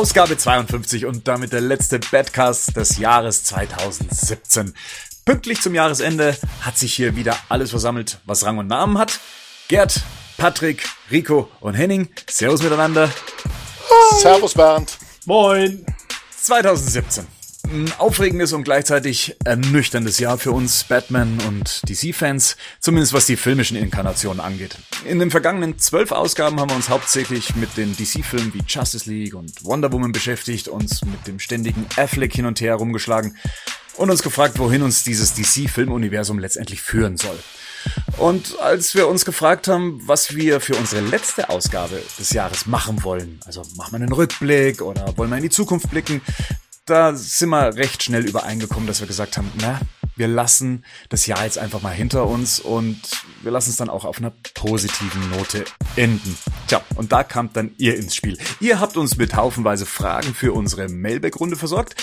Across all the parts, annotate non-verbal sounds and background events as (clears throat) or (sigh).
Ausgabe 52 und damit der letzte Badcast des Jahres 2017. Pünktlich zum Jahresende hat sich hier wieder alles versammelt, was Rang und Namen hat. Gerd, Patrick, Rico und Henning, Servus miteinander. Servus Bernd. Moin. 2017. Ein aufregendes und gleichzeitig ernüchterndes Jahr für uns Batman und DC-Fans, zumindest was die filmischen Inkarnationen angeht. In den vergangenen zwölf Ausgaben haben wir uns hauptsächlich mit den DC-Filmen wie Justice League und Wonder Woman beschäftigt, uns mit dem ständigen Affleck hin und her herumgeschlagen und uns gefragt, wohin uns dieses DC-Filmuniversum letztendlich führen soll. Und als wir uns gefragt haben, was wir für unsere letzte Ausgabe des Jahres machen wollen, also machen wir einen Rückblick oder wollen wir in die Zukunft blicken, da sind wir recht schnell übereingekommen, dass wir gesagt haben, na, wir lassen das Jahr jetzt einfach mal hinter uns und wir lassen es dann auch auf einer positiven Note enden. Tja, und da kamt dann ihr ins Spiel. Ihr habt uns mit haufenweise Fragen für unsere Mailback-Runde versorgt,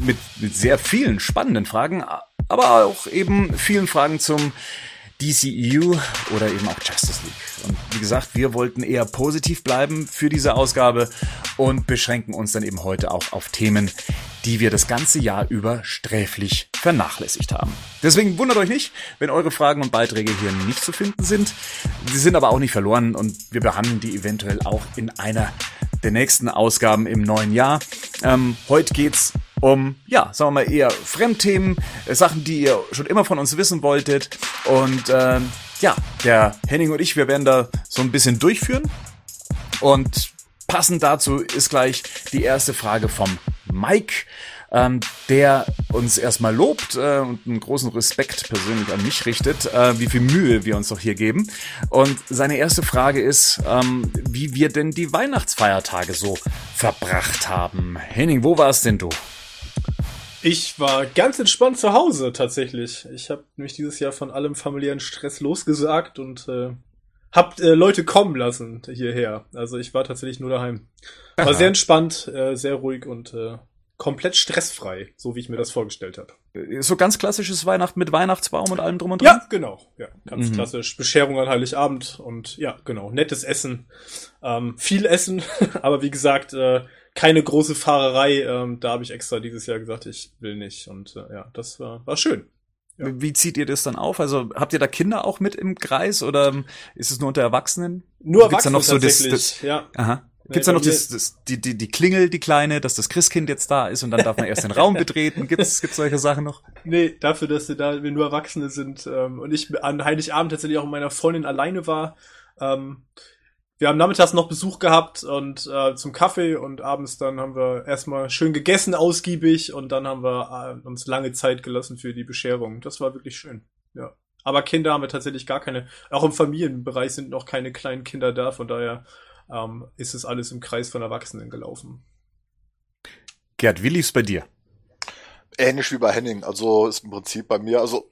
mit, mit sehr vielen spannenden Fragen, aber auch eben vielen Fragen zum DCEU oder eben auch Justice League. Und wie gesagt, wir wollten eher positiv bleiben für diese Ausgabe und beschränken uns dann eben heute auch auf Themen, die wir das ganze Jahr über sträflich vernachlässigt haben. Deswegen wundert euch nicht, wenn eure Fragen und Beiträge hier nicht zu finden sind. Sie sind aber auch nicht verloren und wir behandeln die eventuell auch in einer der nächsten Ausgaben im neuen Jahr. Ähm, heute geht's um, ja, sagen wir mal eher Fremdthemen, äh, Sachen, die ihr schon immer von uns wissen wolltet. Und äh, ja, der Henning und ich, wir werden da so ein bisschen durchführen. Und passend dazu ist gleich die erste Frage vom Mike, ähm, der uns erstmal lobt äh, und einen großen Respekt persönlich an mich richtet, äh, wie viel Mühe wir uns doch hier geben. Und seine erste Frage ist, ähm, wie wir denn die Weihnachtsfeiertage so verbracht haben. Henning, wo warst denn du? Ich war ganz entspannt zu Hause tatsächlich. Ich habe nämlich dieses Jahr von allem familiären Stress losgesagt und äh, hab äh, Leute kommen lassen hierher. Also ich war tatsächlich nur daheim. War Aha. sehr entspannt, äh, sehr ruhig und äh, komplett stressfrei, so wie ich mir das vorgestellt habe. So ganz klassisches Weihnachten mit Weihnachtsbaum und allem drum und dran? Ja, genau. Ja, ganz mhm. klassisch. Bescherung an Heiligabend und ja, genau. Nettes Essen. Ähm, viel Essen, (laughs) aber wie gesagt, äh, keine große Fahrerei. Ähm, da habe ich extra dieses Jahr gesagt, ich will nicht. Und äh, ja, das war, war schön. Ja. Wie zieht ihr das dann auf? Also habt ihr da Kinder auch mit im Kreis oder ist es nur unter Erwachsenen? Nur Erwachsene Gibt's da noch so das, das, ja. Aha. Gibt's nee, da noch das, das, die, die, die Klingel, die kleine, dass das Christkind jetzt da ist und dann darf man erst den Raum (laughs) betreten? Gibt's, gibt's solche Sachen noch? Nee, dafür, dass wir da wir nur Erwachsene sind ähm, und ich an Heiligabend tatsächlich auch mit meiner Freundin alleine war, ähm, wir haben nachmittags noch Besuch gehabt und äh, zum Kaffee und abends dann haben wir erstmal schön gegessen, ausgiebig und dann haben wir äh, uns lange Zeit gelassen für die Bescherung. Das war wirklich schön. Ja. Aber Kinder haben wir tatsächlich gar keine. Auch im Familienbereich sind noch keine kleinen Kinder da, von daher ähm, ist es alles im Kreis von Erwachsenen gelaufen. Gerd, wie lief's bei dir? Ähnlich wie bei Henning. Also ist im Prinzip bei mir, also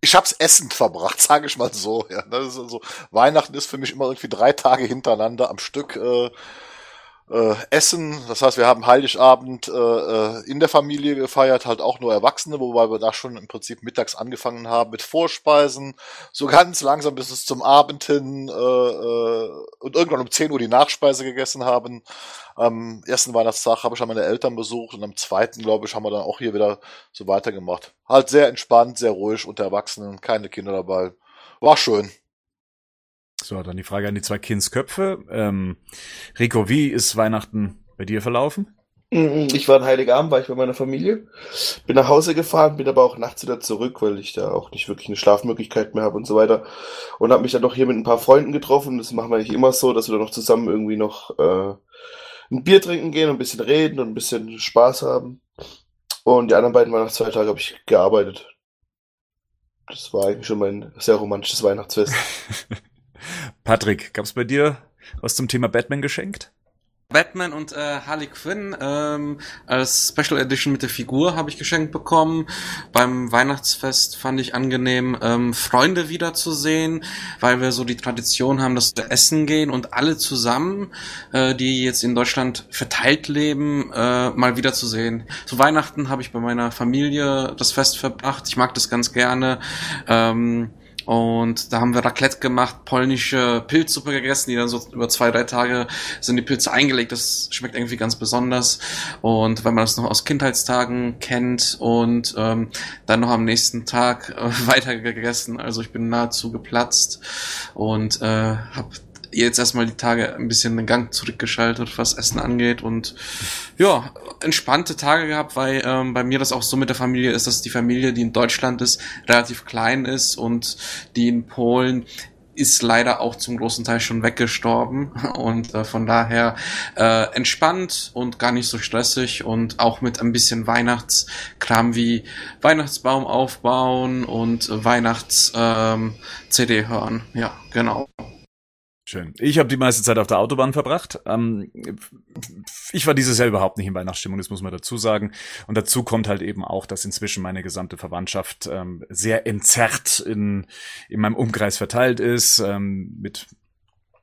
ich hab's essend verbracht, (laughs) sage ich mal so. Ja, das ist also Weihnachten ist für mich immer irgendwie drei Tage hintereinander am Stück äh, äh, Essen. Das heißt, wir haben Heiligabend äh, äh, in der Familie gefeiert, halt auch nur Erwachsene, wobei wir da schon im Prinzip mittags angefangen haben mit Vorspeisen, so ganz langsam bis es zum Abend hin äh, äh, und irgendwann um 10 Uhr die Nachspeise gegessen haben. Am ersten Weihnachtstag habe ich dann meine Eltern besucht und am zweiten, glaube ich, haben wir dann auch hier wieder so weitergemacht. Halt sehr entspannt, sehr ruhig unter Erwachsenen, keine Kinder dabei. War schön. So, dann die Frage an die zwei Kindsköpfe. Ähm, Rico, wie ist Weihnachten bei dir verlaufen? Mm, ich war an Heiligabend, war ich bei meiner Familie, bin nach Hause gefahren, bin aber auch nachts wieder zurück, weil ich da auch nicht wirklich eine Schlafmöglichkeit mehr habe und so weiter. Und habe mich dann noch hier mit ein paar Freunden getroffen. Das machen wir nicht immer so, dass wir dann noch zusammen irgendwie noch äh, ein Bier trinken gehen und ein bisschen reden und ein bisschen Spaß haben. Und die anderen beiden waren nach zwei Tagen habe ich gearbeitet. Das war eigentlich schon mein sehr romantisches Weihnachtsfest. (laughs) Patrick, gab's bei dir was zum Thema Batman geschenkt? Batman und äh, Harley Quinn ähm, als Special Edition mit der Figur habe ich geschenkt bekommen. Beim Weihnachtsfest fand ich angenehm, ähm, Freunde wiederzusehen, weil wir so die Tradition haben, dass wir essen gehen und alle zusammen, äh, die jetzt in Deutschland verteilt leben, äh, mal wiederzusehen. Zu Weihnachten habe ich bei meiner Familie das Fest verbracht. Ich mag das ganz gerne. Ähm, Und da haben wir Raclette gemacht, polnische Pilzsuppe gegessen, die dann so über zwei, drei Tage sind die Pilze eingelegt. Das schmeckt irgendwie ganz besonders. Und wenn man das noch aus Kindheitstagen kennt und ähm, dann noch am nächsten Tag äh, (laughs) weiter gegessen. Also ich bin nahezu geplatzt und äh, habe jetzt erstmal die Tage ein bisschen den Gang zurückgeschaltet, was Essen angeht und ja, entspannte Tage gehabt, weil ähm, bei mir das auch so mit der Familie ist, dass die Familie, die in Deutschland ist, relativ klein ist und die in Polen ist leider auch zum großen Teil schon weggestorben (laughs) und äh, von daher äh, entspannt und gar nicht so stressig und auch mit ein bisschen Weihnachtskram wie Weihnachtsbaum aufbauen und Weihnachts-CD ähm, hören. Ja, genau. Schön. Ich habe die meiste Zeit auf der Autobahn verbracht. Ähm, ich war dieses Jahr überhaupt nicht in Weihnachtsstimmung, das muss man dazu sagen. Und dazu kommt halt eben auch, dass inzwischen meine gesamte Verwandtschaft ähm, sehr entzerrt in, in meinem Umkreis verteilt ist, ähm, mit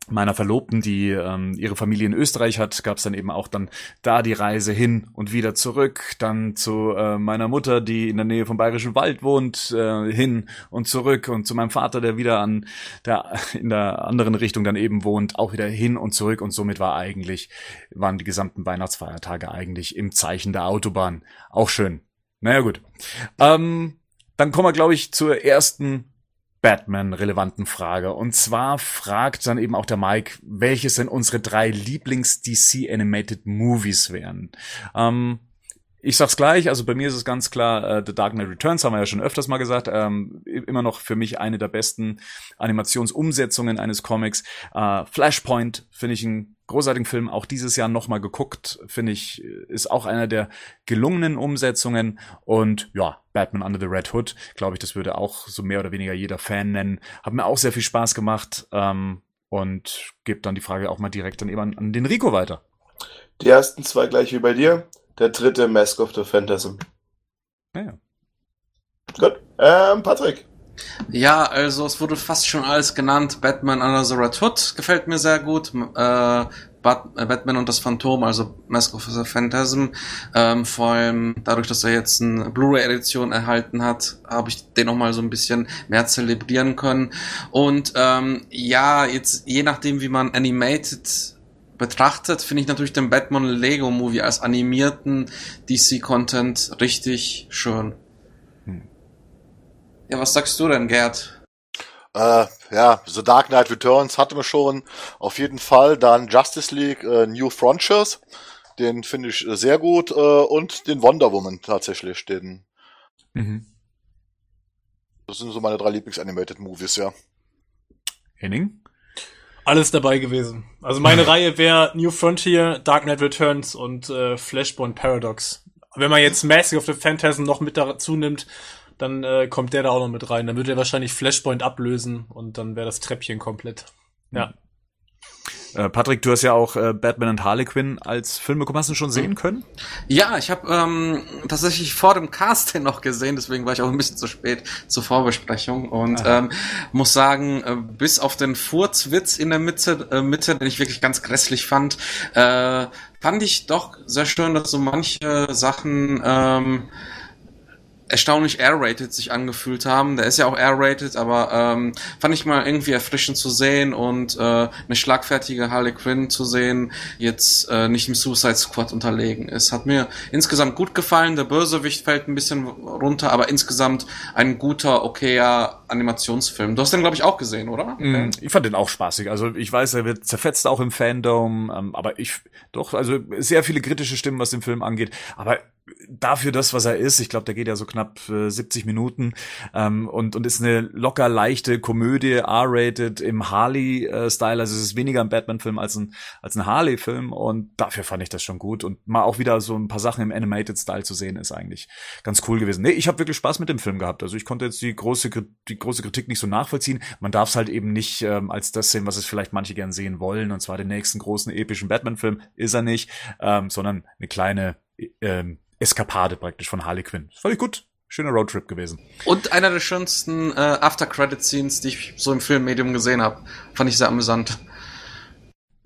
meiner Verlobten, die ähm, ihre Familie in Österreich hat, gab es dann eben auch dann da die Reise hin und wieder zurück, dann zu äh, meiner Mutter, die in der Nähe vom Bayerischen Wald wohnt, äh, hin und zurück und zu meinem Vater, der wieder an der in der anderen Richtung dann eben wohnt, auch wieder hin und zurück. Und somit war eigentlich waren die gesamten Weihnachtsfeiertage eigentlich im Zeichen der Autobahn. Auch schön. Naja gut, ähm, dann kommen wir glaube ich zur ersten Batman-relevanten Frage. Und zwar fragt dann eben auch der Mike, welches denn unsere drei Lieblings-DC Animated Movies wären. Ähm, ich sag's gleich, also bei mir ist es ganz klar, äh, The Dark Knight Returns haben wir ja schon öfters mal gesagt, ähm, immer noch für mich eine der besten Animationsumsetzungen eines Comics. Äh, Flashpoint finde ich ein großartigen Film, auch dieses Jahr nochmal geguckt, finde ich, ist auch einer der gelungenen Umsetzungen. Und ja, Batman Under the Red Hood, glaube ich, das würde auch so mehr oder weniger jeder Fan nennen. Hat mir auch sehr viel Spaß gemacht ähm, und gebe dann die Frage auch mal direkt dann eben an, an den Rico weiter. Die ersten zwei gleich wie bei dir. Der dritte Mask of the Phantasm. Ja. Gut. Ähm, Patrick. Ja, also es wurde fast schon alles genannt. Batman Under the Red Hood gefällt mir sehr gut. Äh, Batman und das Phantom, also Mask of the Phantasm. Ähm, vor allem dadurch, dass er jetzt eine Blu-ray-Edition erhalten hat, habe ich den noch mal so ein bisschen mehr zelebrieren können. Und ähm, ja, jetzt je nachdem, wie man Animated betrachtet, finde ich natürlich den Batman Lego Movie als animierten DC-Content richtig schön. Ja, was sagst du denn, Gerd? Äh, ja, The Dark Knight Returns hatten wir schon. Auf jeden Fall dann Justice League äh, New Frontiers. Den finde ich äh, sehr gut. Äh, und den Wonder Woman tatsächlich. Den. Mhm. Das sind so meine drei Lieblings-Animated Movies, ja. Henning? Alles dabei gewesen. Also meine (laughs) Reihe wäre New Frontier, Dark Knight Returns und äh, Flashpoint Paradox. Wenn man jetzt Massive of the Phantasm noch mit dazu nimmt, dann äh, kommt der da auch noch mit rein. Dann würde er wahrscheinlich Flashpoint ablösen und dann wäre das Treppchen komplett. Ja. Äh, Patrick, du hast ja auch äh, Batman und Harley Quinn als Film bekommen. Hast du schon sehen können? Ja, ich habe ähm, tatsächlich vor dem Casting noch gesehen, deswegen war ich auch ein bisschen zu spät zur Vorbesprechung und ähm, muss sagen, äh, bis auf den Furzwitz in der Mitte, äh, Mitte, den ich wirklich ganz grässlich fand, äh, fand ich doch sehr schön, dass so manche Sachen ähm, erstaunlich R-rated sich angefühlt haben. Der ist ja auch R-rated, aber ähm, fand ich mal irgendwie erfrischend zu sehen und äh, eine schlagfertige Harley Quinn zu sehen, jetzt äh, nicht im Suicide Squad unterlegen ist. Hat mir insgesamt gut gefallen. Der Bösewicht fällt ein bisschen runter, aber insgesamt ein guter, okayer Animationsfilm. Du hast den, glaube ich, auch gesehen, oder? Mm, ich fand den auch spaßig. Also ich weiß, er wird zerfetzt auch im Fandom, ähm, aber ich doch, also sehr viele kritische Stimmen, was den Film angeht. Aber dafür das, was er ist, ich glaube, der geht ja so knapp äh, 70 Minuten ähm, und, und ist eine locker leichte Komödie, R-rated im Harley-Style. also es ist weniger ein Batman-Film als ein, als ein Harley-Film und dafür fand ich das schon gut. Und mal auch wieder so ein paar Sachen im Animated-Style zu sehen, ist eigentlich ganz cool gewesen. Nee, ich habe wirklich Spaß mit dem Film gehabt. Also ich konnte jetzt die große, die große Kritik nicht so nachvollziehen. Man darf es halt eben nicht ähm, als das sehen, was es vielleicht manche gern sehen wollen, und zwar den nächsten großen epischen Batman-Film ist er nicht, ähm, sondern eine kleine ähm, Eskapade praktisch von Harley Quinn. Das fand ich gut. Schöner Roadtrip gewesen. Und einer der schönsten äh, After-Credit-Scenes, die ich so im Filmmedium gesehen habe. Fand ich sehr amüsant.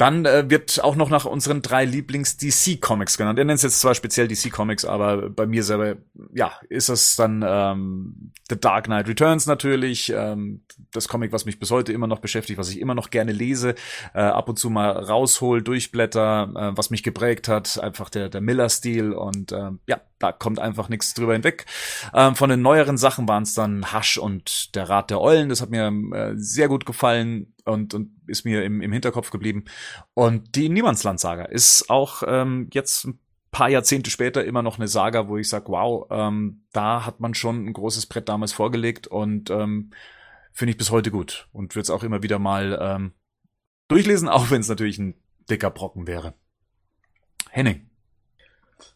Dann äh, wird auch noch nach unseren drei Lieblings-DC-Comics genannt. Er nennt es jetzt zwar speziell DC-Comics, aber bei mir selber, ja, ist es dann ähm, The Dark Knight Returns natürlich, ähm, das Comic, was mich bis heute immer noch beschäftigt, was ich immer noch gerne lese, äh, ab und zu mal raushol, durchblätter, äh, was mich geprägt hat, einfach der, der Miller-Stil und äh, ja, da kommt einfach nichts drüber hinweg. Ähm, von den neueren Sachen waren es dann Hasch und der Rat der Eulen. Das hat mir äh, sehr gut gefallen und, und ist mir im, im Hinterkopf geblieben. Und die Niemandsland-Saga ist auch ähm, jetzt ein paar Jahrzehnte später immer noch eine Saga, wo ich sage, wow, ähm, da hat man schon ein großes Brett damals vorgelegt und ähm, finde ich bis heute gut und würde es auch immer wieder mal ähm, durchlesen, (laughs) auch wenn es natürlich ein dicker Brocken wäre. Henning.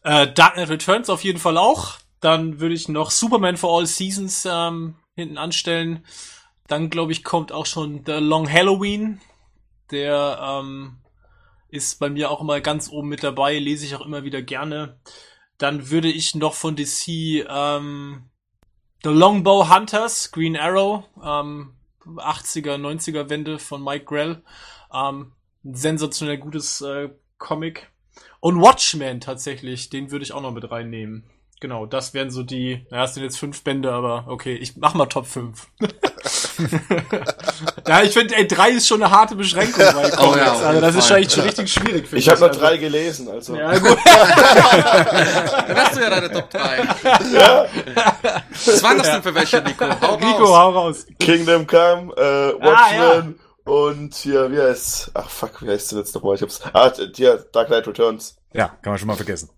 Äh, Dark Returns auf jeden Fall auch. Dann würde ich noch Superman for All Seasons ähm, hinten anstellen. Dann glaube ich kommt auch schon The Long Halloween. Der ähm, ist bei mir auch immer ganz oben mit dabei, lese ich auch immer wieder gerne. Dann würde ich noch von DC ähm, The Longbow Hunters, Green Arrow, ähm, 80er, 90er Wende von Mike Grell. Ähm, sensationell gutes äh, Comic. Und Watchmen tatsächlich, den würde ich auch noch mit reinnehmen. Genau, das wären so die, ja, es sind jetzt fünf Bände, aber okay, ich mach mal Top 5. (laughs) ja, ich finde, ey, drei ist schon eine harte Beschränkung bei Comics. (laughs) Oh ja, also das ist Fall. schon echt schon richtig schwierig, finde Ich habe noch Also, drei gelesen, also. Ja, gut. (laughs) Dann hast du ja deine Top 3. Was waren das denn für welche, Nico? Hau Nico, raus. hau raus. Kingdom Come, äh, Ah, ja. Watchmen und hier, wie heißt, ach fuck, wie heißt denn jetzt nochmal? Ich hab's, ah, hier, Dark Knight Returns. Ja, kann man schon mal vergessen.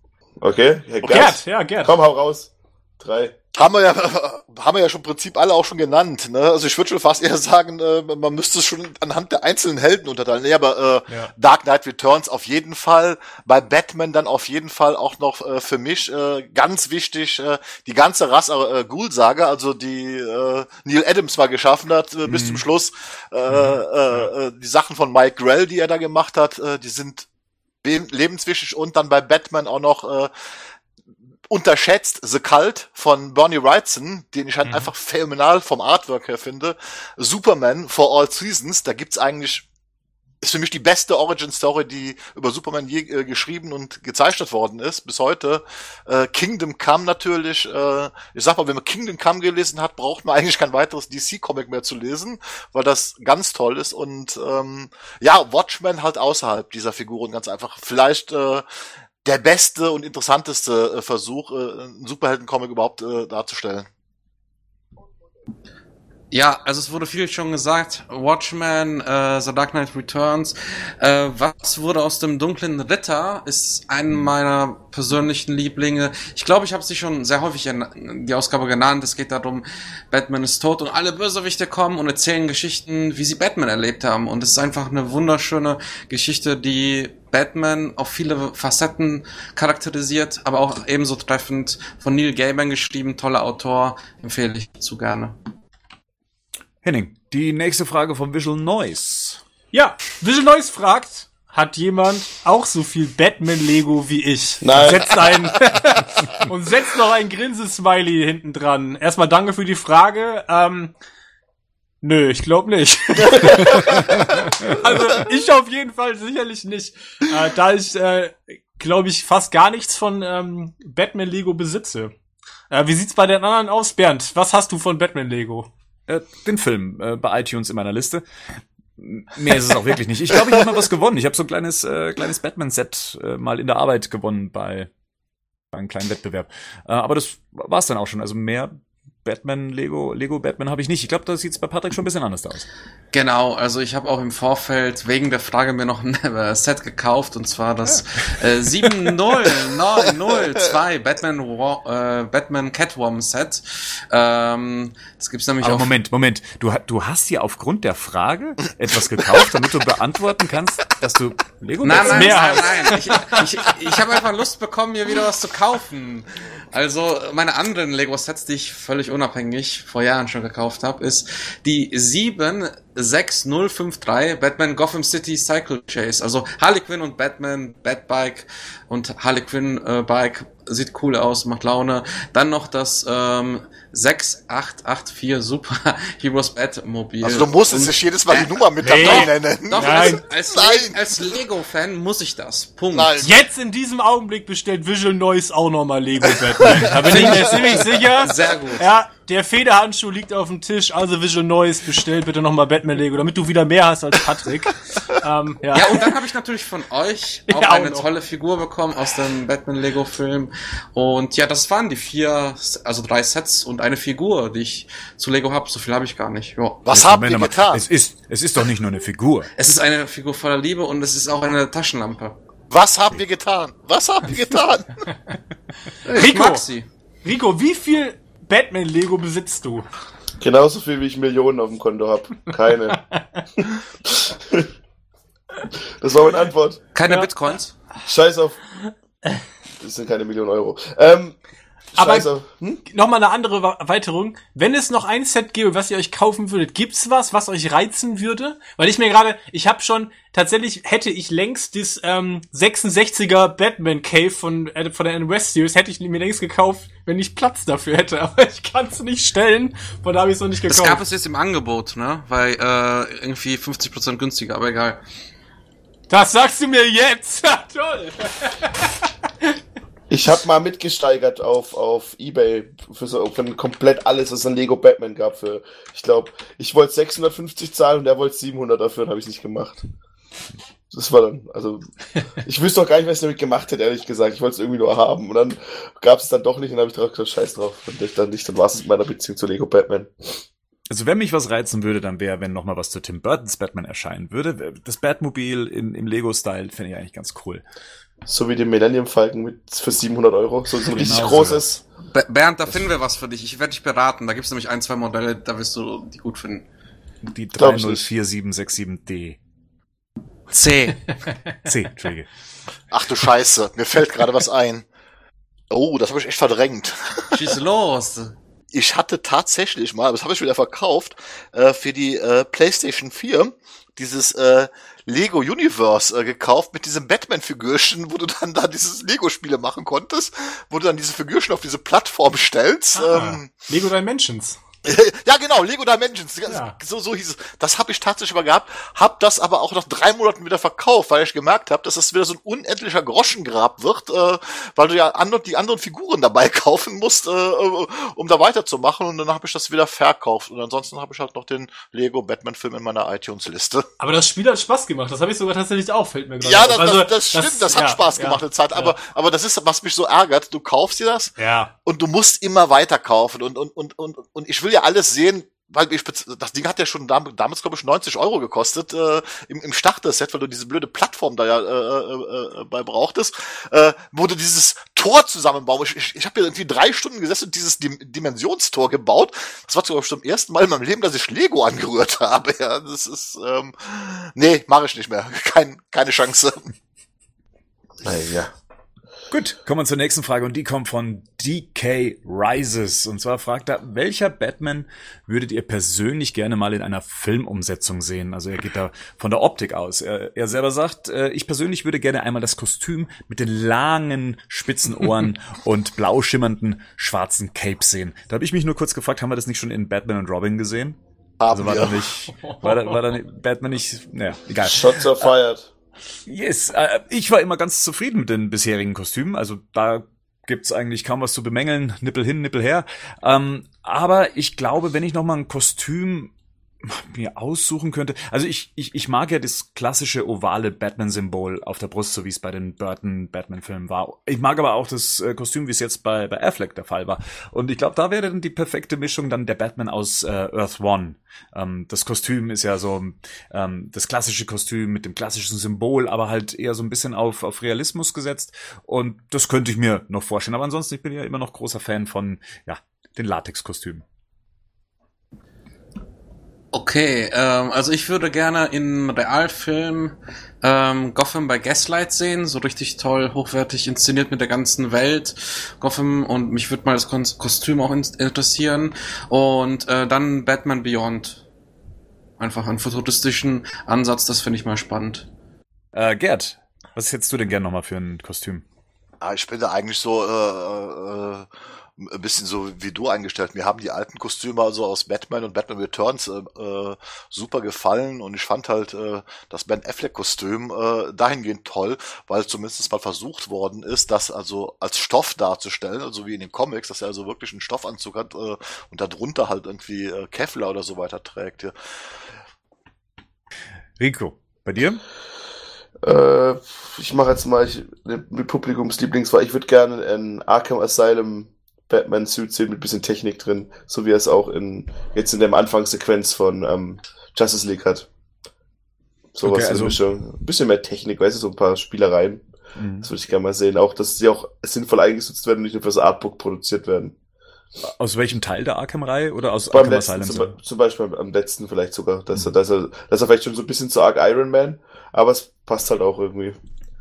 Okay, Herr Gerd, ja, Gerd. Komm, hau raus. Drei. Haben wir ja, (laughs) haben wir ja schon im Prinzip alle auch schon genannt. Ne? Also ich würde schon fast eher sagen, äh, man müsste es schon anhand der einzelnen Helden unterteilen. Nee, aber äh, Ja. Dark Knight Returns auf jeden Fall. Bei Batman dann auf jeden Fall auch noch äh, für mich äh, ganz wichtig äh, die ganze Rasse äh, Ghoul-Saga, also die äh, Neil Adams mal geschaffen hat äh, bis zum Schluss. Äh, äh, äh, die Sachen von Mike Grell, die er da gemacht hat, äh, die sind lebenswichtig und dann bei Batman auch noch äh, unterschätzt The Cult von Bernie Wrightson, den ich halt einfach phänomenal vom Artwork her finde. Superman for All Seasons, da gibt's eigentlich ist für mich die beste Origin Story, die über Superman je äh, geschrieben und gezeichnet worden ist bis heute. Äh, Kingdom Come natürlich. Äh, ich sag mal, wenn man Kingdom Come gelesen hat, braucht man eigentlich kein weiteres DC Comic mehr zu lesen, weil das ganz toll ist und ähm, ja, Watchmen halt außerhalb dieser Figuren ganz einfach. Vielleicht äh, der beste und interessanteste äh, Versuch, äh, einen Superhelden-Comic überhaupt äh, darzustellen. Ja, also es wurde viel schon gesagt. Watchmen, äh, The Dark Knight Returns. Äh, was wurde aus dem dunklen Ritter ist ein meiner persönlichen Lieblinge. Ich glaube, ich habe sie schon sehr häufig in die Ausgabe genannt. Es geht darum, Batman ist tot und alle Bösewichte kommen und erzählen Geschichten, wie sie Batman erlebt haben. Und es ist einfach eine wunderschöne Geschichte, die Batman auf viele Facetten charakterisiert, aber auch ebenso treffend von Neil Gaiman geschrieben, toller Autor, empfehle ich zu gerne. Henning, die nächste Frage von Visual Noise. Ja, Visual Noise fragt, hat jemand auch so viel Batman-Lego wie ich? Nein. Und setzt, ein, (laughs) und setzt noch ein Grinsesmiley hinten dran. Erstmal danke für die Frage. Ähm, nö, ich glaube nicht. (laughs) also ich auf jeden Fall sicherlich nicht. Äh, da ich, äh, glaube ich, fast gar nichts von ähm, Batman-Lego besitze. Äh, wie sieht's bei den anderen aus, Bernd? Was hast du von Batman-Lego? Äh, den Film äh, bei iTunes in meiner Liste. Mehr ist es auch wirklich nicht. Ich glaube, ich habe mal was gewonnen. Ich habe so ein kleines, äh, kleines Batman-Set äh, mal in der Arbeit gewonnen bei, bei einem kleinen Wettbewerb. Äh, aber das war's dann auch schon. Also mehr Batman, Lego, Lego Batman habe ich nicht. Ich glaube, da sieht's bei Patrick schon ein bisschen anders aus. Genau, also ich habe auch im Vorfeld wegen der Frage mir noch ein (laughs) äh, Set gekauft und zwar das äh, 70902 Batman Wa- äh, Batman Catwoman Set. Ähm, das gibt's nämlich Aber auf Moment, Moment. Du, du hast dir aufgrund der Frage etwas gekauft, damit du beantworten kannst, dass du Lego Nein, nein, mehr nein, nein. Ich, ich, ich habe einfach Lust bekommen, mir wieder was zu kaufen. Also meine anderen Lego-Sets, die ich völlig unabhängig vor Jahren schon gekauft habe, ist die 6053 Batman Gotham City Cycle Chase. Also Harley Quinn und Batman, Batbike und Harley Quinn äh, Bike sieht cool aus, macht Laune. Dann noch das ähm, 6884 Super (laughs) Heroes Batmobil. Also du musst jetzt nicht jedes Mal die Nummer mit Nee. dabei nennen. Doch, Nein. als, als, Nein. als Lego-Fan muss ich das. Punkt. Nein. Jetzt in diesem Augenblick bestellt Visual Noise auch nochmal Lego Batman. Da bin ich mir (laughs) ziemlich sicher. Sehr gut. Ja, der Federhandschuh liegt auf dem Tisch, also Visual Noise bestellt bitte nochmal Batman Lego, damit du wieder mehr hast als Patrick. (laughs) ähm, ja. Ja, und dann habe ich natürlich von euch (laughs) auch Ja, auch eine noch. tolle Figur bekommen aus dem Batman-Lego-Film. Und ja, das waren die vier, also drei Sets und eine Figur, die ich zu Lego habe. So viel habe ich gar nicht. Ja. Was habt ihr getan? Es ist, es ist doch nicht nur eine Figur. Es ist eine Figur voller Liebe und es ist auch eine Taschenlampe. Was haben wir getan? Was haben wir getan? (laughs) Rico. Rico, wie viel Batman Lego besitzt du? Genauso viel wie ich Millionen auf dem Konto habe. Keine. das war meine Antwort. Keine Ja. Bitcoins. Scheiß auf. Das sind keine Millionen Euro. Ähm, Aber-. Hm? Nochmal eine andere Erweiterung. Wenn es noch ein Set gäbe, was ihr euch kaufen würdet, gibt's was, was euch reizen würde? Weil ich mir gerade, ich habe schon, tatsächlich hätte ich längst das ähm, 66er Batman Cave von, äh, von der N West Series, hätte ich mir längst gekauft, wenn ich Platz dafür hätte. (laughs) Aber ich kann es nicht stellen, von da habe ich es noch nicht Das gekauft. gab es jetzt im Angebot, ne? Weil äh, irgendwie 50% günstiger, aber egal. das sagst du mir jetzt! Ja, (laughs) toll! (laughs) Ich habe mal mitgesteigert auf, auf Ebay für so für komplett alles, was es an Lego Batman gab. Für, ich glaube, ich wollte 650 zahlen und er wollte 700 dafür und habe ich nicht gemacht. Das war dann, also, ich wüsste auch gar nicht, was ich damit gemacht hätte, ehrlich gesagt. Ich wollte es irgendwie nur haben und dann gab es dann doch nicht und habe ich drauf gesagt, scheiß drauf. Und ich dann nicht, dann war es mit meiner Beziehung zu Lego Batman. Also wenn mich was reizen würde, dann wäre, wenn noch mal was zu Tim Burtons Batman erscheinen würde. Das Batmobil in, im Lego-Style finde ich eigentlich ganz cool. So wie den Millennium Falcon mit für 700 Euro. So, so ein richtig Genau großes. Be- Bernd, da finden wir was für dich. Ich werde dich beraten. Da gibt's nämlich ein, zwei Modelle, da wirst du die gut finden. Die Glaub ich nicht. 304767D. C. C, Entschuldige. Ach du Scheiße, mir fällt gerade was ein. Oh, das habe ich echt verdrängt. Schieß los. Ich hatte tatsächlich mal, aber das habe ich wieder verkauft, äh, für die äh, PlayStation 4 dieses äh, Lego Universe äh, gekauft mit diesem Batman-Figürchen, wo du dann da dieses Lego-Spiele machen konntest, wo du dann diese Figürchen auf diese Plattform stellst. Ah, Ähm, Lego Dimensions. (laughs) ja, genau, Lego Dimensions. Ja. So, so hieß es. Das habe ich tatsächlich mal gehabt, hab das aber auch nach drei Monaten wieder verkauft, weil ich gemerkt habe, dass das wieder so ein unendlicher Groschengrab wird, äh, weil du ja andre, die anderen Figuren dabei (laughs) kaufen musst, äh, um da weiterzumachen. Und dann habe ich das wieder verkauft. Und ansonsten habe ich halt noch den Lego Batman-Film in meiner iTunes-Liste. Aber das Spiel hat Spaß gemacht. Das habe ich sogar tatsächlich auch, fällt mir gerade Ja, das, Also, das, das stimmt, das, hat ja, Spaß ja, gemacht eine Zeit, ja. aber, aber das ist, was mich so ärgert. Du kaufst dir das Ja. und du musst immer weiterkaufen und, und, und, und, und ich will ja alles sehen, weil ich, das Ding hat ja schon dam- damals, glaube ich, 90 Euro gekostet äh, im, im Starter-Set, weil du diese blöde Plattform da ja äh, äh, äh, bei brauchtest, äh, du dieses Tor zusammenbauen. Ich, ich, ich habe ja irgendwie drei Stunden gesessen und dieses Dim Dimensionstor gebaut. Das war sogar zum ersten Mal in meinem Leben, dass ich Lego angerührt (laughs) habe. Ja, das ist, ähm, nee, mache ich nicht mehr. (laughs) Kein, keine Chance. Naja. Gut, kommen wir zur nächsten Frage und die kommt von DK Rises. Und zwar fragt er, welcher Batman würdet ihr persönlich gerne mal in einer Filmumsetzung sehen? Also er geht da von der Optik aus. Er, er selber sagt, äh, ich persönlich würde gerne einmal das Kostüm mit den langen spitzen Ohren (laughs) und blau schimmernden schwarzen Capes sehen. Da habe ich mich nur kurz gefragt, haben wir das nicht schon in Batman und Robin gesehen? Also war wir. da nicht, war da, war da nicht, Batman nicht, naja, egal. Shots are fired. Yes, äh, ich war immer ganz zufrieden mit den bisherigen Kostümen. Also da gibt's eigentlich kaum was zu bemängeln. Nippel hin, Nippel her. Ähm, aber ich glaube, wenn ich noch mal ein Kostüm mir aussuchen könnte. Also ich, ich, ich mag ja das klassische ovale Batman-Symbol auf der Brust, so wie es bei den Burton-Batman-Filmen war. Ich mag aber auch das äh, Kostüm, wie es jetzt bei, bei Affleck der Fall war. Und ich glaube, da wäre dann die perfekte Mischung dann der Batman aus äh, Earth One. Ähm, das Kostüm ist ja so ähm, das klassische Kostüm mit dem klassischen Symbol, aber halt eher so ein bisschen auf, auf Realismus gesetzt. Und das könnte ich mir noch vorstellen. Aber ansonsten, ich bin ja immer noch großer Fan von ja, den Latex-Kostümen. Okay, ähm, also ich würde gerne in Realfilm ähm, Gotham bei Gaslight sehen, so richtig toll, hochwertig inszeniert mit der ganzen Welt Gotham und mich würde mal das Kon Kostüm auch in interessieren und äh, dann Batman Beyond. einfach einen futuristischen Ansatz, das finde ich mal spannend. Äh, Gerd, was hättest du denn gern nochmal für ein Kostüm? Ah, ich bin da eigentlich so äh, äh, ein bisschen so wie du eingestellt. Mir haben die alten Kostüme also aus Batman und Batman Returns äh, äh, super gefallen und ich fand halt äh, das Ben Affleck Kostüm äh, dahingehend toll, weil zumindest mal versucht worden ist, das also als Stoff darzustellen, also wie in den Comics, dass er also wirklich einen Stoffanzug hat äh, und darunter halt irgendwie äh, Kevlar oder so weiter trägt. Ja. Rico, bei dir? Äh, ich mache jetzt mal ich, mit Publikumslieblingswahl. Ich würde gerne ein Arkham Asylum Batman-Suit sehen mit bisschen Technik drin, so wie er es auch in jetzt in der Anfangssequenz von ähm, Justice League hat. Sowas Okay, also- Mischung. Ein bisschen mehr Technik, weißt du, so ein paar Spielereien. Mhm. Das würde ich gerne mal sehen. Auch, dass sie auch sinnvoll eingesetzt werden und nicht nur fürs Artbook produziert werden. Aus welchem Teil der Arkham-Reihe oder aus Beim Arkham letzten, Asylum? zum, zum Beispiel am letzten vielleicht sogar, dass, er, dass, er, dass er vielleicht schon so ein bisschen zu arg Iron Man, aber es passt halt auch irgendwie.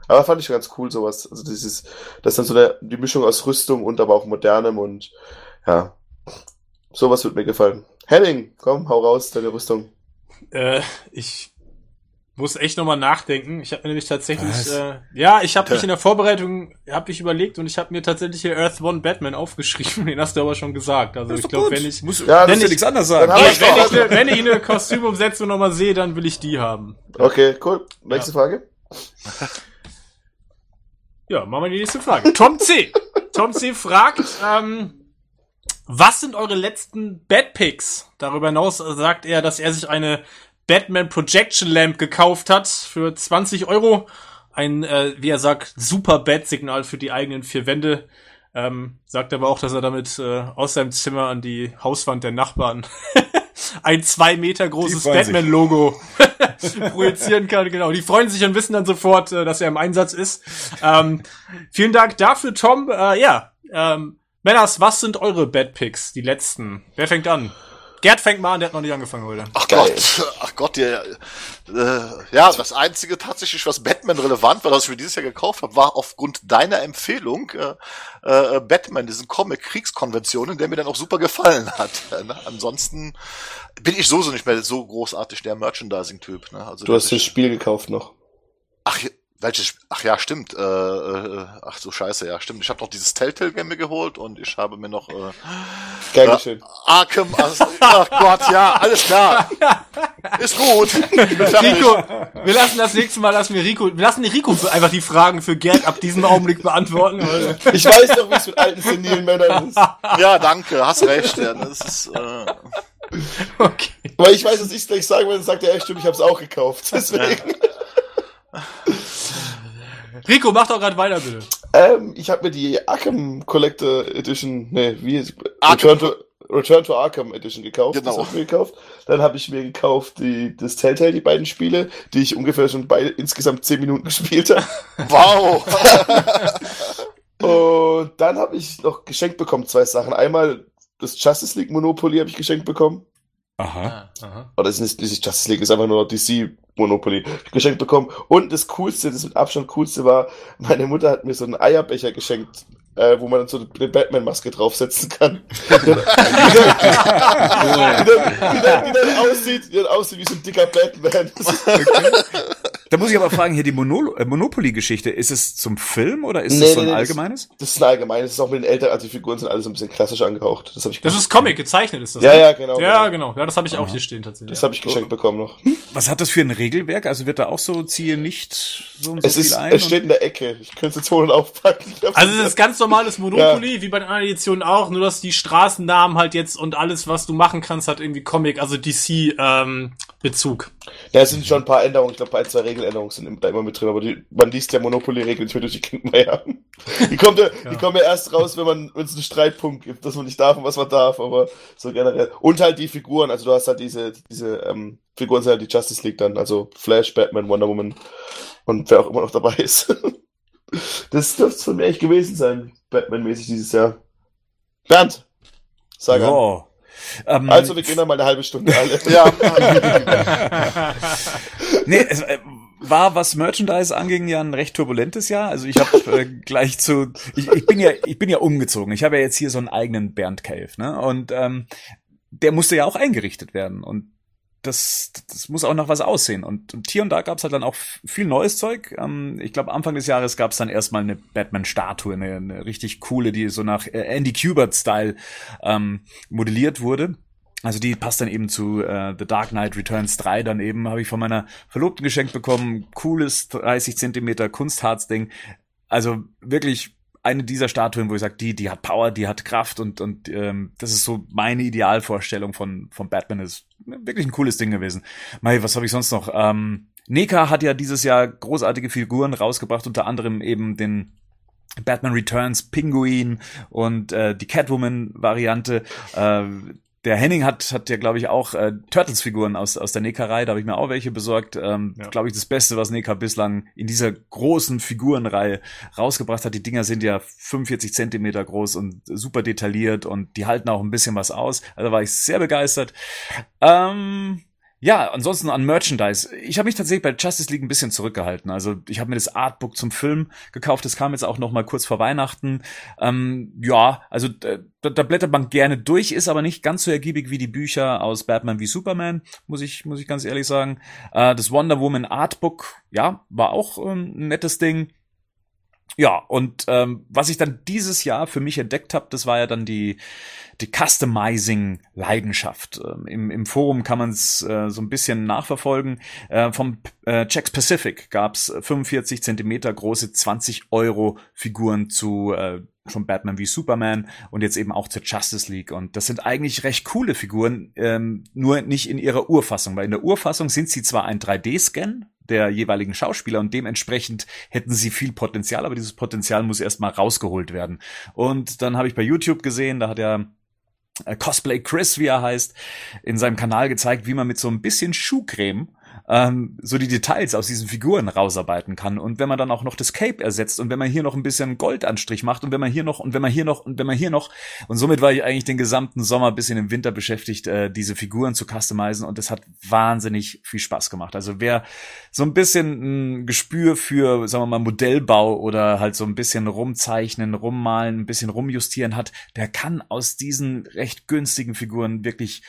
Aber fand ich ganz cool sowas. Also dieses, das ist dann so eine, die Mischung aus Rüstung und aber auch modernem und ja, sowas wird mir gefallen. Henning, komm, hau raus, deine Rüstung. Äh, ich muss echt nochmal nachdenken. Ich habe mir nämlich tatsächlich, äh, ja, ich habe mich in der Vorbereitung, habe ich überlegt und ich habe mir tatsächlich hier Earth One Batman aufgeschrieben. (laughs) Den hast du aber schon gesagt. Also ich glaube, wenn ich, Muss, Ja, ja, ja ist- nichts anderes sagen. wenn, wir- wenn, ich, ne- wenn ich eine Kostümumsetzung nochmal sehe, dann will ich die haben. Okay, cool. Nächste Frage. Ja, machen wir die nächste Frage. Tom C. Tom C. fragt, ähm, was sind eure letzten Batpicks? Darüber hinaus sagt er, dass er sich eine Batman Projection Lamp gekauft hat für 20 Euro. Ein, äh, wie er sagt, super Bat-Signal für die eigenen vier Wände. Ähm, sagt aber auch, dass er damit äh, aus seinem Zimmer an die Hauswand der Nachbarn (laughs) ein zwei Meter großes. Batman-Logo (laughs) projizieren kann. Genau, die freuen sich und wissen dann sofort, äh, dass er im Einsatz ist. Ähm, vielen Dank dafür, Tom. Äh, ja, ähm, Männers, was sind eure Bad-Picks, die letzten? Wer fängt an? Gerd fängt mal an, der hat noch nicht angefangen heute. Ach Geil. Gott, ach Gott, ja, äh, ja, das einzige tatsächlich, was Batman relevant war, das ich mir dieses Jahr gekauft habe, war aufgrund deiner Empfehlung äh, äh, Batman, diesen Comic Kriegskonventionen, der mir dann auch super gefallen hat. (laughs) Ne? Ansonsten bin ich sowieso nicht mehr so großartig der Merchandising-Typ. Ne? Also Du hast das Spiel gekauft noch. ach, welches? Ach ja, stimmt. Äh, äh, ach so scheiße, ja, stimmt. Ich habe noch dieses Telltale Game mir geholt und ich habe mir noch äh, Gern Ja. geschehen. Arkham. Also, ach Gott, ja, alles klar. Ist gut. Rico, wir lassen das nächste Mal, lassen wir Rico, wir lassen Rico einfach die Fragen für Gerd ab diesem Augenblick beantworten. Weil, Ich weiß doch, wie es mit alten senilen Männern ist. Ja, danke, hast recht. Ja, das ist, äh, okay. Weil ich weiß, dass ich es gleich sagen will, dann sagt er, ja, stimmt, ich hab's auch gekauft. Deswegen. Rico, mach doch gerade weiter, bitte. Ähm, ich habe mir die Arkham Collector Edition, nee, wie Arkham- Return to, Return to Arkham Edition gekauft. Genau. Das hab ich mir gekauft. Dann habe ich mir gekauft die, das Telltale, die beiden Spiele, die ich ungefähr schon beide insgesamt 10 Minuten (laughs) gespielt habe. wow. (laughs) Und dann habe ich noch geschenkt bekommen zwei Sachen. Einmal das Justice League Monopoly habe ich geschenkt bekommen. Aha. aha. Oder es ist nicht, nicht Justice League, es ist einfach nur DC Monopoly geschenkt bekommen. Und das Coolste, das mit Abstand Coolste war, meine Mutter hat mir so einen Eierbecher geschenkt, äh, wo man dann so eine Batman-Maske draufsetzen kann. (laughs) die, dann, die, dann, die, dann, die dann aussieht, die dann aussieht wie so ein dicker Batman. (laughs) Da muss ich aber fragen, hier die Mono äh, Monopoly-Geschichte, ist es zum Film oder ist Nee, es so ein nee, das- allgemeines? Das ist ein allgemein, das ist auch mit den Älteren, also die Figuren sind alle so ein bisschen klassisch angehaucht. Das habe ich Das ist Comic, gezeichnet ist das. Ja, ne? ja, genau. Ja, genau. genau. Ja, das habe ich auch hier stehen tatsächlich. Das habe ich geschenkt bekommen noch. Was hat das für ein Regelwerk? Also wird da auch so, ziehe nicht so und so Es, viel ist, ein? es steht in der Ecke. Ich könnte es jetzt holen und aufpacken. (laughs) Also es ist ganz normales Monopoly, wie bei den anderen Editionen auch, nur dass die Straßennamen halt jetzt und alles, was du machen kannst, hat irgendwie Comic, also DC ähm, Bezug. Ja, es sind schon ein paar Änderungen. Ich glaube, ein, zwei Regeländerungen sind da immer mit drin. Aber die, man liest ja Monopoly-Regeln nicht mehr durch die mehr. (laughs) Die kommt ja, die kommen ja erst raus, wenn man, wenn es einen Streitpunkt gibt, dass man nicht darf und was man darf. Aber so generell. Und halt die Figuren. Also du hast halt diese, diese ähm, Figuren sind halt die Justice League dann. Also Flash, Batman, Wonder Woman und wer auch immer noch dabei ist. (laughs) Das dürfte es von mir echt gewesen sein, Batman-mäßig dieses Jahr. Bernd, sag an. Ja. Ähm, Also, wir gehen dann mal eine halbe Stunde alle. (laughs) Ja, nee, es äh, war, was Merchandise anging, ja ein recht turbulentes Jahr. Also ich habe äh, (laughs) gleich zu, ich, ich bin ja, ich bin ja umgezogen. Ich habe ja jetzt hier so einen eigenen Bernd Cave, ne? Und ähm, der musste ja auch eingerichtet werden. Und das, das muss auch noch was aussehen. Und, und hier und da gab es halt dann auch viel neues Zeug. Ähm, ich glaube, Anfang des Jahres gab es dann erstmal eine Batman-Statue, eine, eine richtig coole, die so nach äh, Andy Kubert-Style ähm, modelliert wurde. Also die passt dann eben zu äh, The Dark Knight Returns 3 dann eben, habe ich von meiner Verlobten geschenkt bekommen. Cooles 30 Zentimeter Kunstharzding. Also wirklich eine dieser Statuen, wo ich sage, die, die hat Power, die hat Kraft und, und ähm, das ist so meine Idealvorstellung von, von Batman. Ist wirklich ein cooles Ding gewesen. Mai, was habe ich sonst noch? Ähm, Neka hat ja dieses Jahr großartige Figuren rausgebracht, unter anderem eben den Batman Returns Pinguin und äh, die Catwoman-Variante. Äh, der Henning hat, hat ja, glaube ich, auch äh, Turtles-Figuren aus, aus der Nekarei, da habe ich mir auch welche besorgt. Ähm, ja. Glaube ich, das Beste, was Neka bislang in dieser großen Figurenreihe rausgebracht hat. Die Dinger sind ja 45 Zentimeter groß und super detailliert und die halten auch ein bisschen was aus. Also war ich sehr begeistert. Ähm, ja, ansonsten an Merchandise. Ich habe mich tatsächlich bei Justice League ein bisschen zurückgehalten. Also ich habe mir das Artbook zum Film gekauft. Das kam jetzt auch noch mal kurz vor Weihnachten. Ähm, ja, also da, da blättert man gerne durch, ist aber nicht ganz so ergiebig wie die Bücher aus Batman wie Superman, muss ich muss ich ganz ehrlich sagen. Äh, das Wonder Woman Artbook, ja, war auch ähm, ein nettes Ding. Ja, und ähm, was ich dann dieses Jahr für mich entdeckt habe, das war ja dann die die Customizing-Leidenschaft. Ähm, Im, Im Forum kann man es äh, so ein bisschen nachverfolgen. Äh, vom äh, Czech Pacific gab es 45 Zentimeter große 20 Euro Figuren zu äh, schon Batman wie Superman und jetzt eben auch zur Justice League. Und das sind eigentlich recht coole Figuren, ähm, nur nicht in ihrer Urfassung, weil in der Urfassung sind sie zwar ein 3D-Scan, der jeweiligen Schauspieler und dementsprechend hätten sie viel Potenzial, aber dieses Potenzial muss erstmal rausgeholt werden. Und dann habe ich bei YouTube gesehen, da hat er äh, Cosplay Chris, wie er heißt, in seinem Kanal gezeigt, wie man mit so ein bisschen Schuhcreme ähm, so die Details aus diesen Figuren rausarbeiten kann. Und wenn man dann auch noch das Cape ersetzt und wenn man hier noch ein bisschen Goldanstrich macht und wenn man hier noch und wenn man hier noch und wenn man hier noch und somit war ich eigentlich den gesamten Sommer bis in den Winter beschäftigt, äh, diese Figuren zu customizen und das hat wahnsinnig viel Spaß gemacht. Also wer so ein bisschen ein Gespür für, sagen wir mal, Modellbau oder halt so ein bisschen rumzeichnen, rummalen, ein bisschen rumjustieren hat, der kann aus diesen recht günstigen Figuren wirklich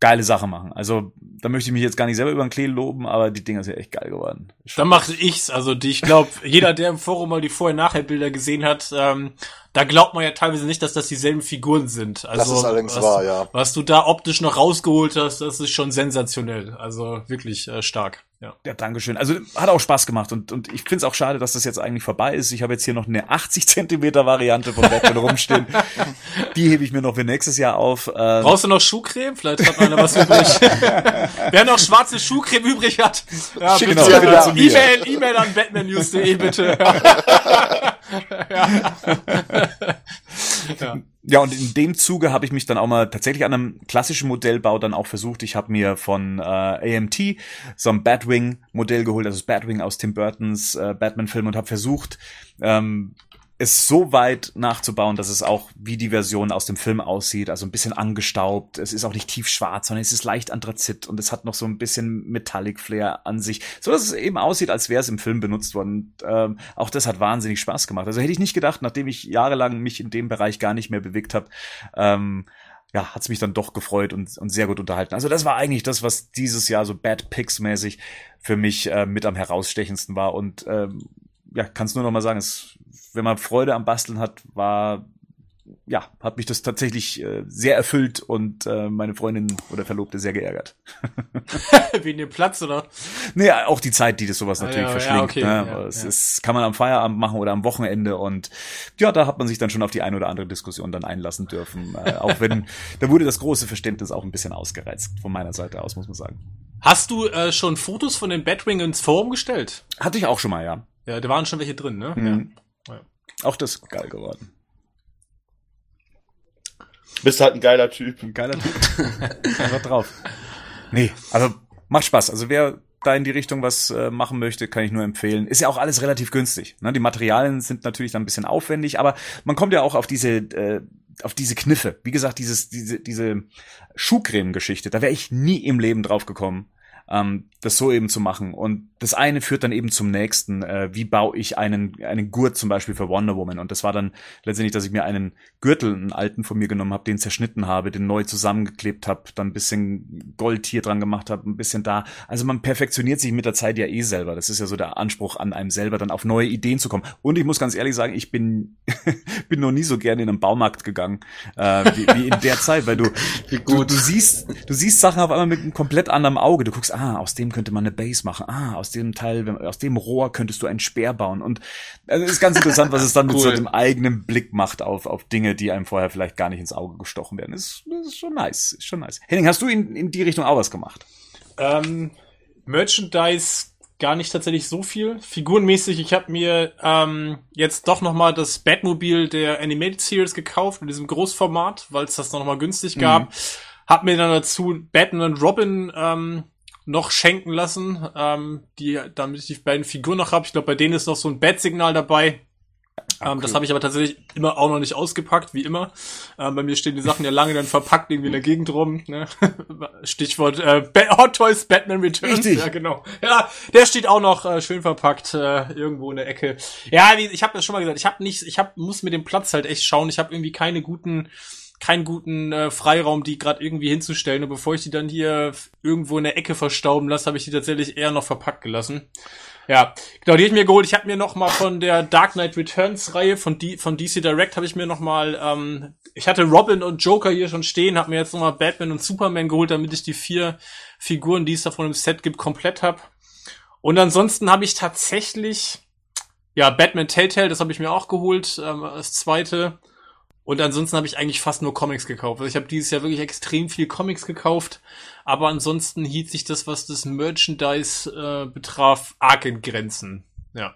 geile Sache machen. Also da möchte ich mich jetzt gar nicht selber über den Klee loben, aber die Dinger sind echt geil geworden. Dann mache ich's. Also die, ich glaube, (laughs) jeder, der im Forum mal die Vorher-Nachher-Bilder gesehen hat, ähm, da glaubt man ja teilweise nicht, dass das dieselben Figuren sind. Also, das ist allerdings was, wahr, ja. Was du da optisch noch rausgeholt hast, das ist schon sensationell. Also wirklich äh, stark. Ja. ja, Dankeschön. Also hat auch Spaß gemacht und, und ich finde es auch schade, dass das jetzt eigentlich vorbei ist. Ich habe jetzt hier noch eine 80 Zentimeter Variante von Batman rumstehen. (laughs) Die hebe ich mir noch für nächstes Jahr auf. Ähm Brauchst du noch Schuhcreme? Vielleicht hat einer was übrig. (laughs) Wer noch schwarze Schuhcreme übrig hat, ja, bitte. Genau, ja, E-Mail, E-Mail an batmannews.de bitte. (laughs) ja. Ja. und in dem Zuge habe ich mich dann auch mal tatsächlich an einem klassischen Modellbau dann auch versucht. Ich habe mir von äh, AMT so ein Batwing-Modell geholt, also das Batwing aus Tim Burtons äh, Batman-Film und habe versucht, ähm, es so weit nachzubauen, dass es auch wie die Version aus dem Film aussieht, also ein bisschen angestaubt. Es ist auch nicht tiefschwarz, sondern es ist leicht Anthrazit und es hat noch so ein bisschen Metallic Flair an sich, so dass es eben aussieht, als wäre es im Film benutzt worden. Und, ähm, auch das hat wahnsinnig Spaß gemacht. Also hätte ich nicht gedacht, nachdem ich jahrelang mich in dem Bereich gar nicht mehr bewegt habe. Ähm, ja, hat's mich dann doch gefreut und, und sehr gut unterhalten. Also das war eigentlich das, was dieses Jahr so Bad Picks mäßig für mich äh, mit am herausstechendsten war. Und ähm, ja, kannst nur noch mal sagen, es wenn man Freude am Basteln hat, war ja, hat mich das tatsächlich äh, sehr erfüllt und äh, meine Freundin oder Verlobte sehr geärgert. (laughs) Wegen dem Platz, oder? Nee, auch die Zeit, die das sowas natürlich ah, ja, verschlingt. Ja, okay, ne? ja, es Ist, kann man am Feierabend machen oder am Wochenende und ja, da hat man sich dann schon auf die eine oder andere Diskussion dann einlassen dürfen. äh, (laughs) auch wenn, da wurde das große Verständnis auch ein bisschen ausgereizt von meiner Seite aus, muss man sagen. Hast du äh, schon Fotos von den Batwing ins Forum gestellt? Hatte ich auch schon mal, ja. Ja, da waren schon welche drin, ne? Mhm. Ja. Auch das ist geil geworden. Bist halt ein geiler Typ. Ein geiler Typ. (laughs) Einfach drauf. Nee, also macht Spaß. Also wer da in die Richtung was äh, machen möchte, kann ich nur empfehlen. Ist ja auch alles relativ günstig. Ne? Die Materialien sind natürlich dann ein bisschen aufwendig, aber man kommt ja auch auf diese äh, auf diese Kniffe. Wie gesagt, dieses diese diese Schuhcreme-Geschichte. Da wäre ich nie im Leben drauf gekommen ähm, das so eben zu machen. Und das eine führt dann eben zum nächsten. Äh, wie baue ich einen, einen Gurt zum Beispiel für Wonder Woman? Und das war dann letztendlich, dass ich mir einen Gürtel, einen alten von mir genommen habe, den zerschnitten habe, den neu zusammengeklebt habe, dann ein bisschen Gold hier dran gemacht habe, ein bisschen da. Also man perfektioniert sich mit der Zeit ja eh selber. Das ist ja so der Anspruch an einem selber, dann auf neue Ideen zu kommen. Und ich muss ganz ehrlich sagen, ich bin, (laughs) bin noch nie so gerne in einen Baumarkt gegangen, äh, wie, wie in der Zeit, weil du, (laughs) du, du siehst, du siehst Sachen auf einmal mit einem komplett anderen Auge. Du guckst, ah, aus dem könnte man eine Base machen. Ah, aus dem Teil, aus dem Rohr könntest du einen Speer bauen. Und also, es ist ganz interessant, was es dann cool. mit so einem eigenen Blick macht auf, auf Dinge, die einem vorher vielleicht gar nicht ins Auge gestochen werden. Ist, ist schon nice, ist schon nice. Henning, hast du in, in die Richtung auch was gemacht? Ähm, Merchandise gar nicht tatsächlich so viel. Figurenmäßig, ich habe mir ähm, jetzt doch nochmal das Batmobil der Animated Series gekauft, in diesem Großformat, weil es das noch mal günstig gab. Mhm. Hab mir dann dazu Batman und Robin ähm, noch schenken lassen, ähm, die, damit ich die beiden Figuren noch habe. Ich glaube, bei denen ist noch so ein Bat-Signal dabei. Ah, ähm, Das habe ich aber tatsächlich immer auch noch nicht ausgepackt, wie immer. Ähm, bei mir stehen die Sachen ja lange dann verpackt irgendwie in der Gegend rum. Ne? (laughs) Stichwort äh, Hot Toys Batman Returns. Richtig. Ja, genau. Ja, der steht auch noch äh, schön verpackt äh, irgendwo in der Ecke. Ja, wie, ich habe das schon mal gesagt. Ich habe nicht, ich hab, muss mit dem Platz halt echt schauen. Ich habe irgendwie keine guten keinen guten äh, Freiraum, die gerade irgendwie hinzustellen. Und bevor ich die dann hier irgendwo in der Ecke verstauben lasse, habe ich die tatsächlich eher noch verpackt gelassen. Ja, genau, die habe ich mir geholt. Ich habe mir noch mal von der Dark Knight Returns Reihe von, D von DC Direct habe ich mir noch mal, ähm, ich hatte Robin und Joker hier schon stehen, habe mir jetzt noch mal Batman und Superman geholt, damit ich die vier Figuren, die es da von dem Set gibt, komplett habe. Und ansonsten habe ich tatsächlich, ja, Batman Telltale, das habe ich mir auch geholt, ähm, das zweite. Und ansonsten habe ich eigentlich fast nur Comics gekauft. Also ich habe dieses Jahr wirklich extrem viel Comics gekauft, aber ansonsten hielt sich das, was das Merchandise äh, betraf, arg in Grenzen. Ja.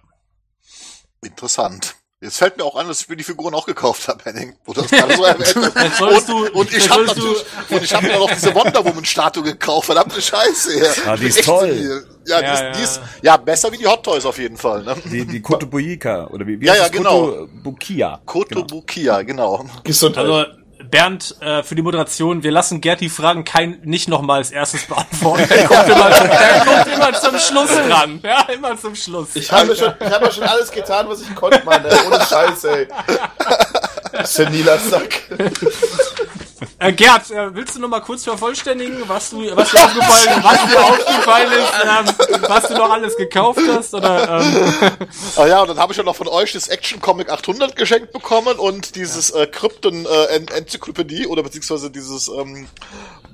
Interessant. Jetzt fällt mir auch an, dass ich mir die Figuren auch gekauft habe, Henning. Wo das gerade so erwähnt und, du, und ich habe natürlich, und ich habe mir noch diese Wonder Woman Statue gekauft. Verdammte Scheiße. Ja, ah, die ist toll. Ja, ja, die, ja. Die ist, ja, besser wie die Hot Toys auf jeden Fall. Ne? Die, die Kotobuika, oder wie, wie ja, ja, genau. Kotobukia. Kotobukia, genau. genau. Gesundheit. Also, Bernd, äh, für die Moderation, wir lassen Gerd die Fragen kein, nicht nochmal als erstes beantworten. Er kommt, immer, er kommt immer zum Schluss (laughs) dran. Ja, immer zum Schluss. Ich habe schon, ich habe schon alles getan, was ich konnte, Mann. Ey. Ohne Scheiß, ey. (laughs) Seniler Sack. Äh, Gerd, äh, willst du noch mal kurz vervollständigen, was du, was dir aufgefallen, was dir aufgefallen ist, ähm, was du noch alles gekauft hast, oder? Ähm? Ah ja, und dann habe ich ja noch von euch das Action Comic 800 geschenkt bekommen und dieses äh, Krypton äh, Enzyklopädie oder beziehungsweise dieses ähm,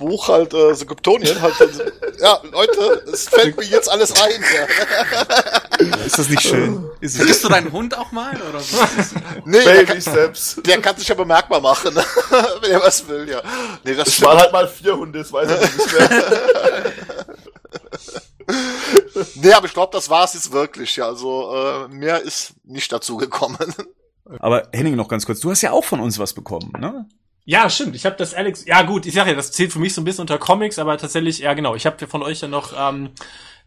Buch halt, äh, The Kryptonien halt. Ja, Leute, es fällt mir jetzt alles ein. Ja. (laughs) Ist das nicht schön? Ist Vergisst du deinen Hund auch mal oder? nee, der kann, der kann sich ja bemerkbar machen, (laughs) wenn er was will, ja. Nee, das ich war halt mal vier Hunde, das weiß ich nicht mehr. (laughs) nee, aber ich glaube, das war es jetzt wirklich. Ja, also äh, mehr ist nicht dazu gekommen. Aber Henning, noch ganz kurz, du hast ja auch von uns was bekommen, ne? Ja, stimmt. Ich habe das Alex. Ja gut, ich sage ja, das zählt für mich so ein bisschen unter Comics, aber tatsächlich, ja genau. Ich habe von euch ja noch ähm,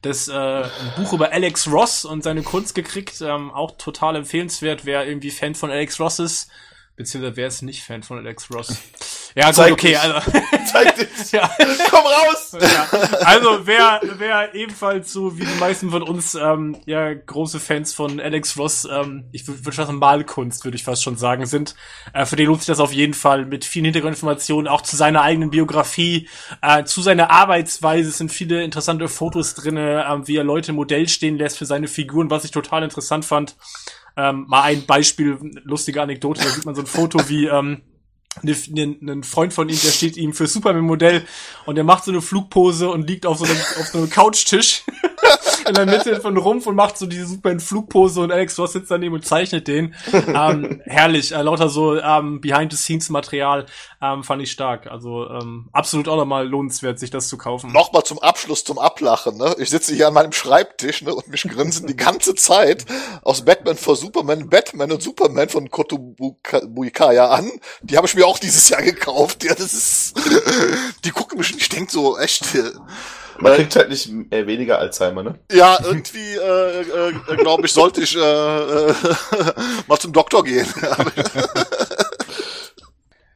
das äh, Buch über Alex Ross und seine Kunst gekriegt. Ähm, auch total empfehlenswert, wer irgendwie Fan von Alex Ross ist. Beziehungsweise wer ist nicht Fan von Alex Ross? (laughs) Ja, gut, Zeig okay, dich. also. (laughs) Zeig dich. (laughs) ja. Komm raus! Ja. Also, wer, wer ebenfalls so wie die meisten von uns, ähm, ja, große Fans von Alex Ross, ähm, ich würde würd sagen, Malkunst, würde ich fast schon sagen, sind, äh, für den lohnt sich das auf jeden Fall mit vielen Hintergrundinformationen, auch zu seiner eigenen Biografie, äh, zu seiner Arbeitsweise sind viele interessante Fotos drinne, äh, wie er Leute Modell stehen lässt für seine Figuren, was ich total interessant fand. Ähm, mal ein Beispiel, lustige Anekdote, da sieht man so ein Foto wie, ähm, ein Freund von ihm, der steht ihm für Superman-Modell und der macht so eine Flugpose und liegt auf so einem, auf so einem Couchtisch (laughs) in der Mitte von Rumpf und macht so diese Superman-Flugpose und Alex Ross sitzt daneben und zeichnet den. Ähm, herrlich, äh, lauter so ähm, Behind-the-Scenes-Material ähm, fand ich stark. Also ähm, absolut auch nochmal lohnenswert, sich das zu kaufen. Nochmal zum Abschluss, zum Ablachen. Ne? Ich sitze hier an meinem Schreibtisch ne, und mich grinsen die ganze Zeit aus Batman vor Superman, Batman und Superman von Kotobuikaya an. Die habe ich mir auch dieses Jahr gekauft. Ja, das ist, die gucken mich und ich denke so, echt. Man kriegt halt nicht äh, weniger Alzheimer, ne? Ja, irgendwie, äh, äh, glaube ich, sollte ich äh, äh, (laughs) mal zum Doktor gehen. (laughs)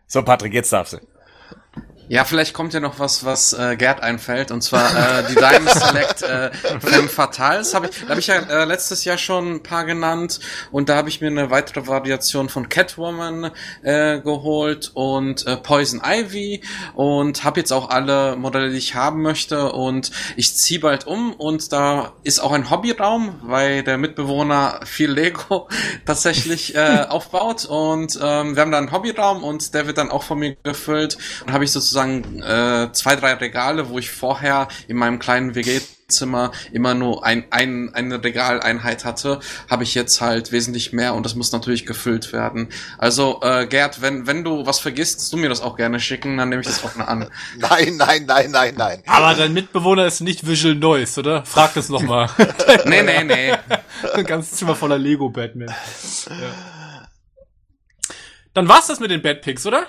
so, Patrick, jetzt darfst du. Ja, vielleicht kommt ja noch was, was äh, Gerd einfällt, und zwar äh, die Diamond Select äh, Femme Fatales. Hab ich, da habe ich ja äh, letztes Jahr schon ein paar genannt. Und da habe ich mir eine weitere Variation von Catwoman äh, geholt und äh, Poison Ivy. Und habe jetzt auch alle Modelle, die ich haben möchte. Und ich ziehe bald um. Und da ist auch ein Hobbyraum, weil der Mitbewohner viel Lego (laughs) tatsächlich äh, (laughs) aufbaut. Und ähm, wir haben da einen Hobbyraum und der wird dann auch von mir gefüllt. Und habe ich sozusagen sozusagen äh, zwei, drei Regale, wo ich vorher in meinem kleinen WG-Zimmer immer nur ein, ein, eine Regaleinheit hatte, habe ich jetzt halt wesentlich mehr und das muss natürlich gefüllt werden. Also äh, Gerd, wenn, wenn du was vergisst, du mir das auch gerne schicken, dann nehme ich das auch an. (laughs) Nein, nein, nein, nein, nein. Aber dein Mitbewohner ist nicht Visual Noise, oder? Frag das nochmal. (laughs) nee, nee, nee. Ein ganzes Zimmer voller Lego Batman. Ja. Dann war's das mit den Batpicks, oder?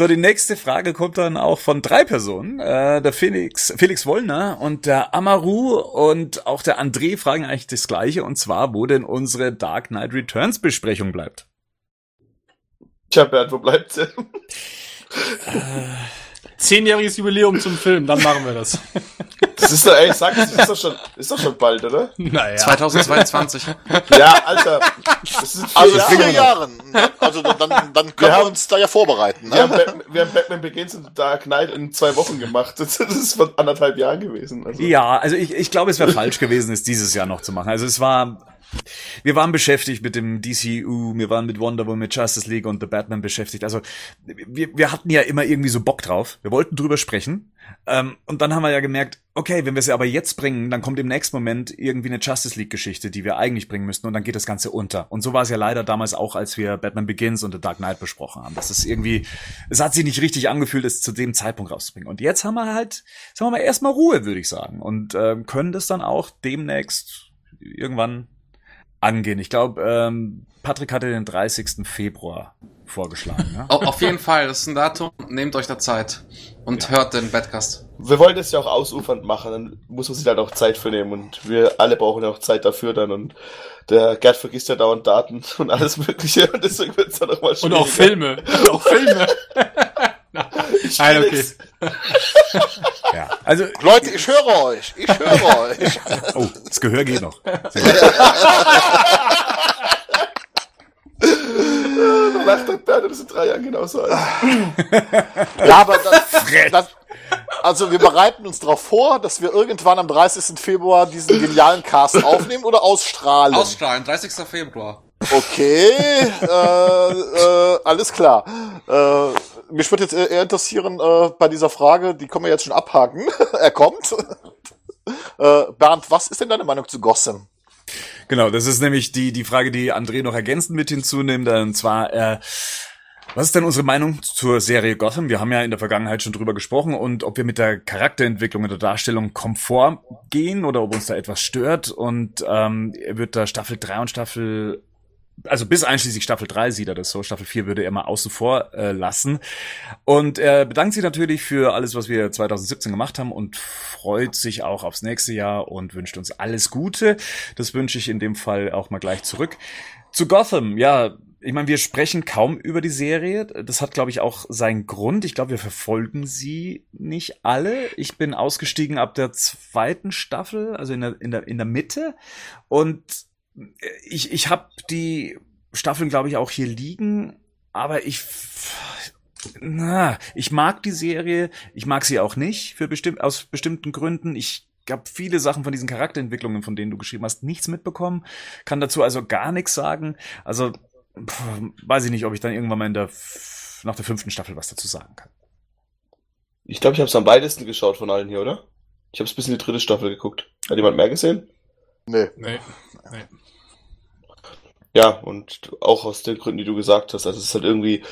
So, die nächste Frage kommt dann auch von drei Personen. Äh, der Felix, Felix Wollner und der Amaru und auch der André fragen eigentlich das Gleiche, und zwar, wo denn unsere Dark Knight Returns Besprechung bleibt. Tja, Bert, wo bleibt sie? Zehnjähriges Jubiläum zum Film, dann machen wir das. Das ist doch, ey, sag, das ist doch schon, ist doch schon bald, oder? Naja. 2022. Ja, Alter. Das sind vier Also Jahre vier. Jahren. Ne? Also dann, dann können wir, haben- uns da ja vorbereiten. Wir haben, Ne? Batman, wir haben Batman Begins und Dark Knight in zwei Wochen gemacht. Das, das ist vor anderthalb Jahren gewesen. Also. Ja, also ich, ich glaube, es wäre falsch gewesen, es dieses Jahr noch zu machen. Also es war, wir waren beschäftigt mit dem DCU, wir waren mit Wonder Woman, mit Justice League und The Batman beschäftigt. Also wir, wir hatten ja immer irgendwie so Bock drauf. Wir wollten drüber sprechen. Ähm, und dann haben wir ja gemerkt, okay, wenn wir sie aber jetzt bringen, dann kommt im nächsten Moment irgendwie eine Justice League Geschichte, die wir eigentlich bringen müssten und dann geht das Ganze unter. Und so war es ja leider damals auch, als wir Batman Begins und The Dark Knight besprochen haben. Das ist irgendwie, es hat sich nicht richtig angefühlt, es zu dem Zeitpunkt rauszubringen. Und jetzt haben wir halt, sagen wir mal, erstmal Ruhe, würde ich sagen. Und ähm, können das dann auch demnächst irgendwann angehen. Ich glaube, ähm, Patrick hatte den 30. Februar vorgeschlagen. Ne? Au- auf jeden Fall, das ist ein Datum, nehmt euch da Zeit und hört den Badcast. Wir wollen das ja auch ausufernd machen, dann muss man sich halt auch Zeit für nehmen und wir alle brauchen ja auch Zeit dafür dann und der Gerd vergisst ja dauernd Daten und alles mögliche und deswegen wird es dann auch mal Und schwieriger. auch Filme. Und auch (laughs) Filme. Nein, okay. (laughs) Ja. Also, Leute, ich höre euch. Ich höre (laughs) euch. oh, das Gehör geht noch. Lacht der Bert, das sind drei Jahre genauso alt. (laughs) Ja, aber das, das, also wir bereiten uns darauf vor, dass wir irgendwann am 30. Februar diesen genialen Cast aufnehmen oder ausstrahlen. Ausstrahlen, 30. Februar. Okay, äh, äh, alles klar. Äh, mich würde jetzt eher interessieren äh, bei dieser Frage, die können wir jetzt schon abhaken. (laughs) er kommt. äh, Bernd, was ist denn deine Meinung zu Gotham? Genau, das ist nämlich die, die Frage, die André noch ergänzend mit hinzunimmt. Und zwar, äh, was ist denn unsere Meinung zur Serie Gotham? Wir haben ja in der Vergangenheit schon drüber gesprochen und ob wir mit der Charakterentwicklung und der Darstellung Komfort gehen oder ob uns da etwas stört. Und ähm, wird da Staffel 3 und Staffel also bis einschließlich Staffel 3 sieht er das so. Staffel 4 würde er mal außen vor äh, lassen. Und er bedankt sich natürlich für alles, was wir 2017 gemacht haben und freut sich auch aufs nächste Jahr und wünscht uns alles Gute. Das wünsche ich in dem Fall auch mal gleich zurück. Zu Gotham, ja, ich meine, wir sprechen kaum über die Serie. Das hat, glaube ich, auch seinen Grund. Ich glaube, wir verfolgen sie nicht alle. Ich bin ausgestiegen ab der zweiten Staffel, also in der, in der, in der Mitte. Und ich, ich habe die Staffeln, glaube ich, auch hier liegen, aber ich, na, ich mag die Serie, ich mag sie auch nicht für bestimmt aus bestimmten Gründen. Ich habe viele Sachen von diesen Charakterentwicklungen, von denen du geschrieben hast, nichts mitbekommen, kann dazu also gar nichts sagen. Also pff, weiß ich nicht, ob ich dann irgendwann mal in der f- nach der fünften Staffel was dazu sagen kann. Ich glaube, ich habe es am weitesten geschaut von allen hier, oder? Ich habe es bis in die dritte Staffel geguckt. Hat jemand mehr gesehen? Nee. Nee. nee. Ja, und auch aus den Gründen, die du gesagt hast. Also es ist halt irgendwie,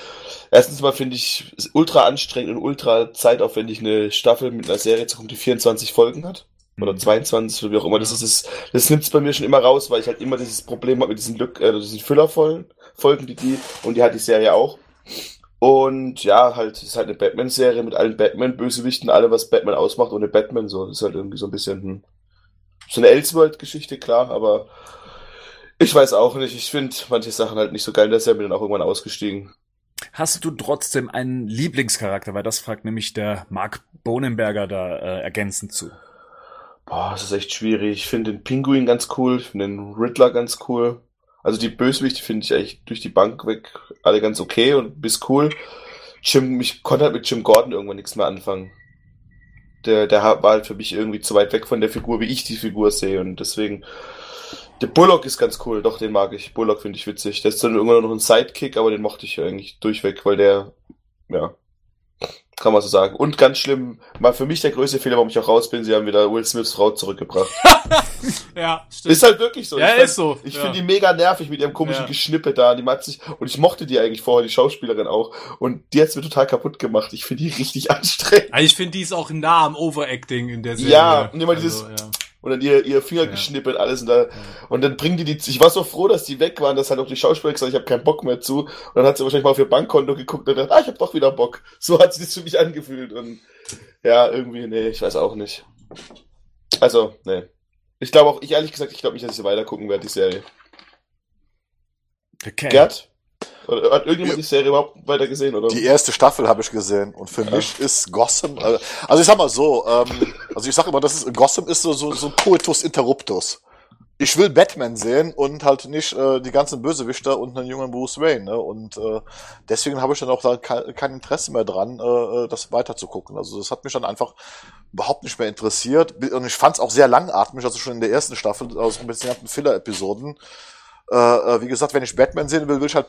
erstens mal finde ich es ultra anstrengend und ultra zeitaufwendig, eine Staffel mit einer Serie zu gucken, die 24 Folgen hat. Oder 22, oder wie auch immer. Das ist, das, das nimmt es bei mir schon immer raus, weil ich halt immer dieses Problem habe mit diesen Lück, äh, diesen Füllervollen Folgen, die die, und die hat die Serie auch. Und ja, halt, es ist halt eine Batman-Serie mit allen Batman-Bösewichten, alle, was Batman ausmacht, ohne Batman, so. Das ist halt irgendwie so ein bisschen, hm, so eine Elseworld-Geschichte, klar, aber ich weiß auch nicht. Ich finde manche Sachen halt nicht so geil, deshalb bin ich dann auch irgendwann ausgestiegen. Hast du trotzdem einen Lieblingscharakter? Weil das fragt nämlich der Mark Bonenberger da äh, ergänzend zu. Boah, das ist echt schwierig. Ich finde den Pinguin ganz cool, ich finde den Riddler ganz cool. Also die Bösewichte finde ich eigentlich durch die Bank weg alle ganz okay und bis cool. Jim, ich konnte halt mit Jim Gordon irgendwann nichts mehr anfangen. Der, der war halt für mich irgendwie zu weit weg von der Figur, wie ich die Figur sehe und deswegen der Bullock ist ganz cool, doch, den mag ich. Bullock finde ich witzig. Der ist dann irgendwann noch ein Sidekick, aber den mochte ich eigentlich durchweg, weil der, ja, kann man so sagen. Und ganz schlimm, mal für mich der größte Fehler, warum ich auch raus bin, sie haben wieder Will Smiths Frau zurückgebracht. (laughs) Ja, stimmt. ist halt wirklich so. Ja, ich fand- ist so. Ich Ja. finde die mega nervig mit ihrem komischen Ja. Geschnippe da. Die macht sich, und ich mochte die eigentlich vorher, die Schauspielerin auch. Und die hat's mir total kaputt gemacht. Ich finde die richtig (laughs) anstrengend. Also ich finde, die ist auch nah am Overacting in der Serie. Ja, und immer dieses- ja. Und dann ihr, ihr Finger Ja. geschnippelt, alles und da, und dann bringen die die, ich war so froh, dass die weg waren, dass halt auch die Schauspieler gesagt, ich habe keinen Bock mehr zu. Und dann hat sie wahrscheinlich mal auf ihr Bankkonto geguckt und dann, ah, ich habe doch wieder Bock. So hat sich das für mich angefühlt und, ja, irgendwie, nee, ich weiß auch nicht. Also, nee. Ich glaube auch, ich ehrlich gesagt, ich glaube nicht, dass ich sie weiter gucken werde, die Serie. Okay. Gerd? Oder hat irgendjemand die Serie überhaupt weiter gesehen, oder? Die erste Staffel habe ich gesehen und für mich ist Gotham, äh, also ich sag mal so, ähm, also ich sag immer, das ist Gotham ist so so, so ein Coitus interruptus. Ich will Batman sehen und halt nicht äh, die ganzen Bösewichter und einen jungen Bruce Wayne. Ne? Und äh, deswegen habe ich dann auch da kein, kein Interesse mehr dran, äh, das weiter zu gucken. Also das hat mich dann einfach überhaupt nicht mehr interessiert. Und ich fand es auch sehr langatmig, also schon in der ersten Staffel, also mit den ganzen Filler-Episoden. Äh, äh, wie gesagt, wenn ich Batman sehen will, will ich halt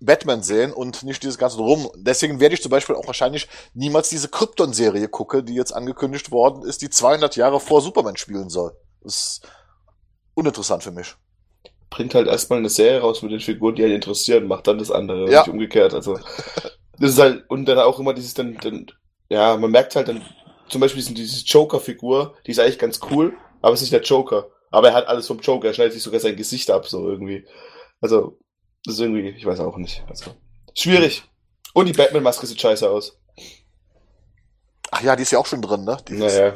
Batman sehen und nicht dieses ganze Drum. Deswegen werde ich zum Beispiel auch wahrscheinlich niemals diese Krypton-Serie gucke, die jetzt angekündigt worden ist, die 200 Jahre vor Superman spielen soll. Das ist uninteressant für mich. bringt halt erstmal eine Serie raus mit den Figuren, die einen interessieren, macht dann das andere, Ja. nicht umgekehrt. Also, das ist halt, und dann auch immer dieses dann, dann ja, man merkt halt dann, zum Beispiel diese Joker-Figur, die ist eigentlich ganz cool, aber es ist nicht der Joker. Aber er hat alles vom Joker, er schneidet sich sogar sein Gesicht ab, so irgendwie. Also, das ist irgendwie, ich weiß auch nicht. Also, schwierig. Und die Batman-Maske sieht scheiße aus. Ach ja, die ist ja auch schon drin, ne? Die ist- Naja.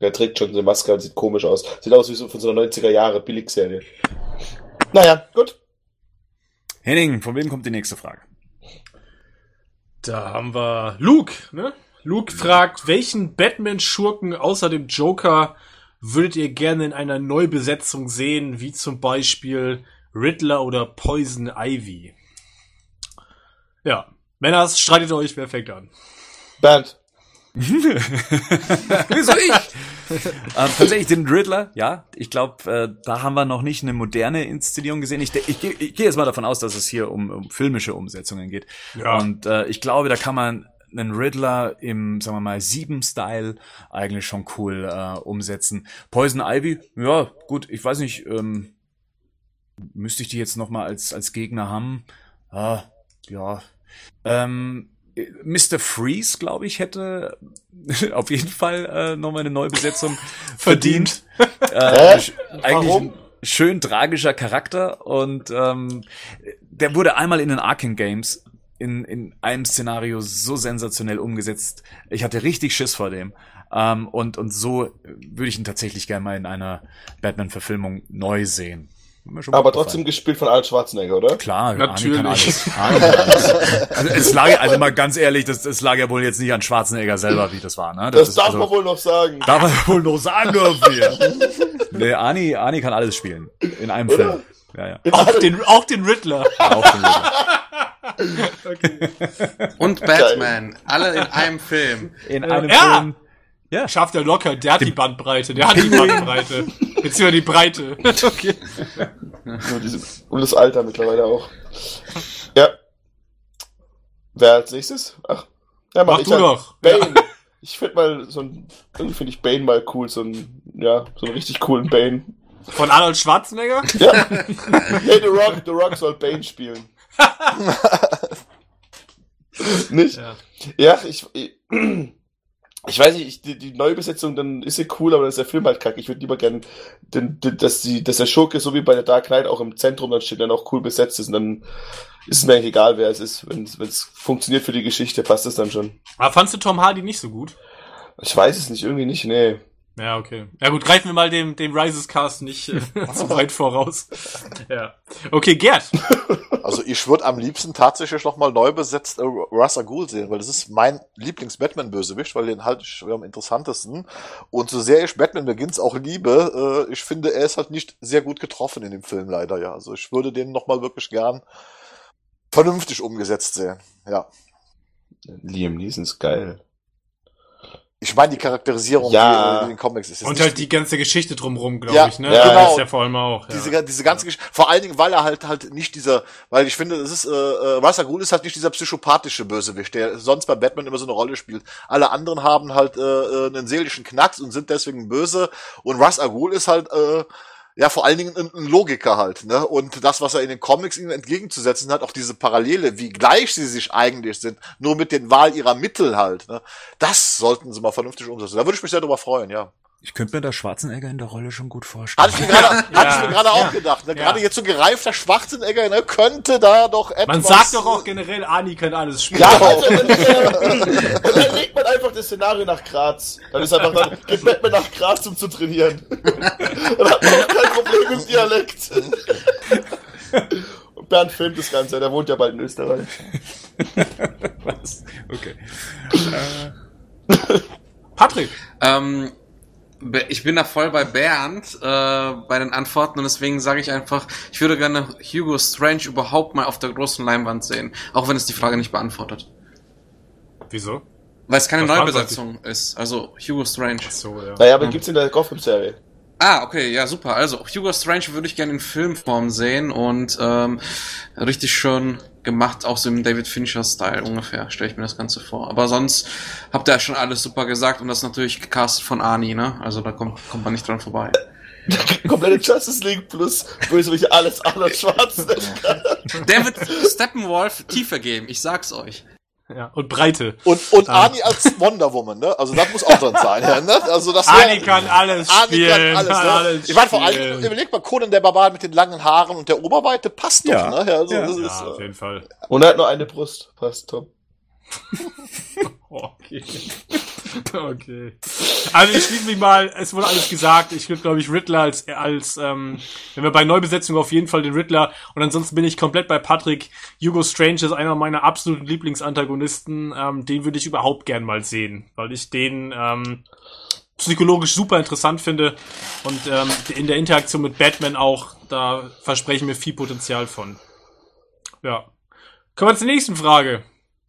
Der trägt schon eine Maske und sieht komisch aus. Sieht aus wie so von so einer 90er Jahre Billigserie. Naja, gut. Henning, von wem kommt die nächste Frage? Da haben wir Luke, ne? Luke fragt, welchen Batman-Schurken außer dem Joker würdet ihr gerne in einer Neubesetzung sehen, wie zum Beispiel Riddler oder Poison Ivy? Ja. Männers, streitet euch, wer fängt an? Bernd. (laughs) Wieso ich? ähm, tatsächlich den Riddler, ja. Ich glaube, äh, da haben wir noch nicht eine moderne Inszenierung gesehen. Ich, ich, geh- ich gehe jetzt mal davon aus, dass es hier um, um filmische Umsetzungen geht. Ja. Und äh, ich glaube, da kann man einen Riddler im, sagen wir mal, Sieben-Style eigentlich schon cool äh, umsetzen. Poison Ivy, ja, gut, ich weiß nicht, ähm, müsste ich die jetzt noch mal als, als Gegner haben? Ah, ja. Ähm, Mr. Freeze, glaube ich, hätte (laughs) auf jeden Fall äh, nochmal eine Neubesetzung (laughs) verdient. äh, sch- eigentlich Warum? ein schön tragischer Charakter und ähm, der wurde einmal in den Arkham Games in, in einem Szenario so sensationell umgesetzt. Ich hatte richtig Schiss vor dem. Ähm, und, und so würde ich ihn tatsächlich gerne mal in einer Batman-Verfilmung neu sehen. Aber trotzdem gespielt von Arnold Schwarzenegger, oder? Klar, Natürlich. Arnie kann alles. Arnie kann alles. Also, es lag, also mal ganz ehrlich, das, das lag ja wohl jetzt nicht an Schwarzenegger selber, wie das war. Ne? Das, ist darf also, man wohl noch sagen. Darf man wohl noch sagen dürfen wir. nee, Arnie, Arnie kann alles spielen. In einem Oder? Film. Ja, ja. Auch den, auch den Riddler. Auch den Riddler. (laughs) Und Batman. Alle in einem Film. In einem Ja. Film. Ja. Schafft er locker, der hat die Bandbreite, der hat die Bandbreite. Beziehungsweise die Breite. (laughs) okay. Und das Alter mittlerweile auch. Ja. Wer als nächstes? Ach. Ja, Mach ich du doch. Bane. Ich finde mal so ein, irgendwie finde ich Bane mal cool, so ein, ja, so einen richtig coolen Bane. Von Arnold Schwarzenegger? Ja. (laughs) hey, The Rock, The Rock soll Bane spielen. (laughs) Nicht? Ja. Ja, ich, ich, ich weiß nicht, ich, die, die Neubesetzung, dann ist sie cool, aber dann ist der Film halt kacke. Ich würde lieber gern, den, den, dass, die, dass der Schurke, so wie bei der Dark Knight, auch im Zentrum dann steht, dann auch cool besetzt ist. Und dann ist es mir eigentlich egal, wer es ist. Wenn es funktioniert für die Geschichte, passt es dann schon. Aber fandst du Tom Hardy nicht so gut? Ich weiß es nicht, irgendwie nicht, nee. Ja, okay. Ja gut, greifen wir mal dem, dem Rises Cast nicht äh, (laughs) zu weit voraus. Ja. Okay, Gerd. (laughs) Also ich würde am liebsten tatsächlich noch mal neu besetzt äh, Ra's al Ghul sehen, weil das ist mein Lieblings-Batman-Bösewicht, weil den halte ich für am interessantesten. Und so sehr ich Batman Begins auch liebe, äh, ich finde, er ist halt nicht sehr gut getroffen in dem Film leider, ja. Also ich würde den noch mal wirklich gern vernünftig umgesetzt sehen, ja. Liam Neeson ist geil. Ich meine die Charakterisierung, Ja. die in den Comics ist. jetzt Und halt die ganze Geschichte drumrum, glaube Ja, ich, ne? ja, Das genau. ist ja vor allem auch. Ja. Diese, diese ganze Geschichte, vor allen Dingen, weil er halt halt nicht dieser, weil ich finde, es ist, äh, äh, Ghul ist halt nicht dieser psychopathische Bösewicht, der sonst bei Batman immer so eine Rolle spielt. Alle anderen haben halt äh, äh, einen seelischen Knacks und sind deswegen böse und al Ghul ist halt, äh, ja, vor allen Dingen ein, Logiker halt, ne? Und das, was er in den Comics ihnen entgegenzusetzen hat, auch diese Parallele, wie gleich sie sich eigentlich sind, nur mit den Wahl ihrer Mittel halt, ne? Das sollten sie mal vernünftig umsetzen. Da würde ich mich sehr drüber freuen, ja. Ich könnte mir da Schwarzenegger in der Rolle schon gut vorstellen. Hatte ich mir gerade, (laughs) hatte ich mir gerade auch gedacht. Ne? Gerade Ja. jetzt so gereifter Schwarzenegger, ne, könnte da doch etwas. Man sagt doch auch generell, Ani kann alles spielen. Ja, also, (laughs) und dann legt man einfach das Szenario nach Graz. Dann ist einfach, dann geht Batman nach Graz, um zu trainieren. (laughs) Dann hat man auch kein Problem mit dem Dialekt. Und Bernd filmt das Ganze, der wohnt ja bald in Österreich. Was? Okay. Patrick. Ähm, ich bin da voll bei Bernd äh, bei den Antworten und deswegen sage ich einfach, ich würde gerne Hugo Strange überhaupt mal auf der großen Leinwand sehen, auch wenn es die Frage nicht beantwortet. Wieso? Weil es keine Was Neubesetzung ist. Also Hugo Strange. So, ja. Naja, aber gibt's in der Gotham-Serie. Ah, okay, ja, super. Also, Hugo Strange würde ich gerne in Filmform sehen und ähm, richtig schön gemacht, auch so im David Fincher-Style ungefähr, stelle ich mir das Ganze vor. Aber sonst habt ihr ja schon alles super gesagt und das ist natürlich gecastet von Arnie, ne? Also da kommt, kommt man nicht dran vorbei. (laughs) Komplette Justice League plus Bösewicht, alles Schwarzenegger. Der wird Steppenwolf tiefer geben, ich sag's euch. Ja. Und Breite. Und, und Arnie als Wonder Woman, ne? Also das muss auch drin sein, ja, (laughs) ne? Also das Ani kann alles Arnie spielen. kann alles, ne? alles ich meine, vor allem, überleg mal, Conan der Barbar mit den langen Haaren und der Oberweite passt doch, Ja, ne? Ja, also, ja. das ist, Ja, auf äh, jeden Fall. Und er hat nur eine Brust. Passt, Tom. (laughs) (laughs) Okay. (laughs) okay. Also ich schließe mich mal, es wurde alles gesagt. Ich würde, glaube ich, Riddler als, als ähm, wenn wir bei Neubesetzung auf jeden Fall den Riddler und ansonsten bin ich komplett bei Patrick. Hugo Strange ist einer meiner absoluten Lieblingsantagonisten. Ähm, den würde ich überhaupt gern mal sehen, weil ich den ähm, psychologisch super interessant finde und ähm, in der Interaktion mit Batman auch, da versprechen wir viel Potenzial von. Ja. Kommen wir zur nächsten Frage.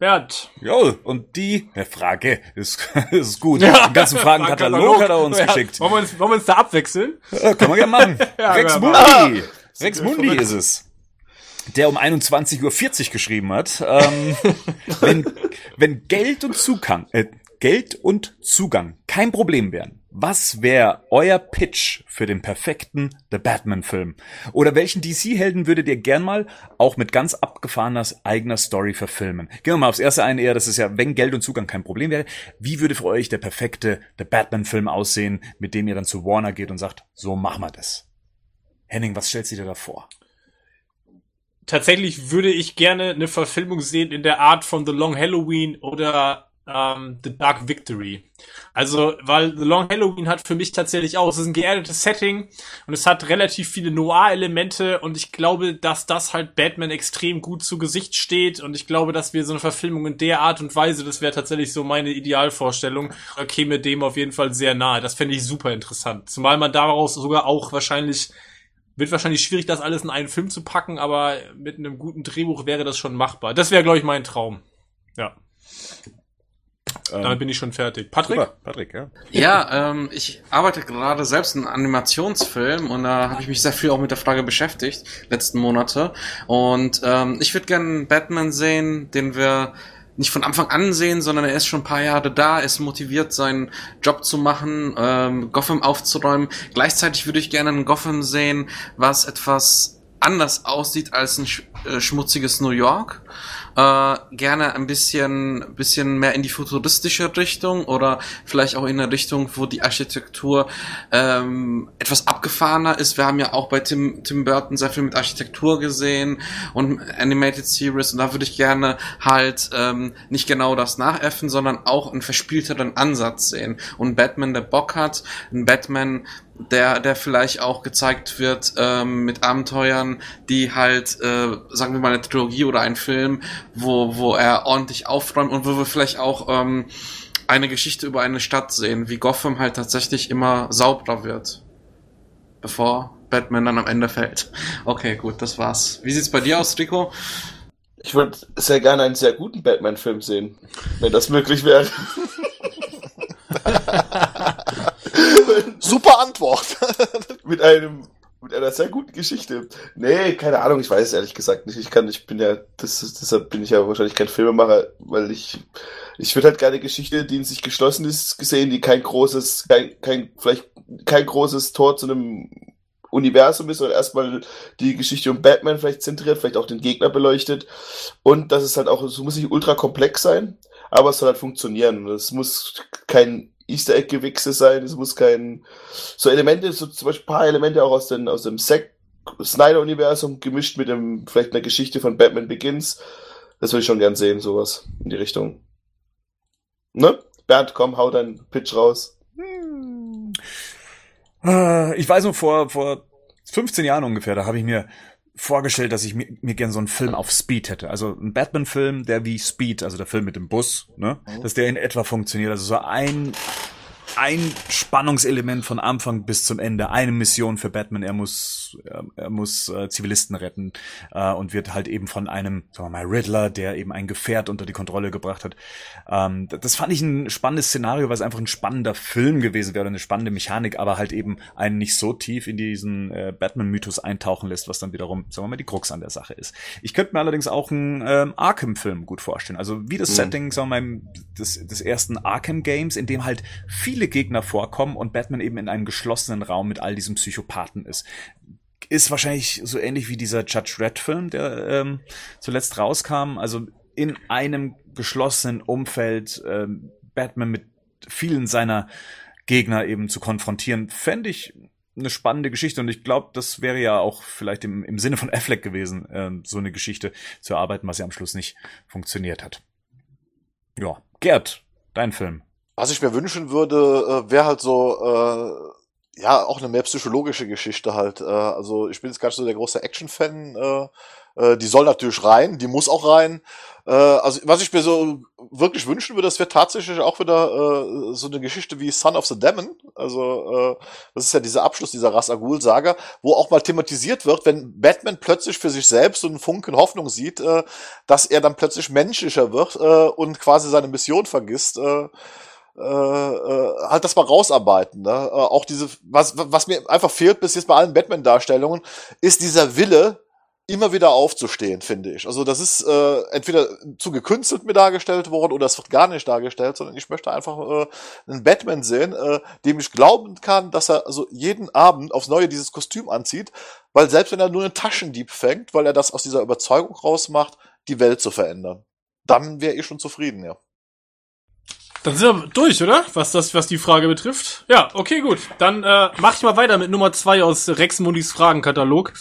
Bernd. Jo, und die ja, Frage ist, (laughs) ist gut. Ja. Den ganzen Fragenkatalog hat er uns Ja. geschickt. Wollen wir uns, wollen wir uns da abwechseln? Ja, können wir gerne machen. (laughs) Ja, Rex ja, Mundi. Rex Mundi ist es. Der um 21.40 Uhr geschrieben hat. Ähm, (laughs) wenn, wenn Geld und Zugang, äh, Geld und Zugang kein Problem wären, was wäre euer Pitch für den perfekten The Batman-Film? Oder welchen DC-Helden würdet ihr gern mal auch mit ganz abgefahrener eigener Story verfilmen? Gehen wir mal aufs erste ein, eher, das ist ja, wenn Geld und Zugang kein Problem wäre. Wie würde für euch der perfekte The Batman-Film aussehen, mit dem ihr dann zu Warner geht und sagt, so machen wir das? Henning, was stellst du dir da vor? Tatsächlich würde ich gerne eine Verfilmung sehen in der Art von The Long Halloween oder ähm, The Dark Victory. Also, weil The Long Halloween hat für mich tatsächlich auch, es ist ein geerdetes Setting und es hat relativ viele Noir-Elemente und ich glaube, dass das halt Batman extrem gut zu Gesicht steht und ich glaube, dass wir so eine Verfilmung in der Art und Weise, das wäre tatsächlich so meine Idealvorstellung, da käme dem auf jeden Fall sehr nahe. Das fände ich super interessant. Zumal man daraus sogar auch wahrscheinlich wird wahrscheinlich schwierig, das alles in einen Film zu packen, aber mit einem guten Drehbuch wäre das schon machbar. Das wäre, glaube ich, mein Traum. Ja, damit bin ich schon fertig. Patrick? Super, Patrick, ja. Ja, ähm, ich arbeite gerade selbst in einem Animationsfilm und da habe ich mich sehr viel auch mit der Frage beschäftigt, letzten Monate. Und ähm, ich würde gerne einen Batman sehen, den wir nicht von Anfang an sehen, sondern er ist schon ein paar Jahre da, ist motiviert, seinen Job zu machen, ähm, Gotham aufzuräumen. Gleichzeitig würde ich gerne einen Gotham sehen, was etwas anders aussieht als ein sch äh, schmutziges New York. Äh, gerne ein bisschen, bisschen mehr in die futuristische Richtung oder vielleicht auch in eine Richtung, wo die Architektur ähm, etwas abgefahrener ist. Wir haben ja auch bei Tim, Tim Burton sehr viel mit Architektur gesehen und Animated Series und da würde ich gerne halt ähm, nicht genau das nachäffen, sondern auch einen verspielteren Ansatz sehen. Und Batman, der Bock hat, ein Batman, der, der vielleicht auch gezeigt wird ähm, mit Abenteuern, die halt, äh, sagen wir mal, eine Trilogie oder ein Film, wo, wo er ordentlich aufräumt und wo wir vielleicht auch ähm, eine Geschichte über eine Stadt sehen, wie Gotham halt tatsächlich immer sauberer wird, bevor Batman dann am Ende fällt. Okay, gut, das war's. Wie sieht's bei dir aus, Rico? Ich würde sehr gerne einen sehr guten Batman-Film sehen, wenn das möglich wäre. (laughs) Super Antwort. (laughs) mit einem mit einer sehr guten Geschichte. Nee, keine Ahnung, ich weiß es ehrlich gesagt nicht. Ich kann, ich bin ja, das, deshalb bin ich ja wahrscheinlich kein Filmemacher, weil ich, ich würde halt gerne Geschichte, die in sich geschlossen ist, gesehen, die kein großes, kein, kein, vielleicht kein großes Tor zu einem Universum ist, sondern erstmal die Geschichte um Batman vielleicht zentriert, vielleicht auch den Gegner beleuchtet. Und dass es halt auch, es muss nicht ultra komplex sein, aber es soll halt funktionieren. Es muss kein Easter Egg Gewichse sein, es muss kein, so Elemente, so zum Beispiel ein paar Elemente auch aus, den, aus dem Zack Snyder Universum gemischt mit dem, vielleicht einer Geschichte von Batman Begins. Das würde ich schon gern sehen, sowas in die Richtung. Ne? Bernd, komm, hau deinen Pitch raus. Hm. Äh, ich weiß nur, vor, vor 15 Jahren ungefähr, da habe ich mir vorgestellt, dass ich mir, mir gern so einen Film auf Speed hätte. Also ein Batman-Film, der wie Speed, also der Film mit dem Bus, ne, mhm. dass der in etwa funktioniert. Also so ein ein Spannungselement von Anfang bis zum Ende, eine Mission für Batman. Er muss, er, muss äh, Zivilisten retten äh, und wird halt eben von einem, sagen wir mal, Riddler, der eben ein Gefährt unter die Kontrolle gebracht hat. Ähm, das fand ich ein spannendes Szenario, weil es einfach ein spannender Film gewesen wäre, eine spannende Mechanik, aber halt eben einen nicht so tief in diesen äh, Batman-Mythos eintauchen lässt, was dann wiederum, sagen wir mal, die Krux an der Sache ist. Ich könnte mir allerdings auch einen ähm, Arkham-Film gut vorstellen. Also wie das mhm. Setting, sagen wir mal, des, des ersten Arkham-Games, in dem halt viele viele Gegner vorkommen und Batman eben in einem geschlossenen Raum mit all diesen Psychopathen ist. Ist wahrscheinlich so ähnlich wie dieser Judge Red Film, der ähm, zuletzt rauskam. Also in einem geschlossenen Umfeld ähm, Batman mit vielen seiner Gegner eben zu konfrontieren, fände ich eine spannende Geschichte und ich glaube, das wäre ja auch vielleicht im, im Sinne von Affleck gewesen, äh, so eine Geschichte zu erarbeiten, was ja am Schluss nicht funktioniert hat. Ja, Gerd, dein Film. Was ich mir wünschen würde, äh, wäre halt so, äh, ja, auch eine mehr psychologische Geschichte halt. Äh, also ich bin jetzt gar nicht so der große Action-Fan. Äh, äh, die soll natürlich rein, die muss auch rein. Äh, also was ich mir so wirklich wünschen würde, das wäre tatsächlich auch wieder äh, so eine Geschichte wie Son of the Demon. Also äh, das ist ja dieser Abschluss dieser Ras Agul Saga, wo auch mal thematisiert wird, wenn Batman plötzlich für sich selbst so einen Funken Hoffnung sieht, äh, dass er dann plötzlich menschlicher wird äh, und quasi seine Mission vergisst. Äh, äh, äh, halt das mal rausarbeiten. Ne? Äh, auch diese, was, was mir einfach fehlt bis jetzt bei allen Batman-Darstellungen, ist dieser Wille, immer wieder aufzustehen, finde ich. Also das ist äh, entweder zu gekünstelt mir dargestellt worden oder es wird gar nicht dargestellt, sondern ich möchte einfach äh, einen Batman sehen, äh, dem ich glauben kann, dass er also jeden Abend aufs Neue dieses Kostüm anzieht, weil selbst wenn er nur einen Taschendieb fängt, weil er das aus dieser Überzeugung rausmacht, die Welt zu verändern, dann wäre ich schon zufrieden, ja. Dann sind wir durch, oder? Was das, was die Frage betrifft. Ja, okay, gut. Dann äh, mach ich mal weiter mit Nummer zwei aus Rex Mundis Fragenkatalog.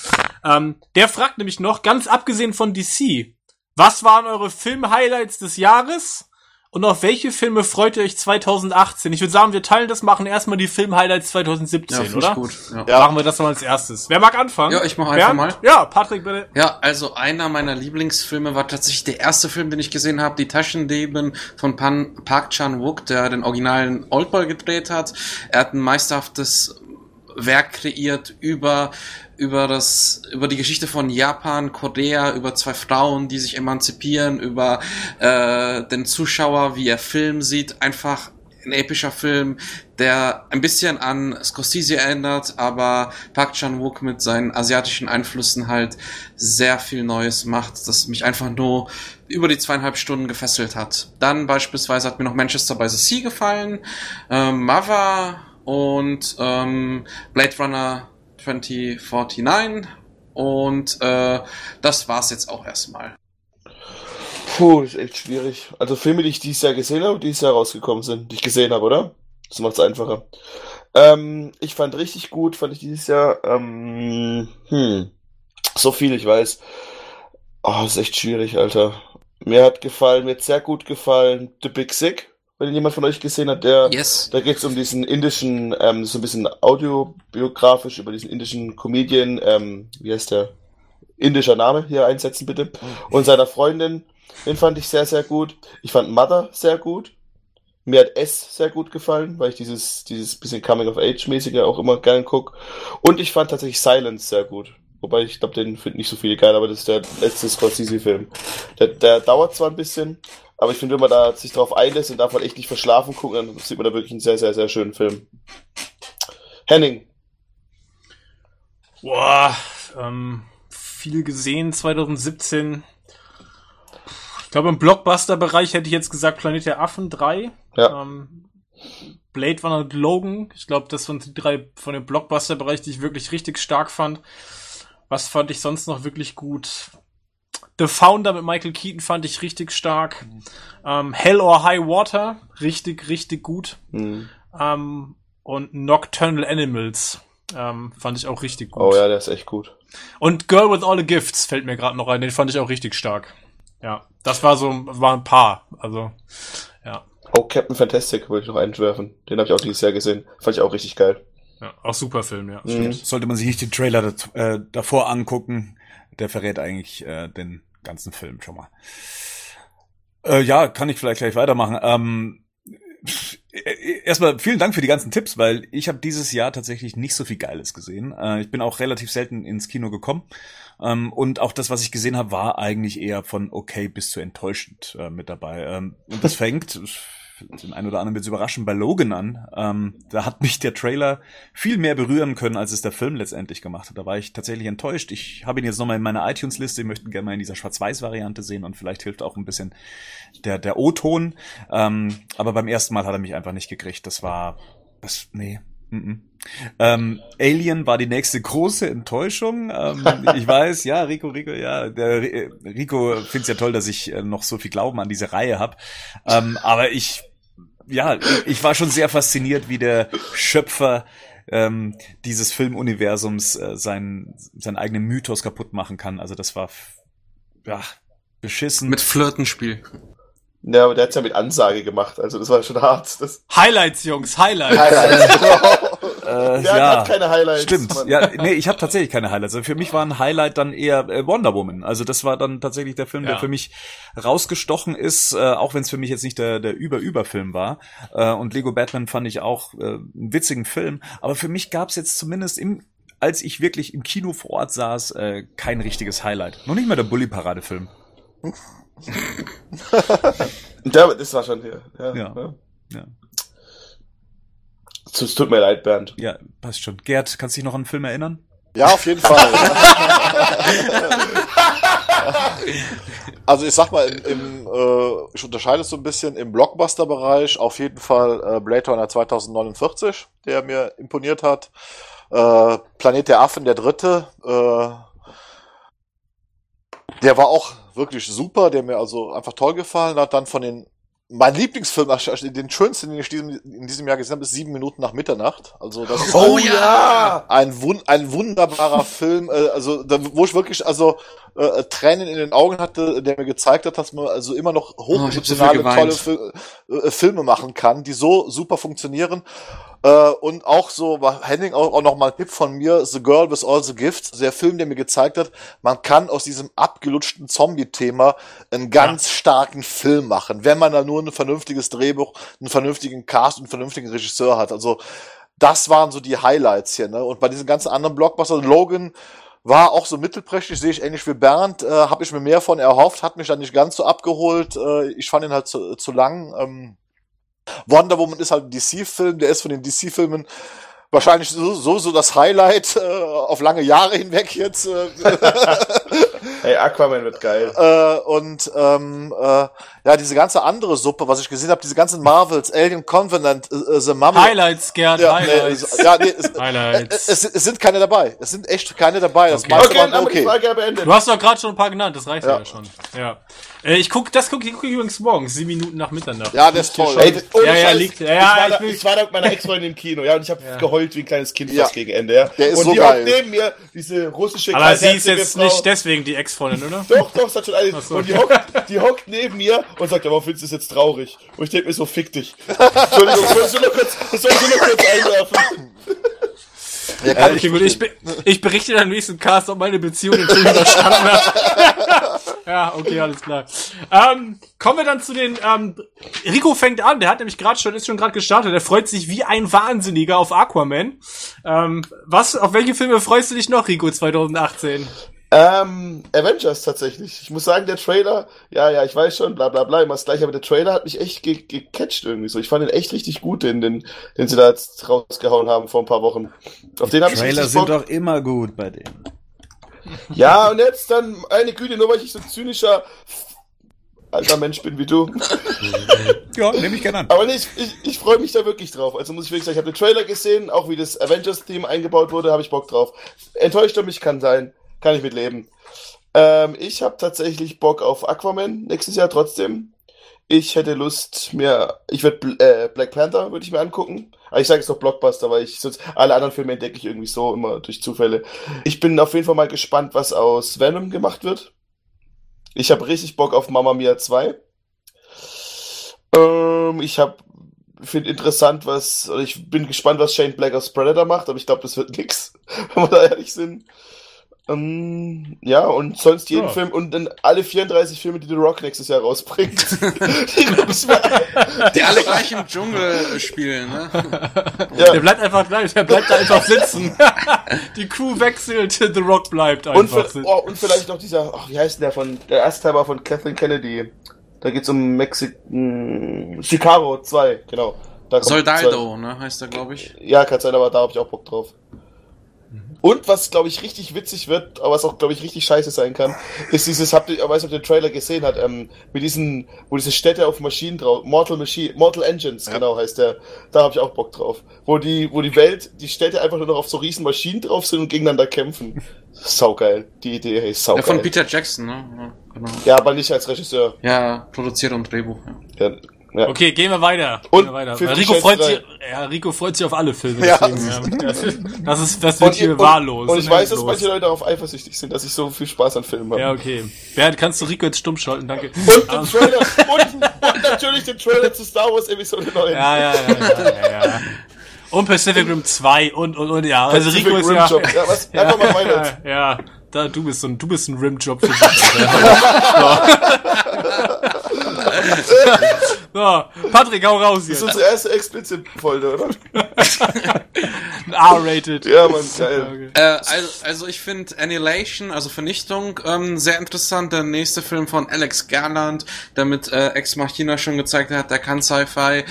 Ähm, der fragt nämlich noch, ganz abgesehen von DC, was waren eure Film-Highlights des Jahres? Und auf welche Filme freut ihr euch 2018? Ich würde sagen, wir teilen das, machen erstmal die Film-Highlights 2017, ja, oder? Gut, ja. ja. Machen wir das mal als erstes. Wer mag anfangen? Ja, ich mache einfach mal. Ja, Patrick, bitte. Ja, also einer meiner Lieblingsfilme war tatsächlich der erste Film, den ich gesehen habe, Die Taschendieben von Pan Park Chan-wook, der den originalen Oldboy gedreht hat. Er hat ein meisterhaftes Werk kreiert über über das, über die Geschichte von Japan, Korea, über zwei Frauen, die sich emanzipieren, über äh, den Zuschauer, wie er Film sieht, einfach ein epischer Film, der ein bisschen an Scorsese erinnert, aber Park Chan-wook mit seinen asiatischen Einflüssen halt sehr viel Neues macht, das mich einfach nur über die zweieinhalb Stunden gefesselt hat. Dann beispielsweise hat mir noch Manchester by the Sea gefallen, ähm, Mava und ähm, Blade Runner 2049 und äh, das war's jetzt auch erstmal. Puh, ist echt schwierig. Also Filme, die ich dieses Jahr gesehen habe, die dieses Jahr rausgekommen sind, die ich gesehen habe, oder? Das macht's einfacher. Ähm, ich fand richtig gut, fand ich dieses Jahr. Ähm, hm, so viel, ich weiß. Oh, ist echt schwierig, Alter. Mir hat gefallen, mir hat sehr gut gefallen The Big Sick, wenn jemand von euch gesehen hat, der Yes. da geht's um diesen indischen, ähm, so ein bisschen audiobiografisch über diesen indischen Comedian, ähm, wie heißt der? Indischer Name hier einsetzen bitte. Und seiner Freundin, den fand ich sehr, sehr gut. Ich fand Mother sehr gut. Mir hat S sehr gut gefallen, weil ich dieses, dieses bisschen Coming-of-Age-mäßige auch immer gern guck. Und ich fand tatsächlich Silence sehr gut. Wobei ich glaube, den finden nicht so viele geil, aber das ist der letzte Scorsese-Film. Der, der dauert zwar ein bisschen, aber ich finde, wenn man da sich drauf einlässt und darf man echt nicht verschlafen gucken, dann sieht man da wirklich einen sehr, sehr, sehr schönen Film. Henning. Boah, ähm, viel gesehen 2017. Ich glaube, im Blockbuster-Bereich hätte ich jetzt gesagt Planet der Affen 3. Ja. Ähm, Blade Runner und Logan. Ich glaube, das waren die drei von dem Blockbuster-Bereich, die ich wirklich richtig stark fand. Was fand ich sonst noch wirklich gut? The Founder mit Michael Keaton fand ich richtig stark. Ähm, Hell or High Water, richtig, richtig gut. Hm. Ähm, und Nocturnal Animals ähm, fand ich auch richtig gut. Oh ja, der ist echt gut. Und Girl with All the Gifts fällt mir gerade noch ein, den fand ich auch richtig stark. Ja, das war so, war ein Paar. Also, ja, Oh, Captain Fantastic wollte ich noch einwerfen. Den habe ich auch dieses Jahr gesehen. Fand ich auch richtig geil. ja auch super Film, ja. Mhm. Sollte man sich nicht den Trailer äh, davor angucken, der verrät eigentlich äh, den ganzen Film schon mal. Äh, ja, kann ich vielleicht gleich weitermachen. Ähm, äh, erstmal vielen Dank für die ganzen Tipps, weil ich habe dieses Jahr tatsächlich nicht so viel Geiles gesehen. Äh, ich bin auch relativ selten ins Kino gekommen. Ähm, und auch das, was ich gesehen habe, war eigentlich eher von okay bis zu enttäuschend äh, mit dabei. Ähm, und das (laughs) fängt, den einen oder anderen wird es überraschen, bei Logan an. Ähm, da hat mich der Trailer viel mehr berühren können, als es der Film letztendlich gemacht hat. Da war ich tatsächlich enttäuscht. Ich habe ihn jetzt nochmal in meiner iTunes-Liste. Ich möchte ihn gerne mal in dieser Schwarz-Weiß-Variante sehen und vielleicht hilft auch ein bisschen der, der O-Ton. Ähm, aber beim ersten Mal hat er mich einfach nicht gekriegt. Das war, das, nee. Mm -mm. Ähm, Alien war die nächste große Enttäuschung. Ähm, (laughs) ich weiß, ja, Rico, Rico, ja, der äh, Rico find's ja toll, dass ich äh, noch so viel Glauben an diese Reihe habe. Ähm, aber ich, ja, ich war schon sehr fasziniert, wie der Schöpfer ähm, dieses Filmuniversums äh, seinen, seinen eigenen Mythos kaputt machen kann. Also das war, ja, beschissen. Mit Flirtenspiel. Ja, aber der hat's ja mit Ansage gemacht. Also das war schon hart. Das Highlights, Jungs, Highlights. Highlights, genau. (laughs) äh, Der ja. hat keine Highlights. Stimmt. Mann. Ja, nee, ich habe tatsächlich keine Highlights. Also für mich war ein Highlight dann eher äh, Wonder Woman. Also das war dann tatsächlich der Film, der Ja. für mich rausgestochen ist, äh, auch wenn es für mich jetzt nicht der der über über Film war. Äh, und Lego Batman fand ich auch äh, einen witzigen Film, aber für mich gab es jetzt zumindest im als ich wirklich im Kino vor Ort saß, äh, kein richtiges Highlight. Noch nicht mal der Bully Parade Film. (laughs) Der, das war schon hier. Ja. Ja. ja. Ja. Es es tut mir leid, Bernd. Ja, passt schon. Gerd, kannst du dich noch an einen Film erinnern? Ja, auf jeden Fall. also ich sag mal, im, im äh, ich unterscheide es so ein bisschen im Blockbuster-Bereich auf jeden Fall äh, Blade Runner 2049, der mir imponiert hat. Äh, Planet der Affen, der dritte, äh, der war auch wirklich super, der mir also einfach toll gefallen hat. Dann von den mein Lieblingsfilm, den schönsten, den ich diesem, in diesem Jahr gesehen habe, ist Sieben Minuten nach Mitternacht. Also das ist Oh ja! ein, wun ein wunderbarer (laughs) Film, äh, also da, wo ich wirklich also äh, Tränen in den Augen hatte, der mir gezeigt hat, dass man also immer noch Oh, ich hab so hochemotionale, tolle Fil äh, Filme machen kann, die so super funktionieren. Äh, und auch so war Henning auch, auch noch mal ein Tipp von mir, The Girl with All the Gifts, der Film, der mir gezeigt hat, man kann aus diesem abgelutschten Zombie-Thema einen ganz starken Film machen, wenn man da nur ein vernünftiges Drehbuch, einen vernünftigen Cast und einen vernünftigen Regisseur hat. Also das waren so die Highlights hier, ne? Und bei diesen ganzen anderen Blockbuster, Logan war auch so mittelprächtig, sehe ich ähnlich wie Bernd, äh, habe ich mir mehr von erhofft, hat mich dann nicht ganz so abgeholt. Äh, ich fand ihn halt zu, zu lang. Ähm, Wonder Woman ist halt ein DC-Film, der ist von den DC-Filmen wahrscheinlich so, so, so das Highlight äh, auf lange Jahre hinweg jetzt. Äh, (laughs) Hey, Aquaman wird geil. äh, und ähm, äh, ja, diese ganze andere Suppe, was ich gesehen habe, diese ganzen Marvels, Alien Covenant, äh, äh, The Mummy. Highlights, Gerd, Ja, nee, Highlights. es, ja, nee, (laughs) es, Highlights. es, es sind keine dabei. Es sind echt keine dabei. Das Okay. meiste Okay, okay. Frage ja beendet. Du hast doch gerade schon ein paar genannt, das reicht ja, Ja. schon. Ja. Äh, ich guck, das gucke guck ich übrigens morgens, sieben Minuten nach Mitternacht. Ja, der ist toll. Ey, ohne Ja, ja, liegt- ja, ich, ja, war ich da, ich war da mit meiner Ex-Freundin im Kino, ja, und ich habe Ja. geheult wie ein kleines Kind Ja. fast gegen Ende, ja. Der ist und so die geil. hockt neben mir, diese russische Aber sie ist jetzt Frau. nicht deswegen die Ex-Freundin, oder? (laughs) Doch, doch, es hat schon alles. So. Und die hockt, die hockt neben mir und sagt, ja, warum findest du das jetzt traurig? Und ich denke mir so, fick dich. Entschuldigung, das soll ich nur kurz, das soll ich nur kurz einwerfen. Ja, Okay, gut, ich, ich berichte dann im nächsten Cast, ob meine Beziehung den Film überstanden hat. (laughs) ja, okay, alles klar. Ähm, kommen wir dann zu den, ähm, Rico fängt an, der hat nämlich gerade schon, ist schon gerade gestartet, er freut sich wie ein Wahnsinniger auf Aquaman. Ähm, was, auf welche Filme freust du dich noch, Rico, 2018? Ähm, Avengers tatsächlich. Ich muss sagen, der Trailer, ja, ja, ich weiß schon, bla bla bla, immer das gleiche, aber der Trailer hat mich echt ge gecatcht irgendwie so. Ich fand den echt richtig gut, den, den, den sie da jetzt rausgehauen haben vor ein paar Wochen. Auf den habe ich Trailer sind doch immer gut bei denen. Ja, und jetzt dann eine Güte, nur weil ich so ein zynischer alter Mensch bin wie du. (laughs) Ja, nehme ich gerne an. Aber nicht, ich, ich freue mich da wirklich drauf. Also muss ich wirklich sagen, ich habe den Trailer gesehen, auch wie das Avengers-Theme eingebaut wurde, habe ich Bock drauf. Enttäuscht er mich kann sein, kann ich mit leben. Ähm, ich habe tatsächlich Bock auf Aquaman nächstes Jahr trotzdem. Ich hätte Lust, mir, ich würde äh, Black Panther würde ich mir angucken. Aber ich sage jetzt doch Blockbuster, weil ich sonst alle anderen Filme entdecke ich irgendwie so immer durch Zufälle. Ich bin auf jeden Fall mal gespannt, was aus Venom gemacht wird. Ich habe richtig Bock auf Mamma Mia 2. Ähm, ich habe finde interessant, was, oder ich bin gespannt, was Shane Black aus Predator macht, aber ich glaube, das wird nix, (laughs) wenn wir da ehrlich sind. Ähm, ja, und sonst jeden Ja. Film und dann alle 34 Filme, die The Rock nächstes Jahr rausbringt. (laughs) die. Die alle gleich im Dschungel spielen, ne? (laughs) ja. Der bleibt einfach gleich, der bleibt da einfach sitzen. (laughs) Die Crew wechselt, The Rock bleibt Und, einfach vi- sitzen. oh, und vielleicht noch dieser, ach, wie heißt denn der von, der Erstteiler von Kathleen Kennedy. Da geht's um Mexik, mh, Chicago 2, genau. Soldado, ne, heißt er, glaube ich. Ja, kann sein, aber da habe ich auch Bock drauf. Und was, glaube ich, richtig witzig wird, aber was auch, glaube ich, richtig scheiße sein kann, ist dieses, habt ihr, ich weiß nicht, ob ihr den Trailer gesehen hat, ähm, mit diesen, wo diese Städte auf Maschinen drauf, Mortal Machine, Mortal Engines, genau heißt der, da habe ich auch Bock drauf. Wo die, wo die Welt, die Städte einfach nur noch auf so riesen Maschinen drauf sind und gegeneinander kämpfen. Saugeil. Die Idee, hey, Ja, saugeil. von Peter Jackson, ne? Ja, genau. Ja, aber nicht als Regisseur. Ja, produziert und Drehbuch. Ja. Ja, ja. Okay, gehen wir weiter. Und gehen wir weiter. Rico freut sich, ja, Rico freut sich auf alle Filme. Ja. Deswegen, ja. (laughs) Das, ist- das wird Und, hier und, wahllos. und ich weiß, dass manche Leute darauf eifersüchtig sind, dass ich so viel Spaß an Filmen habe. Ja, okay. Bernd, kannst du Rico jetzt stumm schalten? Danke. Und den Trailer, und, und natürlich den Trailer zu Star Wars Episode 9. Ja, ja, ja, ja, ja, ja. Und Pacific Rim 2 und, und, und, ja. Also Pacific Rico ist Rim ja, Job. Ja, was? (laughs) Einfach mal weiter. ja, ja, da, du bist so ein, du bist ein Rimjob für dich. (laughs) (laughs) So. Patrick, hau raus Das ist unsere erste Explicit-Folge, oder? Ein (laughs) R-rated. Ja, Mann, (laughs) geil. Äh, also, also ich finde Annihilation, also Vernichtung, ähm, sehr interessant. Der nächste Film von Alex Garland, der mit äh, Ex Machina schon gezeigt hat, der kann Sci-Fi.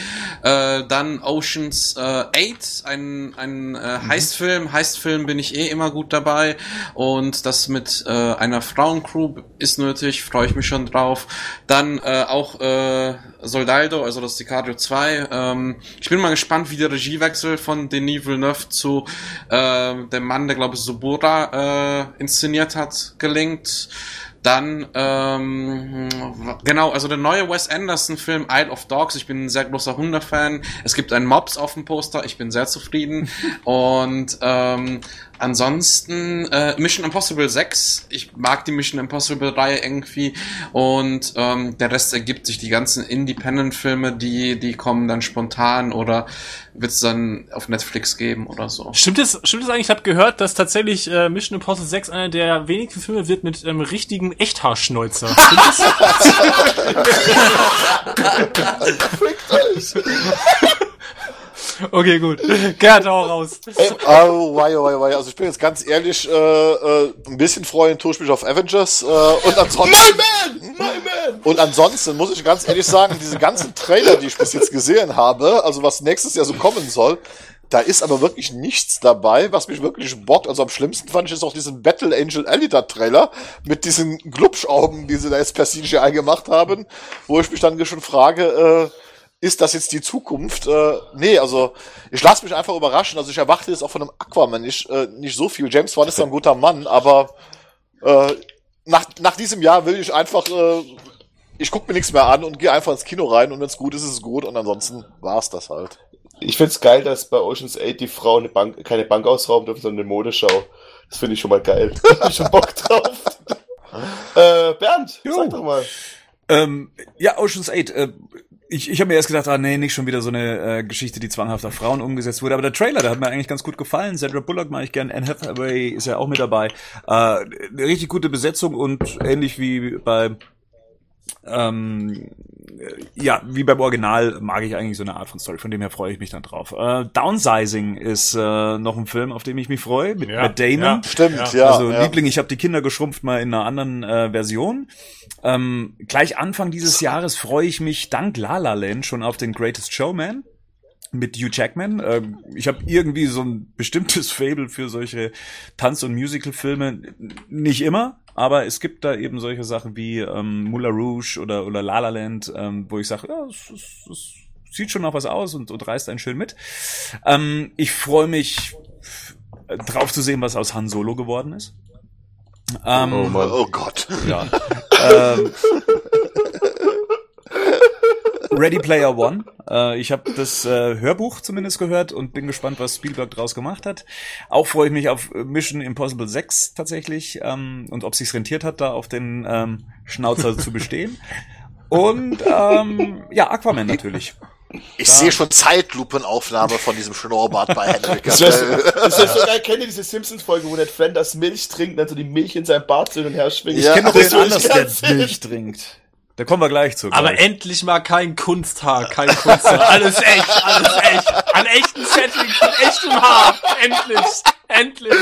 Äh, dann Oceans äh, 8, ein, ein äh, Heistfilm. Heistfilm bin ich eh immer gut dabei. Und das mit äh, einer Frauencrew ist nötig, freue ich mich schon drauf. Dann äh, auch äh, Soldado, also das DiCaprio 2. Ähm, ich bin mal gespannt, wie der Regiewechsel von Denis Villeneuve zu äh, dem Mann, der glaube ich Subura äh, inszeniert hat, gelingt. Dann, ähm, genau, also der neue Wes Anderson-Film Isle of Dogs. Ich bin ein sehr großer Hunde-Fan. Es gibt einen Mops auf dem Poster. Ich bin sehr zufrieden. (laughs) Und ähm, ansonsten äh, Mission Impossible 6. Ich mag die Mission Impossible-Reihe irgendwie. Und ähm, der Rest ergibt sich. Die ganzen Independent-Filme, die, die kommen dann spontan oder wird es dann auf Netflix geben oder so. Stimmt es, stimmt es eigentlich? Ich habe gehört, dass tatsächlich äh, Mission Impossible 6 einer der wenigen Filme wird mit ähm, richtigen Echthaarschnäuzer. (laughs) Stimmt das? Okay, gut. (laughs) Gerd, hau raus. Oh, wei, wei, wei. Also ich bin jetzt ganz ehrlich, äh, äh, ein bisschen freuen tue ich mich auf Avengers äh, und ansonsten. My man! My man! Und ansonsten muss ich ganz ehrlich sagen, diese ganzen Trailer, die ich bis jetzt gesehen habe, also was nächstes Jahr so kommen soll, da ist aber wirklich nichts dabei, was mich wirklich bockt. Also am schlimmsten fand ich jetzt auch diesen Battle Angel Alita Trailer mit diesen Glubschaugen, die sie da jetzt per CGI gemacht haben, wo ich mich dann schon frage, äh, ist das jetzt die Zukunft? Äh, nee, also ich lasse mich einfach überraschen. Also ich erwarte jetzt auch von einem Aquaman nicht, äh, nicht so viel. James Wan ist ein guter Mann, aber äh, nach, nach diesem Jahr will ich einfach äh, ich guck mir nichts mehr an und gehe einfach ins Kino rein und wenn es gut ist, ist es gut und ansonsten war's das halt. Ich find's geil, dass bei Ocean's 8 die Frau eine Bank, keine Bank ausrauben dürfen, sondern eine Modeschau. Das finde ich schon mal geil. (laughs) da hab ich schon Bock drauf. (laughs) äh, Bernd, Jo. sag doch mal. Ähm, ja, Ocean's 8. Äh, ich ich habe mir erst gedacht, ah nee, nicht schon wieder so eine äh, Geschichte, die zwanghaft auf Frauen umgesetzt wurde. Aber der Trailer, der hat mir eigentlich ganz gut gefallen. Sandra Bullock mag ich gern. Anne Hathaway ist ja auch mit dabei. Äh, richtig gute Besetzung und ähnlich wie bei ähm, äh, ja, wie beim Original mag ich eigentlich so eine Art von Story, von dem her freue ich mich dann drauf. Äh, Downsizing ist äh, noch ein Film, auf den ich mich freue, mit Ja, Matt Damon. ja. Stimmt, Ja. ja. also ja. Liebling, ich habe die Kinder geschrumpft mal in einer anderen äh, Version. Ähm, gleich Anfang dieses Jahres freue ich mich dank La La Land schon auf den Greatest Showman mit Hugh Jackman. Ähm, ich habe irgendwie so ein bestimmtes (laughs) Fable für solche Tanz- und Musical-Filme. Nicht immer, aber es gibt da eben solche Sachen wie ähm, Moulin Rouge oder, oder La La Land, ähm, wo ich sage, ja, es, es, es sieht schon noch was aus und, und reißt einen schön mit. Ähm, ich freue mich äh, drauf zu sehen, was aus Han Solo geworden ist. Ähm, Oh. Oh Gott. ja. (laughs) ähm, Ready Player One. Äh, ich habe das äh, Hörbuch zumindest gehört und bin gespannt, was Spielberg draus gemacht hat. Auch freue ich mich auf Mission Impossible 6 tatsächlich ähm, und ob sich's rentiert hat, da auf den ähm, Schnauzer zu bestehen. Und ähm, ja, Aquaman natürlich. Ich sehe schon Zeitlupenaufnahme von diesem Schnurrbart bei Henrik. Das wäre das wär so geil. Kennt ihr diese Simpsons-Folge, wo Ned Flanders Milch trinkt und dann so die Milch in seinem Bart hin und her schwingt? Ja. Ich kenne noch Das den ich anders, der. Milch trinkt. Da kommen wir gleich zu. Aber gleich. endlich mal kein Kunsthaar, kein Kunsthaar. (laughs) Alles echt, alles echt. An echten Settings, mit echtem Haar. Endlich, endlich.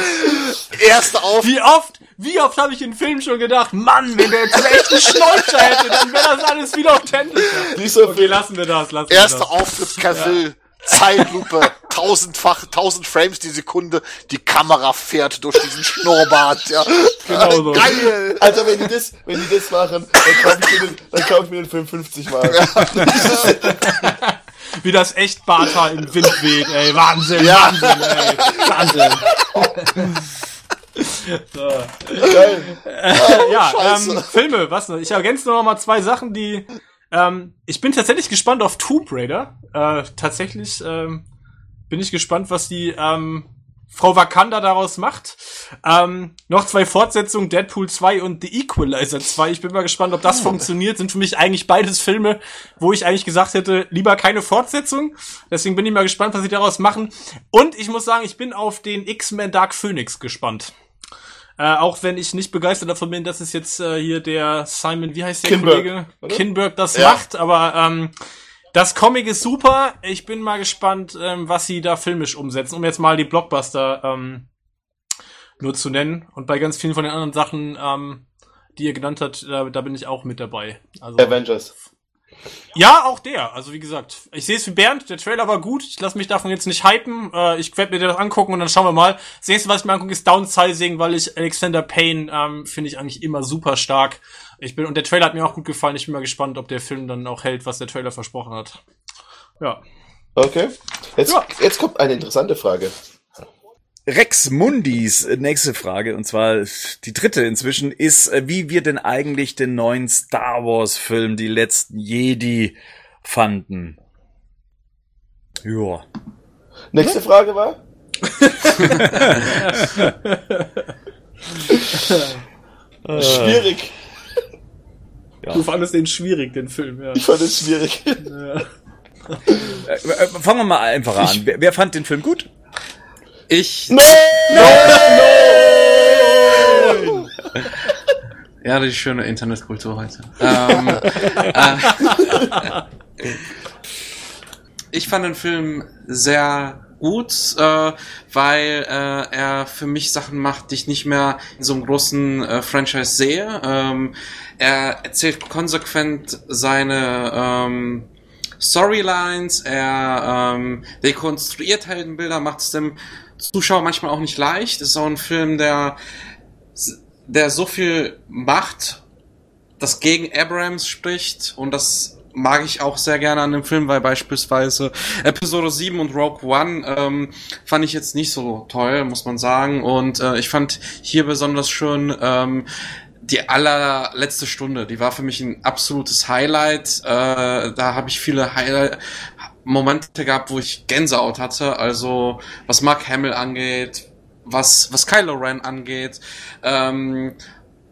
Erste auf, Wie oft, wie oft habe ich in Filmen schon gedacht, Mann, wenn der jetzt einen echten Schnäuzer hätte, dann wäre das alles viel authentischer. Nicht so Okay, viel. lassen wir das, lassen wir erster das. Auftritt Cavill, Zeitlupe, (laughs) tausendfach, tausend Frames die Sekunde, die Kamera fährt durch diesen Schnurrbart, ja. Genau so. Geil! Also wenn die das, wenn die das machen, dann kaufe ich mir den, dann kauf ich mir den Film 50 Mal. (laughs) Wie das echt Barthaar im Wind weht, ey. Wahnsinn, Ja. Wahnsinn, ey. Wahnsinn. (laughs) so. Geil. ja, Scheiße. ähm, Filme, was noch? Ich ergänze noch mal zwei Sachen, die ähm, ich bin tatsächlich gespannt auf Tomb Raider. Äh, tatsächlich ähm, bin ich gespannt, was die ähm, Frau Wakanda daraus macht. Ähm, noch zwei Fortsetzungen, Deadpool 2 und The Equalizer 2. Ich bin mal gespannt, ob das funktioniert. Sind für mich eigentlich beides Filme, wo ich eigentlich gesagt hätte, lieber keine Fortsetzung. Deswegen bin ich mal gespannt, was sie daraus machen. Und ich muss sagen, ich bin auf den X-Men Dark Phoenix gespannt. Äh, auch wenn ich nicht begeistert davon bin, dass es jetzt äh, hier der Simon, wie heißt der Kinberg, Kollege? oder? Kinberg das Ja. macht, aber ähm, das Comic ist super. Ich bin mal gespannt, ähm, was sie da filmisch umsetzen, um jetzt mal die Blockbuster ähm, nur zu nennen. Und bei ganz vielen von den anderen Sachen, ähm, die ihr genannt habt, da, da bin ich auch mit dabei. Also, Avengers. Ja, auch der. Also wie gesagt, ich sehe es wie Bernd, der Trailer war gut. Ich lasse mich davon jetzt nicht hypen. Äh, ich werde mir das angucken und dann schauen wir mal. Das nächste, was ich mir angucke, ist Downsizing, weil ich Alexander Payne ähm, finde ich eigentlich immer super stark. Ich bin und der Trailer hat mir auch gut gefallen. Ich bin mal gespannt, ob der Film dann auch hält, was der Trailer versprochen hat. Ja. Okay. Jetzt, Ja. jetzt kommt eine interessante Frage. Rex Mundis äh, nächste Frage, und zwar die dritte inzwischen, ist, äh, wie wir denn eigentlich den neuen Star Wars Film, die letzten Jedi, fanden. Ja. Nächste Frage war? (laughs) Schwierig. Du fandest den schwierig, den Film, ja. Ich fand es schwierig. Äh, äh, fangen wir mal einfacher an. Wer, wer fand den Film gut? Ich, ja, die schöne Internetkultur heute. Ähm, äh, ich fand den Film sehr gut, äh, weil äh, er für mich Sachen macht, die ich nicht mehr in so einem großen äh, Franchise sehe. Ähm, er erzählt konsequent seine ähm, Storylines, er ähm, dekonstruiert Heldenbilder, macht es dem Zuschauer manchmal auch nicht leicht. Es ist auch ein Film, der, der so viel macht, das gegen Abrams spricht und das mag ich auch sehr gerne an dem Film, weil beispielsweise Episode 7 und Rogue One ähm, fand ich jetzt nicht so toll, muss man sagen. Und äh, ich fand hier besonders schön ähm, die allerletzte Stunde, die war für mich ein absolutes Highlight. Äh, da habe ich viele Highlight Momente gehabt, wo ich Gänsehaut hatte. Also was Mark Hamill angeht, was was Kylo Ren angeht. Ähm,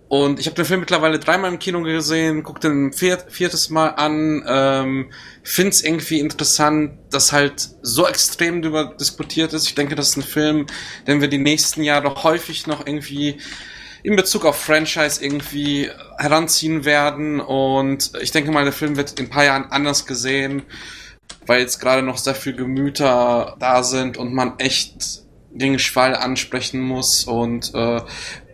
und ich habe den Film mittlerweile dreimal im Kino gesehen, guck den viert, viertes Mal an, ähm, find's irgendwie interessant, dass halt so extrem darüber diskutiert ist. Ich denke, das ist ein Film, den wir die nächsten Jahre häufig noch irgendwie in Bezug auf Franchise irgendwie heranziehen werden. Und ich denke mal, der Film wird in ein paar Jahren anders gesehen, weil jetzt gerade noch sehr viel Gemüter da sind und man echt den Schwall ansprechen muss und äh,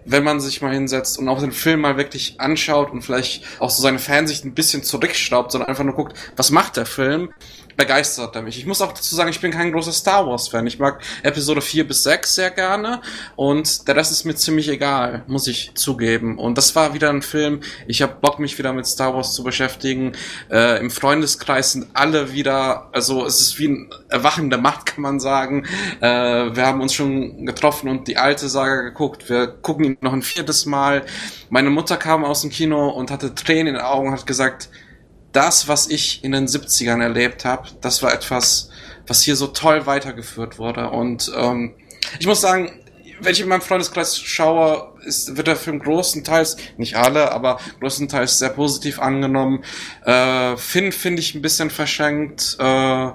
wenn man sich mal hinsetzt und auch den Film mal wirklich anschaut und vielleicht auch so seine Fansicht ein bisschen zurückstaubt, sondern einfach nur guckt, was macht der Film, begeistert er mich. Ich muss auch dazu sagen, ich bin kein großer Star Wars Fan. Ich mag Episode 4 bis 6 sehr gerne und der Rest ist mir ziemlich egal, muss ich zugeben. Und das war wieder ein Film, ich habe Bock mich wieder mit Star Wars zu beschäftigen. Äh, Im Freundeskreis sind alle wieder, also es ist wie ein erwachende Macht, kann man sagen. Äh, wir haben uns schon getroffen und die alte Saga geguckt. Wir gucken ihn noch ein viertes Mal. Meine Mutter kam aus dem Kino und hatte Tränen in den Augen und hat gesagt, das, was ich in den 70ern erlebt habe, das war etwas, was hier so toll weitergeführt wurde. Und ähm, ich muss sagen, wenn ich in meinem Freundeskreis schaue, ist, wird der Film großenteils, nicht alle, aber größtenteils sehr positiv angenommen. Äh, Finn finde ich ein bisschen verschenkt. Äh,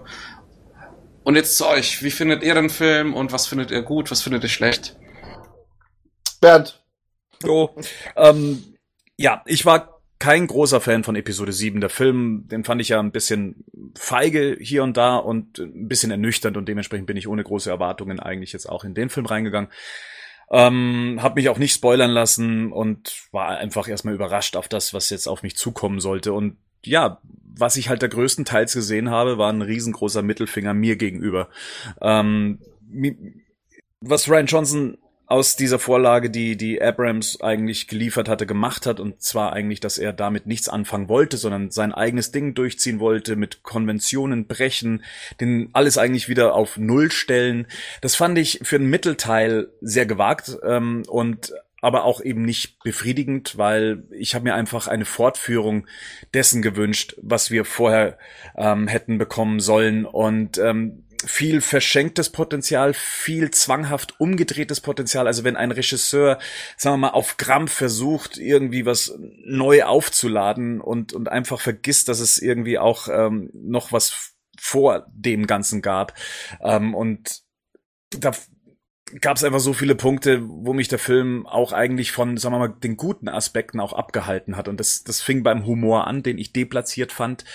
und jetzt zu euch. Wie findet ihr den Film und was findet ihr gut, was findet ihr schlecht? Bernd. Jo, ähm, ja, ich war kein großer Fan von Episode 7. Der Film, den fand ich ja ein bisschen feige hier und da und ein bisschen ernüchternd und dementsprechend bin ich ohne große Erwartungen eigentlich jetzt auch in den Film reingegangen. Ähm, hab mich auch nicht spoilern lassen und war einfach erstmal überrascht auf das, was jetzt auf mich zukommen sollte. Und ja, was ich halt da größtenteils gesehen habe, war ein riesengroßer Mittelfinger mir gegenüber. Ähm, was Ryan Johnson aus dieser Vorlage, die die Abrams eigentlich geliefert hatte, gemacht hat. Und zwar eigentlich, dass er damit nichts anfangen wollte, sondern sein eigenes Ding durchziehen wollte, mit Konventionen brechen, den alles eigentlich wieder auf Null stellen. Das fand ich für einen Mittelteil sehr gewagt ähm, und aber auch eben nicht befriedigend, weil ich habe mir einfach eine Fortführung dessen gewünscht, was wir vorher ähm, hätten bekommen sollen. Und ähm, viel verschenktes Potenzial, viel zwanghaft umgedrehtes Potenzial. Also wenn ein Regisseur, sagen wir mal, auf Krampf versucht, irgendwie was neu aufzuladen und, und einfach vergisst, dass es irgendwie auch ähm, noch was vor dem Ganzen gab. Ähm, und da gab es einfach so viele Punkte, wo mich der Film auch eigentlich von, sagen wir mal, den guten Aspekten auch abgehalten hat. Und das, das fing beim Humor an, den ich deplatziert fand.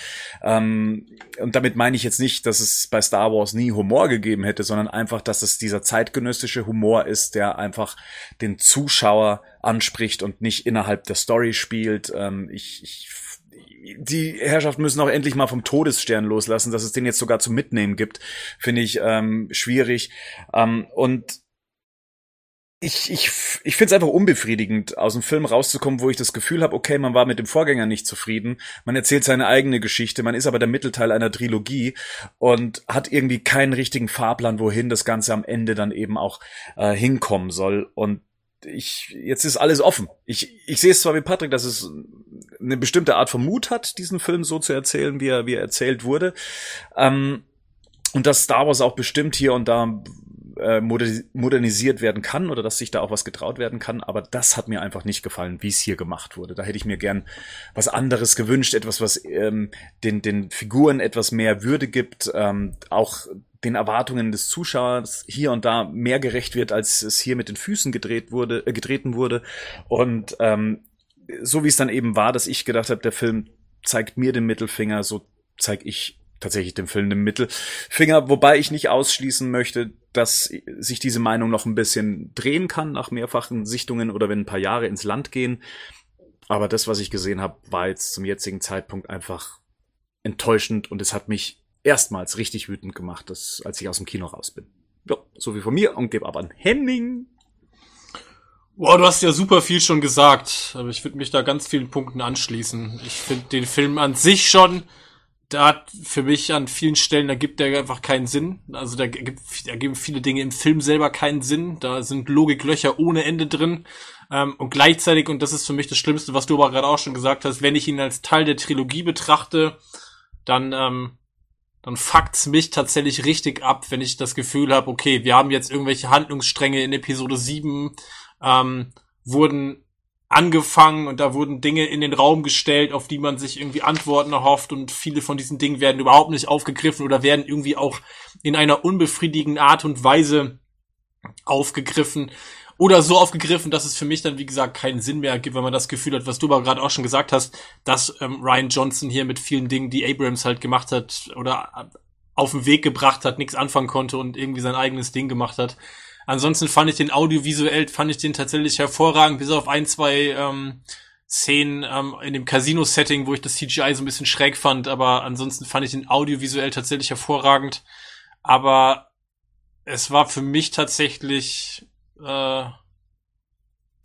Ähm, und damit meine ich jetzt nicht, dass es bei Star Wars nie Humor gegeben hätte, sondern einfach, dass es dieser zeitgenössische Humor ist, der einfach den Zuschauer anspricht und nicht innerhalb der Story spielt. Ähm, ich, ich die Herrschaft müssen auch endlich mal vom Todesstern loslassen, dass es den jetzt sogar zum Mitnehmen gibt, finde ich ähm, schwierig. Ähm, und ich, ich, ich finde es einfach unbefriedigend, aus dem Film rauszukommen, wo ich das Gefühl habe, okay, man war mit dem Vorgänger nicht zufrieden, man erzählt seine eigene Geschichte, man ist aber der Mittelteil einer Trilogie und hat irgendwie keinen richtigen Fahrplan, wohin das Ganze am Ende dann eben auch äh, hinkommen soll. Und ich, jetzt ist alles offen. Ich, ich sehe es zwar wie Patrick, dass es eine bestimmte Art von Mut hat, diesen Film so zu erzählen, wie er, wie er erzählt wurde. Ähm, und dass Star Wars auch bestimmt hier und da äh, modernisiert werden kann oder dass sich da auch was getraut werden kann. Aber das hat mir einfach nicht gefallen, wie es hier gemacht wurde. Da hätte ich mir gern was anderes gewünscht, etwas, was ähm, den, den Figuren etwas mehr Würde gibt, ähm, auch den Erwartungen des Zuschauers hier und da mehr gerecht wird, als es hier mit den Füßen gedreht wurde, äh, getreten wurde. Und ähm, so wie es dann eben war, dass ich gedacht habe, der Film zeigt mir den Mittelfinger, so zeige ich tatsächlich dem Film den Mittelfinger, wobei ich nicht ausschließen möchte, dass sich diese Meinung noch ein bisschen drehen kann nach mehrfachen Sichtungen oder wenn ein paar Jahre ins Land gehen. Aber das, was ich gesehen habe, war jetzt zum jetzigen Zeitpunkt einfach enttäuschend und es hat mich erstmals richtig wütend gemacht, dass, als ich aus dem Kino raus bin. Ja, so wie von mir und gebe ab an Henning. Wow, du hast ja super viel schon gesagt, aber ich würde mich da ganz vielen Punkten anschließen. Ich finde den Film an sich schon da hat für mich an vielen Stellen, da gibt der einfach keinen Sinn. Also da gibt, da geben viele Dinge im Film selber keinen Sinn. Da sind Logiklöcher ohne Ende drin. Ähm, und gleichzeitig, und das ist für mich das Schlimmste, was du aber gerade auch schon gesagt hast, wenn ich ihn als Teil der Trilogie betrachte, dann, ähm, dann fuckt's mich tatsächlich richtig ab, wenn ich das Gefühl habe, okay, wir haben jetzt irgendwelche Handlungsstränge in Episode 7, ähm, wurden angefangen und da wurden Dinge in den Raum gestellt, auf die man sich irgendwie Antworten erhofft und viele von diesen Dingen werden überhaupt nicht aufgegriffen oder werden irgendwie auch in einer unbefriedigenden Art und Weise aufgegriffen oder so aufgegriffen, dass es für mich dann, wie gesagt, keinen Sinn mehr gibt, wenn man das Gefühl hat, was du aber gerade auch schon gesagt hast, dass ähm, Ryan Johnson hier mit vielen Dingen, die Abrams halt gemacht hat oder auf den Weg gebracht hat, nichts anfangen konnte und irgendwie sein eigenes Ding gemacht hat. Ansonsten fand ich den audiovisuell, fand ich den tatsächlich hervorragend, bis auf ein, zwei ähm, Szenen ähm, in dem Casino-Setting, wo ich das CGI so ein bisschen schräg fand, aber ansonsten fand ich den audiovisuell tatsächlich hervorragend. Aber es war für mich tatsächlich äh,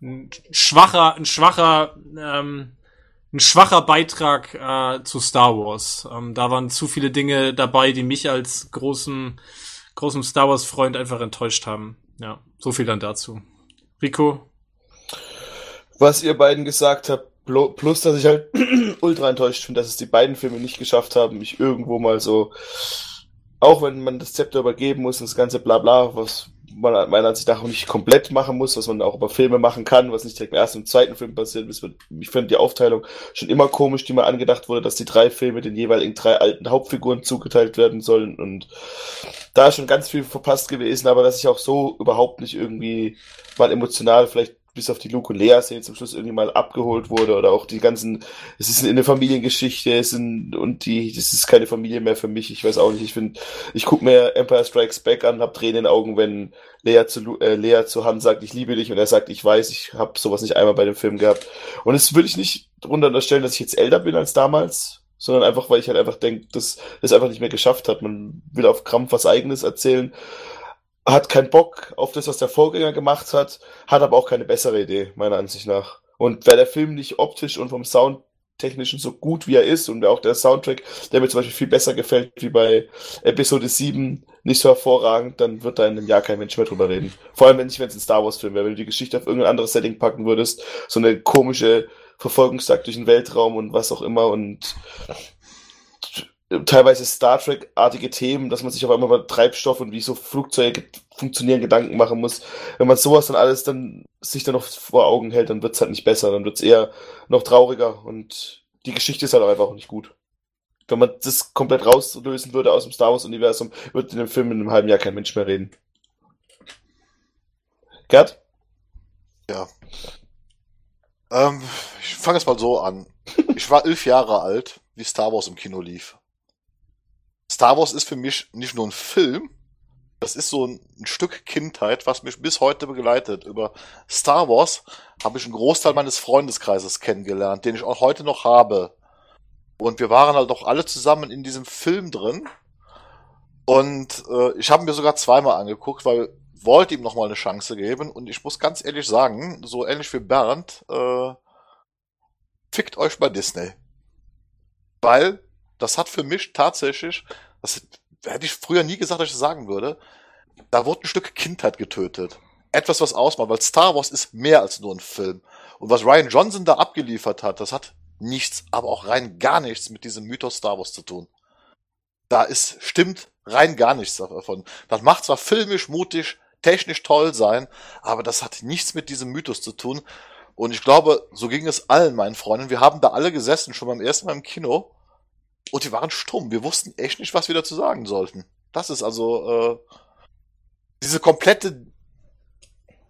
ein schwacher, ein schwacher, ähm, ein schwacher Beitrag äh, zu Star Wars. Ähm, da waren zu viele Dinge dabei, die mich als großen, großen Star Wars Freund einfach enttäuscht haben. Ja, so viel dann dazu. Rico? Was ihr beiden gesagt habt, plus dass ich halt (clears throat) ultra enttäuscht bin, dass es die beiden Filme nicht geschafft haben, mich irgendwo mal so, auch wenn man das Zepter übergeben muss, das ganze Blabla, was man meiner Ansicht nach auch nicht komplett machen muss, was man auch über Filme machen kann, was nicht direkt im ersten und zweiten Film passiert ist. Ich finde die Aufteilung schon immer komisch, die mal angedacht wurde, dass die drei Filme den jeweiligen drei alten Hauptfiguren zugeteilt werden sollen und da ist schon ganz viel verpasst gewesen, aber dass ich auch so überhaupt nicht irgendwie mal emotional vielleicht bis auf die Luke und Lea-Szene zum Schluss irgendwie mal abgeholt wurde oder auch die ganzen, es ist eine Familiengeschichte, es sind, und die, das ist keine Familie mehr für mich, ich weiß auch nicht, ich finde, ich gucke mir Empire Strikes Back an, hab Tränen in den Augen, wenn Lea zu, äh, Lea zu Han sagt, ich liebe dich und er sagt, ich weiß, ich habe sowas nicht einmal bei dem Film gehabt und es würde ich nicht drunter unterstellen, dass ich jetzt älter bin als damals, sondern einfach, weil ich halt einfach denke, dass es einfach nicht mehr geschafft hat. Man will auf Krampf was Eigenes erzählen hat keinen Bock auf das, was der Vorgänger gemacht hat, hat aber auch keine bessere Idee, meiner Ansicht nach. Und wäre der Film nicht optisch und vom Soundtechnischen so gut wie er ist und auch der Soundtrack, der mir zum Beispiel viel besser gefällt wie bei Episode 7, nicht so hervorragend, dann wird da in einem Jahr kein Mensch mehr drüber reden. Vor allem, wenn nicht, wenn es ein Star Wars Film wäre, wenn du die Geschichte auf irgendein anderes Setting packen würdest, so eine komische Verfolgungsjagd durch den Weltraum und was auch immer und teilweise Star Trek-artige Themen, dass man sich auf einmal über Treibstoff und wie so Flugzeuge funktionieren Gedanken machen muss. Wenn man sowas dann alles dann sich dann noch vor Augen hält, dann wird's halt nicht besser, dann wird's eher noch trauriger und die Geschichte ist halt auch einfach nicht gut. Wenn man das komplett rauslösen würde aus dem Star Wars-Universum, würde in dem Film in einem halben Jahr kein Mensch mehr reden. Gerd? Ja. Ähm, ich fange es mal so an. Ich war elf Jahre alt, wie Star Wars im Kino lief. Star Wars ist für mich nicht nur ein Film, das ist so ein, Stück Kindheit, was mich bis heute begleitet. Über Star Wars habe ich einen Großteil meines Freundeskreises kennengelernt, den ich auch heute noch habe. Und wir waren halt auch alle zusammen in diesem Film drin. Und äh, ich habe mir sogar zweimal angeguckt, weil wollte ihm nochmal eine Chance geben. Und ich muss ganz ehrlich sagen, so ähnlich wie Bernd, äh, fickt euch bei Disney. Weil das hat für mich tatsächlich, das hätte ich früher nie gesagt, dass ich das sagen würde, da wurde ein Stück Kindheit getötet. Etwas, was ausmacht, weil Star Wars ist mehr als nur ein Film. Und was Ryan Johnson da abgeliefert hat, das hat nichts, aber auch rein gar nichts mit diesem Mythos Star Wars zu tun. Da ist, stimmt rein gar nichts davon. Das macht zwar filmisch, mutig, technisch toll sein, aber das hat nichts mit diesem Mythos zu tun. Und ich glaube, so ging es allen meinen Freunden. Wir haben da alle gesessen, schon beim ersten Mal im Kino und die waren stumm. Wir wussten echt nicht, was wir dazu sagen sollten. Das ist also äh, diese komplette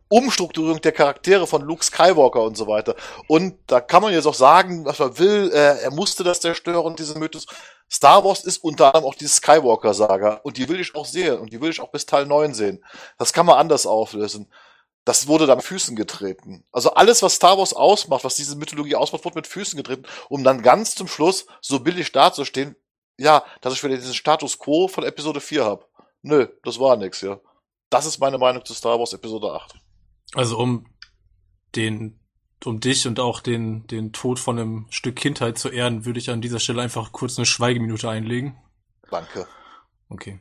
Umstrukturierung der Charaktere von Luke Skywalker und so weiter. Und da kann man jetzt auch sagen, was man will, äh, er musste das zerstören, diese Mythos. Star Wars ist unter anderem auch diese Skywalker-Saga. Und die will ich auch sehen. Und die will ich auch bis Teil 9 sehen. Das kann man anders auflösen das wurde da mit Füßen getreten. Also alles, was Star Wars ausmacht, was diese Mythologie ausmacht, wurde mit Füßen getreten, um dann ganz zum Schluss so billig dazustehen, ja, dass ich wieder diesen Status Quo von Episode 4 habe. Nö, das war nix, ja. Das ist meine Meinung zu Star Wars Episode 8. Also um den um dich und auch den, den Tod von einem Stück Kindheit zu ehren, würde ich an dieser Stelle einfach kurz eine Schweigeminute einlegen. Danke. Okay.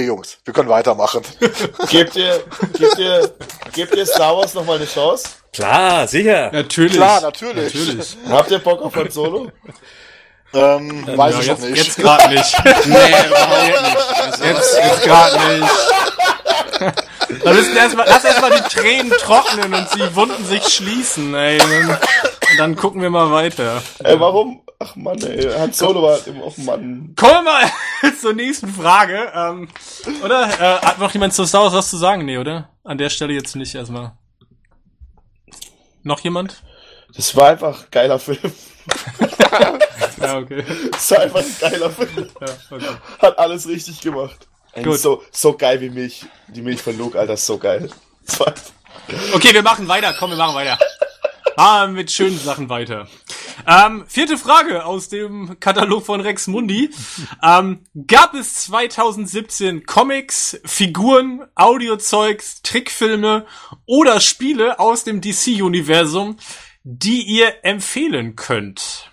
Okay, Jungs, wir können weitermachen. (laughs) Gebt ihr, gebt ihr, gebt ihr Star Wars nochmal eine Chance? Klar, sicher. Natürlich. Klar, natürlich. Natürlich. Habt ihr Bock auf Han Solo? Ähm, weiß Ja, ich jetzt, noch nicht. jetzt gerade nicht. (laughs) Nee, überhaupt nicht. Also, Jetzt, jetzt gerade nicht. (laughs) Da müssen erstmal, lass erstmal die Tränen trocknen und die Wunden sich schließen, ey. Und dann, gucken wir mal weiter. Ey, warum? Ach Mann, ey, Han Solo war immer auf Mann. Kommen wir mal (laughs) zur nächsten Frage. Ähm, oder? Äh, hat noch jemand zu Star Wars was zu sagen? Nee, oder? An der Stelle jetzt nicht erstmal. Noch jemand? Das war einfach ein geiler Film. (laughs) Ja, okay. Das war einfach ein geiler Film. Ja, okay. Hat alles richtig gemacht. Gut. So, so geil wie Milch. Die Milch von Luke, Alter, ist so geil. Okay, wir machen weiter. Komm, wir machen weiter. Ah, mit schönen Sachen weiter. Ähm, vierte Frage aus dem Katalog von Rex Mundi. Ähm, gab es 2017 Comics, Figuren, Audiozeugs, Trickfilme oder Spiele aus dem DC-Universum, die ihr empfehlen könnt?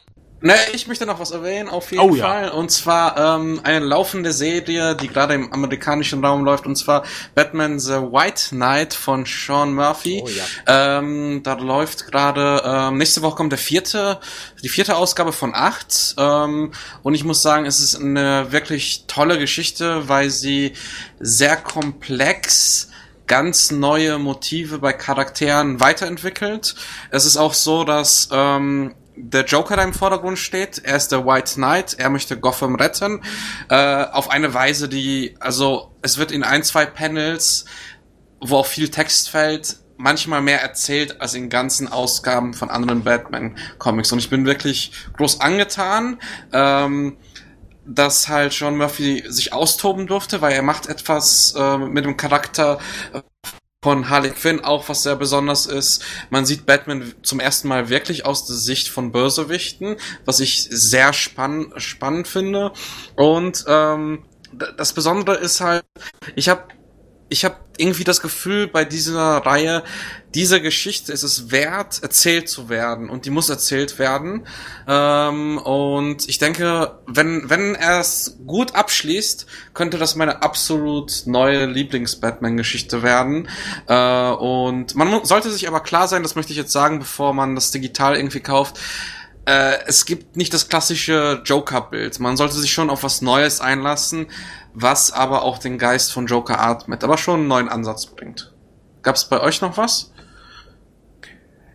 Ne, ich möchte noch was erwähnen, auf jeden Oh, ja. Fall. Und zwar ähm, eine laufende Serie, die gerade im amerikanischen Raum läuft, und zwar Batman The White Knight von Sean Murphy. Oh, ja. ähm, da läuft gerade, ähm, nächste Woche kommt der vierte, die vierte Ausgabe von acht. Ähm, und ich muss sagen, es ist eine wirklich tolle Geschichte, weil sie sehr komplex ganz neue Motive bei Charakteren weiterentwickelt. Es ist auch so, dass ähm, der Joker da im Vordergrund steht. Er ist der White Knight. Er möchte Gotham retten. Äh, auf eine Weise, die, also, es wird in ein, zwei Panels, wo auch viel Text fällt, manchmal mehr erzählt als in ganzen Ausgaben von anderen Batman-Comics. Und ich bin wirklich groß angetan. Ähm, dass halt John Murphy sich austoben durfte, weil er macht etwas äh, mit dem Charakter von Harley Quinn auch, was sehr besonders ist. Man sieht Batman zum ersten Mal wirklich aus der Sicht von Bösewichten, was ich sehr spann spannend finde. Und ähm, das Besondere ist halt, ich habe ich habe irgendwie das Gefühl, bei dieser Reihe, diese Geschichte ist es wert, erzählt zu werden. Und die muss erzählt werden. Ähm, und ich denke, wenn, wenn er es gut abschließt, könnte das meine absolut neue Lieblings-Batman-Geschichte werden. Äh, und man sollte sich aber klar sein, das möchte ich jetzt sagen, bevor man das digital irgendwie kauft, äh, es gibt nicht das klassische Joker-Bild. Man sollte sich schon auf was Neues einlassen, was aber auch den Geist von Joker atmet, aber schon einen neuen Ansatz bringt. Gab's bei euch noch was?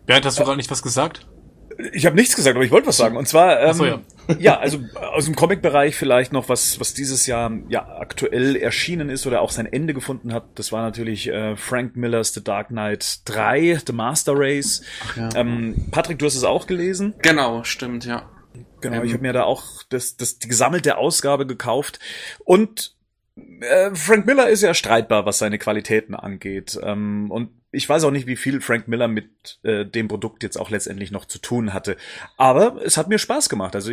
Bernd, hast du gerade nicht was gesagt? Ich habe nichts gesagt, aber ich wollte was sagen. Und zwar, ähm, so, ja. ja. also aus dem Comic-Bereich vielleicht noch was, was dieses Jahr ja aktuell erschienen ist oder auch sein Ende gefunden hat. Das war natürlich äh, Frank Millers The Dark Knight 3, The Master Race. Ähm, Patrick, du hast es auch gelesen. Genau, stimmt, ja. Genau, Ähm, ich habe mir da auch das, das, die gesammelte Ausgabe gekauft. Und äh, Frank Miller ist ja streitbar, was seine Qualitäten angeht. Ähm, und ich weiß auch nicht, wie viel Frank Miller mit äh, dem Produkt jetzt auch letztendlich noch zu tun hatte. Aber es hat mir Spaß gemacht. Also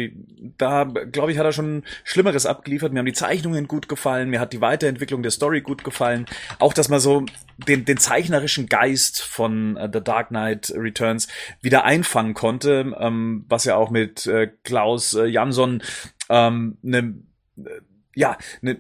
da, glaube ich, hat er schon Schlimmeres abgeliefert. Mir haben die Zeichnungen gut gefallen. Mir hat die Weiterentwicklung der Story gut gefallen. Auch, dass man so den, den zeichnerischen Geist von äh, The Dark Knight Returns wieder einfangen konnte, ähm, was ja auch mit äh, Klaus äh, Jansson ähm, ne, äh, ja, ne,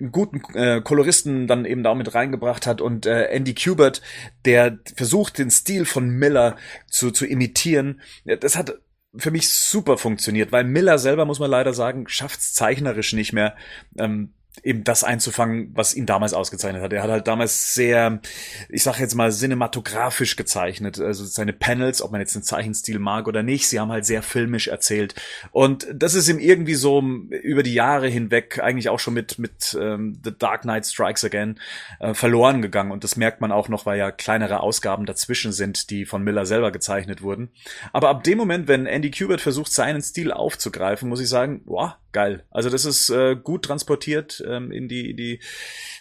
einen guten äh, Koloristen dann eben da mit reingebracht hat und äh, Andy Kubert, der versucht, den Stil von Miller zu, zu imitieren. Das hat für mich super funktioniert, weil Miller selber, muss man leider sagen, schafft's zeichnerisch nicht mehr, ähm, eben das einzufangen, was ihn damals ausgezeichnet hat. Er hat halt damals sehr, ich sag jetzt mal, cinematografisch gezeichnet. Also seine Panels, ob man jetzt den Zeichenstil mag oder nicht, sie haben halt sehr filmisch erzählt. Und das ist ihm irgendwie so über die Jahre hinweg, eigentlich auch schon mit, mit ähm, The Dark Knight Strikes Again, äh, verloren gegangen. Und das merkt man auch noch, weil ja kleinere Ausgaben dazwischen sind, die von Miller selber gezeichnet wurden. Aber ab dem Moment, wenn Andy Kubert versucht, seinen Stil aufzugreifen, muss ich sagen, wow, geil. Also das ist äh, gut transportiert ähm, in die, die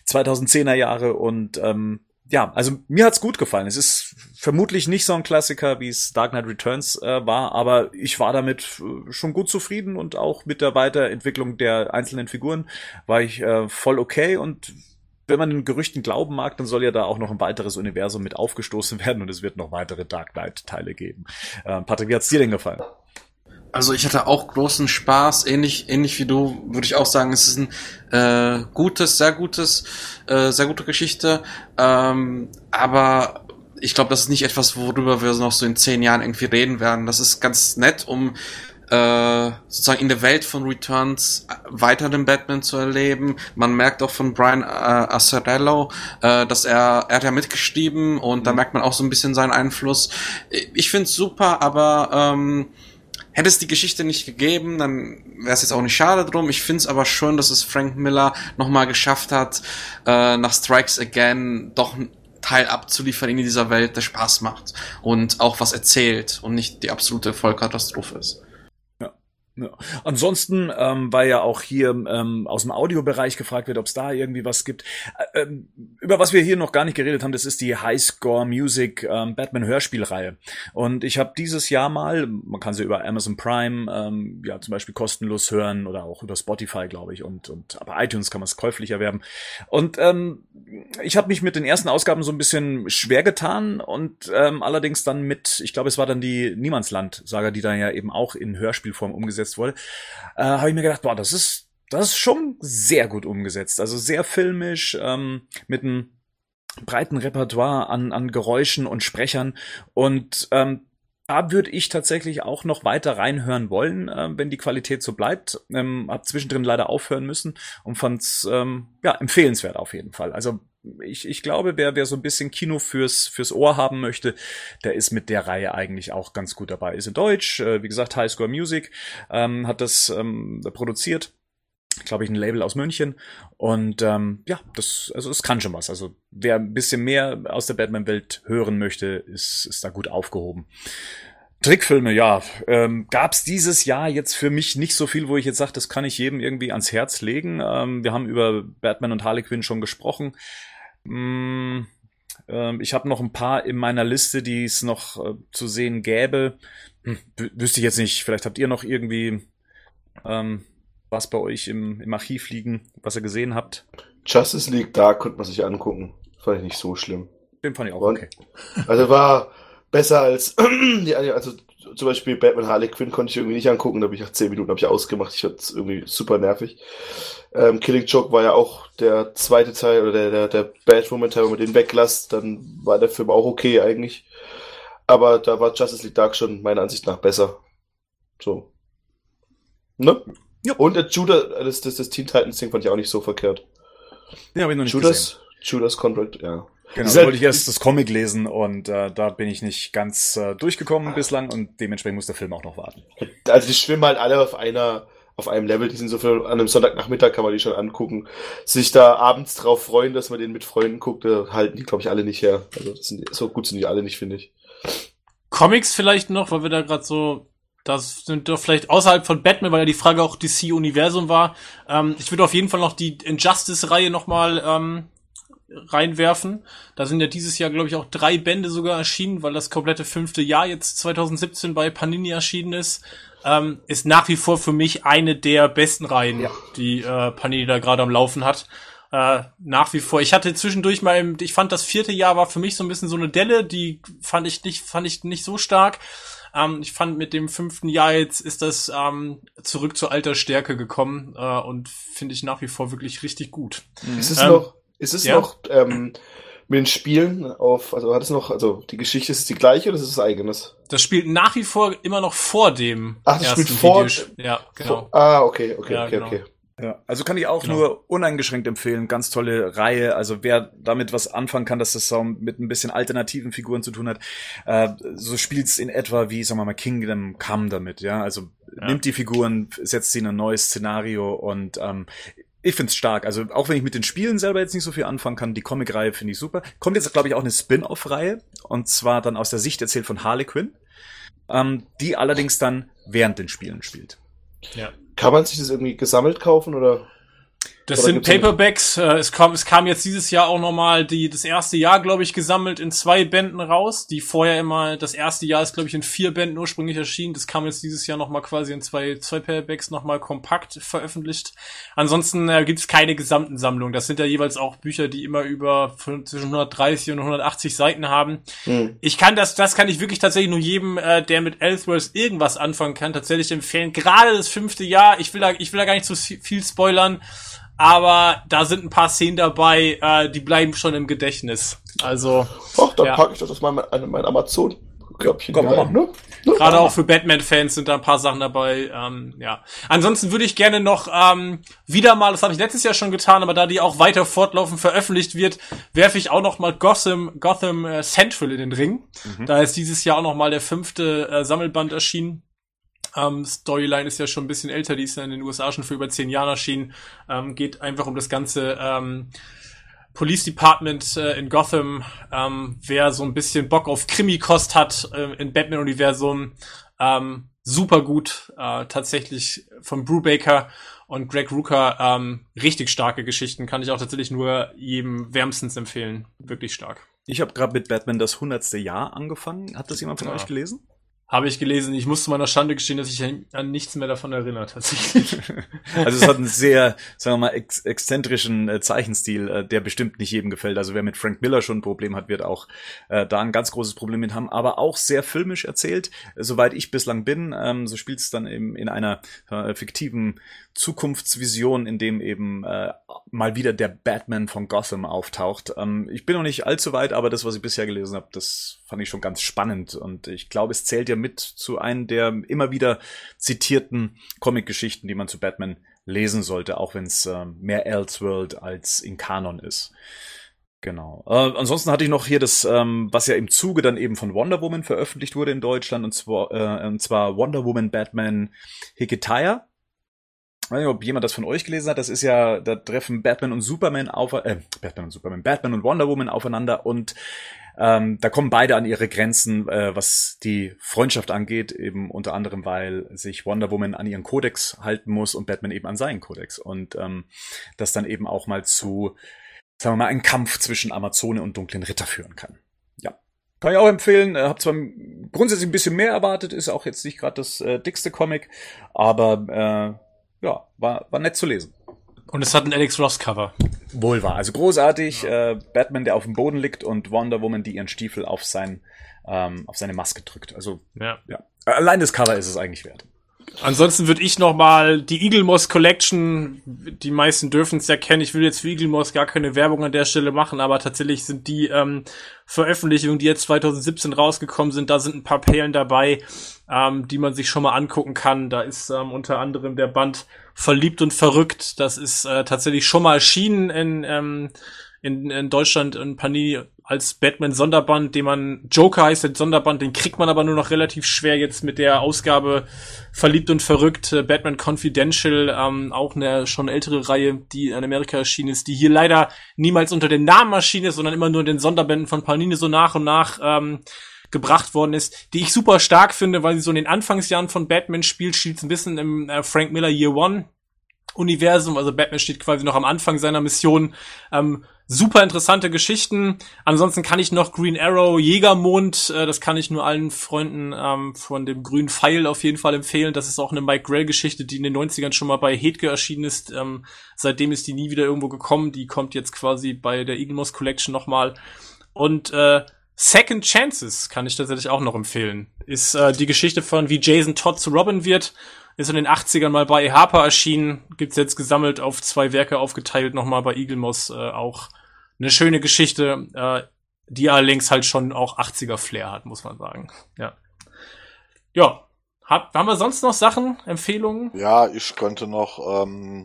2010er Jahre und ähm, ja, also mir hat's gut gefallen. Es ist vermutlich nicht so ein Klassiker, wie es Dark Knight Returns äh, war, aber ich war damit äh, schon gut zufrieden und auch mit der Weiterentwicklung der einzelnen Figuren war ich äh, voll okay und wenn man den Gerüchten glauben mag, dann soll ja da auch noch ein weiteres Universum mit aufgestoßen (laughs) werden und es wird noch weitere Dark Knight Teile geben. Äh, Patrick, wie hat's dir denn gefallen? Also ich hatte auch großen Spaß, ähnlich ähnlich wie du, würde ich auch sagen, es ist ein äh, gutes, sehr gutes, äh, sehr gute Geschichte. Ähm, aber ich glaube, das ist nicht etwas, worüber wir noch so in zehn Jahren irgendwie reden werden. Das ist ganz nett, um äh, sozusagen in der Welt von Returns weiter den Batman zu erleben. Man merkt auch von Brian äh, Azzarello, äh, dass er, er hat ja mitgeschrieben und da merkt man auch so ein bisschen seinen Einfluss. Ich find's super, aber ähm, Hätte es die Geschichte nicht gegeben, dann wäre es jetzt auch nicht schade drum. Ich finde es aber schön, dass es Frank Miller nochmal geschafft hat, äh, nach Strikes Again doch ein Teil abzuliefern in dieser Welt, der Spaß macht und auch was erzählt und nicht die absolute Vollkatastrophe ist. Ja. Ansonsten, ähm, weil ja auch hier ähm, aus dem Audiobereich gefragt wird, ob es da irgendwie was gibt. Äh, ähm, über was wir hier noch gar nicht geredet haben, das ist die Highscore Music ähm, Batman Hörspielreihe. Und ich habe dieses Jahr mal, man kann sie über Amazon Prime ähm, ja zum Beispiel kostenlos hören oder auch über Spotify, glaube ich, und und aber iTunes kann man es käuflich erwerben. Und ähm, ich habe mich mit den ersten Ausgaben so ein bisschen schwer getan und ähm, allerdings dann mit, ich glaube, es war dann die Niemandsland-Saga, die da ja eben auch in Hörspielform umgesetzt umgesetzt wurde, äh, habe ich mir gedacht, boah, das ist das ist schon sehr gut umgesetzt. Also sehr filmisch, ähm, mit einem breiten Repertoire an, an Geräuschen und Sprechern. Und ähm, da würde ich tatsächlich auch noch weiter reinhören wollen, äh, wenn die Qualität so bleibt. Ähm, hab zwischendrin leider aufhören müssen und fand's ähm, ja empfehlenswert auf jeden Fall. Also ich, ich glaube, wer, wer so ein bisschen Kino fürs, fürs Ohr haben möchte, der ist mit der Reihe eigentlich auch ganz gut dabei. Ist in Deutsch, äh, wie gesagt, High Score Music ähm, hat das ähm, produziert glaube ich, ein Label aus München. Und ähm, ja, das, also es kann schon was. Also wer ein bisschen mehr aus der Batman-Welt hören möchte, ist, ist da gut aufgehoben. Trickfilme, ja, ähm, gab es dieses Jahr jetzt für mich nicht so viel, wo ich jetzt sage, das kann ich jedem irgendwie ans Herz legen. Ähm, wir haben über Batman und Harley Quinn schon gesprochen. Mm, äh, ich habe noch ein paar in meiner Liste, die es noch äh, zu sehen gäbe. Hm, wüsste ich jetzt nicht. Vielleicht habt ihr noch irgendwie ähm, was bei euch im, im Archiv liegen, was ihr gesehen habt. Justice League, da konnte man sich angucken. Fand ich nicht so schlimm. Den fand ich auch okay. Also war besser als (clears throat) die, also zum Beispiel Batman Harley Quinn konnte ich irgendwie nicht angucken, da habe ich nach 10 Minuten hab ich ausgemacht, ich fand es irgendwie super nervig. Ähm, Killing Joke war ja auch der zweite Teil oder der, der, der Batwoman-Teil, wenn man den weglasst, dann war der Film auch okay eigentlich. Aber da war Justice League Dark schon meiner Ansicht nach besser. So. Ne? Ja. Und der Judas, das, das, das Teen Titans Ding fand ich auch nicht so verkehrt. Ja, habe ich noch nicht Judas, gesehen. Judas Contract, ja. Genau, da wollte ich erst das Comic lesen und äh, da bin ich nicht ganz äh, durchgekommen bislang und dementsprechend muss der Film auch noch warten. Also die schwimmen halt alle auf einer auf einem Level, die sind so für an einem Sonntagnachmittag kann man die schon angucken. Sich da abends drauf freuen, dass man den mit Freunden guckt, da halten die, glaube ich, alle nicht her. Also das sind, so gut sind die alle nicht, finde ich. Comics vielleicht noch, weil wir da gerade so das sind doch vielleicht außerhalb von Batman, weil ja die Frage auch DC-Universum war. Ähm, ich würde auf jeden Fall noch die Injustice-Reihe nochmal ähm, reinwerfen. Da sind ja dieses Jahr, glaube ich, auch drei Bände sogar erschienen, weil das komplette fünfte Jahr jetzt 2017 bei Panini erschienen ist. Ähm, ist nach wie vor für mich eine der besten Reihen, ja. die äh, Panini da gerade am Laufen hat. Äh, nach wie vor. Ich hatte zwischendurch mal, im, ich fand das vierte Jahr war für mich so ein bisschen so eine Delle, die fand ich nicht, fand ich nicht so stark. Ähm, ich fand mit dem fünften Jahr jetzt ist das ähm, zurück zur alter Stärke gekommen äh, und finde ich nach wie vor wirklich richtig gut. Ist es ähm, noch ist es ja. noch ähm, mit den Spielen auf, also hat es noch, also die Geschichte ist die gleiche oder ist es das eigenes? Das spielt nach wie vor immer noch vor dem. Ach, das spielt vor. Video ja, genau. Vor, ah, okay, okay, ja, okay, genau. okay. Ja, also kann ich auch genau. nur uneingeschränkt empfehlen. Ganz tolle Reihe. Also wer damit was anfangen kann, dass das so mit ein bisschen alternativen Figuren zu tun hat, äh, so spielt's in etwa wie, sagen wir mal, Kingdom Come damit. Ja, also ja. nimmt die Figuren, setzt sie in ein neues Szenario und ähm, ich find's stark. Also auch wenn ich mit den Spielen selber jetzt nicht so viel anfangen kann, die Comic-Reihe finde ich super. Kommt jetzt, glaube ich, auch eine Spin-off-Reihe und zwar dann aus der Sicht erzählt von Harley Quinn, ähm, die allerdings dann während den Spielen spielt. Ja. Kann man sich das irgendwie gesammelt kaufen oder? Das sind Paperbacks. Äh, es, kam, es kam jetzt dieses Jahr auch nochmal die, das erste Jahr, glaube ich, gesammelt in zwei Bänden raus. Die vorher immer, das erste Jahr ist, glaube ich, in vier Bänden ursprünglich erschienen. Das kam jetzt dieses Jahr nochmal quasi in zwei, zwei Paperbacks nochmal kompakt veröffentlicht. Ansonsten äh, gibt es keine gesamten Sammlungen. Das sind ja jeweils auch Bücher, die immer über zwischen 130 und 180 Seiten haben. Hm. Ich kann das, das kann ich wirklich tatsächlich nur jedem, äh, der mit Ellsworth irgendwas anfangen kann, tatsächlich empfehlen. Gerade das fünfte Jahr. Ich will da, ich will da gar nicht zu viel spoilern aber da sind ein paar Szenen dabei, äh, die bleiben schon im Gedächtnis. Also. Ach, dann ja. packe ich das aus meinem mein Amazon. Körbchen Komm, rein, ne? ne? Gerade auch für Batman-Fans sind da ein paar Sachen dabei. Ähm, ja. Ansonsten würde ich gerne noch ähm, wieder mal, das habe ich letztes Jahr schon getan, aber da die auch weiter fortlaufend veröffentlicht wird, werfe ich auch noch mal Gotham, Gotham äh, Central in den Ring. Mhm. Da ist dieses Jahr auch noch mal der fünfte äh, Sammelband erschienen. Ähm, Storyline ist ja schon ein bisschen älter, die ist ja in den USA schon für über zehn Jahre erschienen. Ähm, geht einfach um das ganze ähm, Police Department äh, in Gotham. Ähm, wer so ein bisschen Bock auf Krimi-Kost hat äh, im Batman-Universum, ähm, super gut. Äh, tatsächlich von Brubaker und Greg Rucker ähm, richtig starke Geschichten. Kann ich auch tatsächlich nur jedem wärmstens empfehlen. Wirklich stark. Ich habe gerade mit Batman das hundertste Jahr angefangen. Hat das jemand von ja. euch gelesen? Habe ich gelesen. Ich muss zu meiner Schande gestehen, dass ich an nichts mehr davon erinnere, tatsächlich. (laughs) also es hat einen sehr, sagen wir mal, ex exzentrischen äh, Zeichenstil, äh, der bestimmt nicht jedem gefällt. Also wer mit Frank Miller schon ein Problem hat, wird auch äh, da ein ganz großes Problem mit haben. Aber auch sehr filmisch erzählt. Soweit ich bislang bin, ähm, so spielt es dann eben in einer äh, fiktiven Zukunftsvision, in dem eben äh, mal wieder der Batman von Gotham auftaucht. Ähm, ich bin noch nicht allzu weit, aber das, was ich bisher gelesen habe, das fand ich schon ganz spannend. Und ich glaube, es zählt ja mit zu einem der immer wieder zitierten Comic-Geschichten, die man zu Batman lesen sollte, auch wenn es äh, mehr Elseworld als in Kanon ist. Genau. Äh, ansonsten hatte ich noch hier das, ähm, was ja im Zuge dann eben von Wonder Woman veröffentlicht wurde in Deutschland, und zwar, äh, und zwar Wonder Woman Batman Hiketaya. Ich weiß nicht, ob jemand das von euch gelesen hat. Das ist ja, da treffen Batman und Superman auf, äh, Batman und Superman, Batman und Wonder Woman aufeinander und ähm, da kommen beide an ihre Grenzen, äh, was die Freundschaft angeht, eben unter anderem, weil sich Wonder Woman an ihren Kodex halten muss und Batman eben an seinen Kodex. Und ähm, das dann eben auch mal zu, sagen wir mal, einen Kampf zwischen Amazone und dunklen Ritter führen kann. Ja. Kann ich auch empfehlen. Äh, hab zwar grundsätzlich ein bisschen mehr erwartet, ist auch jetzt nicht gerade das äh, dickste Comic, aber äh, ja, war, war nett zu lesen. Und es hat ein Alex Ross Cover. Wohl war. Also großartig. Ja. Äh, Batman, der auf dem Boden liegt und Wonder Woman, die ihren Stiefel auf sein, ähm, auf seine Maske drückt. Also, ja. ja. Allein das Cover ist es eigentlich wert. Ansonsten würde ich noch mal die Eagle Moss Collection, die meisten dürfen es ja kennen. Ich will jetzt für Eagle Moss gar keine Werbung an der Stelle machen, aber tatsächlich sind die ähm, Veröffentlichungen, die jetzt 2017 rausgekommen sind, da sind ein paar Perlen dabei, ähm, die man sich schon mal angucken kann. Da ist ähm, unter anderem der Band Verliebt und Verrückt. Das ist äh, tatsächlich schon mal erschienen in, ähm, in, in Deutschland in Panini als Batman-Sonderband, den man Joker heißt, der Sonderband, den kriegt man aber nur noch relativ schwer jetzt mit der Ausgabe Verliebt und Verrückt, äh, Batman Confidential, ähm, auch eine schon ältere Reihe, die in Amerika erschienen ist, die hier leider niemals unter dem Namen erschienen ist, sondern immer nur in den Sonderbänden von Panini so nach und nach ähm, gebracht worden ist, die ich super stark finde, weil sie so in den Anfangsjahren von Batman spielt, spielt ein bisschen im äh, Frank Miller Year One Universum, also Batman steht quasi noch am Anfang seiner Mission. Ähm, super interessante Geschichten. Ansonsten kann ich noch Green Arrow, Jägermond, äh, das kann ich nur allen Freunden ähm, von dem grünen Pfeil auf jeden Fall empfehlen. Das ist auch eine Mike Grell-Geschichte, die in den 90ern schon mal bei Hedge erschienen ist. Ähm, seitdem ist die nie wieder irgendwo gekommen. Die kommt jetzt quasi bei der Moss Collection nochmal. Und äh, Second Chances kann ich tatsächlich auch noch empfehlen. Ist äh, die Geschichte von wie Jason Todd zu Robin wird. Ist in den 80ern mal bei Harper erschienen. Gibt's jetzt gesammelt auf zwei Werke aufgeteilt, nochmal bei Eagle Moss äh, auch. Eine schöne Geschichte, äh, die allerdings halt schon auch 80er Flair hat, muss man sagen. Ja. Ja. Hab, haben wir sonst noch Sachen, Empfehlungen? Ja, ich könnte noch ähm,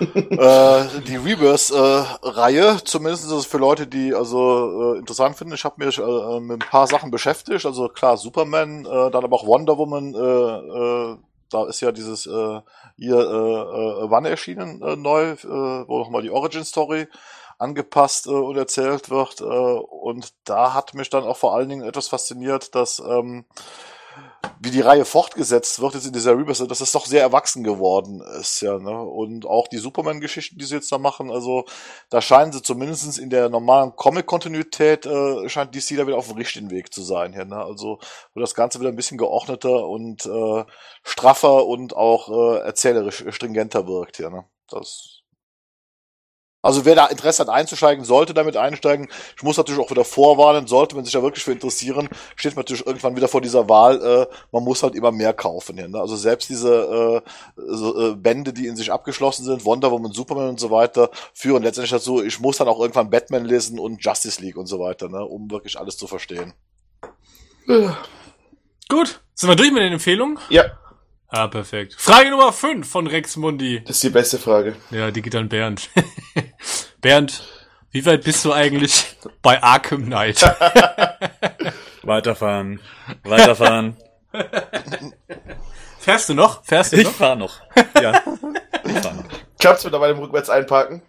(laughs) äh, die Rebirth-Reihe, äh, zumindest ist es für Leute, die also äh, interessant finden. Ich habe mich äh, mit ein paar Sachen beschäftigt. Also klar, Superman, äh, dann aber auch Wonder Woman. Äh, äh, da ist ja dieses äh, hier äh, äh, wann erschienen äh, neu, äh, wo nochmal die Origin Story angepasst äh, und erzählt wird. Äh, und da hat mich dann auch vor allen Dingen etwas fasziniert, dass ähm, wie die Reihe fortgesetzt wird jetzt in dieser Rebirth, dass es doch sehr erwachsen geworden ist, ja, ne? Und auch die Superman-Geschichten, die sie jetzt da machen, also da scheinen sie zumindest in der normalen Comic-Kontinuität, äh, scheint DC da wieder auf dem richtigen Weg zu sein, ja, ne? Also, wo das Ganze wieder ein bisschen geordneter und äh, straffer und auch äh, erzählerisch stringenter wirkt, ja, ne? Das also wer da Interesse hat einzusteigen, sollte damit einsteigen. Ich muss natürlich auch wieder vorwarnen, sollte man sich da wirklich für interessieren, steht man natürlich irgendwann wieder vor dieser Wahl, äh, man muss halt immer mehr kaufen. Ja, ne? Also selbst diese äh, so, äh, Bände, die in sich abgeschlossen sind, Wonder Woman, Superman und so weiter, führen letztendlich dazu, ich muss dann auch irgendwann Batman lesen und Justice League und so weiter, ne? um wirklich alles zu verstehen. Gut, sind wir durch mit den Empfehlungen? Ja, Ah, perfekt. Frage Nummer 5 von Rex Mundi. das ist die beste Frage. Ja, die geht an Bernd. (laughs) Bernd, wie weit bist du eigentlich (laughs) bei Arkham Knight? (laughs) Weiterfahren. Weiterfahren. Fährst du noch? Fährst du ich noch? fahr noch. Ja. Ich fahr noch. Klappt's mit dabei dem Rückwärts einparken?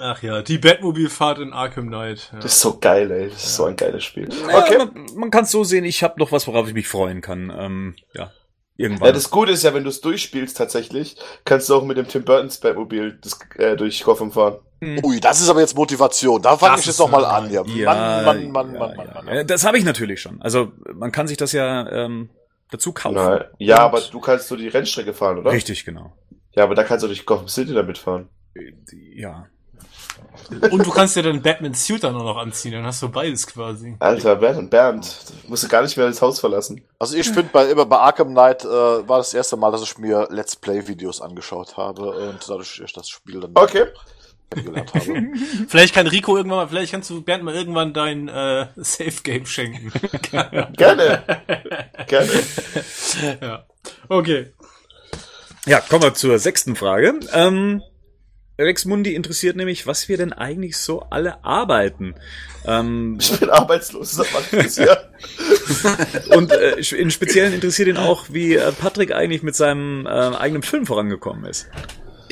Ach ja, die Batmobilfahrt in Arkham Knight. Ja. Das ist so geil, ey. Das ist so ein geiles Spiel. Okay. Okay. man man kann es so sehen, ich habe noch was, worauf ich mich freuen kann. Ähm, ja. Irgendwann. Ja, das Gute ist ja, wenn du es durchspielst tatsächlich, kannst du auch mit dem Tim Burton's Batmobil das, äh, durch Gotham fahren. Ui, das ist aber jetzt Motivation. Da fange ich jetzt ist noch mal ja- an. Ja. ja, Mann, Mann, Mann, ja, Mann, ja. Mann, Mann. Ja, Das habe ich natürlich schon. Also man kann sich das ja ähm, dazu kaufen. Na, ja, Und- aber du kannst so die Rennstrecke fahren, oder? Richtig, genau. Ja, aber da kannst du durch Gotham City damit fahren. Ja. Und du kannst dir dann Batman's Suit dann auch noch anziehen, dann hast du beides quasi. Alter, Bernd, Bernd, du musst du gar nicht mehr das Haus verlassen. Also ich finde bei immer bei Arkham Knight äh, war das erste Mal, dass ich mir Let's Play Videos angeschaut habe und dadurch ich das Spiel dann Okay. kennengelernt habe. (laughs) Vielleicht kann Rico irgendwann mal, vielleicht kannst du Bernd mal irgendwann dein äh, Safe Game schenken. (laughs) Gerne. Gerne. ja. Okay. Ja, kommen wir zur sechsten Frage. Ähm, Rex Mundi interessiert nämlich, was wir denn eigentlich so alle arbeiten. Ähm, Ich bin arbeitslos seit manches Jahr. und äh, in Speziellen interessiert ihn auch, wie äh, Patrick eigentlich mit seinem äh, eigenen Film vorangekommen ist.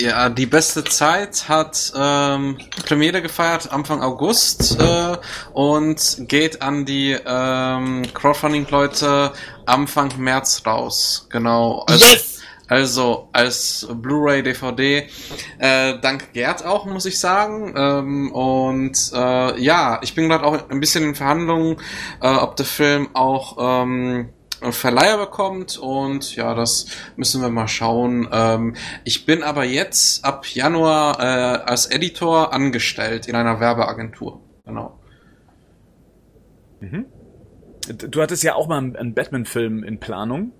Ja, die beste Zeit hat ähm, Premiere gefeiert Anfang August äh, und geht an die ähm, Crowdfunding-Leute Anfang März raus. Genau. Also, Also als Blu-ray, DVD. Äh, dank Gerd auch, muss ich sagen. Ähm, und äh, ja, ich bin gerade auch ein bisschen in Verhandlungen, äh, ob der Film auch ähm, Verleiher bekommt und ja, das müssen wir mal schauen. Ähm, ich bin aber jetzt ab Januar äh, als Editor angestellt in einer Werbeagentur. Genau. Du hattest ja auch mal einen, einen Batman-Film in Planung.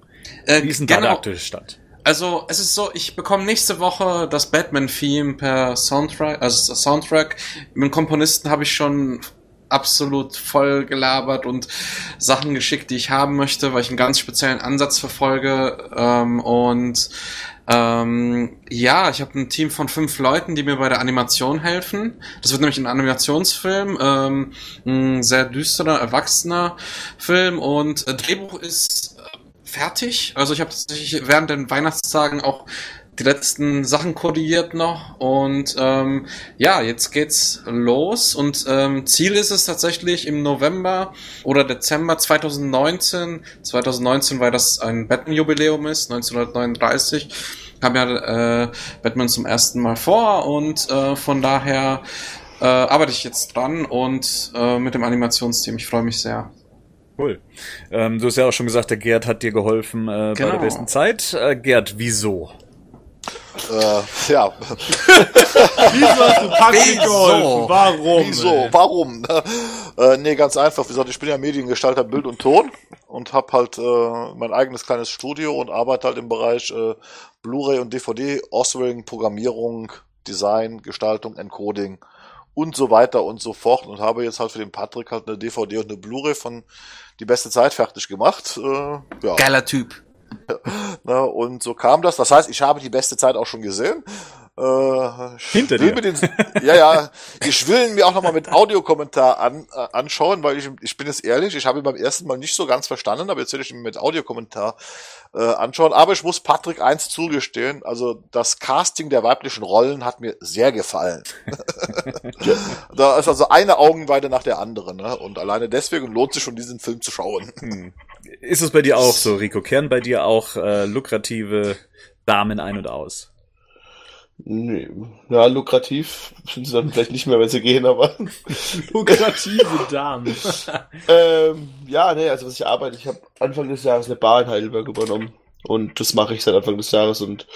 Äh, Wie ist denn da der aktuelle Stand? Also es ist so, ich bekomme nächste Woche das Batman-Theme per Soundtrack, also Soundtrack. Mit dem Komponisten habe ich schon absolut voll gelabert und Sachen geschickt, die ich haben möchte, weil ich einen ganz speziellen Ansatz verfolge. Ähm, und ähm, ja, ich habe ein Team von fünf Leuten, die mir bei der Animation helfen. Das wird nämlich ein Animationsfilm, ähm, ein sehr düsterer, erwachsener Film und äh, Drehbuch ist fertig. Also ich habe tatsächlich während den Weihnachtstagen auch die letzten Sachen kodiert noch und ähm, ja, jetzt geht's los und ähm, Ziel ist es tatsächlich im November oder Dezember 2019, 2019, weil das ein Batman-Jubiläum ist, 1939, kam ja äh, Batman zum ersten Mal vor und äh, von daher äh, arbeite ich jetzt dran und äh, mit dem Animationsteam, ich freue mich sehr. Cool. Ähm, du hast ja auch schon gesagt, der Gerd hat dir geholfen äh, bei Genau. der besten Zeit. Äh, Gerd, wieso? äh, ja, (laughs) Wieso hast du Patrick Wieso? geholfen? Warum? wieso? ey? Warum? (laughs) äh, nee, ganz einfach. Wie gesagt, ich bin ja Mediengestalter Bild und Ton und habe halt äh, mein eigenes kleines Studio und arbeite halt im Bereich äh, Blu-ray und DVD, Authoring, Programmierung, Design, Gestaltung, Encoding und so weiter und so fort und habe jetzt halt für den Patrick halt eine DVD und eine Blu-ray von die beste Zeit fertig gemacht. Äh, ja. Geiler Typ. (laughs) Ne, und so kam das. Das heißt, ich habe die beste Zeit auch schon gesehen. Äh, Hinter dir. Den, ja, ja. Ich will ihn mir auch nochmal mit Audiokommentar an, äh, anschauen, weil ich, ich bin jetzt ehrlich, ich habe ihn beim ersten Mal nicht so ganz verstanden, aber jetzt will ich ihn mit Audiokommentar äh, anschauen. Aber ich muss Patrick eins zugestehen, also das Casting der weiblichen Rollen hat mir sehr gefallen. (laughs) da ist also eine Augenweide nach der anderen, ne? Und alleine deswegen lohnt sich schon, diesen Film zu schauen. Hm. Ist es bei dir auch so, Rico? Kehren bei dir auch äh, lukrative Damen ein und aus? Nee. Ja, lukrativ sind sie dann vielleicht nicht mehr, wenn sie gehen, aber (laughs) Lukrative Damen. (laughs) ähm, ja, nee, also was ich arbeite, ich habe Anfang des Jahres eine Bar in Heidelberg übernommen und das mache ich seit Anfang des Jahres und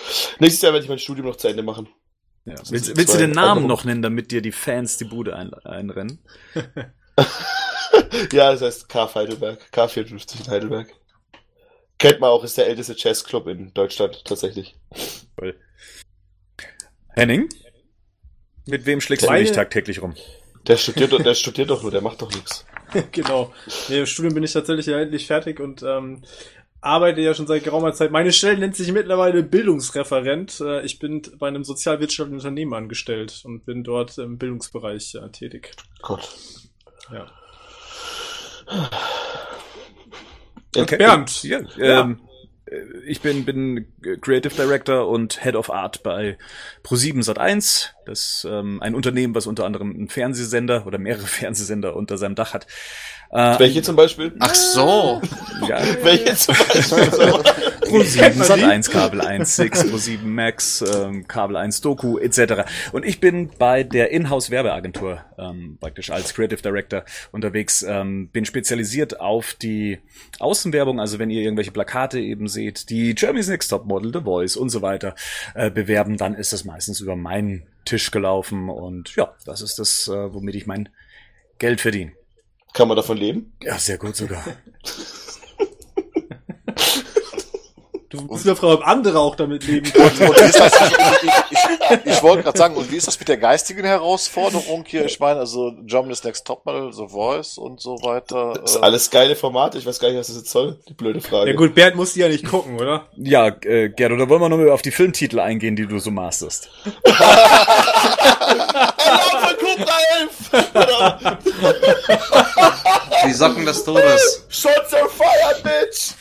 nächstes Jahr werde ich mein Studium noch zu Ende machen. Ja. Willst, willst du den Namen andere- noch nennen, damit dir die Fans die Bude ein, einrennen? (laughs) Ja, das heißt KF Heidelberg, K54 in Heidelberg. Kennt man auch, ist der älteste Jazzclub in Deutschland tatsächlich. Henning? Mit wem schlägst du Meine- dich tagtäglich rum? Der studiert, doch- der studiert doch nur, der macht doch nichts. (laughs) genau. Nee, im Studium bin ich tatsächlich ja endlich fertig und ähm, arbeite ja schon seit geraumer Zeit. Meine Stelle nennt sich mittlerweile Bildungsreferent. Äh, ich bin bei einem sozialwirtschaftlichen Unternehmen angestellt und bin dort im Bildungsbereich äh, tätig. Gott. Ja. Okay. Bernd. Ja, Ja. Ähm, äh, ich bin, bin Creative Director und Head of Art bei Pro7 Sat1. Das ist ähm, ein Unternehmen, was unter anderem einen Fernsehsender oder mehrere (laughs) Fernsehsender unter seinem Dach hat. Äh, Welche zum Beispiel? Ach so. (laughs) ja, Welche zum Beispiel? Pro7 Sat1 Kabel 1 6 Pro7 Max ähm, Kabel 1 Doku etc. Und ich bin bei der Inhouse Werbeagentur ähm, praktisch als Creative Director unterwegs. Ähm, bin spezialisiert auf die Außenwerbung, also wenn ihr irgendwelche Plakate eben seht, die Germany's Next Top Model, The Voice und so weiter äh, bewerben, dann ist das meistens über meinen Tisch gelaufen und ja, das ist das, äh, womit ich mein Geld verdiene. Kann man davon leben? Ja, sehr gut sogar. (laughs) Du musst ja fragen, ob andere auch damit leben Und, können. und wie ist das, ich, ich, ich, ich wollte gerade sagen, und wie ist das mit der geistigen Herausforderung hier? Ich meine, also Germany's Next Topmodel, The Voice und so weiter. Das ist äh, alles geile Formate, ich weiß gar nicht, was das jetzt soll. Die blöde Frage. Ja gut, Bernd muss die ja nicht gucken, oder? Ja, äh, Gerd, oder wollen wir nochmal auf die Filmtitel eingehen, die du so masterst? Alarm (laughs) von Cobra 11! Die Socken des Todes. Shots are fired, bitch!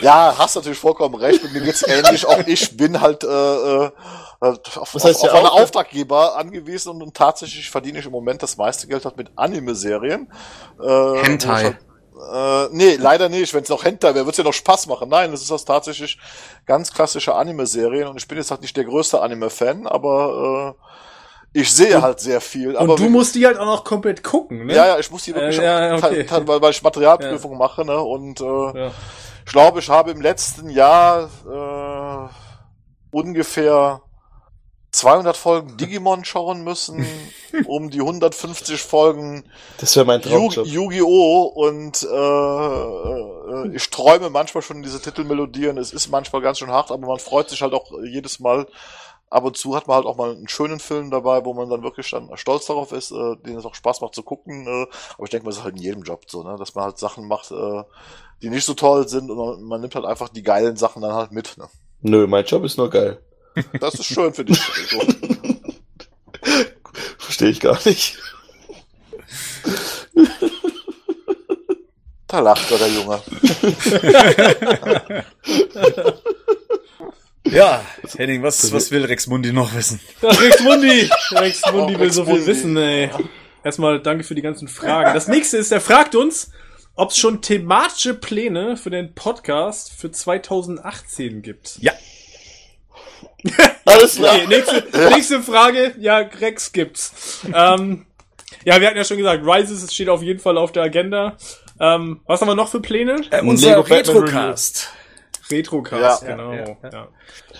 Ja, hast natürlich vollkommen recht. Mit mir geht's ähnlich. Auch ich bin halt äh, äh, auf, Was heißt auf, ja auf meine auch- Auftraggeber angewiesen und, und tatsächlich verdiene ich im Moment das meiste Geld halt mit Anime-Serien. Äh, Hentai. Halt, äh, nee, leider nicht. Wenn es noch Hentai wäre, würde es ja noch Spaß machen. Nein, es ist das tatsächlich ganz klassische Anime-Serien und ich bin jetzt halt nicht der größte Anime-Fan, aber äh, ich sehe halt sehr viel. aber Und du wie- musst die halt auch noch komplett gucken, ne? ja, ja, ich muss die wirklich, Äh, ja, auch- okay. ta- ta- weil, ich Materialprüfung mache, ne? Und äh, Ja. ich glaube, ich habe im letzten Jahr äh, ungefähr 200 Folgen Digimon schauen müssen, (laughs) um die 150 Folgen Das wäre mein Yu-. Yu-Gi-Oh! und äh, äh, ich träume manchmal schon diese Titelmelodien. Es ist manchmal ganz schön hart, aber man freut sich halt auch jedes Mal. Ab und zu hat man halt auch mal einen schönen Film dabei, wo man dann wirklich dann stolz darauf ist, äh, den es auch Spaß macht zu gucken. Äh, aber ich denke mal, es ist halt in jedem Job so, ne? dass man halt Sachen macht, äh, die nicht so toll sind und man, man nimmt halt einfach die geilen Sachen dann halt mit. Ne? Nö, mein Job ist nur geil. Das ist schön für dich. (laughs) Also, Verstehe ich gar nicht. da lacht er, der Junge. (laughs) Ja, Henning, was, was will Rex Mundi noch wissen? Das Rex Mundi. Rex (laughs) Mundi Oh, will Rex so viel Mundi. wissen, ey. Erstmal danke für die ganzen Fragen. Das nächste ist, er fragt uns, ob es schon thematische Pläne für den Podcast für 2018 gibt. Ja. Alles klar. Okay, nächste, nächste Frage. Ja, Rex gibt's. Ähm, ja, wir hatten ja schon gesagt, Rises steht auf jeden Fall auf der Agenda. Ähm, was haben wir noch für Pläne? Äh, unser Retrocast. Retrocast, Ja. genau. Ja, Ja, ja,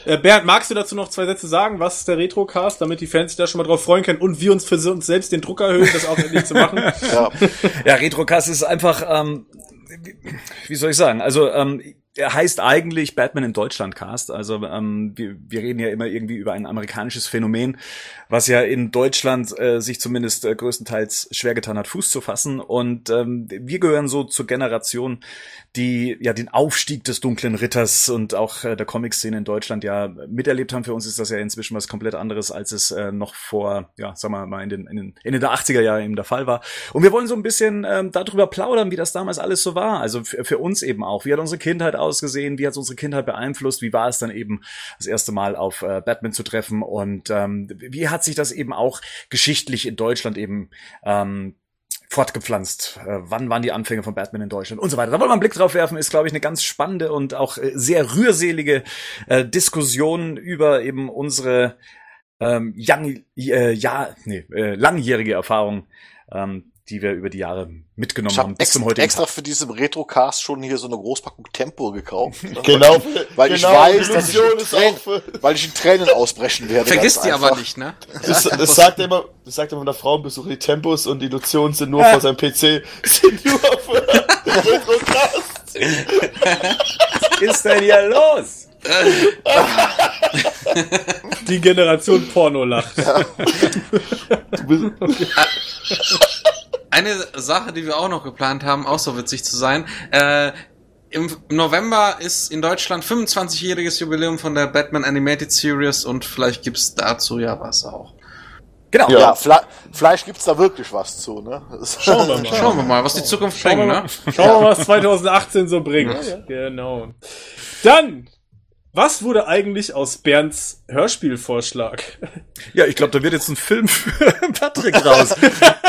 Äh, Bernd, magst du dazu noch zwei Sätze sagen? Was ist der Retrocast, damit die Fans sich da schon mal drauf freuen können und wir uns für uns selbst den Druck erhöhen, das auch endlich zu machen? (laughs) Ja. Ja, Retrocast ist einfach, ähm, wie, wie soll ich sagen? Also ähm, er heißt eigentlich Batman in Deutschland Cast. Also ähm, wir, wir reden ja immer irgendwie über ein amerikanisches Phänomen, was ja in Deutschland äh, sich zumindest äh, größtenteils schwer getan hat, Fuß zu fassen. Und ähm, wir gehören so zur Generation, die ja den Aufstieg des dunklen Ritters und auch äh, der Comic-Szene in Deutschland ja miterlebt haben. Für uns ist das ja inzwischen was komplett anderes, als es äh, noch vor, ja, sagen wir mal, in den, in den Ende der 80er Jahre eben der Fall war. Und wir wollen so ein bisschen ähm, darüber plaudern, wie das damals alles so war. Also für uns eben auch. Wie hat unsere Kindheit ausgesehen? Wie hat unsere Kindheit beeinflusst? Wie war es dann eben das erste Mal auf äh, Batman zu treffen? Und ähm, wie hat sich das eben auch geschichtlich in Deutschland eben ähm, fortgepflanzt. Äh, wann waren die Anfänge von Batman in Deutschland und so weiter. Da wollen wir einen Blick drauf werfen, ist, glaube ich, eine ganz spannende und auch äh, sehr rührselige äh, Diskussion über eben unsere ähm, young, äh, ja, nee, äh, langjährige Erfahrung ähm, die wir über die Jahre mitgenommen ich hab haben bis zum heutigen extra Tag. für diesen Retrocast schon hier so eine Großpackung Tempo gekauft. (laughs) genau. Weil ich genau, weiß, dass ich, Tränen, weil ich in Tränen ausbrechen werde. Vergiss die aber nicht, ne? (laughs) Das, das sagt er immer, das sagt er von der Frauenbesuch, die Tempos und die Illusionen sind nur vor seinem PC, sind nur für Retrocast. Was ist denn hier los? Die Generation Porno lacht. Ja. Eine Sache, die wir auch noch geplant haben, auch so witzig zu sein. Äh, im November ist in Deutschland 25-jähriges Jubiläum von der Batman Animated Series und vielleicht gibt's dazu ja was auch. Genau. Ja, ja Fle vielleicht gibt's da wirklich was zu, ne? Schauen wir (laughs) mal. Schauen wir mal, was die Zukunft Schauen bringt, ne? Schauen wir mal, was 2018 so bringt. Ja, ja. Genau. Dann was wurde eigentlich aus Bernds Hörspielvorschlag? Ja, ich glaube, da wird jetzt ein Film für (laughs) Patrick raus.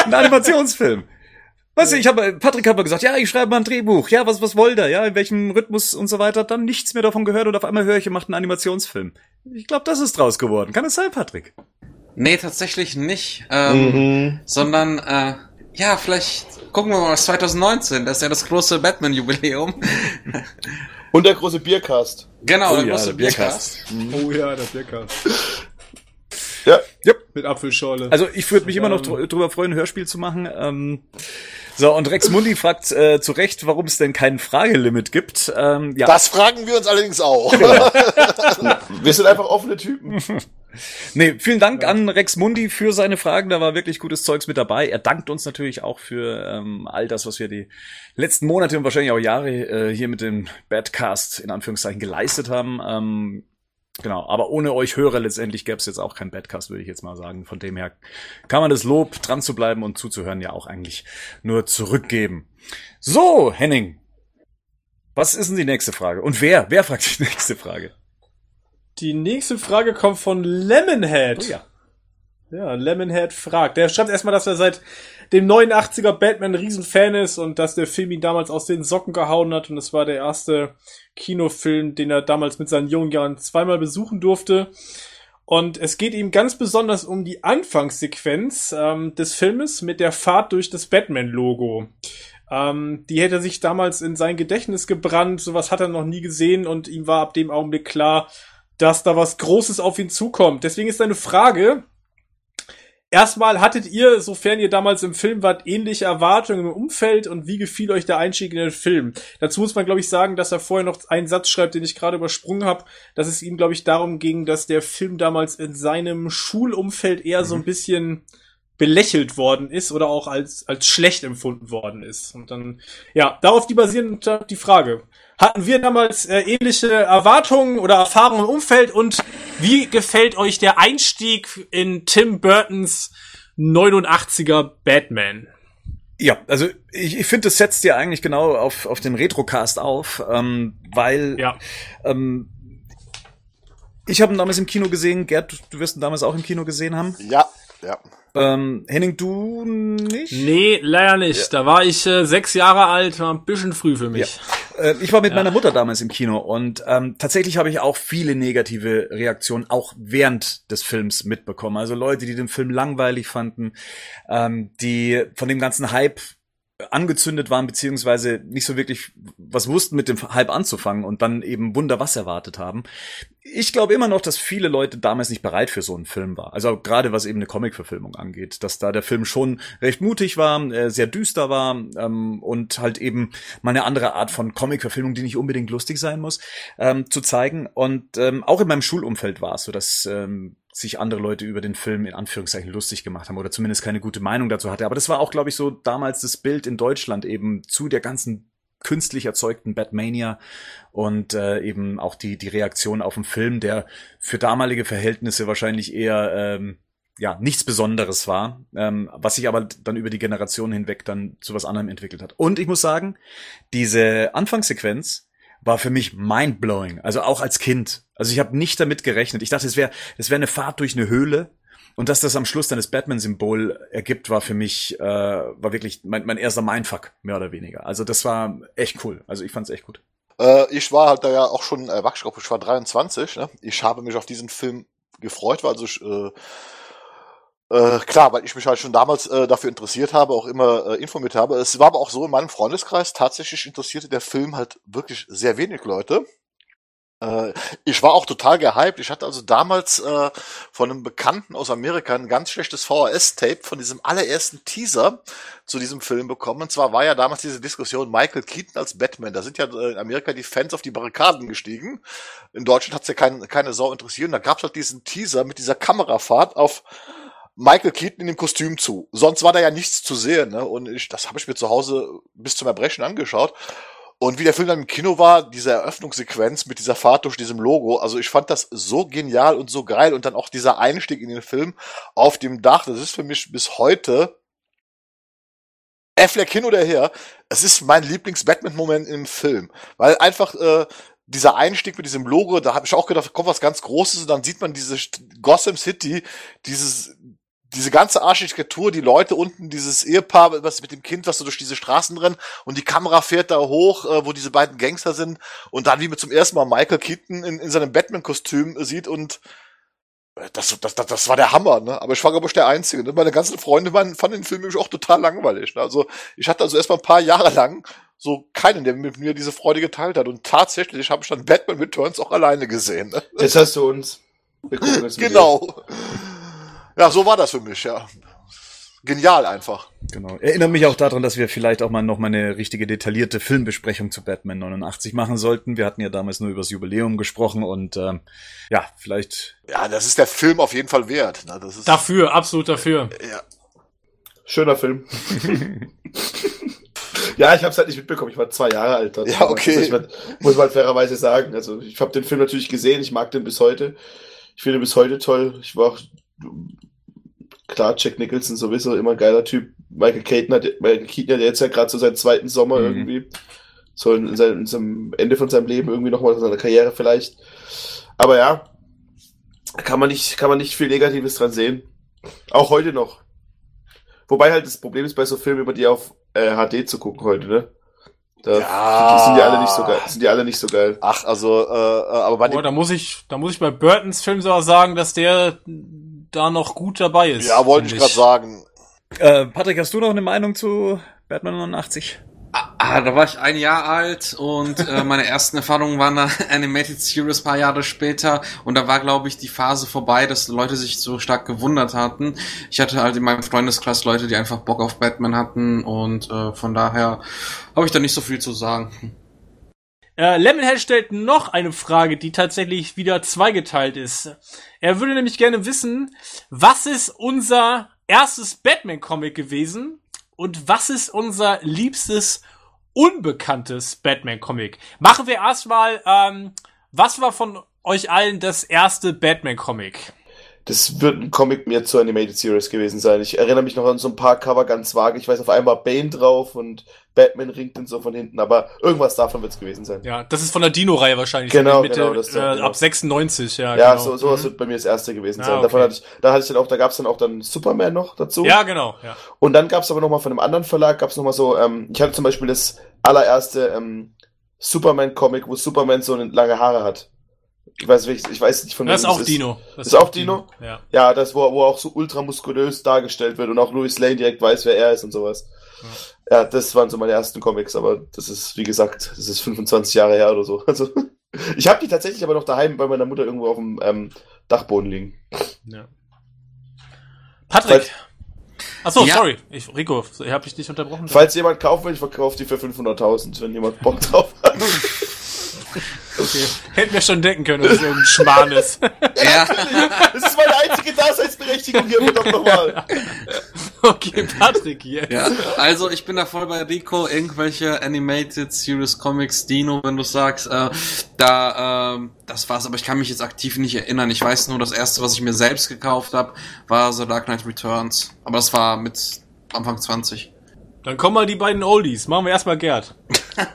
ein Animationsfilm. Weißt du, ich habe, Patrick hat mal gesagt, ja, ich schreibe mal ein Drehbuch. Ja, was, was wollt er? Ja, in welchem Rhythmus und so weiter. Dann nichts mehr davon gehört und auf einmal höre ich, er macht einen Animationsfilm. Ich glaube, das ist draus geworden. Kann es sein, Patrick? Nee, tatsächlich nicht. Ähm, mhm. Sondern, äh, ja, vielleicht gucken wir mal was 2019. Das ist ja das große Batman-Jubiläum. Und der große Biercast. Genau, oh, der ja, große der Biercast. Biercast. Oh ja, der Biercast. ja. Yep. Mit Apfelschorle. Also ich würde mich immer noch dr drüber freuen, ein Hörspiel zu machen. Ähm, so, und Rex Mundi fragt äh, zu Recht, warum es denn kein Fragelimit gibt. Ähm, ja. Das fragen wir uns allerdings auch. Genau. (laughs) wir sind einfach offene Typen. (laughs) nee, vielen Dank ja. an Rex Mundi für seine Fragen. Da war wirklich gutes Zeugs mit dabei. Er dankt uns natürlich auch für ähm, all das, was wir die letzten Monate und wahrscheinlich auch Jahre äh, hier mit dem Badcast in Anführungszeichen geleistet haben. Ähm, Genau, aber ohne euch Hörer letztendlich gäbe es jetzt auch kein Badcast, würde ich jetzt mal sagen. Von dem her kann man das Lob, dran zu bleiben und zuzuhören, ja auch eigentlich nur zurückgeben. So, Henning, was ist denn die nächste Frage? Und wer? Wer fragt die (laughs) nächste Frage? Die nächste Frage kommt von Lemonhead. Oh ja. Ja, Lemonhead fragt. Der schreibt erstmal, dass er seit dem 89er Batman Riesenfan ist und dass der Film ihn damals aus den Socken gehauen hat und es war der erste Kinofilm, den er damals mit seinen jungen Jahren zweimal besuchen durfte. Und es geht ihm ganz besonders um die Anfangssequenz ähm, des Filmes mit der Fahrt durch das Batman-Logo. Ähm, die hätte sich damals in sein Gedächtnis gebrannt, sowas hat er noch nie gesehen und ihm war ab dem Augenblick klar, dass da was Großes auf ihn zukommt. Deswegen ist eine Frage, Erstmal hattet ihr, sofern ihr damals im Film wart, ähnliche Erwartungen im Umfeld und wie gefiel euch der Einstieg in den Film? Dazu muss man, glaube ich, sagen, dass er vorher noch einen Satz schreibt, den ich gerade übersprungen habe, dass es ihm, glaube ich, darum ging, dass der Film damals in seinem Schulumfeld eher mhm. so ein bisschen belächelt worden ist oder auch als, als schlecht empfunden worden ist. Und dann, ja, darauf die basierend die Frage. Hatten wir damals äh, ähnliche Erwartungen oder Erfahrungen im Umfeld und wie gefällt euch der Einstieg in Tim Burtons 89er Batman? Ja, also ich, ich finde, das setzt ja eigentlich genau auf, auf den Retrocast auf, ähm, weil ja. ähm, ich habe ihn damals im Kino gesehen. Gerd, du wirst ihn damals auch im Kino gesehen haben. Ja, ja. Ähm, Henning, du nicht? Nee, leider nicht. Ja. Da war ich äh, sechs Jahre alt, war ein bisschen früh für mich. Ja. Äh, ich war mit ja. meiner Mutter damals im Kino und ähm, tatsächlich habe ich auch viele negative Reaktionen auch während des Films mitbekommen. Also Leute, die den Film langweilig fanden, ähm, die von dem ganzen Hype angezündet waren, beziehungsweise nicht so wirklich was wussten, mit dem Hype anzufangen und dann eben Wunder was erwartet haben. Ich glaube immer noch, dass viele Leute damals nicht bereit für so einen Film war. Also gerade was eben eine Comic-Verfilmung angeht, dass da der Film schon recht mutig war, äh, sehr düster war ähm, und halt eben mal eine andere Art von Comic-Verfilmung, die nicht unbedingt lustig sein muss, ähm, zu zeigen. Und ähm, auch in meinem Schulumfeld war es so, dass ähm, sich andere Leute über den Film in Anführungszeichen lustig gemacht haben oder zumindest keine gute Meinung dazu hatte. Aber das war auch, glaube ich, so damals das Bild in Deutschland eben zu der ganzen künstlich erzeugten Batmania und äh, eben auch die die Reaktion auf den Film, der für damalige Verhältnisse wahrscheinlich eher ähm, ja nichts Besonderes war, ähm, was sich aber dann über die Generationen hinweg dann zu was anderem entwickelt hat. Und ich muss sagen, diese Anfangssequenz war für mich mindblowing, also auch als Kind. Also ich habe nicht damit gerechnet. Ich dachte, es wäre es wäre eine Fahrt durch eine Höhle und dass das am Schluss dann das Batman-Symbol ergibt, war für mich äh, war wirklich mein, mein erster Mindfuck mehr oder weniger. Also das war echt cool. Also ich fand's echt gut. Äh, ich war halt da ja auch schon erwachsen, ich war 23. Ne? Ich habe mich auf diesen Film gefreut, weil also ich, äh, äh, klar, weil ich mich halt schon damals äh, dafür interessiert habe, auch immer äh, informiert habe. Es war aber auch so in meinem Freundeskreis, tatsächlich interessierte der Film halt wirklich sehr wenig Leute. Äh, ich war auch total gehypt. Ich hatte also damals äh, von einem Bekannten aus Amerika ein ganz schlechtes VHS-Tape von diesem allerersten Teaser zu diesem Film bekommen. Und zwar war ja damals diese Diskussion Michael Keaton als Batman. Da sind ja äh, in Amerika die Fans auf die Barrikaden gestiegen. In Deutschland hat's ja kein, keine Sau interessiert. Und da gab's halt diesen Teaser mit dieser Kamerafahrt auf Michael Keaton in dem Kostüm zu. Sonst war da ja nichts zu sehen. Ne? Und ich, das habe ich mir zu Hause bis zum Erbrechen angeschaut. Und wie der Film dann im Kino war, diese Eröffnungssequenz mit dieser Fahrt durch diesem Logo, also ich fand das so genial und so geil und dann auch dieser Einstieg in den Film auf dem Dach, das ist für mich bis heute Affleck hin oder her, es ist mein Lieblings-Batman-Moment im Film, weil einfach äh, dieser Einstieg mit diesem Logo, da habe ich auch gedacht, kommt was ganz Großes und dann sieht man diese Gotham City, dieses diese ganze Architektur, die Leute unten, dieses Ehepaar, was mit dem Kind, was so durch diese Straßen rennt und die Kamera fährt da hoch, äh, wo diese beiden Gangster sind und dann wie man zum ersten Mal Michael Keaton in, in seinem Batman-Kostüm sieht und äh, das, das, das, das war der Hammer, ne? Aber ich war, glaube ich, der Einzige. Ne? Meine ganzen Freunde waren, fanden den Film nämlich auch total langweilig. Ne? Also ich hatte also erstmal ein paar Jahre lang so keinen, der mit mir diese Freude geteilt hat. Und tatsächlich habe ich dann Batman Returns auch alleine gesehen. Ne? Jetzt hast du uns. Wir gucken das genau. Ja, so war das für mich, ja. Genial einfach. Genau. Erinnere mich auch daran, dass wir vielleicht auch mal noch mal eine richtige detaillierte Filmbesprechung zu Batman 89 machen sollten. Wir hatten ja damals nur übers Jubiläum gesprochen und ähm, ja, vielleicht. Ja, das ist der Film auf jeden Fall wert. Ne? Das ist, Dafür, absolut dafür. ja. Schöner Film. (laughs) ja, ich habe es halt nicht mitbekommen. Ich war zwei Jahre alt. dort. Ja, okay. Das muss man- muss man fairerweise sagen. Also ich habe den Film natürlich gesehen. Ich mag den bis heute. Ich finde ihn bis heute toll. Ich war auch klar Jack Nicholson sowieso immer ein geiler Typ. Michael Keaton hat, Michael Keaton hat jetzt ja gerade so seinen zweiten Sommer Mhm. irgendwie. So in, seinem, in seinem Ende von seinem Leben irgendwie nochmal seiner Karriere vielleicht. Aber ja, kann man nicht, kann man nicht viel Negatives dran sehen. Auch heute noch. Wobei halt das Problem ist bei so Filmen, über die auf äh, HD zu gucken heute, ne? Da Ja. die sind die alle nicht so geil. Sind die alle nicht so geil. Ach, also, äh, äh, aber bei Boah, da muss ich, da muss ich bei Burtons Film sogar sagen, dass der da noch gut dabei ist. ja, wollte ich gerade sagen. Äh, Patrick, hast du noch eine Meinung zu Batman 89? Ah, da war ich ein Jahr alt und äh, meine ersten Erfahrungen waren dann (laughs) Animated Series paar Jahre später und da war, glaube ich, die Phase vorbei, dass Leute sich so stark gewundert hatten. Ich hatte halt in meinem Freundeskreis Leute, die einfach Bock auf Batman hatten und äh, von daher habe ich da nicht so viel zu sagen. Äh, Lemonhead stellt noch eine Frage, die tatsächlich wieder zweigeteilt ist. Er würde nämlich gerne wissen, was ist unser erstes Batman-Comic gewesen und was ist unser liebstes unbekanntes Batman-Comic? Machen wir erstmal, ähm, was war von euch allen das erste Batman-Comic? Das wird ein Comic mir zur Animated Series gewesen sein. Ich erinnere mich noch an so ein paar Cover ganz vage. Ich weiß auf einmal Bane drauf und Batman ringt und so von hinten, aber irgendwas davon wird es gewesen sein. Ja, das ist von der Dino-Reihe wahrscheinlich. Genau, der genau, das äh, genau. ab 96, ja. Ja, genau. so, sowas Mhm. wird bei mir das erste gewesen Ah, sein. okay. Davon hatte ich, da hatte ich dann auch, da gab es dann auch dann Superman noch dazu. Ja, genau, ja. Und dann gab es aber noch mal von einem anderen Verlag, gab es noch mal so, ähm, ich hatte zum Beispiel das allererste ähm, Superman-Comic, wo Superman so lange Haare hat. Ich weiß, nicht, ich weiß nicht von Das ist wem auch Dino. Das Ist auch Dino? Ja. Ja, das, wo, wo auch so ultramuskulös dargestellt wird und auch Louis Lane direkt weiß, wer er ist und sowas. Ja, das waren so meine ersten Comics, aber das ist, wie gesagt, das ist 25 Jahre her oder so. (laughs) Also, ich habe die tatsächlich aber noch daheim bei meiner Mutter irgendwo auf dem ähm, Dachboden liegen. Ja. Patrick. Falls- Achso, Ja. sorry. Ich, Rico, ich habe dich nicht unterbrochen. Falls jemand kaufen will, ich verkaufe die für 500.000, wenn jemand Bock drauf hat. (laughs) Okay. (laughs) Hätten wir schon denken können, dass es irgendein Schmarrn ist. (laughs) Ja. Das ist meine einzige Daseinsberechtigung hier, verdammt nochmal. (laughs) okay, Patrick hier. Ja, also ich bin da voll bei Rico, irgendwelche Animated Series Comics, Dino, wenn du sagst, äh, da, ähm, das war's, aber ich kann mich jetzt aktiv nicht erinnern. Ich weiß nur, das erste, was ich mir selbst gekauft habe, war The Dark Knight Returns. Aber das war mit Anfang 20. Dann kommen mal die beiden Oldies. Machen wir erstmal Gerd. (laughs)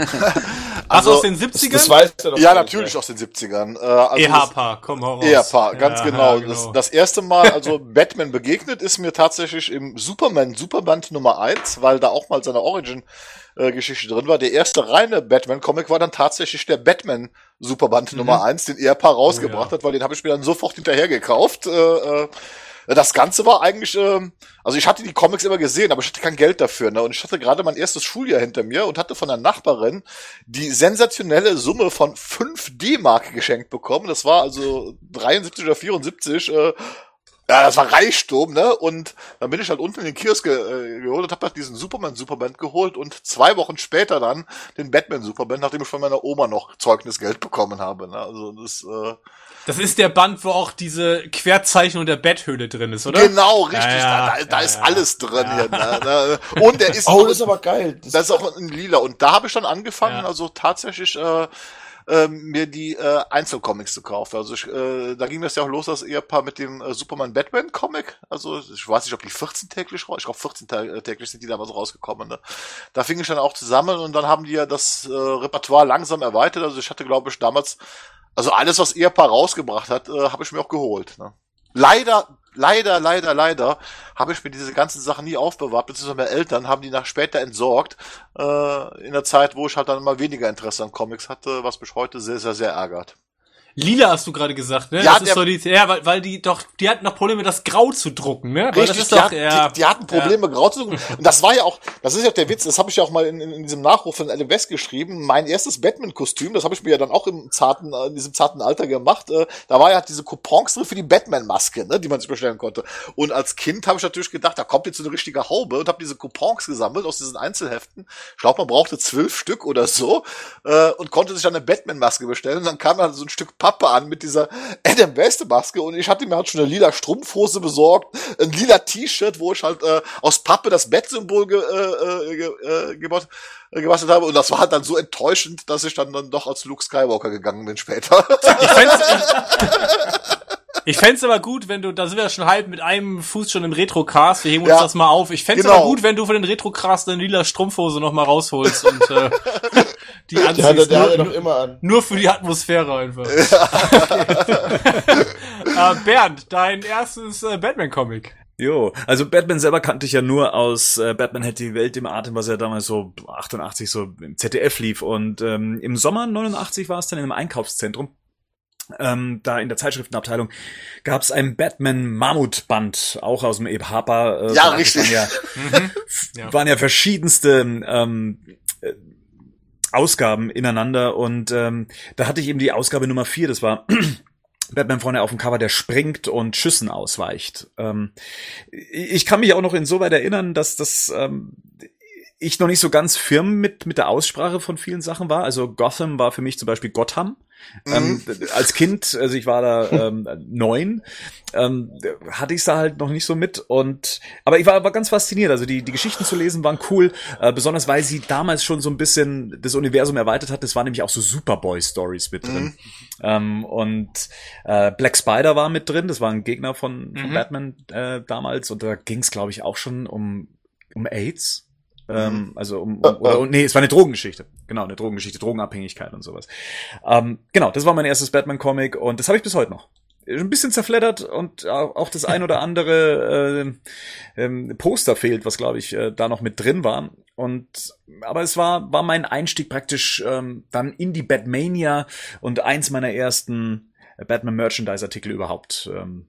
Also, du aus den Das, 70ern? das weiß er doch. Ja, natürlich ey. aus den 70ern. Äh, also Ehepaar, komm hau raus. Ehepaar, ganz Ja, genau. ja, Das, das erste Mal, also (laughs) Batman begegnet, ist mir tatsächlich im Superman Superband Nummer 1, weil da auch mal seine Origin-Geschichte drin war. Der erste reine Batman-Comic war dann tatsächlich der Batman Superband Nummer 1, den Ehepaar rausgebracht Oh, ja. hat, weil den habe ich mir dann sofort hinterher gekauft. Äh, äh, das Ganze war eigentlich, ähm, also ich hatte die Comics immer gesehen, aber ich hatte kein Geld dafür. Ne? Und ich hatte gerade mein erstes Schuljahr hinter mir und hatte von der Nachbarin die sensationelle Summe von 5 D-Mark geschenkt bekommen. Das war also 73 oder 74. Äh, ja, das war Reichtum, ne? Und dann bin ich halt unten in den Kiosk ge äh, geholt und habe halt diesen Superman Superband geholt und zwei Wochen später dann den Batman Superband, nachdem ich von meiner Oma noch Zeugnisgeld bekommen habe. Ne? Also das äh, Das ist der Band, wo auch diese Querzeichnung der Betthöhle drin ist, oder? genau richtig, Ja, ja, da, da, da ja, ist ja. alles drin hier. Ne? Ne? Und der (laughs) ist Oh, auch- das ist aber geil. Das, Das ist auch in lila. Und da habe ich dann angefangen, Ja. also tatsächlich äh, äh, mir die äh, Einzelcomics zu kaufen. Also ich, äh, da ging das ja auch los, das Ehepaar mit dem äh, Superman Batman Comic. Also ich weiß nicht, ob die 14 täglich raus. Ich glaube 14 tä- äh, täglich sind die damals rausgekommen. Ne? Da fing ich dann auch zusammen und dann haben die ja das äh, Repertoire langsam erweitert. Also ich hatte, glaube ich, damals, also alles, was Ehepaar rausgebracht hat, äh, habe ich mir auch geholt. Ne? Leider, leider, leider, leider habe ich mir diese ganzen Sachen nie aufbewahrt, beziehungsweise meine Eltern haben die nach später entsorgt, äh, in der Zeit, wo ich halt dann mal weniger Interesse an Comics hatte, was mich heute sehr, sehr, sehr ärgert. Lila hast du gerade gesagt, ne? Ja, das ist so die, ja, weil, weil die doch, die hatten noch Probleme, das Grau zu drucken, ne? Weil das ist die, doch, hatten, ja, die, die hatten Probleme, grau zu drucken. Und das war ja auch, das ist ja der Witz, das habe ich ja auch mal in, in, in diesem Nachruf von Adam West geschrieben. Mein erstes Batman-Kostüm, das habe ich mir ja dann auch im zarten, in diesem zarten Alter gemacht. Äh, da war ja diese Coupons drin für die Batman-Maske, ne, die man sich bestellen konnte. Und als Kind habe ich natürlich gedacht, da kommt jetzt so eine richtige Haube und habe diese Coupons gesammelt aus diesen Einzelheften. Ich glaube, man brauchte zwölf Stück oder so äh, und konnte sich dann eine Batman-Maske bestellen. Und dann kam dann so ein Stück Pappe an mit dieser Adam West-Maske und ich hatte mir halt schon eine lila Strumpfhose besorgt, ein lila T-Shirt, wo ich halt äh, aus Pappe das Bat-Symbol ge, äh, äh, ge, äh, gebaut, äh, gebastelt habe. Und das war halt dann so enttäuschend, dass ich dann, dann doch als Luke Skywalker gegangen bin später. Ich fänd's, ich, (laughs) ich fänd's aber gut, wenn du, da sind wir schon halb mit einem Fuß schon im Retrocast, wir heben uns Ja, das mal auf. Ich fänd's genau. aber gut, wenn du von den Retrocast eine lila Strumpfhose noch mal rausholst und äh, (laughs) die der anziehst. (laughs) der hat er nur, doch immer an. nur für die Atmosphäre einfach. (laughs) (laughs) äh, Bernd, dein erstes äh, Batman-Comic. Jo, also Batman selber kannte ich ja nur aus äh, Batman hält die Welt im Atem, was ja damals so 88 so im ZDF lief. Und ähm, im Sommer 89 war es dann in einem Einkaufszentrum. Ähm, da in der Zeitschriftenabteilung gab es ein Batman Mammutband, auch aus dem Abe Harper. Äh, Ja, richtig. Waren ja, Ja. waren ja verschiedenste ähm, äh, Ausgaben ineinander und ähm, da hatte ich eben die Ausgabe Nummer vier. das war (clears throat) Batman vorne auf dem Cover, der springt und Schüssen ausweicht. Ähm, ich kann mich auch noch insoweit erinnern, dass das ähm, ich noch nicht so ganz firm mit mit der Aussprache von vielen Sachen war. Also Gotham war für mich zum Beispiel Gotham. Ähm, als Kind, also ich war da ähm, neun, ähm, hatte ich da halt noch nicht so mit und aber ich war aber ganz fasziniert. Also die die Geschichten zu lesen waren cool, äh, besonders weil sie damals schon so ein bisschen das Universum erweitert hat. Es waren nämlich auch so Superboy Stories mit drin. Ähm, und äh, Black Spider war mit drin. Das war ein Gegner von, von Mhm. Batman äh, damals und da ging es glaube ich auch schon um um AIDS. Ähm, also um, um oder, nee, es war eine Drogengeschichte. Genau, eine Drogengeschichte, Drogenabhängigkeit und sowas. Ähm, genau, das war mein erstes Batman-Comic und das habe ich bis heute noch. Ein bisschen zerfleddert und auch auch das ein oder andere äh, ähm, Poster fehlt, was glaube ich äh, da noch mit drin war. Und aber es war war mein Einstieg praktisch ähm, dann in die Batmania und eins meiner ersten Batman Merchandise Artikel überhaupt. Ähm,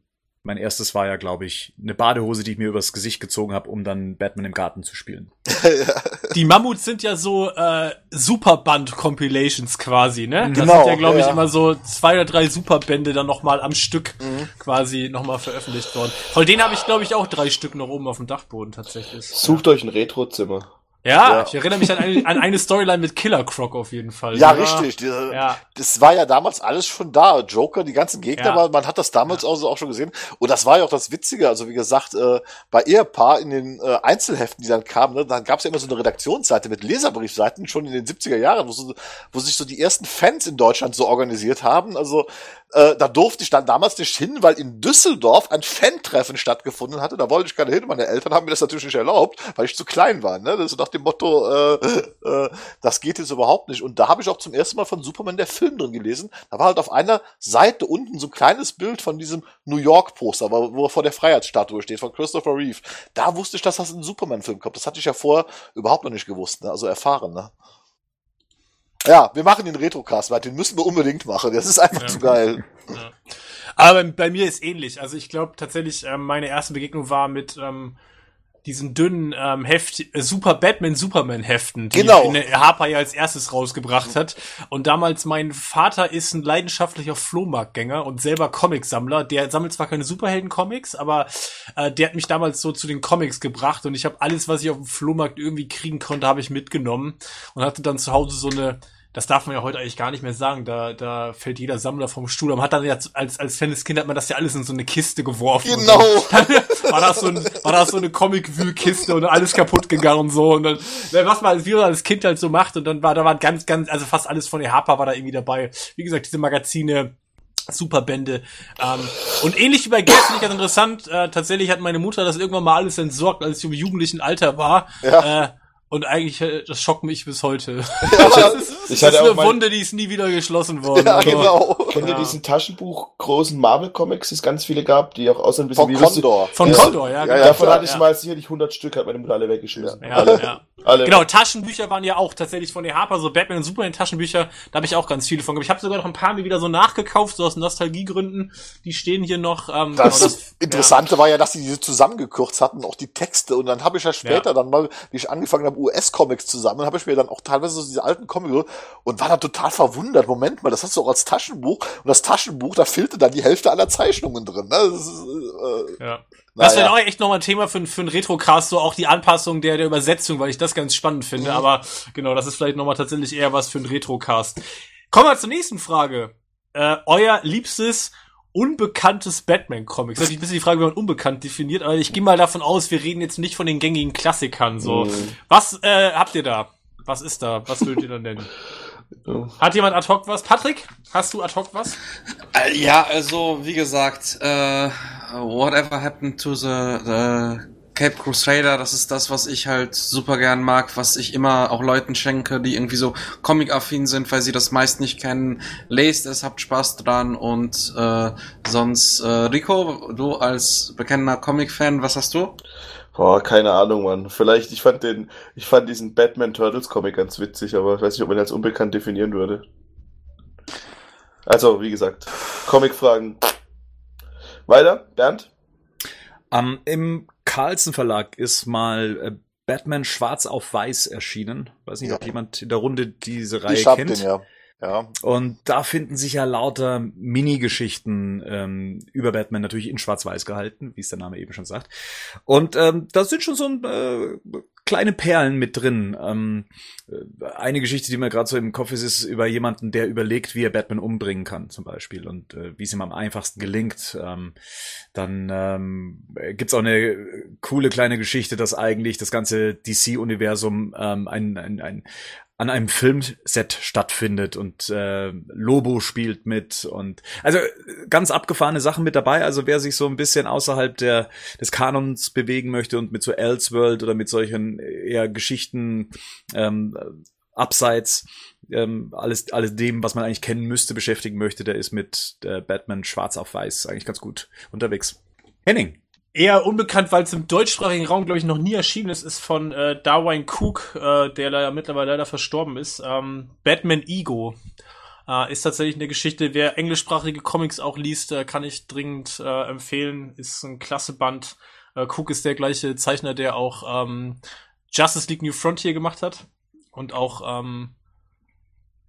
mein erstes war ja, glaube ich, eine Badehose, die ich mir übers Gesicht gezogen habe, um dann Batman im Garten zu spielen. (laughs) die Mammuts sind ja so äh, Superband-Compilations quasi, ne? Das Genau, sind ja, glaube ich, ja. immer so zwei oder drei Superbände dann nochmal am Stück Mhm. quasi nochmal veröffentlicht worden. Von denen habe ich, glaube ich, auch drei Stück noch oben auf dem Dachboden tatsächlich. Sucht euch ein Retro-Zimmer. Ja, Ja. ich erinnere mich an eine, an eine Storyline mit Killer Croc auf jeden Fall. Ja, war- richtig. Die, Ja. Das war ja damals alles schon da. Joker, die ganzen Gegner, Ja. man hat das damals auch, so auch schon gesehen. Und das war ja auch das Witzige. Also wie gesagt, äh, bei Ehepaar in den äh, Einzelheften, die dann kamen, ne, dann gab es ja immer so eine Redaktionsseite mit Leserbriefseiten schon in den 70er Jahren, wo, so, wo sich so die ersten Fans in Deutschland so organisiert haben. Also äh, da durfte ich dann damals nicht hin, weil in Düsseldorf ein Fan-Treffen stattgefunden hatte. Da wollte ich gerne hin. Meine Eltern haben mir das natürlich nicht erlaubt, weil ich zu klein war. Ne? Das ist nach dem Motto, äh, äh, das geht jetzt überhaupt nicht. Und da habe ich auch zum ersten Mal von Superman der Film drin gelesen. Da war halt auf einer Seite unten so ein kleines Bild von diesem New York-Poster, wo wo er vor der Freiheitsstatue steht, von Christopher Reeve. Da wusste ich, dass das ein Superman-Film kommt. Das hatte ich ja vorher überhaupt noch nicht gewusst, ne? also erfahren. Ne? Ja, wir machen den Retrocast, weil den müssen wir unbedingt machen. Das ist einfach Ja. zu geil. Aber bei, bei mir ist ähnlich. Also ich glaube tatsächlich, ähm, meine erste Begegnung war mit ähm, diesen dünnen ähm, Heft, äh, Super Batman Superman Heften, die Genau. Harper ja als erstes rausgebracht hat. Und damals mein Vater ist ein leidenschaftlicher Flohmarktgänger und selber Comicsammler. Der sammelt zwar keine Superhelden-Comics, aber äh, der hat mich damals so zu den Comics gebracht und ich habe alles, was ich auf dem Flohmarkt irgendwie kriegen konnte, habe ich mitgenommen und hatte dann zu Hause so eine das darf man ja heute eigentlich gar nicht mehr sagen. Da, da fällt jeder Sammler vom Stuhl. Man hat dann ja als, als Fan des Kind hat man das ja alles in so eine Kiste geworfen. Genau. (laughs) Dann, dann war das so, ein, war das so eine Comic-Wühlkiste und alles kaputt gegangen und so. Und dann, was man als, wie man als Kind halt so macht. Und dann war, da waren ganz, ganz, also fast alles von der Harper war da irgendwie dabei. Wie gesagt, diese Magazine, Superbände. Ähm, und ähnlich wie bei Geld finde ich ganz interessant. Äh, tatsächlich hat meine Mutter das irgendwann mal alles entsorgt, als ich im jugendlichen Alter war. Ja. Äh, und eigentlich, äh, das schockt mich bis heute. (laughs) Ja, das ist, Ich das hatte ist auch eine mein- Wunde, die ist nie wieder geschlossen worden. ja Aber- genau. Kennt ihr Ja. diesen Taschenbuch großen Marvel-Comics, die es ganz viele gab, die auch aussehen ein bisschen Von wie Condor. Von Ja. Condor, ja. Ja, genau. ja, Davon hatte ich mal sicherlich 100 Stück, hat meine Mutter alle weggeschmissen. Ja, alle. ja. (laughs) Alle. Genau, Taschenbücher waren ja auch tatsächlich von der Harper, so Batman und Superman Taschenbücher, da habe ich auch ganz viele von gehabt. Ich habe sogar noch ein paar mir wieder so nachgekauft, so aus Nostalgiegründen. Die stehen hier noch. Ähm, Das, genau, Interessante war ja, dass sie diese zusammengekürzt hatten, auch die Texte. Und dann habe ich ja später Ja. dann mal, wie ich angefangen habe, US-Comics zusammen, habe ich mir dann auch teilweise so diese alten Comics und war dann total verwundert. Moment mal, das hast du auch als Taschenbuch. Und das Taschenbuch, da fehlte dann die Hälfte aller Zeichnungen drin. Ne? Das ist, äh, Ja. Das naja. wäre auch echt nochmal ein Thema für, für einen Retrocast, so auch die Anpassung der, der Übersetzung, weil ich das ganz spannend finde. Aber genau, das ist vielleicht nochmal tatsächlich eher was für einen Retrocast. Kommen wir zur nächsten Frage. Äh, euer liebstes unbekanntes Batman-Comic. Das ist ein bisschen die Frage, wie man unbekannt definiert, aber ich gehe mal davon aus, wir reden jetzt nicht von den gängigen Klassikern. So, Mhm. was äh, habt ihr da? Was ist da? Was würdet ihr da nennen? (laughs) Hat jemand ad hoc was? Patrick, hast du ad hoc was? Äh, Ja, also wie gesagt, äh, whatever happened to the, the Cape Crusader, das ist das, was ich halt super gern mag, was ich immer auch Leuten schenke, die irgendwie so comic-affin sind, weil sie das meist nicht kennen. Lest es, habt Spaß dran und äh, sonst, äh, Rico, du als bekennender Comic-Fan, was hast du? Boah, keine Ahnung, Mann. Vielleicht, ich fand den, ich fand diesen Batman Turtles Comic ganz witzig, aber ich weiß nicht, ob man ihn als unbekannt definieren würde. Also, wie gesagt, Comic-Fragen. Weiter, Bernd? Ähm, Im Carlsen Verlag ist mal äh, Batman Schwarz auf Weiß erschienen. Weiß nicht, ob Ja. jemand in der Runde diese Reihe ich hab kennt. den, ja. Ja. Und da finden sich ja lauter Mini-Geschichten ähm, über Batman natürlich in Schwarz-Weiß gehalten, wie es der Name eben schon sagt. Und ähm, da sind schon so ein, äh, kleine Perlen mit drin. Ähm, äh, eine Geschichte, die mir gerade so im Kopf ist, ist über jemanden, der überlegt, wie er Batman umbringen kann, zum Beispiel, und äh, wie es ihm am einfachsten gelingt. Ähm, dann ähm, gibt's auch eine coole kleine Geschichte, dass eigentlich das ganze DC-Universum ähm, ein, ein, ein an einem Filmset stattfindet und äh, Lobo spielt mit und also ganz abgefahrene Sachen mit dabei. Also wer sich so ein bisschen außerhalb der des Kanons bewegen möchte und mit so Elseworld oder mit solchen eher Geschichten ähm, abseits ähm, alles alles dem, was man eigentlich kennen müsste, beschäftigen möchte, der ist mit äh, Batman Schwarz auf Weiß eigentlich ganz gut unterwegs. Henning. Eher unbekannt, weil es im deutschsprachigen Raum, glaube ich, noch nie erschienen ist, ist von äh, Darwin Cook, äh, der leider mittlerweile leider verstorben ist. Ähm, Batman Ego. Äh, ist tatsächlich eine Geschichte, wer englischsprachige Comics auch liest, äh, kann ich dringend äh, empfehlen. Ist ein klasse Band. Äh, Cook ist der gleiche Zeichner, der auch ähm, Justice League New Frontier gemacht hat. Und auch, ähm,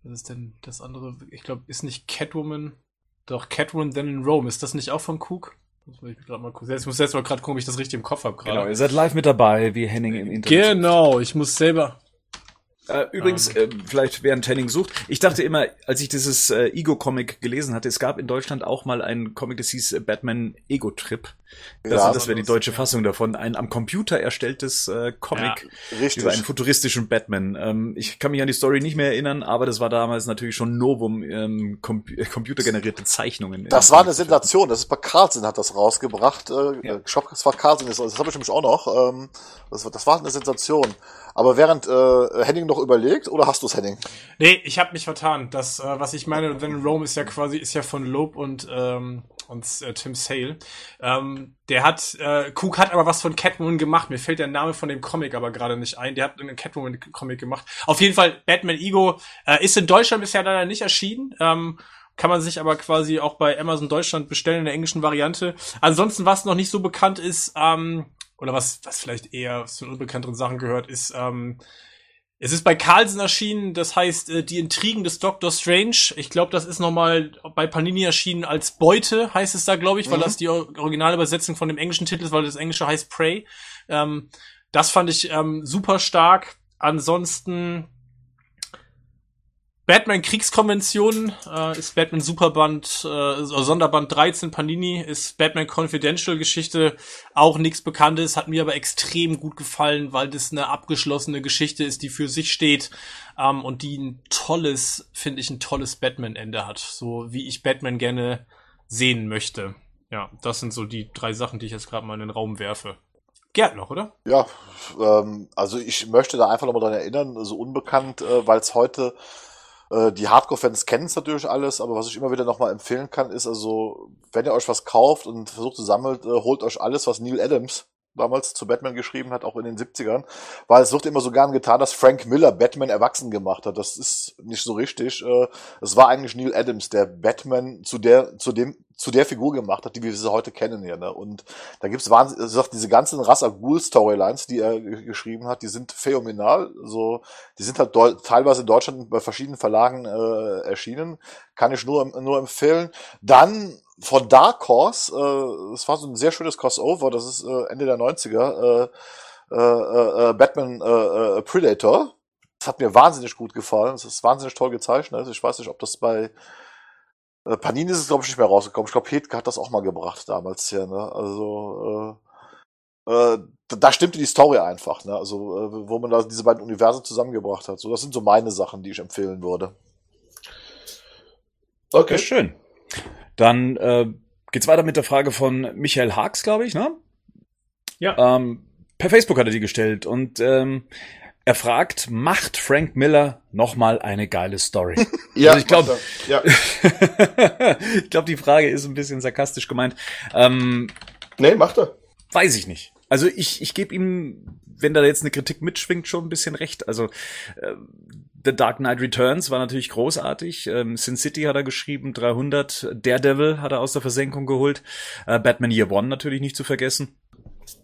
was ist denn das andere? Ich glaube, ist nicht Catwoman. Doch, Catwoman Then in Rome. Ist das nicht auch von Cook? Muss ich gerade mal gucken. Ich muss jetzt mal gerade gucken, ob ich das richtig im Kopf habe gerade. Genau, ihr seid live mit dabei, wie Henning im Internet. Genau, ich muss selber. Äh, übrigens, äh, vielleicht während Henning sucht, ich dachte immer, als ich dieses äh, Ego-Comic gelesen hatte, es gab in Deutschland auch mal einen Comic, das hieß äh, Batman Ego-Trip. Das, Ja, das wäre die deutsche Fassung davon. Ein am Computer erstelltes äh, Comic Richtig. über einen futuristischen Batman. Ähm, ich kann mich an die Story nicht mehr erinnern, aber das war damals natürlich schon Novum, ähm, com äh, computergenerierte Zeichnungen. Das war eine. Sensation. Das ist bei Carlsen hat das rausgebracht. Äh, Ja. Ich glaube, das war Carlsen. Das, das habe ich nämlich auch noch. Ähm, das, war- das war eine Sensation. Aber während äh, Henning noch überlegt, oder hast du es, Henning? Nee, ich habe mich vertan. Das, äh, was ich meine, Then Rome ist ja quasi, ist ja von Loeb und, ähm, und äh, Tim Sale. Ähm, der hat, äh, Cook hat aber was von Catwoman gemacht. Mir fällt der Name von dem Comic aber gerade nicht ein. Der hat einen Catwoman-Comic gemacht. Auf jeden Fall, Batman Ego äh, ist in Deutschland bisher leider nicht erschienen. Ähm, kann man sich aber quasi auch bei Amazon Deutschland bestellen in der englischen Variante. Ansonsten, was noch nicht so bekannt ist, ähm, oder was, was vielleicht eher zu unbekannteren Sachen gehört, ist, ähm, es ist bei Carlsen erschienen, das heißt äh, die Intrigen des Doctor Strange. Ich glaube, das ist nochmal bei Panini erschienen als Beute, heißt es da, glaube ich, weil Mhm. das die Or- Originalübersetzung von dem englischen Titel ist, weil das englische heißt Prey. Ähm, das fand ich ähm, super stark. Ansonsten Batman Kriegskonvention äh, ist Batman Superband, äh, Sonderband 13 Panini ist Batman Confidential Geschichte auch nichts Bekanntes, hat mir aber extrem gut gefallen, weil das eine abgeschlossene Geschichte ist, die für sich steht ähm, und die ein tolles, finde ich, ein tolles Batman-Ende hat, so wie ich Batman gerne sehen möchte. Ja, das sind so die drei Sachen, die ich jetzt gerade mal in den Raum werfe. Gerd noch, oder? Ja, ähm, also ich möchte da einfach nochmal dran erinnern, so unbekannt, äh, weil es heute äh, die Hardcore-Fans kennen es natürlich alles, aber was ich immer wieder nochmal empfehlen kann, ist also, wenn ihr euch was kauft und versucht zu sammeln, äh, holt euch alles, was Neil Adams damals zu Batman geschrieben hat, auch in den 70ern, weil es wird immer so gern getan, dass Frank Miller Batman erwachsen gemacht hat. Das ist nicht so richtig. Äh, Es war eigentlich Neil Adams, der Batman zu der, zu dem, zu der Figur gemacht hat, die wir sie heute kennen hier. Ne? Und da gibt's wahnsinnig, also diese ganzen Ras Al Ghul Storylines, die er ge- geschrieben hat, die sind phänomenal. So, die sind halt teilweise in Deutschland bei verschiedenen Verlagen äh, erschienen. Kann ich nur nur empfehlen. Dann von Dark Horse, äh, es war so ein sehr schönes Crossover. Das ist äh, Ende der 90er. Äh, äh, äh, Batman äh, äh, Predator. Das hat mir wahnsinnig gut gefallen. Es ist wahnsinnig toll gezeichnet. Ich weiß nicht, ob das bei äh, Panini ist es, glaube ich, nicht mehr rausgekommen. Ich glaube, Hetke hat das auch mal gebracht damals hier. Ne? Also äh, äh, da, stimmte die Story einfach. Ne? Also äh, wo man da diese beiden Universen zusammengebracht hat. So, das sind so meine Sachen, die ich empfehlen würde. Ja, Okay. schön. Dann äh, geht's weiter mit der Frage von Michael Haags, glaube ich, ne? Ja. Ähm, per Facebook hat er die gestellt und ähm, er fragt, macht Frank Miller nochmal eine geile Story? (laughs) Ja, Also ich glaub- macht er. ja. (laughs) ich glaube, die Frage ist ein bisschen sarkastisch gemeint. Ähm, Nee, macht er. weiß ich nicht. Also ich, ich gebe ihm, wenn da jetzt eine Kritik mitschwingt, schon ein bisschen recht. Also äh, The Dark Knight Returns war natürlich großartig. Ähm, Sin City hat er geschrieben, 300. Daredevil hat er aus der Versenkung geholt. Äh, Batman Year One natürlich nicht zu vergessen.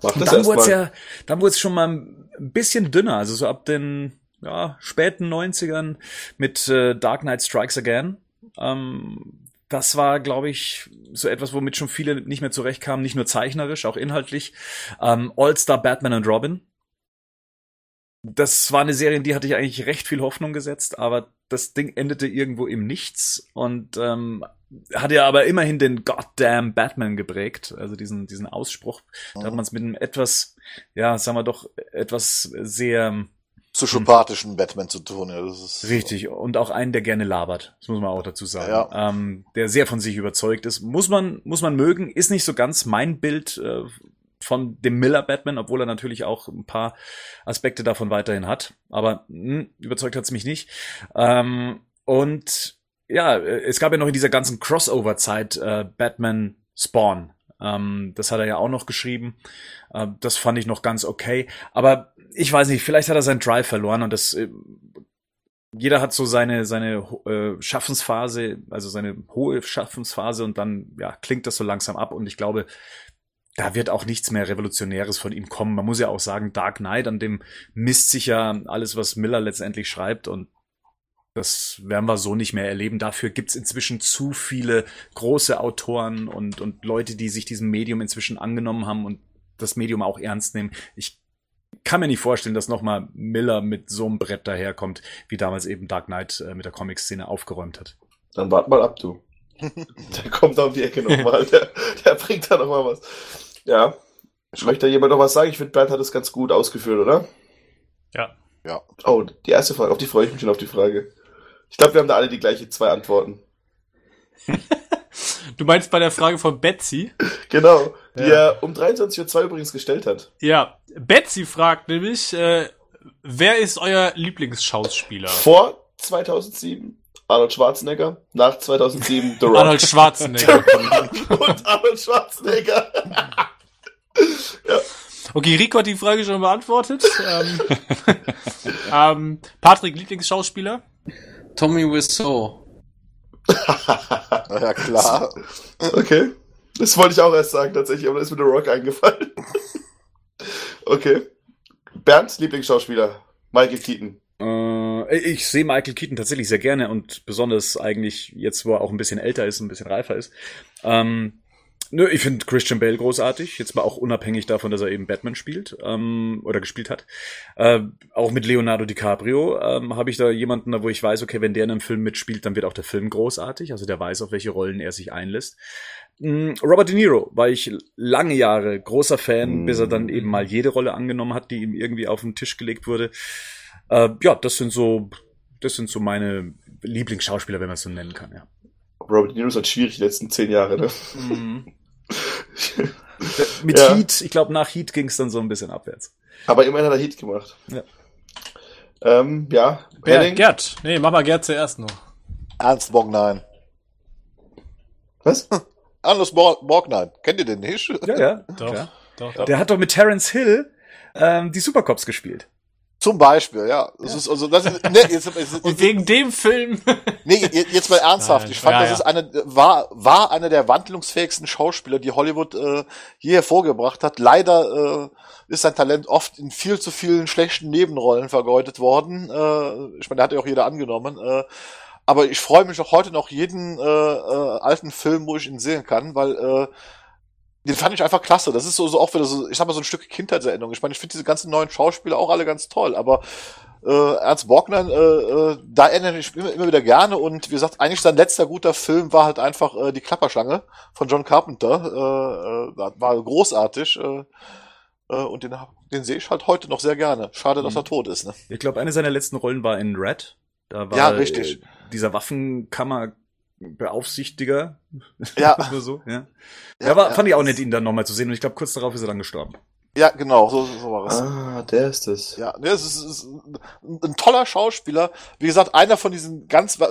Macht Und das dann wurde es ja, dann wurde es schon mal ein bisschen dünner, also so ab den ja, späten 90ern mit äh, Dark Knight Strikes Again. Ähm, das war, glaube ich, so etwas, womit schon viele nicht mehr zurechtkamen, nicht nur zeichnerisch, auch inhaltlich. Ähm, All-Star Batman und Robin. Das war eine Serie, in die hatte ich eigentlich recht viel Hoffnung gesetzt, aber das Ding endete irgendwo im Nichts und ähm, hat ja aber immerhin den Goddamn Batman geprägt, also diesen, diesen Ausspruch. Da hat man es mit einem etwas, ja, sagen wir doch, etwas sehr Psychopathischen Batman zu tun. Ja, das ist richtig und auch einen, der gerne labert. Das muss man auch dazu sagen. Ja. Ähm, der sehr von sich überzeugt ist. Muss man, muss man mögen, ist nicht so ganz mein Bild äh, von dem Miller Batman, obwohl er natürlich auch ein paar Aspekte davon weiterhin hat. Aber mh, überzeugt hat's mich nicht. Ähm, und ja, es gab ja noch in dieser ganzen Crossover-Zeit äh, Batman Spawn. Ähm, das hat er ja auch noch geschrieben. Äh, das fand ich noch ganz okay. Aber ich weiß nicht, vielleicht hat er seinen Drive verloren und das äh, jeder hat so seine seine äh, Schaffensphase, also seine hohe Schaffensphase und dann ja klingt das so langsam ab und ich glaube da wird auch nichts mehr Revolutionäres von ihm kommen. Man muss ja auch sagen, Dark Knight, an dem misst sich ja alles, was Miller letztendlich schreibt und das werden wir so nicht mehr erleben. Dafür gibt's inzwischen zu viele große Autoren und, und Leute, die sich diesem Medium inzwischen angenommen haben und das Medium auch ernst nehmen. Ich kann mir nicht vorstellen, dass nochmal Miller mit so einem Brett daherkommt, wie damals eben Dark Knight äh, mit der Comic-Szene aufgeräumt hat. Dann wart mal ab, du. (laughs) der kommt da um die Ecke nochmal. Der, der bringt da nochmal was. Ja. Möchte da jemand noch was sagen? Ich finde, Bernd hat es ganz gut ausgeführt, oder? Ja. Ja. Oh, die erste Frage. Auf die freue ich mich schon auf die Frage. Ich glaube, wir haben da alle die gleiche zwei Antworten. (laughs) Du meinst bei der Frage von Betsy? Genau, die Ja. er um 23.02 Uhr übrigens gestellt hat. Ja, Betsy fragt nämlich, äh, wer ist euer Lieblingsschauspieler? Vor 2007 Arnold Schwarzenegger, nach 2007 The Rock. Arnold Schwarzenegger. (laughs) und Arnold Schwarzenegger. (laughs) Okay, Rico hat die Frage schon beantwortet. ähm, (laughs) ähm, Patrick, Lieblingsschauspieler? Tommy Wiseau. (laughs) Ja, klar. Okay. Das wollte ich auch erst sagen, tatsächlich, aber da ist mir The Rock eingefallen. (laughs) okay. Bernd, Lieblingsschauspieler. Michael Keaton. Äh, ich sehe Michael Keaton tatsächlich sehr gerne und besonders eigentlich jetzt, wo er auch ein bisschen älter ist, ein bisschen reifer ist. Ähm, nö, ich finde Christian Bale großartig, jetzt mal auch unabhängig davon, dass er eben Batman spielt ähm, oder gespielt hat. Äh, auch mit Leonardo DiCaprio ähm, habe ich da jemanden, da wo ich weiß, okay, wenn der in einem Film mitspielt, dann wird auch der Film großartig. Also der weiß, auf welche Rollen er sich einlässt. Mm, Robert De Niro war ich lange Jahre großer Fan, Mm. bis er dann eben mal jede Rolle angenommen hat, die ihm irgendwie auf den Tisch gelegt wurde. Äh, ja, das sind so, das sind so meine Lieblingsschauspieler, wenn man es so nennen kann, ja. Robert De Niro ist halt schwierig die letzten zehn Jahre, ne? (laughs) Mit Ja. Heat, ich glaube, nach Heat ging es dann so ein bisschen abwärts. Aber immerhin hat er Hit gemacht. Ja. Ähm, ja. Wer? Gerd. Nee, mach mal Gerd zuerst noch. Ernst Borgnine. Was? (laughs) Ernst Bor- Borgnine. Kennt ihr den nicht? Ja, ja. Doch, doch, doch. Der hat doch mit Terence Hill ähm, die Supercops gespielt. Zum Beispiel, ja. Das ist also, das ist, ne, jetzt, jetzt, Und wegen dem Film. (laughs) Nee, je- jetzt mal ernsthaft. Nein, Ich fand, ja, das ja. ist eine, war, war einer der wandlungsfähigsten Schauspieler, die Hollywood äh, je hervorgebracht hat. Leider äh, ist sein Talent oft in viel zu vielen schlechten Nebenrollen vergeudet worden. Äh, ich meine, der hat ja auch jeder angenommen. Äh, aber ich freue mich auch heute noch jeden äh, äh, alten Film, wo ich ihn sehen kann, weil äh, den fand ich einfach klasse. Das ist so, so auch wieder so, ich sag mal, so ein Stück Kindheitserinnerung. Ich meine, ich finde diese ganzen neuen Schauspieler auch alle ganz toll, aber äh, Ernst Borgnine, äh, äh, da erinnere ich mich immer, immer wieder gerne und wie gesagt, eigentlich sein letzter guter Film war halt einfach äh, die Klapperschlange von John Carpenter. Äh, äh, war großartig äh, äh, und den, den sehe ich halt heute noch sehr gerne. Schade, dass Mhm. er tot ist. Ne? Ich glaube, eine seiner letzten Rollen war in Red. Da war Ja, richtig. Äh, dieser Waffenkammerbeaufsichtiger. Ja. (laughs) Oder so, ja. Ja, Ja, war, ja. fand ich auch nett, ihn dann nochmal zu sehen. Und ich glaube, kurz darauf ist er dann gestorben. Ja, genau, so, so war es. Ah, der ist es. Ja, ne, es ist, es ist ein, ein toller Schauspieler. Wie gesagt, einer von diesen ganz, äh,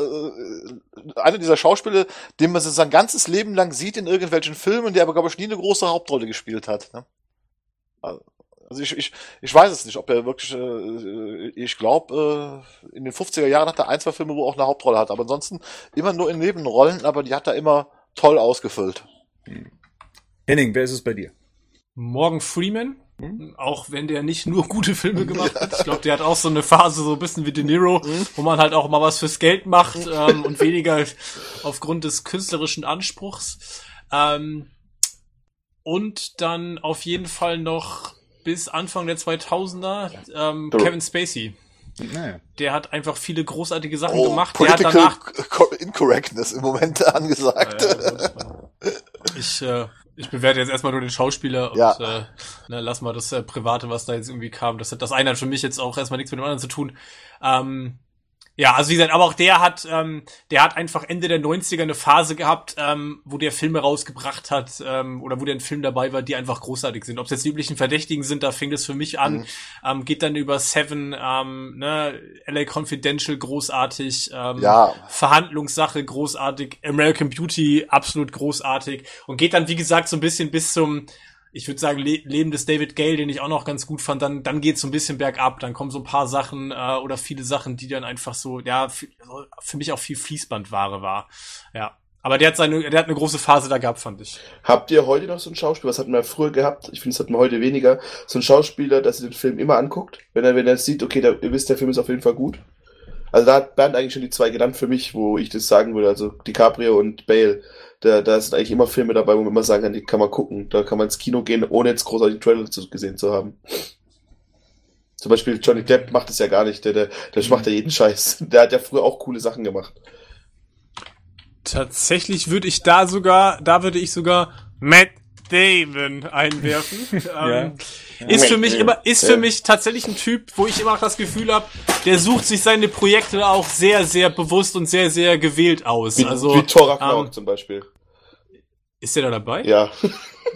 einer dieser Schauspieler, den man so sein ganzes Leben lang sieht in irgendwelchen Filmen, der aber, glaube ich, nie eine große Hauptrolle gespielt hat. Ne? Also ich, ich, ich weiß es nicht, ob er wirklich, äh, ich glaube, äh, in den 50er Jahren hat er ein, zwei Filme, wo er auch eine Hauptrolle hat. Aber ansonsten immer nur in Nebenrollen, aber die hat er immer toll ausgefüllt. Henning, wer ist es bei dir? Morgan Freeman. Hm? Auch wenn der nicht nur gute Filme (laughs) gemacht hat. Ich glaube, der hat auch so eine Phase, so ein bisschen wie De Niro, wo man halt auch mal was fürs Geld macht ähm, und weniger aufgrund des künstlerischen Anspruchs. Ähm, und dann auf jeden Fall noch bis Anfang der 2000er ähm, Kevin Spacey. Naja. Der hat einfach viele großartige Sachen Oh, gemacht. Der hat danach Co- Incorrectness im Moment (laughs) angesagt. Ich, äh, ich bewerte jetzt erstmal nur den Schauspieler und Ja. äh, ne, lass mal das äh, Private, was da jetzt irgendwie kam. Das hat das eine hat für mich jetzt auch erstmal nichts mit dem anderen zu tun. Ähm, ja, also wie gesagt, aber auch der hat, ähm, der hat einfach Ende der 90er eine Phase gehabt, ähm, wo der Filme rausgebracht hat, ähm, oder wo der ein Film dabei war, die einfach großartig sind. Ob es jetzt die üblichen Verdächtigen sind, da fing es für mich an, Mhm. ähm, geht dann über Seven, ähm, ne, LA Confidential großartig, ähm, Ja. Verhandlungssache großartig, American Beauty absolut großartig und geht dann wie gesagt so ein bisschen bis zum ich würde sagen Le Leben des David Gale, den ich auch noch ganz gut fand, dann dann geht so ein bisschen bergab, dann kommen so ein paar Sachen äh, oder viele Sachen, die dann einfach so ja für, mich auch viel Fließbandware war. Ja, Aber der hat seine, der hat eine große Phase da gehabt, fand ich. Habt ihr heute noch so einen Schauspieler, was hatten wir früher gehabt? Ich finde, das hat man heute weniger. So einen Schauspieler, dass ihr den Film immer anguckt, wenn er, wenn er sieht, okay, da, ihr wisst, der Film ist auf jeden Fall gut. Also da hat Bernd eigentlich schon die zwei genannt für mich, wo ich das sagen würde, also DiCaprio und Bale. Da, da sind eigentlich immer Filme dabei, wo man immer sagen kann, die kann man gucken. Da kann man ins Kino gehen, ohne jetzt großartig Trailer zu, gesehen zu haben. Zum Beispiel Johnny Depp macht es ja gar nicht, der, der, der macht ja jeden Scheiß. (laughs) Der hat ja früher auch coole Sachen gemacht. Tatsächlich würde ich da sogar, da würde ich sogar Matt Damon einwerfen. (laughs) ähm, ist für mich immer, ist für mich tatsächlich ein Typ, wo ich immer auch das Gefühl habe, der sucht sich seine Projekte auch sehr, sehr bewusst und sehr, sehr gewählt aus. Wie, also wie Thor Ragnarok ähm, zum Beispiel. ist der da dabei? Ja.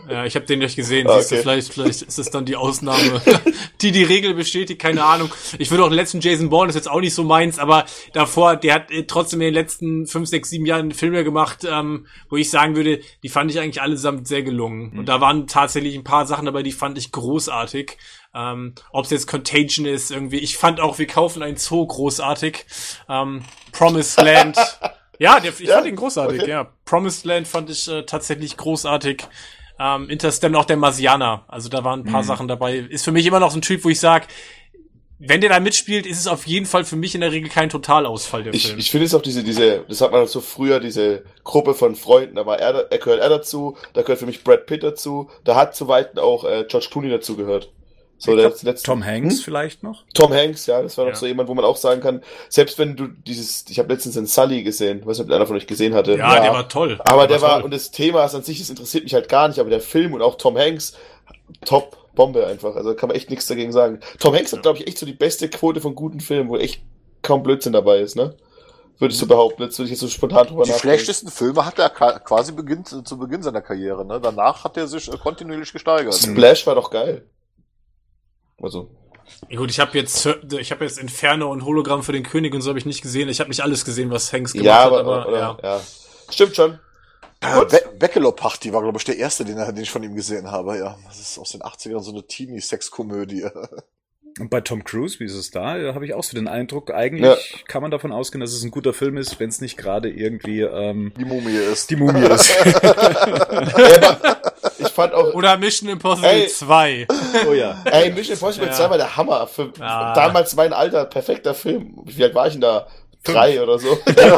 Ja, ich habe den nicht gesehen. Ah, Siehst du, okay. vielleicht, vielleicht ist es dann die Ausnahme, (laughs) die die Regel bestätigt. Keine Ahnung. Ich würde auch den letzten Jason Bourne ist jetzt auch nicht so meins, aber davor, der hat äh, trotzdem in den letzten fünf, sechs, sieben Jahren Filme gemacht, ähm, wo ich sagen würde, die fand ich eigentlich allesamt sehr gelungen. Und da waren tatsächlich ein paar Sachen dabei, die fand ich großartig. Ähm, Ob es jetzt Contagion ist, irgendwie. Ich fand auch, wir kaufen ein Zoo großartig. Ähm, Promised Land. (laughs) Ja, der, ich Ja? fand ihn großartig, Okay. ja. Promised Land fand ich äh, tatsächlich großartig. Ähm, Interstellar, auch der Marsianer. Also da waren ein paar Sachen dabei. Ist für mich immer noch so ein Typ, wo ich sag, wenn der da mitspielt, ist es auf jeden Fall für mich in der Regel kein Totalausfall, der Ich, Film. ich finde es auch diese, diese, das hat man so früher, diese Gruppe von Freunden, da war er, da- er gehört er dazu, da gehört für mich Brad Pitt dazu, da hat zu Weitem auch äh, George Clooney dazu gehört. So, Ich der glaub, letzte, Tom Hanks Hm? vielleicht noch? Tom Hanks, ja, das war noch Ja. so jemand, wo man auch sagen kann, selbst wenn du dieses, ich habe letztens den Sully gesehen, weiß nicht, ob einer von euch gesehen hatte. ja, der war toll. Aber der war, toll. und das Thema ist an sich, das interessiert mich halt gar nicht, aber der Film und auch Tom Hanks, top, Bombe einfach. Also kann man echt nichts dagegen sagen. Tom Hanks hat, glaube ich, echt so die beste Quote von guten Filmen, wo echt kaum Blödsinn dabei ist, ne? Würde ich so behaupten. Jetzt würde ich jetzt so spontan drüber Die nachdenken. schlechtesten Filme hat er quasi beginn, zu Beginn seiner Karriere. Ne? Danach hat er sich kontinuierlich gesteigert. Splash war doch geil. Also, Ja, Gut, ich habe jetzt, (laughs) ich habe jetzt Inferno und Hologramm für den König und so habe ich nicht gesehen. Ich habe nicht alles gesehen, was Hanks gemacht ja, hat, aber, aber oder, ja. ja. Stimmt schon. Ja, Be Party war, glaube ich, der erste, den, den ich von ihm gesehen habe. Ja, das ist aus den 80ern so eine Teenie-Sex-Komödie. Und bei Tom Cruise, wie ist es da? Da habe ich auch so den Eindruck, eigentlich kann man davon ausgehen, dass es ein guter Film ist, wenn es nicht gerade irgendwie ähm, Die Mumie ist. die Mumie ist. (laughs) Ich fand auch, Oder Mission Impossible Ey. 2. oh ja. (laughs) ey, Mission Impossible Ja. 2 war der Hammer. Für Ah. damals mein Alter, perfekter Film. Wie alt war ich denn da? Drei oder so. Ey,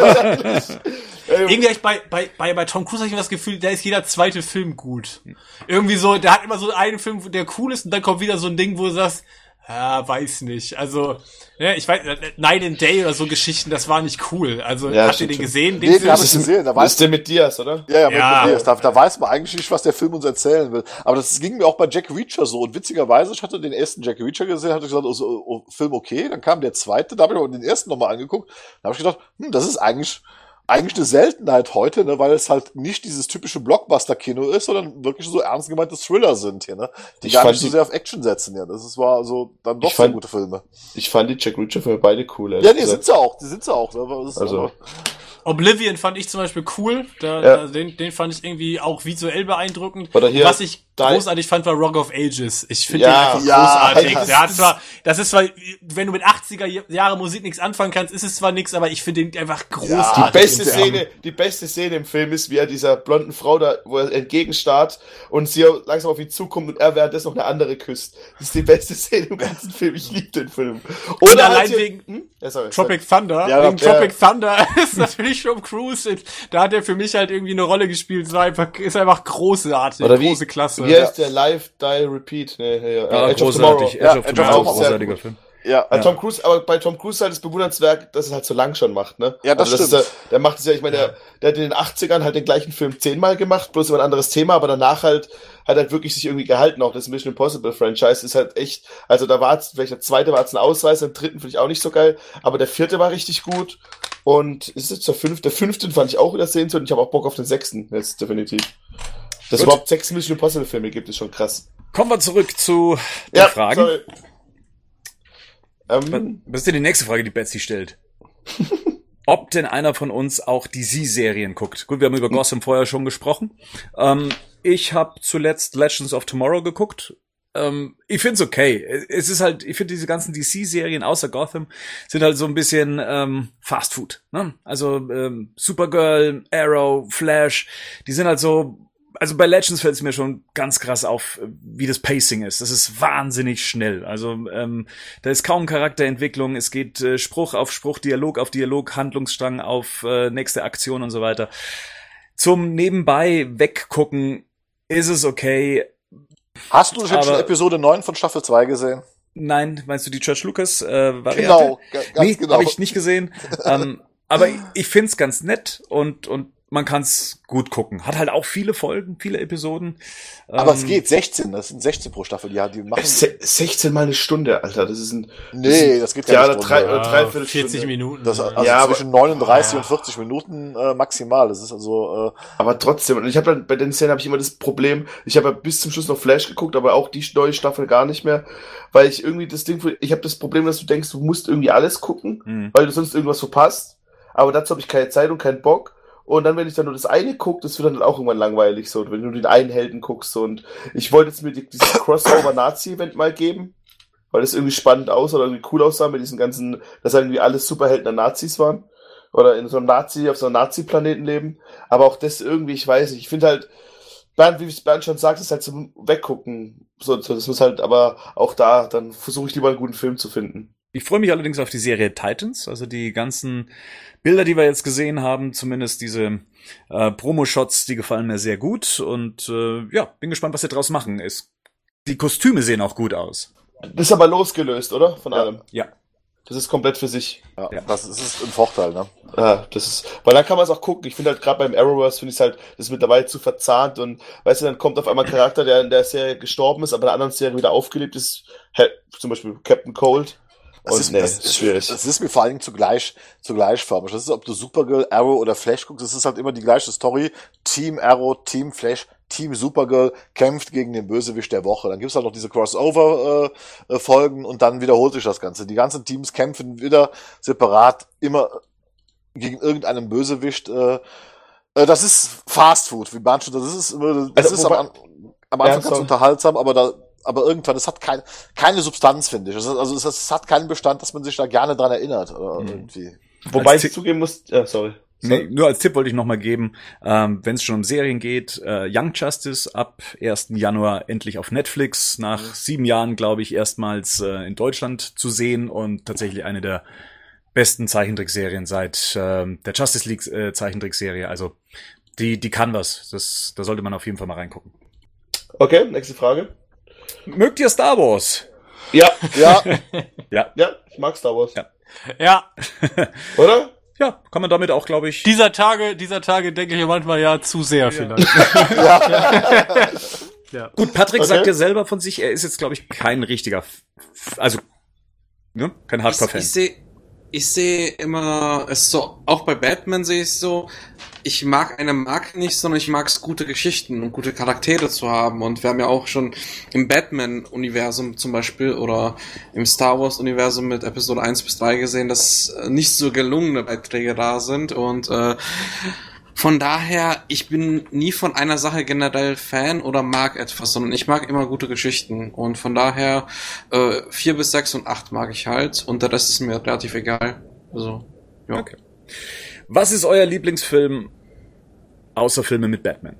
(laughs) Irgendwie bei, bei, bei, bei Tom Cruise habe ich immer das Gefühl, da ist jeder zweite Film gut. Irgendwie so, der hat immer so einen Film, der cool ist und dann kommt wieder so ein Ding, wo du sagst, ja, weiß nicht. Also, ja, ich weiß, Night and Day oder so Geschichten, das war nicht cool. Also, Ja, habt ihr den gesehen? Den Nee, den Film? hab ich gesehen. Da das weiß ist der mit Diaz, oder? Ja, ja, mit Ja. Matthias. Da, da weiß man eigentlich nicht, was der Film uns erzählen will. Aber das ging mir auch bei Jack Reacher so. Und witzigerweise, ich hatte den ersten Jack Reacher gesehen, hatte gesagt, oh, so, oh, Film okay. Dann kam der zweite, da habe ich aber den ersten nochmal angeguckt. Da habe ich gedacht, hm, das ist eigentlich eigentlich eine Seltenheit heute, ne, weil es halt nicht dieses typische Blockbuster-Kino ist, sondern wirklich so ernst gemeinte Thriller sind hier, ne, die Ich gar nicht so die- sehr auf Action setzen, ja. Das ist, war so dann doch sehr fand- gute Filme. Ich fand die Jack Reacher-Filme beide cool. Ja, nee, gesagt. sind sie auch, die sind sie auch. Ist Also- Oblivion fand ich zum Beispiel cool. Da, Ja. da, den, den fand ich irgendwie auch visuell beeindruckend. Oder hier Was ich großartig fand, war Rock of Ages. Ich finde Ja. den einfach Ja, großartig. das Der hat ist- zwar, das ist zwar, wenn du mit 80er Jahre Musik nichts anfangen kannst, ist es zwar nichts, aber ich finde den einfach großartig. Die beste Szene, die beste Szene im Film ist, wie er dieser blonden Frau da, wo er entgegenstarrt und sie langsam auf ihn zukommt und er währenddessen noch eine andere küsst. Das ist die beste (laughs) Szene im ganzen Film. Ich liebe den Film. Und Oder allein halt hier- wegen hm? ja, sorry, Tropic Thunder, Ja, wegen ja. Tropic Thunder (laughs) ist natürlich Tom Cruise. Da hat er für mich halt irgendwie eine Rolle gespielt. Es war einfach, ist einfach großartig. Oder wie, große Klasse. Wie heißt der Live, Die, Repeat? Nee, nee, ja, Ja, Edge of Tomorrow. großartig. Ja, of Edge of Tomorrow, Tomorrow. großartiger Film. ja. Ja. Tom Cruise, aber bei Tom Cruise halt das bewundernswerk, dass er halt so lang schon macht, ne? Ja, das also stimmt. Ist der, der macht es ja, ich meine, der, der hat in den 80ern halt den gleichen Film zehnmal gemacht, bloß über ein anderes Thema, aber danach halt, hat halt wirklich sich irgendwie gehalten, auch das Mission Impossible Franchise ist halt echt, also da war es, vielleicht der zweite war es ein Ausreißer, den dritten finde ich auch nicht so geil, aber der vierte war richtig gut und ist jetzt der fünfte, der fünften fand ich auch wieder sehenswert und ich habe auch Bock auf den sechsten, jetzt definitiv. Dass es Gut. überhaupt sechs Mission Impossible Filme gibt, ist schon krass. Kommen wir zurück zu den Fragen. sorry. Ähm, Das ist ja die nächste Frage, die Betsy stellt. (laughs) Ob denn einer von uns auch die Sie-Serien guckt. Gut, wir haben über Gotham vorher schon gesprochen. Ähm, ich habe zuletzt Legends of Tomorrow geguckt. Ähm, ich find's okay. Es ist halt, ich finde diese ganzen DC-Serien außer Gotham sind halt so ein bisschen ähm, Fast Food. Ne? Also ähm, Supergirl, Arrow, Flash, die sind halt so. Also bei Legends fällt es mir schon ganz krass auf, wie das Pacing ist. Das ist wahnsinnig schnell. Also ähm, da ist kaum Charakterentwicklung. Es geht äh, Spruch auf Spruch, Dialog auf Dialog, Handlungsstrang auf äh, nächste Aktion und so weiter. Zum nebenbei weggucken ist es okay Hast du schon Episode 9 von Staffel 2 gesehen? Nein, meinst du die George Lucas äh, Variante? Genau, ga- ganz nee, genau. habe ich nicht gesehen. ähm, aber ich, (laughs) ich find's ganz nett und und man kann's gut gucken. Hat halt auch viele Folgen, viele Episoden. Aber Ähm, es geht 16, das sind 16 pro Staffel. Ja, die machen. Se 16 mal eine Stunde, Alter. Das ist ein. Nee, das geht ja, Ja, nicht drei- oder dreiviertel 40 Stunde. Minuten. Das, also Ja, aber- zwischen 39 und 40 Minuten äh, maximal. Das ist also äh, Aber trotzdem, und ich habe dann bei den Szenen habe ich immer das Problem, ich habe ja bis zum Schluss noch Flash geguckt, aber auch die neue Staffel gar nicht mehr, weil ich irgendwie das Ding, ich habe das Problem, dass du denkst, du musst irgendwie alles gucken, Mhm. weil du sonst irgendwas verpasst. Aber dazu habe ich keine Zeit und keinen Bock. Und dann, wenn ich dann nur das eine gucke, das wird dann auch irgendwann langweilig, so, wenn du den einen Helden guckst. Und ich wollte jetzt mir die, dieses Crossover-Nazi-Event mal geben, weil das irgendwie spannend aussah oder irgendwie cool aussah mit diesen ganzen, dass irgendwie alle Superhelden dann Nazis waren. Oder in so einem Nazi, auf so einem Nazi-Planeten leben. Aber auch das irgendwie, ich weiß nicht, ich finde halt, Bernd, wie Bernd schon sagt, ist halt zum Weggucken. So, so, das muss halt, aber auch da, dann versuche ich lieber einen guten Film zu finden. Ich freue mich allerdings auf die Serie Titans, also die ganzen Bilder, die wir jetzt gesehen haben, zumindest diese äh, Promo-Shots, die gefallen mir sehr gut und äh, ja, bin gespannt, was sie draus machen. Es, die Kostüme sehen auch gut aus. Das ist aber losgelöst, oder? Von Ja. allem. Ja. Das ist komplett für sich. ja, Ja. das ist ist ein Vorteil, ne? Ja, das ist, weil dann kann man es auch gucken. Ich finde halt gerade beim Arrowverse finde ich es halt, das ist mittlerweile zu verzahnt und weißt du, dann kommt auf einmal ein Charakter, der in der Serie gestorben ist, aber in der anderen Serie wieder aufgelebt ist, Hä- zum Beispiel Captain Cold. Das Und ist, nee, das, ist schwierig. Das ist mir vor allen Dingen zugleich, zugleichförmig. Das ist, ob du Supergirl, Arrow oder Flash guckst, das ist halt immer die gleiche Story. Team Arrow, Team Flash, Team Supergirl kämpft gegen den Bösewicht der Woche. Dann gibt's halt noch diese Crossover-Folgen und dann wiederholt sich das Ganze. Die ganzen Teams kämpfen wieder separat immer gegen irgendeinen Bösewicht. Äh, äh, das ist Fast Food, wie man schon, das ist, das Also, ist am, am Anfang ganz sorry. unterhaltsam, aber da, aber irgendwann, das hat kein, keine Substanz, finde ich. Ist, also es, es hat keinen Bestand, dass man sich da gerne dran erinnert, oder Mhm. irgendwie. Wobei Als ich zugeben muss, ja, sorry. Nee, nur als Tipp wollte ich noch mal geben, ähm, wenn es schon um Serien geht, äh, Young Justice ab 1. Januar endlich auf Netflix, nach sieben Jahren, glaube ich, erstmals äh, in Deutschland zu sehen und tatsächlich eine der besten Zeichentrickserien seit ähm, der Justice League äh, Zeichentrickserie. Also die, die kann was. Das, da sollte man auf jeden Fall mal reingucken. Okay, nächste Frage. Mögt ihr Star Wars? Ja, Ja, (laughs) Ja. ja, ich mag Star Wars. Ja. Ja, (laughs) Oder? Ja, kann man damit auch, glaube ich. dieser Tage, dieser Tage denke ich manchmal ja zu sehr vielleicht. (laughs) ja. Gut, Patrick Okay. sagt ja selber von sich, er ist jetzt, glaube ich, kein richtiger, also, ne, kein Ich, Hardcore-Fan. ich sehe ich sehe immer, es so, auch bei Batman sehe ich so, ich mag eine Marke nicht, sondern ich mag es, gute Geschichten und gute Charaktere zu haben. Und wir haben ja auch schon im Batman-Universum zum Beispiel oder im Star Wars-Universum mit Episode 1 bis 3 gesehen, dass äh, nicht so gelungene Beiträge da sind. Und äh, von daher, ich bin nie von einer Sache generell Fan oder mag etwas, sondern ich mag immer gute Geschichten. Und von daher, äh, 4 bis 6 und 8 mag ich halt. Und der Rest ist mir relativ egal. Also, ja. Okay. Was ist euer Lieblingsfilm außer Filme mit Batman?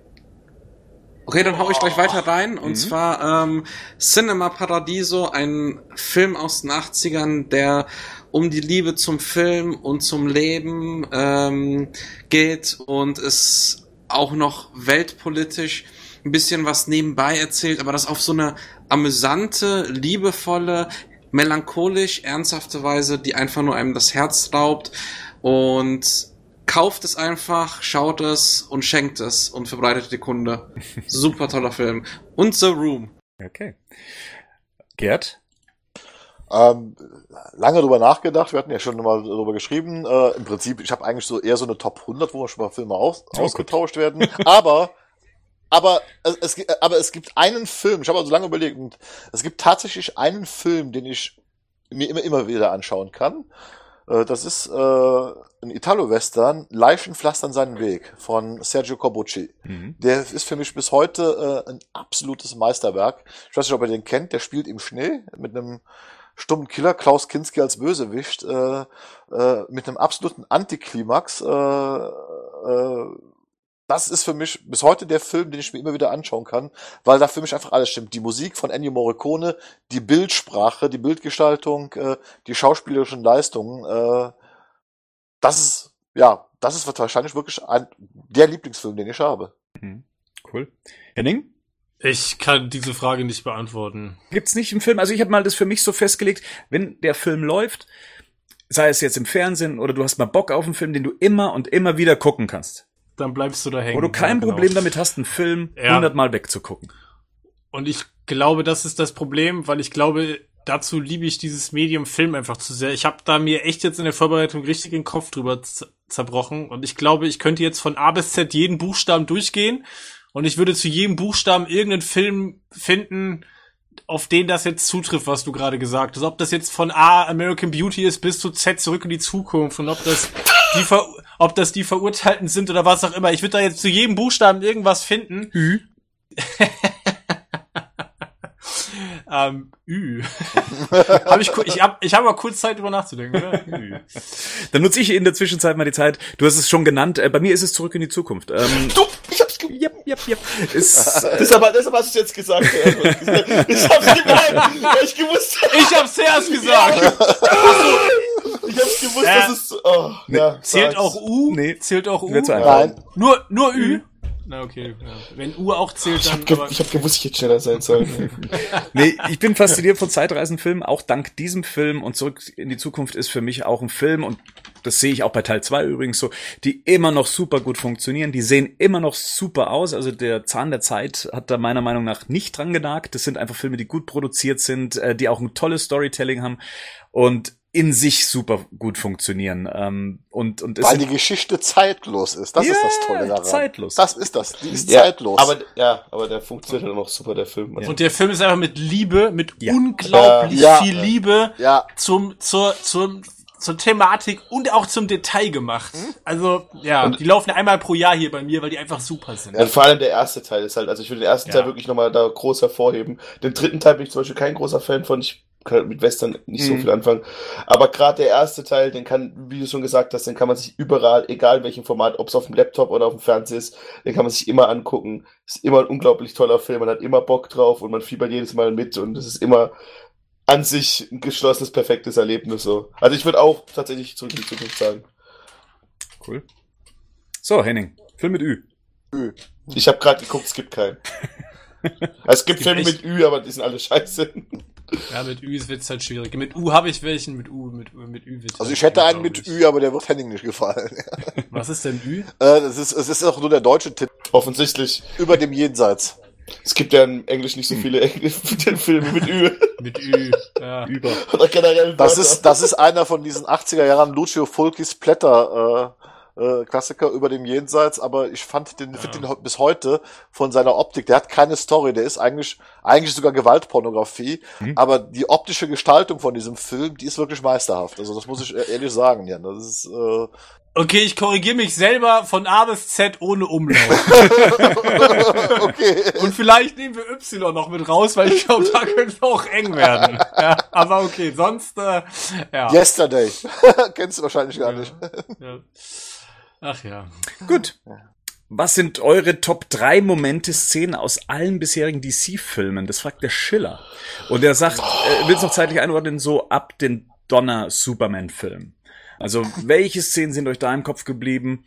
Okay, dann hau ich gleich weiter rein. Und zwar ähm, Cinema Paradiso, ein Film aus den 80ern, der um die Liebe zum Film und zum Leben ähm, geht und es auch noch weltpolitisch ein bisschen was nebenbei erzählt, aber das auf so eine amüsante, liebevolle, melancholisch, ernsthafte Weise, die einfach nur einem das Herz raubt und kauft es einfach, schaut es und schenkt es und verbreitet die Kunde. (laughs) Super toller Film. Und The Room. Okay. Gerd? ähm, lange drüber nachgedacht. Wir hatten ja schon mal darüber geschrieben. Äh, Im Prinzip, ich habe eigentlich so eher so eine Top 100, wo wir schon mal Filme aus, gut. ausgetauscht werden. (laughs) Aber aber es, es, aber es gibt einen Film, ich habe also lange überlegt, und es gibt tatsächlich einen Film, den ich mir immer, immer wieder anschauen kann. Äh, das ist äh, ein Italo-Western, Leichen pflastern seinen Weg von Sergio Corbucci. Mhm. Der ist für mich bis heute äh, ein absolutes Meisterwerk. Ich weiß nicht, ob ihr den kennt. Der spielt im Schnee mit einem stummen Killer, Klaus Kinski als Bösewicht, äh, äh, mit einem absoluten Antiklimax. Äh, äh, das ist für mich bis heute der Film, den ich mir immer wieder anschauen kann, weil da für mich einfach alles stimmt. Die Musik von Ennio Morricone, die Bildsprache, die Bildgestaltung, äh, die schauspielerischen Leistungen. Das ist, ja, das ist wahrscheinlich wirklich ein, der Lieblingsfilm, den ich habe. Mhm. Cool. Henning? Ich kann diese Frage nicht beantworten. Gibt's nicht im Film? Also ich habe mal das für mich so festgelegt, wenn der Film läuft, sei es jetzt im Fernsehen oder du hast mal Bock auf einen Film, den du immer und immer wieder gucken kannst. Dann bleibst du da hängen. Wo du kein Ja, genau. Problem damit hast, einen Film Ja. hundertmal wegzugucken. Und ich glaube, das ist das Problem, weil ich glaube, dazu liebe ich dieses Medium Film einfach zu sehr. Ich habe da mir echt jetzt in der Vorbereitung richtig den Kopf drüber zerbrochen und ich glaube, ich könnte jetzt von A bis Z jeden Buchstaben durchgehen und ich würde zu jedem Buchstaben irgendeinen Film finden, auf den das jetzt zutrifft, was du gerade gesagt hast. Ob das jetzt von A American Beauty ist bis zu Z zurück in die Zukunft und ob das die Ver ob das die Verurteilten sind oder was auch immer. Ich würde da jetzt zu jedem Buchstaben irgendwas finden. Ü. (laughs) Ähm, Ü. (laughs) hab ich, ich hab, ich hab mal kurz Zeit, drüber nachzudenken, oder? (laughs) Ü. Dann nutze ich in der Zwischenzeit mal die Zeit. Du hast es schon genannt. Äh, bei mir ist es zurück in die Zukunft. Ähm, Du, ich hab's ge yep, yep, yep. Ist, äh, Deshalb, deshalb hast du es jetzt (laughs) gesagt. ja. Ich hab's gemeint, weil ich gewusst habe. Ich hab's zuerst gesagt. Ich hab's gewusst, Äh, dass es. Oh, ja, Zählt sag's. auch U? Nee. Zählt auch U? Wird zu einfach. Nein, Nur, nur Ü? Na, okay. Ja. Wenn U auch zählt, Ich dann. hab, ge aber- ich hab gewusst, ich hätte schneller sein sollen. (laughs) nee, ich bin fasziniert von Zeitreisenfilmen. Auch dank diesem Film und zurück in die Zukunft ist für mich auch ein Film und das sehe ich auch bei Teil 2 übrigens so, die immer noch super gut funktionieren. Die sehen immer noch super aus. Also der Zahn der Zeit hat da meiner Meinung nach nicht dran genagt. Das sind einfach Filme, die gut produziert sind, äh, die auch ein tolles Storytelling haben und in sich super gut funktionieren. Ähm, und, und weil die Geschichte zeitlos ist. Das ist Ja, das Tolle daran. zeitlos. Das ist das. Die ist ja, zeitlos. aber, ja, aber der funktioniert dann noch super, der Film. Also, Und der Film ist einfach mit Liebe, mit Ja. unglaublich Ja. viel Liebe ja, zum, zur, zum, zur Thematik und auch zum Detail gemacht. Also, ja, die laufen einmal pro Jahr hier bei mir, weil die einfach super sind. Ja, vor allem der erste Teil ist halt, also ich will den ersten Ja. Teil wirklich nochmal da groß hervorheben. Den dritten Teil bin ich zum Beispiel kein großer Fan von. Ich mit Western nicht so Mhm. viel anfangen. Aber gerade der erste Teil, den kann, wie du schon gesagt hast, den kann man sich überall, egal in welchem Format, ob es auf dem Laptop oder auf dem Fernseher ist, den kann man sich immer angucken. Ist immer ein unglaublich toller Film, man hat immer Bock drauf und man fiebert jedes Mal mit und es ist immer an sich ein geschlossenes, perfektes Erlebnis so. Also ich würde auch tatsächlich zurück in die Zukunft sagen. cool. So, Henning, Film mit Ü. Ich habe gerade geguckt, es gibt keinen. (laughs) es gibt gibt Filme echt- mit Ü, aber die sind alle scheiße. Ja, mit Ü wird's halt schwierig. Mit U habe ich welchen, mit U, mit, mit Ü wird's also halt ich hätte einen mit Ü, aber der wird Henning nicht gefallen. (laughs) Was ist denn Ü? Äh, das ist, es ist auch nur der deutsche Titel Offensichtlich. über dem Jenseits. Es gibt ja in Englisch nicht so viele Engl- (laughs) Filme mit Ü. (laughs) Mit Ü. Ja. Über. Oder generell Das ist, das ist einer von diesen 80er Jahren Lucio Fulcis Blätter, äh, äh, Klassiker über dem Jenseits, aber ich fand den, find den bis heute von seiner Optik, der hat keine Story, der ist eigentlich, eigentlich sogar Gewaltpornografie, aber die optische Gestaltung von diesem Film, die ist wirklich meisterhaft. Also das muss ich e- ehrlich sagen, ja. Das ist, äh, Okay, ich korrigiere mich selber von A bis Z ohne Umlaut. (laughs) okay. Und vielleicht nehmen wir Y noch mit raus, weil ich glaube, da könnte es auch eng werden. Ja, aber okay, sonst, äh, ja. Yesterday. (laughs) Kennst du wahrscheinlich gar nicht. ja. Ach ja. Gut. Was sind eure Top 3 Momente, Szenen aus allen bisherigen DC-Filmen? Das fragt der Schiller. Und er sagt, er will es noch zeitlich einordnen, so ab den Donner-Superman-Film. Also, welche Szenen sind euch da im Kopf geblieben?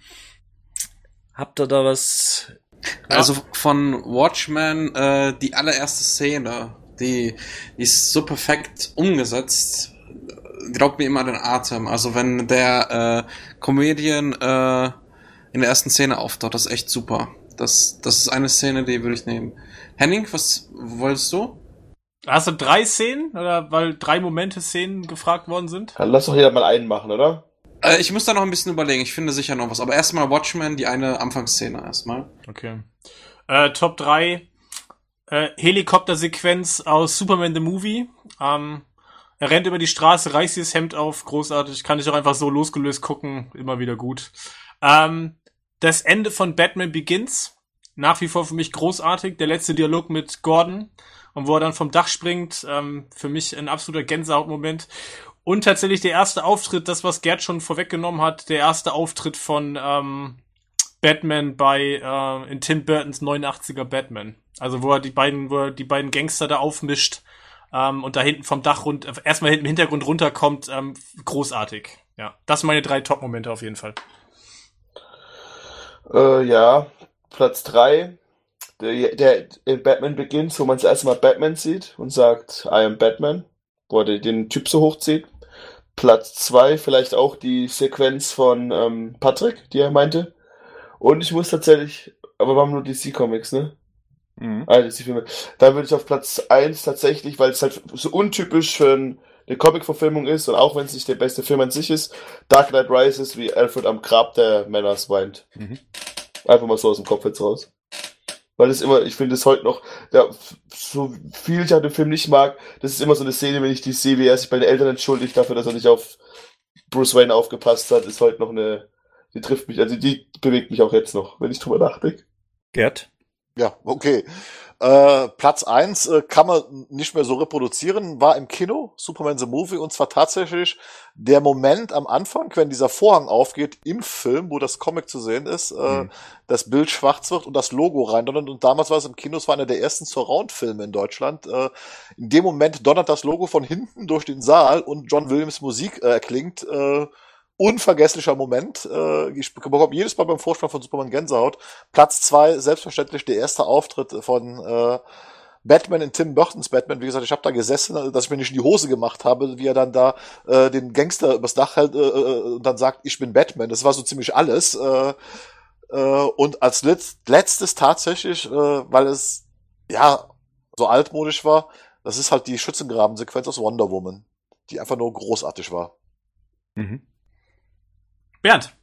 Habt ihr da was? Also von Watchmen, äh, die allererste Szene, die, die ist so perfekt umgesetzt, die raubt mir immer den Atem. Also wenn der äh, Comedian äh, in der ersten Szene auftaucht, das ist echt super. Das, das ist eine Szene, die würde ich nehmen. Henning, was wolltest du? Hast du drei Szenen? Oder weil drei Momente Szenen gefragt worden sind? Dann lass doch jeder mal einen machen, oder? Äh, ich muss da noch ein bisschen überlegen, ich finde sicher noch was. Aber erstmal Watchmen, die eine Anfangsszene erstmal. Okay. Äh, Top 3 äh, Helikoptersequenz aus Superman the Movie. Ähm, Er rennt über die Straße, reißt das Hemd auf, großartig, kann ich auch einfach so losgelöst gucken, immer wieder gut. Ähm, das Ende von Batman Begins, nach wie vor für mich großartig. Der letzte Dialog mit Gordon und wo er dann vom Dach springt, ähm, für mich ein absoluter Gänsehautmoment. Und tatsächlich der erste Auftritt, das was Gerd schon vorweggenommen hat, der erste Auftritt von ähm, Batman bei äh, in Tim Burtons 89er Batman. Also wo er die beiden, wo er die beiden Gangster da aufmischt ähm, und da hinten vom Dach rund, äh, erstmal hinten im Hintergrund runterkommt, ähm, großartig. Ja, das sind meine drei Top-Momente auf jeden Fall. Äh, ja, Platz drei der, der in Batman beginnt, wo man das erste Mal Batman sieht und sagt, I am Batman, wo er den Typ so hochzieht. Platz zwei vielleicht auch die Sequenz von ähm, Patrick, die er meinte. Und ich muss tatsächlich, aber wir haben nur DC Comics, ne? Mhm. Ah, DC Filme. Da würde ich auf Platz eins tatsächlich, weil es halt so untypisch für ein, eine Comic-Verfilmung ist und auch wenn es nicht der beste Film an sich ist, Dark Knight Rises, wie Alfred am Grab der Männers weint. Mhm. Einfach mal so aus dem Kopf jetzt raus. Weil es immer, ich finde es heute noch, ja, so viel ich an dem Film nicht mag, das ist immer so eine Szene, wenn ich die sehe, wie er sich bei den Eltern entschuldigt dafür, dass er nicht auf Bruce Wayne aufgepasst hat, ist heute noch eine, die trifft mich, also die bewegt mich auch jetzt noch, wenn ich drüber nachdenke. Gerd? Ja, okay. Äh, Platz eins äh, kann man nicht mehr so reproduzieren, war im Kino, Superman the Movie, und zwar tatsächlich der Moment am Anfang, wenn dieser Vorhang aufgeht im Film, wo das Comic zu sehen ist, äh, mhm. das Bild schwarz wird und das Logo reindonnert. Und damals war es im Kino, es war einer der ersten Surround-Filme in Deutschland. Äh, in dem Moment donnert das Logo von hinten durch den Saal und John Williams Musik äh, erklingt. Äh, unvergesslicher Moment. Äh, ich bekomme jedes Mal beim Vorspann von Superman Gänsehaut. Platz zwei, selbstverständlich der erste Auftritt von äh, Batman in Tim Burtons Batman. Wie gesagt, ich habe da gesessen, dass ich mir nicht in die Hose gemacht habe, wie er dann da äh, den Gangster übers Dach hält äh, äh, und dann sagt, ich bin Batman. Das war so ziemlich alles. Äh, äh, und als Letz letztes tatsächlich, äh, weil es ja so altmodisch war, das ist halt die Schützengraben-Sequenz aus Wonder Woman, die einfach nur großartig war. Mhm. Bernd.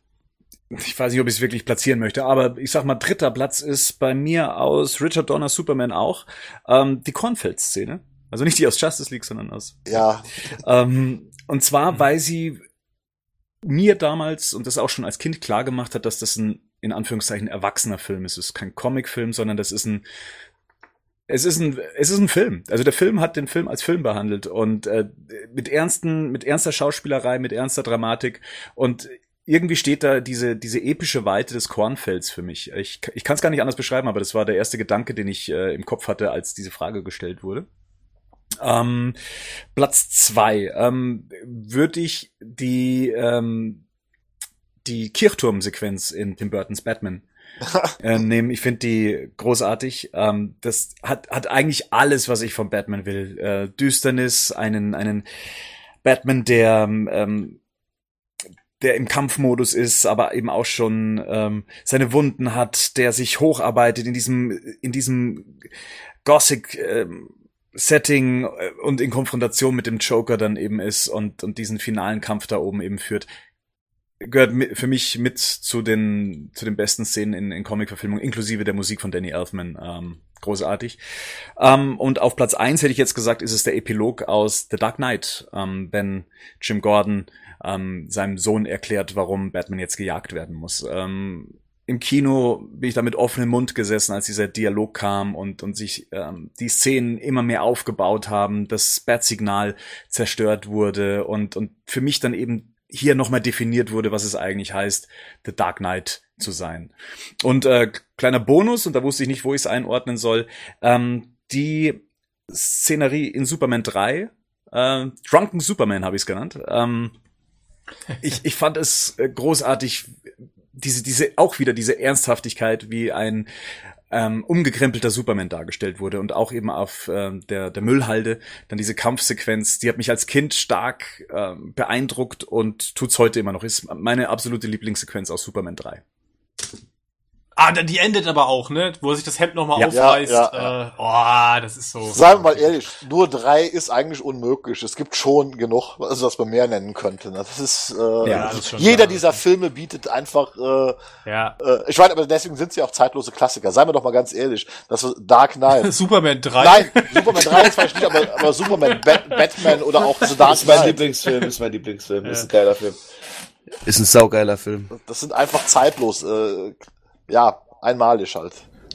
Ich weiß nicht, ob ich es wirklich platzieren möchte, aber ich sag mal, dritter Platz ist bei mir aus Richard Donner Superman auch ähm, die Kornfeld-Szene. Also nicht die aus Justice League, sondern aus. Ja. Ähm, und zwar, weil sie mir damals und das auch schon als Kind klar gemacht hat, dass das ein in Anführungszeichen erwachsener Film ist. Es ist kein Comicfilm, sondern das ist ein es ist ein es ist ein Film. Also der Film hat den Film als Film behandelt und äh, mit ernsten mit ernster Schauspielerei, mit ernster Dramatik und irgendwie steht da diese, diese epische Weite des Kornfelds für mich. Ich, ich kann es gar nicht anders beschreiben, aber das war der erste Gedanke, den ich äh, im Kopf hatte, als diese Frage gestellt wurde. Ähm, Platz zwei ähm, würde ich die ähm, die Kirchturmsequenz in Tim Burtons Batman (laughs) äh, nehmen. Ich finde die großartig. Ähm, das hat hat eigentlich alles, was ich von Batman will. Äh, Düsternis, einen einen Batman, der ähm, der im Kampfmodus ist, aber eben auch schon ähm, seine Wunden hat, der sich hocharbeitet in diesem in diesem Gothic ähm, Setting äh, und in Konfrontation mit dem Joker dann eben ist und und diesen finalen Kampf da oben eben führt gehört für mich mit zu den zu den besten Szenen in, in Comic-Verfilmungen, inklusive der Musik von Danny Elfman. Ähm, großartig. Ähm, und auf Platz eins hätte ich jetzt gesagt, ist es der Epilog aus The Dark Knight, ähm, wenn Jim Gordon ähm, seinem Sohn erklärt, warum Batman jetzt gejagt werden muss. Ähm, Im Kino bin ich da mit offenem Mund gesessen, als dieser Dialog kam und, und sich ähm, die Szenen immer mehr aufgebaut haben, das Bat-Signal zerstört wurde und, und für mich dann eben hier nochmal definiert wurde, was es eigentlich heißt, The Dark Knight zu sein. Und äh, kleiner Bonus, und da wusste ich nicht, wo ich es einordnen soll, ähm, die Szenerie in Superman 3, äh, Drunken Superman habe ich es genannt, ähm, ich, ich fand es äh, großartig, diese, diese, auch wieder diese Ernsthaftigkeit, wie ein ähm, umgekrempelter Superman dargestellt wurde und auch eben auf ähm, der, der Müllhalde dann diese Kampfsequenz, die hat mich als Kind stark ähm, beeindruckt und tut's heute immer noch. Ist meine absolute Lieblingssequenz aus Superman 3. Ah, die endet aber auch, ne? Wo sich das Hemd nochmal Ja. aufreißt. Ja, ja, Äh, oh, das ist so. Seien wir mal ehrlich, nur drei ist eigentlich unmöglich. Es gibt schon genug, also was man mehr nennen könnte. ne? Das ist, äh, Ja, das ist schon jeder klar. dieser Filme bietet einfach, äh, Ja. äh, ich meine, aber deswegen sind sie auch zeitlose Klassiker. Seien wir doch mal ganz ehrlich, das ist Dark Knight. (laughs) Superman 3. Nein, Superman 3 ist vielleicht nicht, aber, aber Superman, Bat Batman oder auch The Dark Das ist mein Knight. Lieblingsfilm, das ist mein Lieblingsfilm. Das ist ein geiler Film. Ist ein saugeiler Film. Das sind einfach zeitlos, äh, ja, einmalig halt.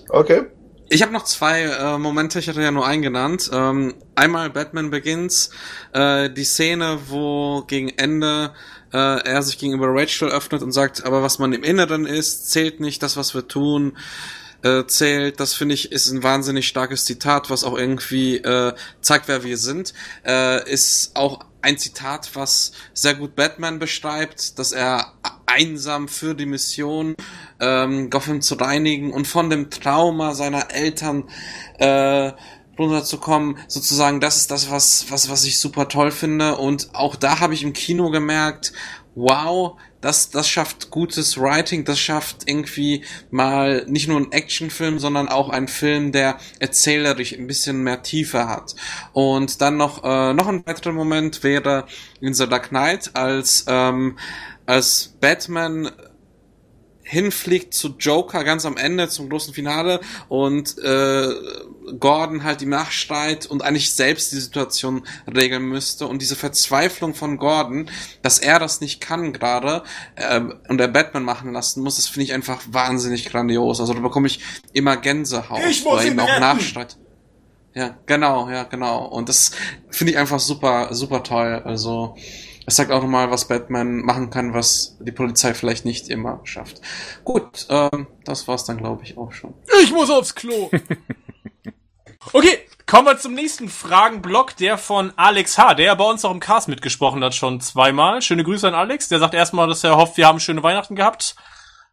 Okay. Ich habe noch zwei äh, Momente, ich hatte ja nur einen genannt. Ähm, einmal Batman Begins, äh, die Szene, wo gegen Ende äh, er sich gegenüber Rachel öffnet und sagt, aber was man im Inneren ist, zählt nicht, das, was wir tun, äh, zählt. Das finde ich ist ein wahnsinnig starkes Zitat, was auch irgendwie äh, zeigt, wer wir sind. Äh, ist auch ein Zitat, was sehr gut Batman beschreibt, dass er einsam für die Mission ähm, Gotham zu reinigen und von dem Trauma seiner Eltern äh, runterzukommen, sozusagen, das ist das, was, was, was ich super toll finde. Und auch da habe ich im Kino gemerkt, wow, das, das schafft gutes Writing, das schafft irgendwie mal nicht nur einen Actionfilm, sondern auch einen Film, der erzählerisch ein bisschen mehr Tiefe hat. Und dann noch, äh, noch ein weiterer Moment wäre in The Dark Knight, als, ähm, als Batman hinfliegt zu Joker ganz am Ende zum großen Finale und äh, Gordon halt ihm nachschreit und eigentlich selbst die Situation regeln müsste und diese Verzweiflung von Gordon, dass er das nicht kann gerade äh, und er Batman machen lassen muss, das finde ich einfach wahnsinnig grandios. Also da bekomme ich immer Gänsehaut, Ich muss weil er ihm auch retten. nachschreit. Ja, genau, ja, genau. Und das finde ich einfach super, super toll. Also es sagt auch nochmal, was Batman machen kann, was die Polizei vielleicht nicht immer schafft. Gut, ähm, das war's dann, glaube ich, auch schon. Ich muss aufs Klo. (laughs) okay, kommen wir zum nächsten Fragenblock, der von Alex H., der ja bei uns auch im Cast mitgesprochen hat, schon zweimal. Schöne Grüße an Alex. Der sagt erstmal, dass er hofft, wir haben schöne Weihnachten gehabt.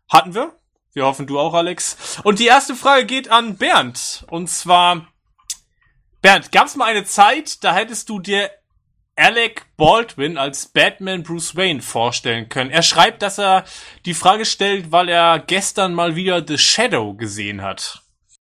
Hatten wir. Wir hoffen, du auch, Alex. Und die erste Frage geht an Bernd. Und zwar, Bernd, gab's mal eine Zeit, da hättest du dir Alec Baldwin als Batman Bruce Wayne vorstellen können. Er schreibt, dass er die Frage stellt, weil er gestern mal wieder The Shadow gesehen hat.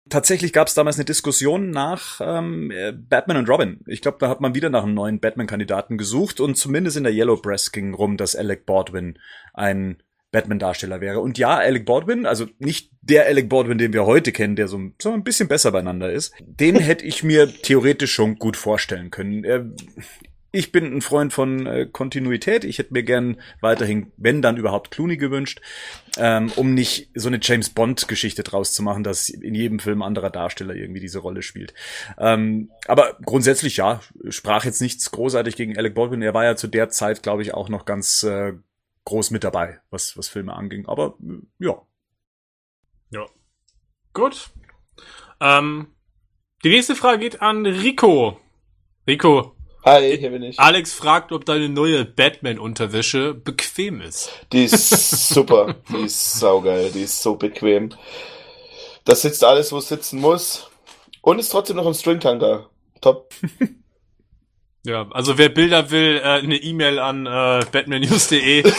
Tatsächlich gab es damals eine Diskussion nach ähm, äh, Batman und Robin. Ich glaube, da hat man wieder nach einem neuen Batman-Kandidaten gesucht und zumindest in der Yellow Press ging rum, dass Alec Baldwin ein Batman-Darsteller wäre. Und ja, Alec Baldwin, also nicht der Alec Baldwin, den wir heute kennen, der so, so ein bisschen besser beieinander ist, den (laughs) hätte ich mir theoretisch schon gut vorstellen können. Er, ich bin ein Freund von äh, Kontinuität. Ich hätte mir gern weiterhin, wenn dann überhaupt Clooney gewünscht, ähm, um nicht so eine James Bond Geschichte draus zu machen, dass in jedem Film anderer Darsteller irgendwie diese Rolle spielt. Ähm, aber grundsätzlich ja, sprach jetzt nichts großartig gegen Alec Baldwin. Er war ja zu der Zeit, glaube ich, auch noch ganz äh, groß mit dabei, was was Filme anging. Aber äh, ja. Ja. Gut. Ähm, die nächste Frage geht an Rico. Rico, Hi, hier bin ich. Alex fragt, ob deine neue Batman-Unterwäsche bequem ist. Die ist super. Die ist saugeil. Die ist so bequem. Das sitzt alles, wo es sitzen muss. Und ist trotzdem noch im Stringtanker. Top. (laughs) Ja, also wer Bilder will, äh, eine E-Mail an äh, batmannews.de. (laughs)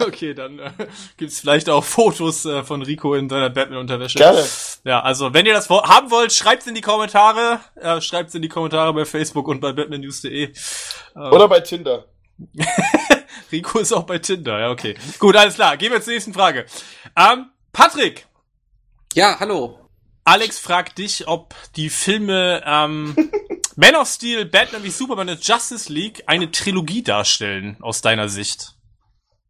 okay, dann äh, gibt's vielleicht auch Fotos äh, von Rico in seiner Batman-Unterwäsche. Gerne. Ja, also wenn ihr das haben wollt, schreibt's in die Kommentare. Äh, schreibt's in die Kommentare bei Facebook und bei batmannews.de. Oder bei Tinder. (laughs) Rico ist auch bei Tinder, ja, okay. Gut, alles klar. Gehen wir zur nächsten Frage. Ähm, Patrick, Ja, hallo. Alex fragt dich, ob die Filme ähm, (laughs) Man of Steel, Batman wie Superman und Justice League eine Trilogie darstellen, aus deiner Sicht.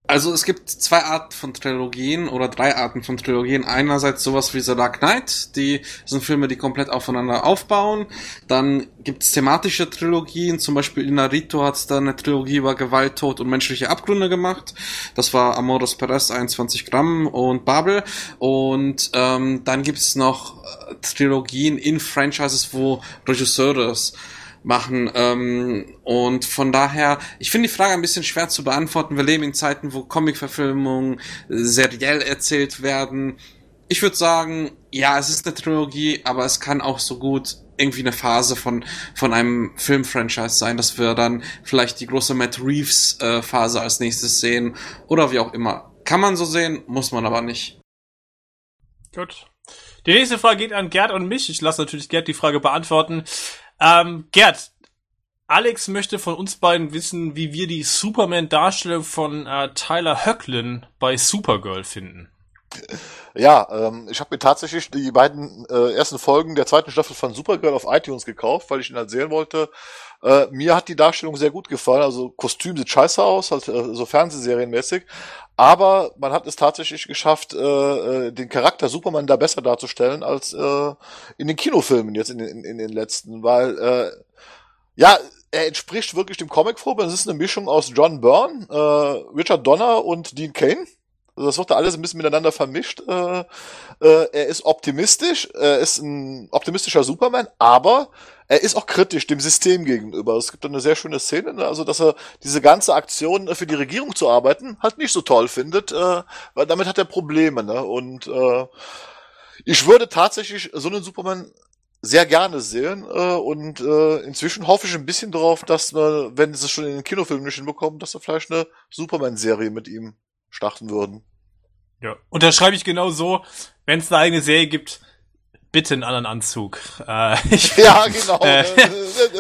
Also es gibt zwei Arten von Trilogien oder drei Arten von Trilogien. Einerseits sowas wie The Dark Knight, die sind Filme, die komplett aufeinander aufbauen. Dann gibt's thematische Trilogien, zum Beispiel Inarito hat da eine Trilogie über Gewalt, Tod und menschliche Abgründe gemacht. Das war Amoros Perez, 21 Gramm und Babel. Und ähm, dann gibt's noch äh, Trilogien in Franchises, wo Regisseure machen. Ähm, und von daher, ich finde die Frage ein bisschen schwer zu beantworten. Wir leben in Zeiten, wo Comic-Verfilmungen äh, seriell erzählt werden. Ich würde sagen, ja, es ist eine Trilogie, aber es kann auch so gut irgendwie eine Phase von, von einem Film-Franchise sein, dass wir dann vielleicht die große Matt Reeves-Phase als nächstes sehen oder wie auch immer. Kann man so sehen, muss man aber nicht. Gut. Die nächste Frage geht an Gerd und mich. Ich lasse natürlich Gerd die Frage beantworten. Ähm, Gerd, Alex möchte von uns beiden wissen, wie wir die Superman-Darstellung von äh, Tyler Höcklin bei Supergirl finden. Ja, ähm, ich habe mir tatsächlich die beiden äh, ersten Folgen der zweiten Staffel von Supergirl auf iTunes gekauft, weil ich ihn halt sehen wollte. Äh, mir hat die Darstellung sehr gut gefallen. Also Kostüm sieht scheiße aus, halt äh, so Fernsehserienmäßig. Aber man hat es tatsächlich geschafft, äh, äh, den Charakter Superman da besser darzustellen als äh, in den Kinofilmen jetzt in, in, in den letzten, weil äh, ja, er entspricht wirklich dem Comic vor. Es ist eine Mischung aus John Byrne, äh, Richard Donner und Dean Kane. Also das wird da alles ein bisschen miteinander vermischt. Äh, äh, er ist optimistisch, er ist ein optimistischer Superman, aber er ist auch kritisch dem System gegenüber. Es gibt eine sehr schöne Szene, ne? also dass er diese ganze Aktion für die Regierung zu arbeiten halt nicht so toll findet, äh, weil damit hat er Probleme. Ne? Und äh, ich würde tatsächlich so einen Superman sehr gerne sehen äh, und äh, inzwischen hoffe ich ein bisschen darauf, dass wir, wenn sie es schon in den Kinofilmen nicht hinbekommen, dass wir vielleicht eine Superman-Serie mit ihm starten würden. Ja. Und da schreibe ich genau so, wenn es eine eigene Serie gibt, bitte einen anderen Anzug. Äh, (laughs) ich, ja, genau. Äh,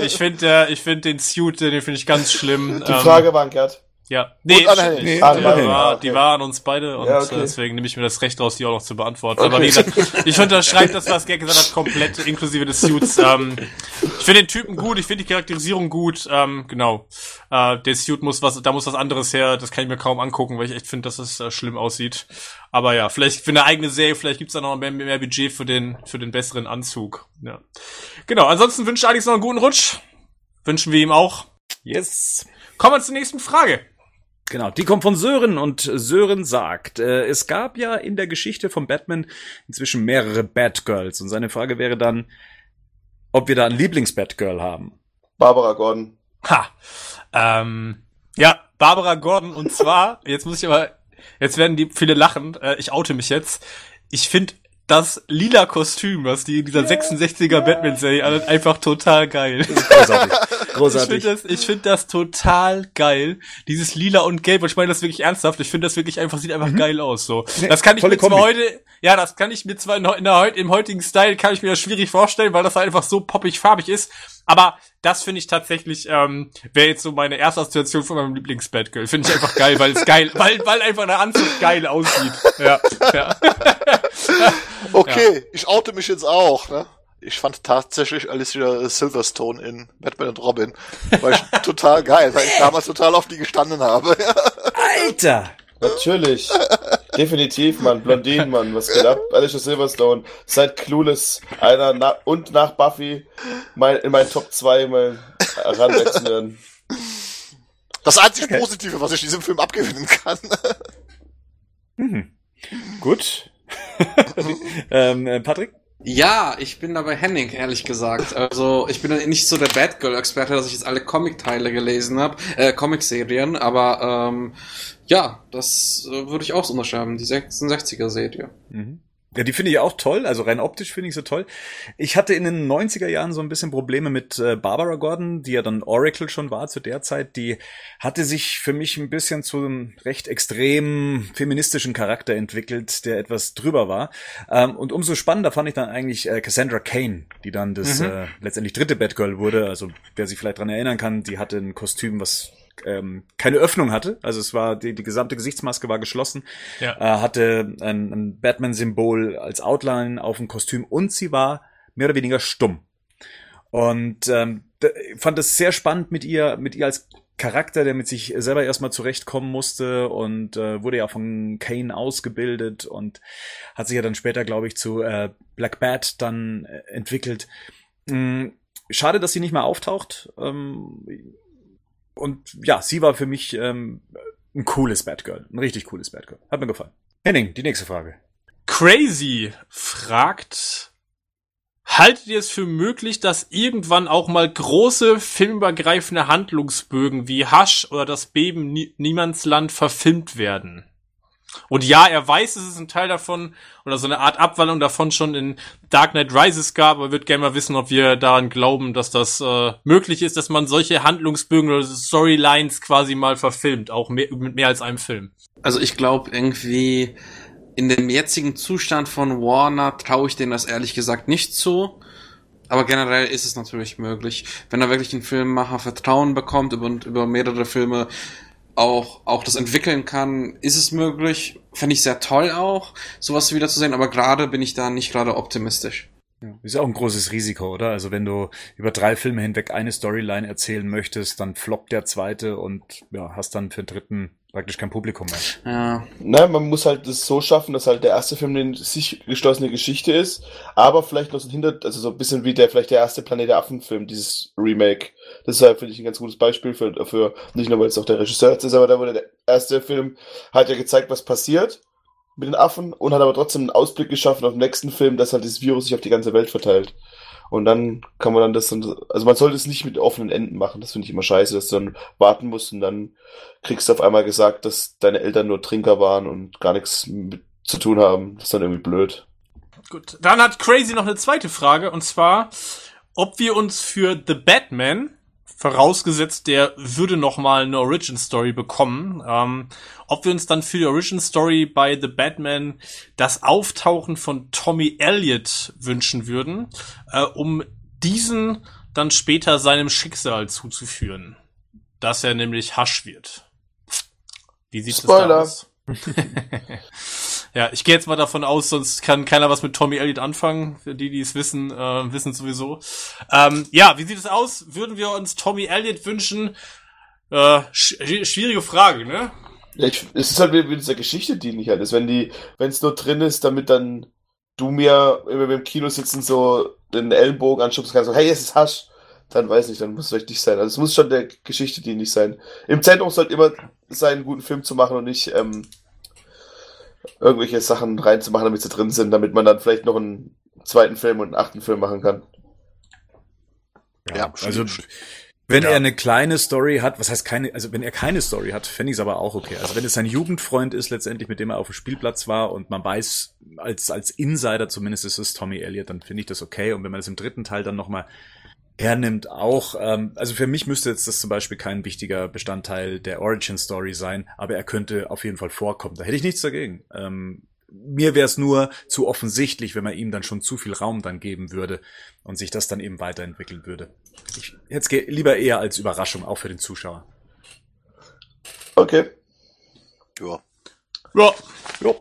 ich finde äh, ich finde den Suit, den finde ich ganz schlimm. Die Frage ähm, war, Gerd. Ja, nee, Und anhängig. nee, Ah, die, anhängig. war, Okay. die war an uns beide und Ja, okay. deswegen nehme ich mir das Recht raus, die auch noch zu beantworten. Aber wie gesagt, ich unterschreibe das, was Gerd gesagt hat, komplett inklusive des Suits. Ähm, ich finde den Typen gut, ich finde die Charakterisierung gut. Ähm, genau, äh, der Suit muss was, da muss was anderes her. Das kann ich mir kaum angucken, weil ich echt finde, dass es äh, schlimm aussieht. Aber ja, vielleicht für eine eigene Serie, vielleicht gibt's da noch mehr, mehr Budget für den für den besseren Anzug. Ja, genau. Ansonsten wünsche ich Alex noch einen guten Rutsch. Wünschen wir ihm auch. Yes. Kommen wir zur nächsten Frage. Genau, die kommt von Sören und Sören sagt, äh, es gab ja in der Geschichte von Batman inzwischen mehrere Batgirls und seine Frage wäre dann, ob wir da ein Lieblings-Batgirl haben. Barbara Gordon. Ha. Ähm, ja, Barbara Gordon und zwar, (laughs) jetzt muss ich aber, jetzt werden die viele lachen, äh, ich oute mich jetzt. Ich finde das lila Kostüm, was die in dieser 66er Batman-Serie einfach total geil. Großartig. (laughs) Ich Großartig. finde das, ich finde das total geil. Dieses lila und gelb, und ich meine das wirklich ernsthaft. Ich finde das wirklich einfach, sieht einfach geil aus, so. Das kann ich tolle mir zwar Kombi. heute, ja, das kann ich mir zwar in, in der, im heutigen Style, kann ich mir das schwierig vorstellen, weil das halt einfach so poppig farbig ist. Aber das finde ich tatsächlich, ähm, wäre jetzt so meine erste Assoziation von meinem Lieblings-Batgirl. Finde ich einfach geil, weil es geil, weil, weil einfach der Anzug geil aussieht. Ja, ja. (laughs) Okay, ich oute mich jetzt auch. Ne? Ich fand tatsächlich Alicia Silverstone in Batman und Robin war ich (laughs) total geil, weil ich damals total auf die gestanden habe. (laughs) Alter! Natürlich. Definitiv, Mann. Blondinen, Mann. Was geht ab? Alicia Silverstone. Seit Clueless. Einer na und nach Buffy mein, in meinen Top 2 mal ranwechseln werden. Das einzig Positive, was ich diesem Film abgewinnen kann. Mhm. Gut. (laughs) ähm, äh, Patrick? Ja, ich bin dabei Henning, ehrlich gesagt. Also ich bin nicht so der Batgirl-Experte, dass ich jetzt alle Comic-Teile gelesen habe, äh, Comic-Serien, aber ähm, ja, das äh, würde ich auch so unterschreiben, die 66er-Serie. Mhm. Ja, die finde ich auch toll, also rein optisch finde ich sie toll. Ich hatte in den 90er Jahren so ein bisschen Probleme mit äh, Barbara Gordon, die ja dann Oracle schon war zu der Zeit. Die hatte sich für mich ein bisschen zu einem recht extrem feministischen Charakter entwickelt, der etwas drüber war. Ähm, und umso spannender fand ich dann eigentlich äh, Cassandra Kane, die dann das Mhm. äh, letztendlich dritte Batgirl wurde. Also wer sich vielleicht dran erinnern kann, die hatte ein Kostüm, was ähm, keine Öffnung hatte. Also es war die, die gesamte Gesichtsmaske war geschlossen Ja. äh, hatte ein, ein Batman-Symbol als Outline auf dem Kostüm und sie war mehr oder weniger stumm. Und ähm, fand es sehr spannend mit ihr, mit ihr als Charakter, der mit sich selber erstmal zurechtkommen musste und äh, wurde ja von Kane ausgebildet und hat sich ja dann später, glaube ich, zu äh, Black Bat dann äh, entwickelt. Mm, Schade, dass sie nicht mehr auftaucht. Ähm, und ja, sie war für mich ähm, ein cooles Batgirl. Ein richtig cooles Batgirl. Hat mir gefallen. Henning, die nächste Frage. Crazy fragt, haltet ihr es für möglich, dass irgendwann auch mal große filmübergreifende Handlungsbögen wie Hush oder das Beben Nie Niemandsland verfilmt werden? Und ja, er weiß, es ist ein Teil davon oder so eine Art Abwandlung davon schon in Dark Knight Rises gab, aber wird gerne mal wissen, ob wir daran glauben, dass das äh, möglich ist, dass man solche Handlungsbögen oder Storylines quasi mal verfilmt, auch mehr, mit mehr als einem Film. Also ich glaube irgendwie, in dem jetzigen Zustand von Warner traue ich denen das ehrlich gesagt nicht zu. Aber generell ist es natürlich möglich, wenn er wirklich einen Filmemacher Vertrauen bekommt und über mehrere Filme auch, auch das entwickeln kann, ist es möglich. Fände ich sehr toll auch, sowas wiederzusehen, aber gerade bin ich da nicht gerade optimistisch. Ja, ist auch ein großes Risiko, oder? Also wenn du über drei Filme hinweg eine Storyline erzählen möchtest, dann floppt der zweite und ja, hast dann für den dritten praktisch kein Publikum mehr. Ja. Nein, man muss halt das so schaffen, dass halt der erste Film eine sich geschlossene Geschichte ist, aber vielleicht noch so ein Hinter, also so ein bisschen wie der vielleicht der erste Planet der Affen-Film, dieses Remake. Das ist halt, finde ich, ein ganz gutes Beispiel für, für nicht nur, weil es auch der Regisseur ist, aber da wurde der erste Film hat ja gezeigt, was passiert mit den Affen und hat aber trotzdem einen Ausblick geschaffen auf den nächsten Film, dass halt das Virus sich auf die ganze Welt verteilt. Und dann kann man dann das dann, also man sollte es nicht mit offenen Enden machen, das finde ich immer scheiße, dass du dann warten musst und dann kriegst du auf einmal gesagt, dass deine Eltern nur Trinker waren und gar nichts mit zu tun haben. Das ist dann irgendwie blöd. Gut, dann hat Crazy noch eine zweite Frage und zwar, ob wir uns für The Batman vorausgesetzt, der würde noch mal eine Origin Story bekommen. Ähm, ob wir uns dann für die Origin Story bei The Batman das Auftauchen von Tommy Elliot wünschen würden, äh, um diesen dann später seinem Schicksal zuzuführen, dass er nämlich Hasch wird. Wie sieht das da aus? (laughs) (laughs) Ja, ich gehe jetzt mal davon aus, sonst kann keiner was mit Tommy Elliott anfangen. Die, die es wissen, äh, wissen sowieso. Ähm, ja, wie sieht es aus? Würden wir uns Tommy Elliott wünschen? Äh, sch schwierige Frage, ne? Ja, ich, es ist halt mit dieser Geschichte, die nicht halt ist. Wenn die, wenn es nur drin ist, damit dann du mir, wir im Kino sitzen, so den Ellenbogen anschubst kannst, so, hey, es ist Hasch, dann weiß ich, dann muss es nicht sein. Also es muss schon der Geschichte die nicht sein. Im Zentrum sollte immer sein, einen guten Film zu machen und nicht, ähm, irgendwelche Sachen reinzumachen, damit sie drin sind, damit man dann vielleicht noch einen zweiten Film und einen achten Film machen kann. Ja, ja also wenn ja. er eine kleine Story hat, was heißt keine, also wenn er keine Story hat, fände ich es aber auch okay. Also wenn es sein Jugendfreund ist letztendlich, mit dem er auf dem Spielplatz war und man weiß, als, als Insider zumindest ist es Tommy Elliott, dann finde ich das okay. Und wenn man das im dritten Teil dann nochmal hernimmt, auch, ähm, also für mich müsste jetzt das zum Beispiel kein wichtiger Bestandteil der Origin Story sein, aber er könnte auf jeden Fall vorkommen. Da hätte ich nichts dagegen. Ähm, mir wäre es nur zu offensichtlich, wenn man ihm dann schon zu viel Raum dann geben würde und sich das dann eben weiterentwickeln würde. Ich hätte es lieber eher als Überraschung, auch für den Zuschauer. Okay. Ja. Ja. ja.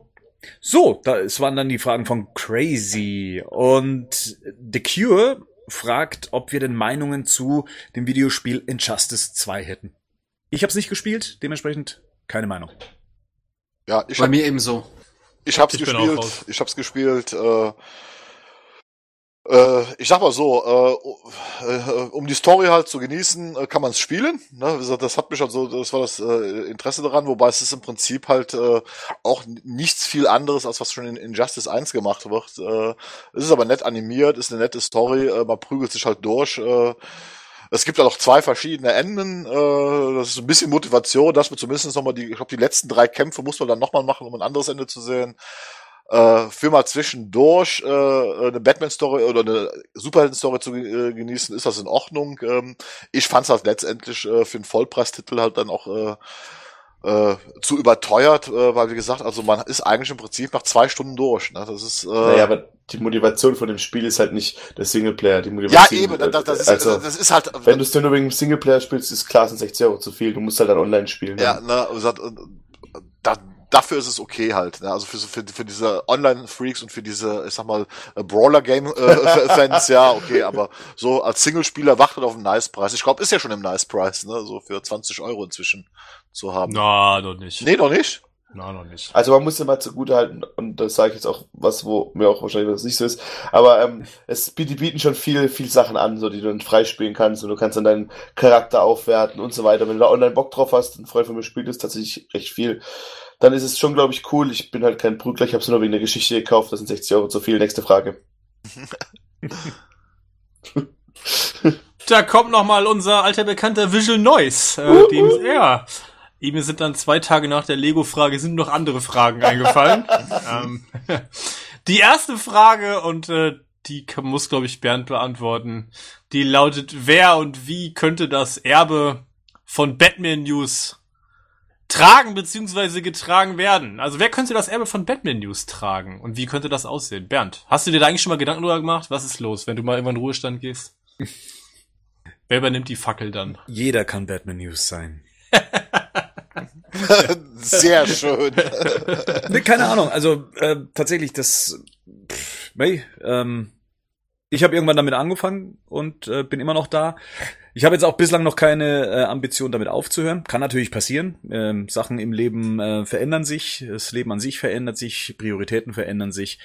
So, da, es waren dann die Fragen von Crazy und The Cure fragt, ob wir denn Meinungen zu dem Videospiel Injustice 2 hätten. Ich habe es nicht gespielt, dementsprechend keine Meinung. Ja, ich bei hab, mir ebenso. Ich hab's ich gespielt. Ich hab's gespielt. Äh, äh, ich sag mal so, äh, äh, um die Story halt zu genießen, äh, kann man es spielen. Ne? Das hat mich halt so, das war das äh, Interesse daran, wobei es ist im Prinzip halt äh, auch nichts viel anderes, als was schon in Injustice 1 gemacht wird. Äh, es ist aber nett animiert, ist eine nette Story, äh, man prügelt sich halt durch. Äh, es gibt ja noch zwei verschiedene Enden. Äh, das ist ein bisschen Motivation, dass man zumindest nochmal die, ich glaube, die letzten drei Kämpfe muss man dann nochmal machen, um ein anderes Ende zu sehen äh, für mal zwischendurch äh, eine Batman-Story oder eine Superhelden-Story zu äh, genießen, ist das in Ordnung. Ähm, ich fand es halt letztendlich äh, für einen Vollpreistitel halt dann auch äh, äh, zu überteuert, äh, weil wie gesagt, also man ist eigentlich im Prinzip nach zwei Stunden durch. Ne? Das ist. Äh, naja, aber die Motivation von dem Spiel ist halt nicht der Singleplayer. Die Motivation, ja, eben. Das, das, ist, also, das ist halt. Wenn du es nur wegen dem Singleplayer spielst, ist klar, sind 60 Euro zu viel. Du musst halt dann online spielen. Ja, ne, da, dafür ist es okay halt. Ne? Also für, für, für diese Online-Freaks und für diese, ich sag mal, äh, Brawler-Game-Fans, (laughs) ja, okay, aber so als Singlespieler wartet auf einen Nice-Preis. Ich glaube, ist ja schon im Nice-Preis, ne? So für 20 Euro inzwischen zu haben. Na, noch nicht. Nee, noch nicht? Na, noch nicht. Also man muss ja mal zugute halten, und das sage ich jetzt auch was, wo mir auch wahrscheinlich was nicht so ist, aber ähm, es, die bieten schon viel, viel Sachen an, so die du dann freispielen kannst und du kannst dann deinen Charakter aufwerten und so weiter. Wenn du da online Bock drauf hast, ein Freund von mir spielt es tatsächlich recht viel, dann ist es schon, glaube ich, cool. Ich bin halt kein Prügler, ich habe es nur wegen der Geschichte gekauft, das sind 60 Euro zu viel. Nächste Frage. (laughs) da kommt noch mal unser alter bekannter Visual Noise. Äh, dem, ja, ihm sind dann zwei Tage nach der Lego-Frage sind noch andere Fragen eingefallen. (laughs) ähm, (laughs) die erste Frage und äh, die muss, glaube ich, Bernd beantworten. Die lautet, wer und wie könnte das Erbe von Batman News tragen beziehungsweise getragen werden. Also wer könnte das Erbe von Batman News tragen und wie könnte das aussehen? Bernd, hast du dir da eigentlich schon mal Gedanken darüber gemacht? Was ist los, wenn du mal irgendwann in den Ruhestand gehst? (laughs) wer übernimmt die Fackel dann? Jeder kann Batman News sein. (laughs) Sehr schön. Nee, keine Ahnung. Also äh, tatsächlich, das. Pff, nee, ähm, ich habe irgendwann damit angefangen und äh, bin immer noch da. Ich habe jetzt auch bislang noch keine äh, Ambition, damit aufzuhören. Kann natürlich passieren. Ähm, Sachen im Leben äh, verändern sich, das Leben an sich verändert sich, Prioritäten verändern sich.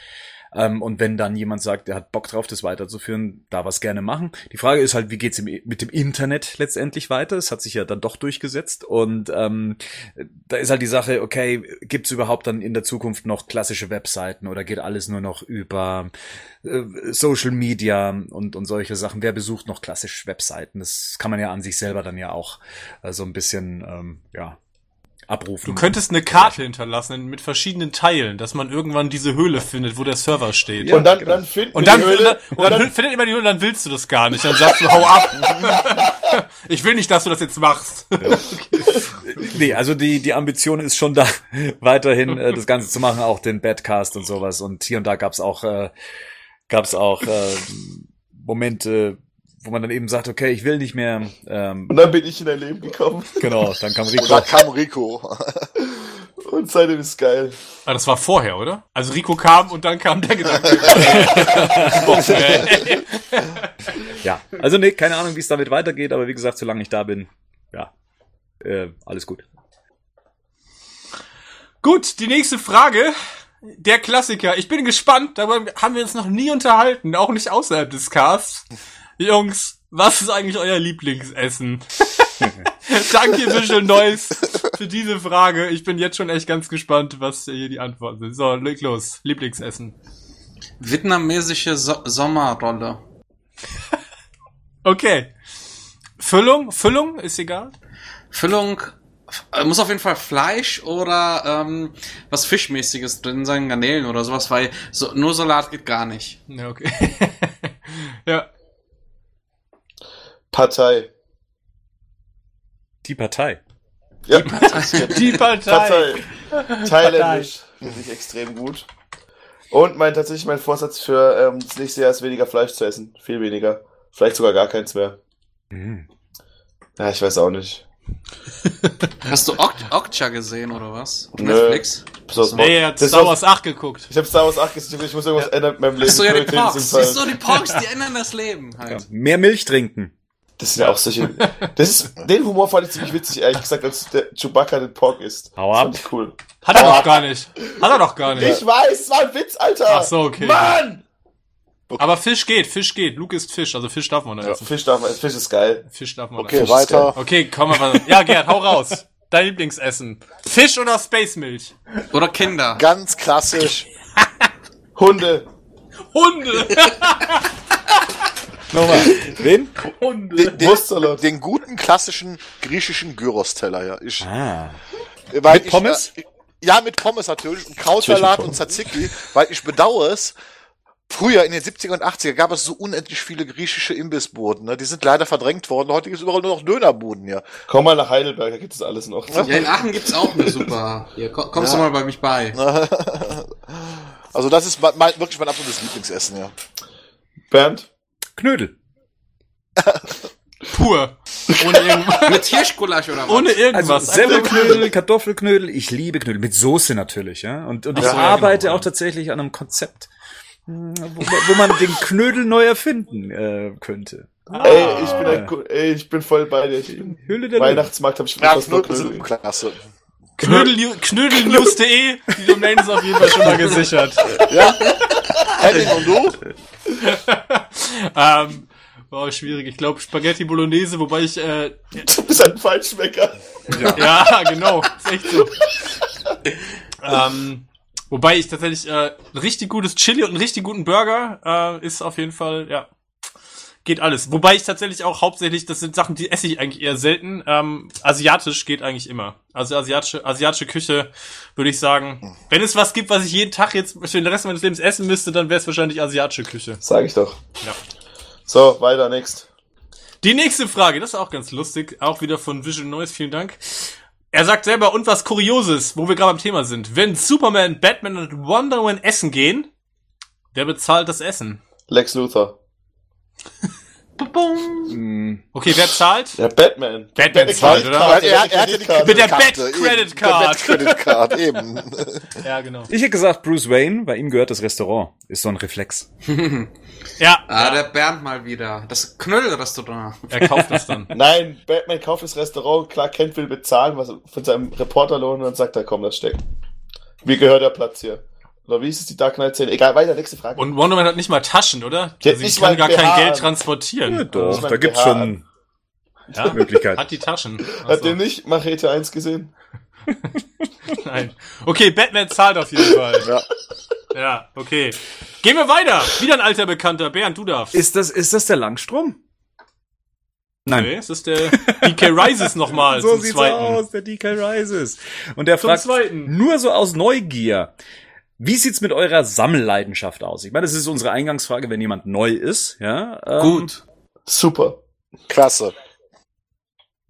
Ähm, und wenn dann jemand sagt, er hat Bock drauf, das weiterzuführen, da was gerne machen. Die Frage ist halt, wie geht's mit dem Internet letztendlich weiter? Es hat sich ja dann doch durchgesetzt. Und ähm, da ist halt die Sache, okay, gibt's überhaupt dann in der Zukunft noch klassische Webseiten oder geht alles nur noch über äh, Social Media und, und solche Sachen? Wer besucht noch klassisch Webseiten? Das kann man ja an sich selber dann ja auch äh, so ein bisschen, ähm, ja, abrufen. Du könntest eine Karte hinterlassen mit verschiedenen Teilen, dass man irgendwann diese Höhle findet, wo der Server steht. Ja, und dann, genau. dann finden Und dann, die und Höhle. dann, und dann findet immer die Höhle, und dann willst du das gar nicht. Dann sagst du, hau ab. (laughs) ich will nicht, dass du das jetzt machst. Nee, also die, die Ambition ist schon da, weiterhin äh, das Ganze zu machen, auch den Badcast und sowas. Und hier und da gab's auch, äh, gab's auch äh, Momente, wo man dann eben sagt, okay, ich will nicht mehr. Ähm, und dann bin ich in dein Leben gekommen. genau, dann kam Und Rico. da kam Rico. Und seitdem ist geil. Ah, das war vorher, oder? Also Rico kam und dann kam der Gedanke. (laughs) Ja, also nee, keine Ahnung, wie es damit weitergeht, aber wie gesagt, solange ich da bin, ja, äh, alles gut. Gut, die nächste Frage. Der Klassiker. Ich bin gespannt, darüber haben wir uns noch nie unterhalten, auch nicht außerhalb des Casts. Jungs, was ist eigentlich euer Lieblingsessen? (laughs) Danke, Visual Noise, für diese Frage. Ich bin jetzt schon echt ganz gespannt, was hier die Antworten sind. So, leg los. Lieblingsessen. Vietnamesische so Sommerrolle. Okay. Füllung? Füllung? Ist egal. Füllung äh, muss auf jeden Fall Fleisch oder ähm, was Fischmäßiges drin sein, Garnelen oder sowas, weil so, nur Salat geht gar nicht. Ja, okay. (laughs) ja. Partei. Die Partei. Ja, Die Partei. (laughs) Partei. Thailändisch. Finde ich extrem gut. Und mein tatsächlich mein Vorsatz für ähm, das nächste Jahr ist weniger Fleisch zu essen. Viel weniger. Vielleicht sogar gar keins mehr. Mhm. Ja, ich weiß auch nicht. (laughs) Hast du ok Okja gesehen oder was? Auf Nö. Netflix? Besonders Nee, er hat Star war- Wars 8 geguckt. Ich habe Star Wars 8 gesehen, ich muss irgendwas ändern mit meinem Leben. Ach so, ja, die falsch. Siehst du, die Pogs, die ändern das Leben Ja. halt. Mehr Milch trinken. Das sind ja auch solche. (laughs) Das ist, den Humor fand ich ziemlich witzig, ehrlich gesagt, als der Chewbacca den Pork isst. Hau Das ab. fand ich cool. Hat er doch gar nicht. Hat er doch gar nicht. Ich weiß, es war ein Witz, Alter! Ach so, okay. Mann! Aber Fisch geht, Fisch geht. Luke ist Fisch, also Fisch darf man essen. Fisch darf man, Fisch ist geil. Fisch darf man Okay, essen. weiter. Okay, komm mal. Ja, Gerd, hau raus. Dein Lieblingsessen. Fisch oder Space Milch? Oder Kinder. Ganz klassisch. (laughs) Hunde. Hunde. (laughs) Nochmal. Wen? Den, den, den guten klassischen griechischen Gyros-Teller, ja. Ich, Ah. weil Mit ich, Pommes? Äh, ja, mit Pommes natürlich und Krautsalat und Tzatziki, weil ich bedauere es. Früher in den 70er und 80er gab es so unendlich viele griechische Imbissbuden. Ne? Die sind leider verdrängt worden. Heute gibt es überall nur noch Dönerbuden hier. Komm mal nach Heidelberg, da gibt es alles noch. Ja, in Aachen gibt's auch eine super. Hier, komm, kommst Ja. du mal bei mich bei. (laughs) Also das ist mein, mein, wirklich mein absolutes Lieblingsessen, ja. Bernd? Knödel. (laughs) Pur. Ohne irgendwas. (laughs) Mit Hirschgulasch oder was? Ohne Also irgendwas. Semmelknödel, Kartoffelknödel, ich liebe Knödel, mit Soße natürlich, ja. Und, und ich ja, arbeite genau, auch ja. tatsächlich an einem Konzept, mh, wo, wo man den Knödel neu erfinden äh, könnte. Ey, ich bin ein, ey, ich bin voll bei dir. Ich bin Hülle der. Weihnachtsmarkt habe ich Ja, fast nur Knödel klasse. Knödel, knödelnews.de. Die Domain ist auf jeden Fall schon mal gesichert. Ja? Henning und du? (laughs) Ähm, wow, schwierig. Ich glaube Spaghetti Bolognese, wobei ich, äh, Du bist ein Feinschmecker. ja, genau. Ist echt so. ähm, wobei ich tatsächlich äh, ein richtig gutes Chili und einen richtig guten Burger äh, ist auf jeden Fall, ja, geht alles. Wobei ich tatsächlich auch hauptsächlich, das sind Sachen, die esse ich eigentlich eher selten. Ähm, asiatisch geht eigentlich immer. Also asiatische, asiatische Küche würde ich sagen. Wenn es was gibt, was ich jeden Tag jetzt für den Rest meines Lebens essen müsste, dann wäre es wahrscheinlich asiatische Küche. Sag ich doch. Ja. So, weiter, next. Die nächste Frage, das ist auch ganz lustig, auch wieder von Vision Noise, vielen Dank. Er sagt selber, und was Kurioses, wo wir gerade am Thema sind. Wenn Superman, Batman und Wonder Woman essen gehen, wer bezahlt das Essen? Lex Luthor. (laughs) Hm, Okay, wer zahlt? Ja, Batman. Batman zahlt, oder? Weil er, er hat ja die. Mit der Kreditkarte, Bat eben. Credit Der Card. Bat Credit Card, eben. (laughs) Ja, genau. Ich hätte gesagt Bruce Wayne, bei ihm gehört das Restaurant. Ist so ein Reflex. (laughs) Ja, Ah, der Bernd mal wieder. Das Knödelrestaurant. er kauft das dann. (laughs) Nein, Batman kauft das Restaurant, klar, Kent will bezahlen, was von seinem Reporterlohn und dann sagt er, komm, das steckt. Mir gehört der Platz hier. Oder wie ist es die Dark Knight Szene? Egal, weiter, nächste Frage. Und Wonder Woman hat nicht mal Taschen, oder? Die hat Also, nicht sie kann gar BH kein Geld an. transportieren. Ja, doch, man da gibt's BH schon Ja? Möglichkeiten. Hat die Taschen. Ach Habt so. ihr nicht Machete 1 gesehen? (laughs) Nein. Okay, Batman zahlt auf jeden Fall. Ja. Ja, okay. Gehen wir weiter. Wieder ein alter Bekannter. Bernd, du darfst. Ist das, ist das der Langstrom? Nein. Nee, es ist der DK Rises nochmal (laughs) so zum sieht's zweiten. aus, der DK Rises. Und der Zum fragt zweiten. nur so aus Neugier. Wie sieht's mit eurer Sammelleidenschaft aus? Ich meine, das ist unsere Eingangsfrage, wenn jemand neu ist, ja. Ähm, Gut. Super. Klasse.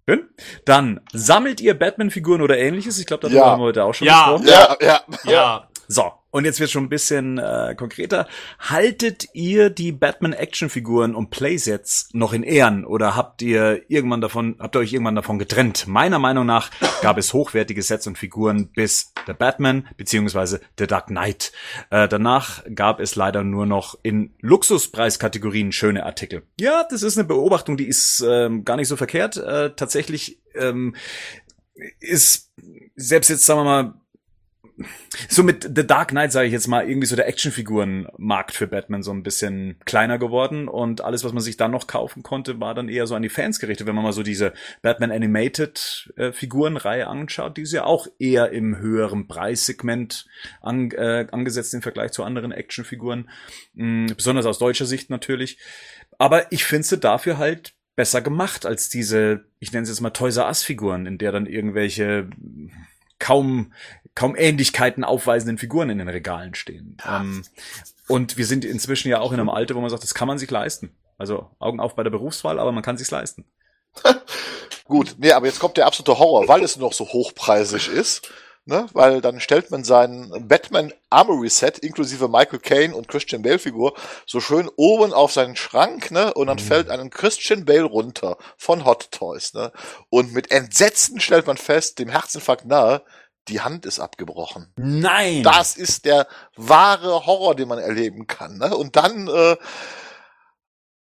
Schön. Dann sammelt ihr Batman-Figuren oder ähnliches? Ich glaube, darüber Ja. haben wir heute auch schon Ja. gesprochen. Ja, ja. Ja. So, und jetzt wird schon ein bisschen äh, konkreter. Haltet ihr die Batman-Action-Figuren und Playsets noch in Ehren oder habt ihr irgendwann davon, habt ihr euch irgendwann davon getrennt? Meiner Meinung nach gab es hochwertige Sets und Figuren bis The Batman beziehungsweise The Dark Knight. Äh, danach gab es leider nur noch in Luxuspreiskategorien schöne Artikel. Ja, das ist eine Beobachtung, die ist ähm, gar nicht so verkehrt. Äh, tatsächlich ähm, ist selbst jetzt, sagen wir mal, so mit The Dark Knight, sage ich jetzt mal, irgendwie so der Actionfigurenmarkt für Batman so ein bisschen kleiner geworden und alles, was man sich dann noch kaufen konnte, war dann eher so an die Fans gerichtet. Wenn man mal so diese Batman Animated äh, Figurenreihe anschaut, die ist ja auch eher im höheren Preissegment an, äh, angesetzt im Vergleich zu anderen Actionfiguren, mh, besonders aus deutscher Sicht natürlich. Aber ich finde sie dafür halt besser gemacht als diese, ich nenne es jetzt mal Toys R Us Figuren, in der dann irgendwelche kaum kaum Ähnlichkeiten aufweisenden Figuren in den Regalen stehen. Ähm, und wir sind inzwischen ja auch in einem Alter, wo man sagt, das kann man sich leisten. Also Augen auf bei der Berufswahl, aber man kann sich's leisten. (laughs) Gut, nee, aber jetzt kommt der absolute Horror, weil es noch so hochpreisig ist. Ne? Weil dann stellt man seinen Batman Armory Set inklusive Michael Caine und Christian Bale Figur so schön oben auf seinen Schrank, ne? Und dann fällt einen Christian Bale runter von Hot Toys, ne? Und mit Entsetzen stellt man fest, dem Herzinfarkt nahe, die Hand ist abgebrochen. Nein! Das ist der wahre Horror, den man erleben kann. Ne? Und dann äh,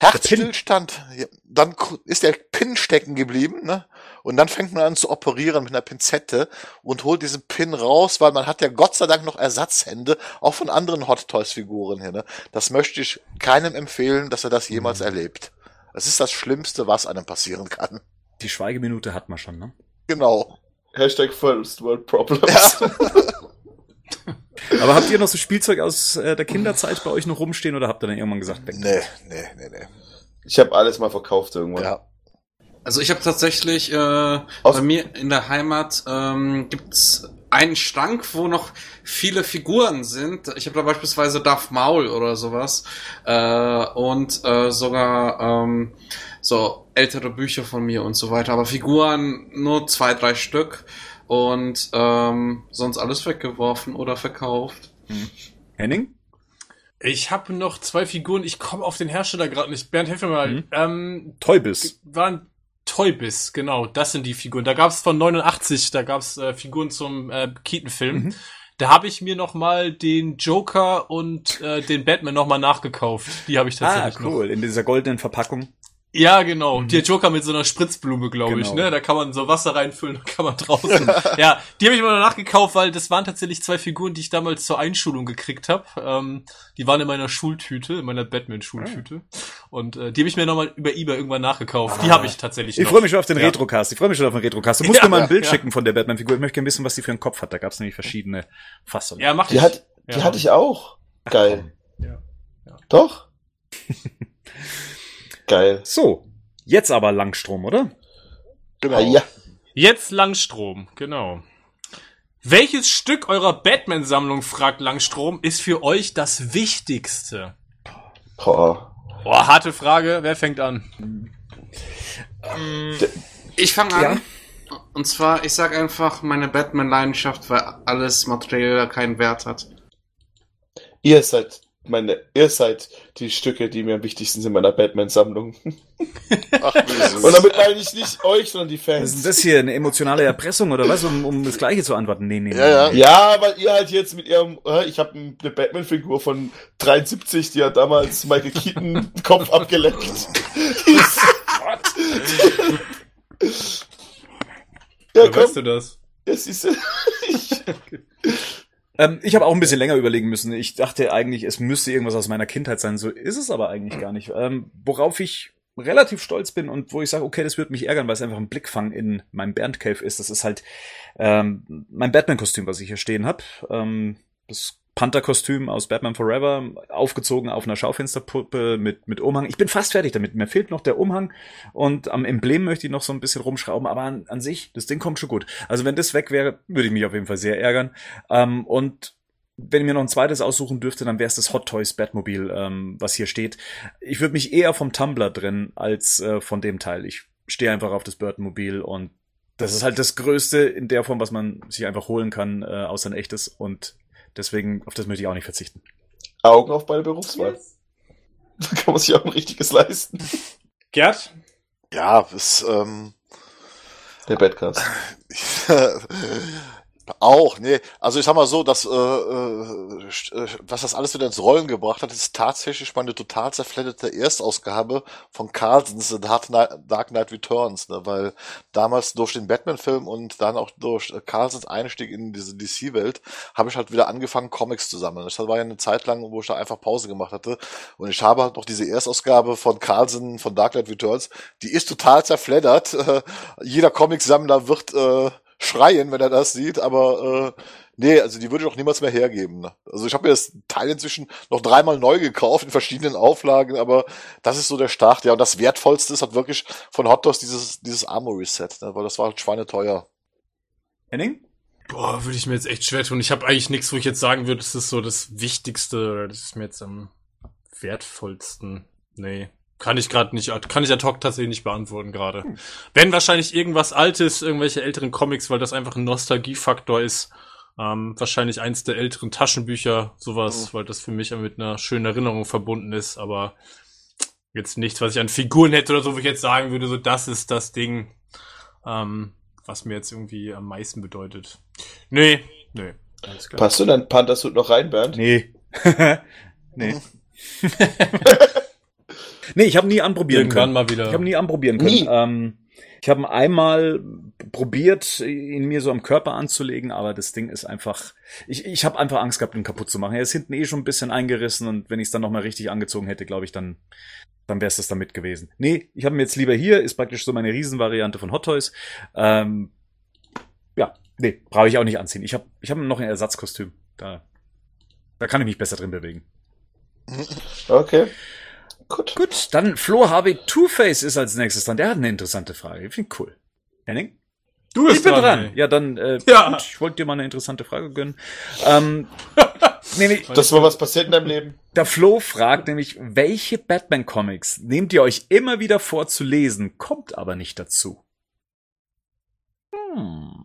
Herzstillstand, dann ist der Pin stecken geblieben, ne? Und dann fängt man an zu operieren mit einer Pinzette und holt diesen Pin raus, weil man hat ja Gott sei Dank noch Ersatzhände, auch von anderen Hot Toys Figuren hier. Ne? Das möchte ich keinem empfehlen, dass er das jemals erlebt. Es ist das Schlimmste, was einem passieren kann. Die Schweigeminute hat man schon, ne? Genau. Hashtag First World Problems. (laughs) Aber habt ihr noch so Spielzeug aus äh, der Kinderzeit bei euch noch rumstehen oder habt ihr dann irgendwann gesagt, weg? Nee, nee, nee, nee. Ich habe alles mal verkauft irgendwann. Ja. Also ich habe tatsächlich äh, Aus- bei mir in der Heimat ähm, gibt's einen Schrank, wo noch viele Figuren sind. Ich habe da beispielsweise Darth Maul oder sowas äh, und äh, sogar ähm, so ältere Bücher von mir und so weiter. Aber Figuren nur zwei, drei Stück und ähm, sonst alles weggeworfen oder verkauft. Henning? Ich habe noch zwei Figuren. Ich komme auf den Hersteller gerade nicht. Bernd, hilf mir mal. Mhm. Ähm, Toybis. waren Toybiz, genau. Das sind die Figuren. Da gab's von 89, da gab's äh, Figuren zum äh, Keaton-Film. Mhm. Da habe ich mir noch mal den Joker und äh, den Batman noch mal nachgekauft. Die habe ich Ah, tatsächlich noch. cool. In dieser goldenen Verpackung. Ja, genau. Der Joker mit so einer Spritzblume, glaube ich, Genau. ne? Da kann man so Wasser reinfüllen, da kann man draußen. ja, die habe ich mir noch nachgekauft, weil das waren tatsächlich zwei Figuren, die ich damals zur Einschulung gekriegt habe. Ähm, die waren in meiner Schultüte, in meiner Batman-Schultüte. Und äh, die habe ich mir nochmal über eBay irgendwann nachgekauft. Die habe ich tatsächlich Ich freue mich schon auf den Ja. Retrocast. Ich freue mich schon auf den Retrocast. Du musst Ja, mir mal ein Bild ja. schicken von der Batman-Figur. Ich möchte gerne wissen, was die für einen Kopf hat. Da gab es nämlich verschiedene Fassungen. Ja, mach Die, ich. hat, die Ja. hatte ich auch. Geil. Ja. Ja. Doch? (laughs) Geil. So, jetzt aber Langstrom, oder? Genau. Ah, ja. Jetzt Langstrom, genau. Welches Stück eurer Batman-Sammlung, fragt Langstrom, ist für euch das wichtigste? Boah. Boah, harte Frage. Wer fängt an? Ich fange an. Ja. Und zwar, ich sag einfach, meine Batman-Leidenschaft, weil alles materiell keinen Wert hat. Ihr seid meine, ihr seid die Stücke, die mir am wichtigsten sind in meiner Batman-Sammlung. Ach, süß. Und damit meine ich nicht euch, sondern die Was Fans. ist denn das hier? Eine emotionale Erpressung oder was? Um, um das Gleiche zu antworten? Nee, nee, nee. Ja, ja. Ja, weil ihr halt jetzt mit ihrem, äh, ich habe eine Batman-Figur von 73, die hat damals Michael Keaton (laughs) Kopf abgeleckt. (laughs) Ja, Woher weißt du das? es ist, ich, Ähm, ich habe auch ein bisschen länger überlegen müssen. Ich dachte eigentlich, es müsste irgendwas aus meiner Kindheit sein. So ist es aber eigentlich gar nicht. Ähm, worauf ich relativ stolz bin und wo ich sage, okay, das wird mich ärgern, weil es einfach ein Blickfang in meinem Bernd Cave ist. Das ist halt ähm, mein Batman-Kostüm, was ich hier stehen habe. Ähm, das Panther-Kostüm aus Batman Forever, aufgezogen auf einer Schaufensterpuppe mit, mit Umhang. Ich bin fast fertig damit. Mir fehlt noch der Umhang und am Emblem möchte ich noch so ein bisschen rumschrauben, aber an, an sich, das Ding kommt schon gut. Also wenn das weg wäre, würde ich mich auf jeden Fall sehr ärgern. Ähm, und wenn ich mir noch ein zweites aussuchen dürfte, dann wäre es das Hot Toys Batmobil, ähm, was hier steht. Ich würde mich eher vom Tumblr drin als äh, von dem Teil. Ich stehe einfach auf das Batmobil und das ist halt das Größte in der Form, was man sich einfach holen kann, äh, außer ein echtes. Und deswegen, auf das möchte ich auch nicht verzichten. Augen auf bei der Berufswahl. (laughs) Da kann man sich auch ein richtiges leisten. Gerd? Ja, ist, ähm, Der Badcast. (laughs) Auch, nee. Also ich sag mal so, dass äh, äh, äh, was das alles wieder ins Rollen gebracht hat, ist tatsächlich meine total zerfledderte Erstausgabe von Carlsons Dark Knight, Dark Knight Returns, ne? weil damals durch den Batman-Film und dann auch durch äh, Carlsons Einstieg in diese DC-Welt habe ich halt wieder angefangen, Comics zu sammeln. Das war ja eine Zeit lang, wo ich da einfach Pause gemacht hatte und ich habe halt noch diese Erstausgabe von Carlson von Dark Knight Returns, die ist total zerfleddert. Äh, (laughs) jeder Comicsammler wird äh, schreien, wenn er das sieht, aber äh, nee, also die würde ich auch niemals mehr hergeben. Ne? Also ich habe mir das Teil inzwischen noch dreimal neu gekauft in verschiedenen Auflagen, aber das ist so der Start, ja. Und das Wertvollste ist halt wirklich von Hot Dogs dieses, dieses Armory-Set, ne? weil das war halt schweineteuer. Henning? Boah, würde ich mir jetzt echt schwer tun. Ich habe eigentlich nichts, wo ich jetzt sagen würde, das ist so das Wichtigste oder das ist mir jetzt am wertvollsten. Nee. Kann ich gerade nicht, kann ich ad hoc tatsächlich nicht beantworten gerade. Wenn wahrscheinlich irgendwas Altes, irgendwelche älteren Comics, weil das einfach ein Nostalgiefaktor ist. Ähm, wahrscheinlich eins der älteren Taschenbücher, sowas, weil das für mich mit einer schönen Erinnerung verbunden ist, aber jetzt nichts, was ich an Figuren hätte oder so, wo ich jetzt sagen würde, so das ist das Ding, ähm, was mir jetzt irgendwie am meisten bedeutet. Nee, nee. Alles klar. Passt du dein Panthersuit noch rein, Bernd? Nee. (laughs) nee. (laughs) nee, ich habe nie anprobieren Irgendwann können. mal wieder. Ich habe nie anprobieren können. Nie. Ähm, ich habe einmal probiert, ihn mir so am Körper anzulegen, aber das Ding ist einfach. Ich, ich habe einfach Angst gehabt, ihn kaputt zu machen. Er ist hinten eh schon ein bisschen eingerissen und wenn ich es dann nochmal richtig angezogen hätte, glaube ich, dann, dann wäre es das damit gewesen. Nee, ich habe ihn jetzt lieber hier, ist praktisch so meine Riesenvariante von Hot Toys. Ähm, ja, nee, brauche ich auch nicht anziehen. Ich habe ich hab noch ein Ersatzkostüm. Da, da kann ich mich besser drin bewegen. Okay. Gut. Gut, dann Flo Harvey Two-Face ist als nächstes dran. Der hat eine interessante Frage. Ich finde cool. Henning? Du Ich bist bin dran. dran. Ja, dann, äh, Ja. gut, ich wollte dir mal eine interessante Frage gönnen. Ähm, nämlich, Dass mal was passiert in deinem Leben. der Flo fragt nämlich, welche Batman-Comics nehmt ihr euch immer wieder vor zu lesen, kommt aber nicht dazu? Hm.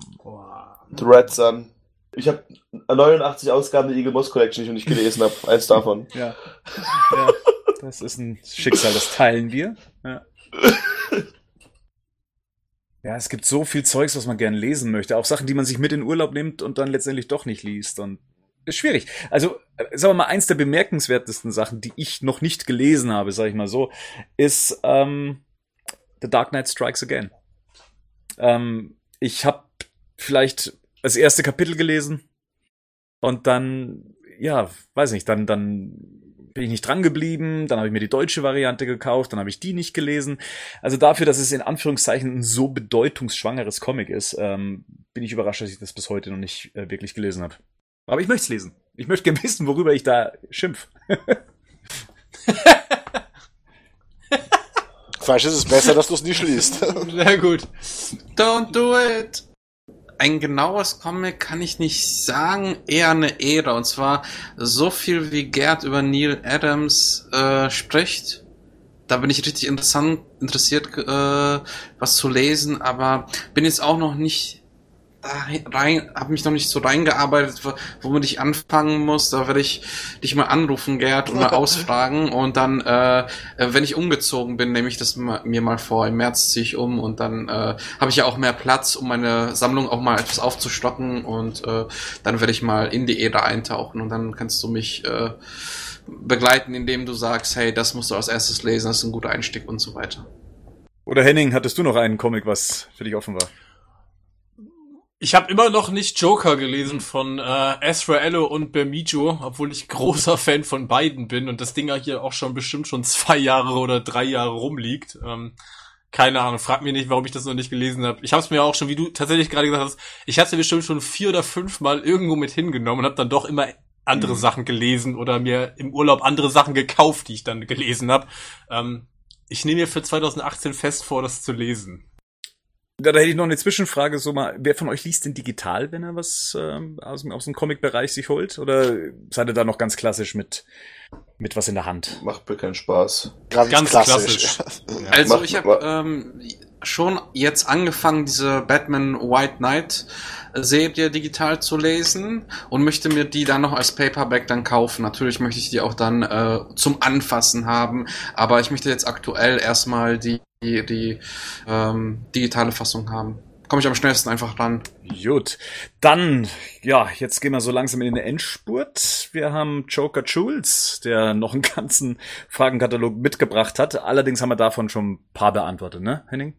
The Red Sun. Ich habe 89 Ausgaben der Eagle Moss Collection, die ich noch nicht gelesen habe. Eins davon. Ja. (laughs) ja. Das ist ein Schicksal, das teilen wir. Ja. (laughs) Ja, es gibt so viel Zeugs, was man gern lesen möchte. Auch Sachen, die man sich mit in Urlaub nimmt und dann letztendlich doch nicht liest. Und ist schwierig. Also, äh, sagen wir mal, eins der bemerkenswertesten Sachen, die ich noch nicht gelesen habe, sage ich mal so, ist ähm, The Dark Knight Strikes Again. Ähm, ich habe vielleicht das erste Kapitel gelesen und dann, ja, weiß nicht, dann, dann bin ich nicht dran geblieben, dann habe ich mir die deutsche Variante gekauft, dann habe ich die nicht gelesen. Also dafür, dass es in Anführungszeichen ein so bedeutungsschwangeres Comic ist, ähm, bin ich überrascht, dass ich das bis heute noch nicht äh, wirklich gelesen habe. Aber ich möchte es lesen. Ich möchte gerne (laughs) wissen, worüber ich da schimpf. Vielleicht ist es besser, dass du es nicht liest. (laughs) Sehr gut. Don't do it! Ein genaues Comic kann ich nicht sagen, eher eine Ära. Und zwar so viel wie Gerd über Neil Adams äh, spricht, da bin ich richtig interessant, interessiert, äh, was zu lesen, aber bin jetzt auch noch nicht rein, habe mich noch nicht so reingearbeitet, womit ich anfangen muss. Da werde ich dich mal anrufen, Gerd, und mal (laughs) ausfragen. Und dann, äh, wenn ich umgezogen bin, nehme ich das mir mal vor. Im März ziehe ich um und dann äh, habe ich ja auch mehr Platz, um meine Sammlung auch mal etwas aufzustocken. Und äh, dann werde ich mal in die Ära eintauchen und dann kannst du mich äh, begleiten, indem du sagst, hey, das musst du als erstes lesen, das ist ein guter Einstieg und so weiter. Oder Henning, hattest du noch einen Comic, was für dich offen war? Ich habe immer noch nicht Joker gelesen von äh, Ezra Ello und Bermijo, obwohl ich großer Fan von beiden bin und das Ding ja hier auch schon bestimmt schon zwei Jahre oder drei Jahre rumliegt. Ähm, keine Ahnung, frag mir nicht, warum ich das noch nicht gelesen habe. Ich habe es mir auch schon, wie du tatsächlich gerade gesagt hast, ich hatte bestimmt schon vier oder fünf Mal irgendwo mit hingenommen und habe dann doch immer andere mhm. Sachen gelesen oder mir im Urlaub andere Sachen gekauft, die ich dann gelesen habe. Ähm, ich nehme mir für 2018 fest vor, das zu lesen. Da, da hätte ich noch eine Zwischenfrage, so mal, wer von euch liest denn digital, wenn er was ähm, aus, aus dem Comic-Bereich sich holt? Oder seid ihr da noch ganz klassisch mit, mit was in der Hand? Macht mir keinen Spaß. Ganz, ganz klassisch. klassisch. Ja. (laughs) Also ich habe ähm, schon jetzt angefangen, diese Batman White Knight Serie digital zu lesen und möchte mir die dann noch als Paperback dann kaufen. Natürlich möchte ich die auch dann äh, zum Anfassen haben, aber ich möchte jetzt aktuell erstmal die die, die ähm, digitale Fassung haben. Komme ich am schnellsten einfach ran. Gut. Dann, ja, jetzt gehen wir so langsam in den Endspurt. Wir haben Joker Jules, der noch einen ganzen Fragenkatalog mitgebracht hat. Allerdings haben wir davon schon ein paar beantwortet, ne, Henning?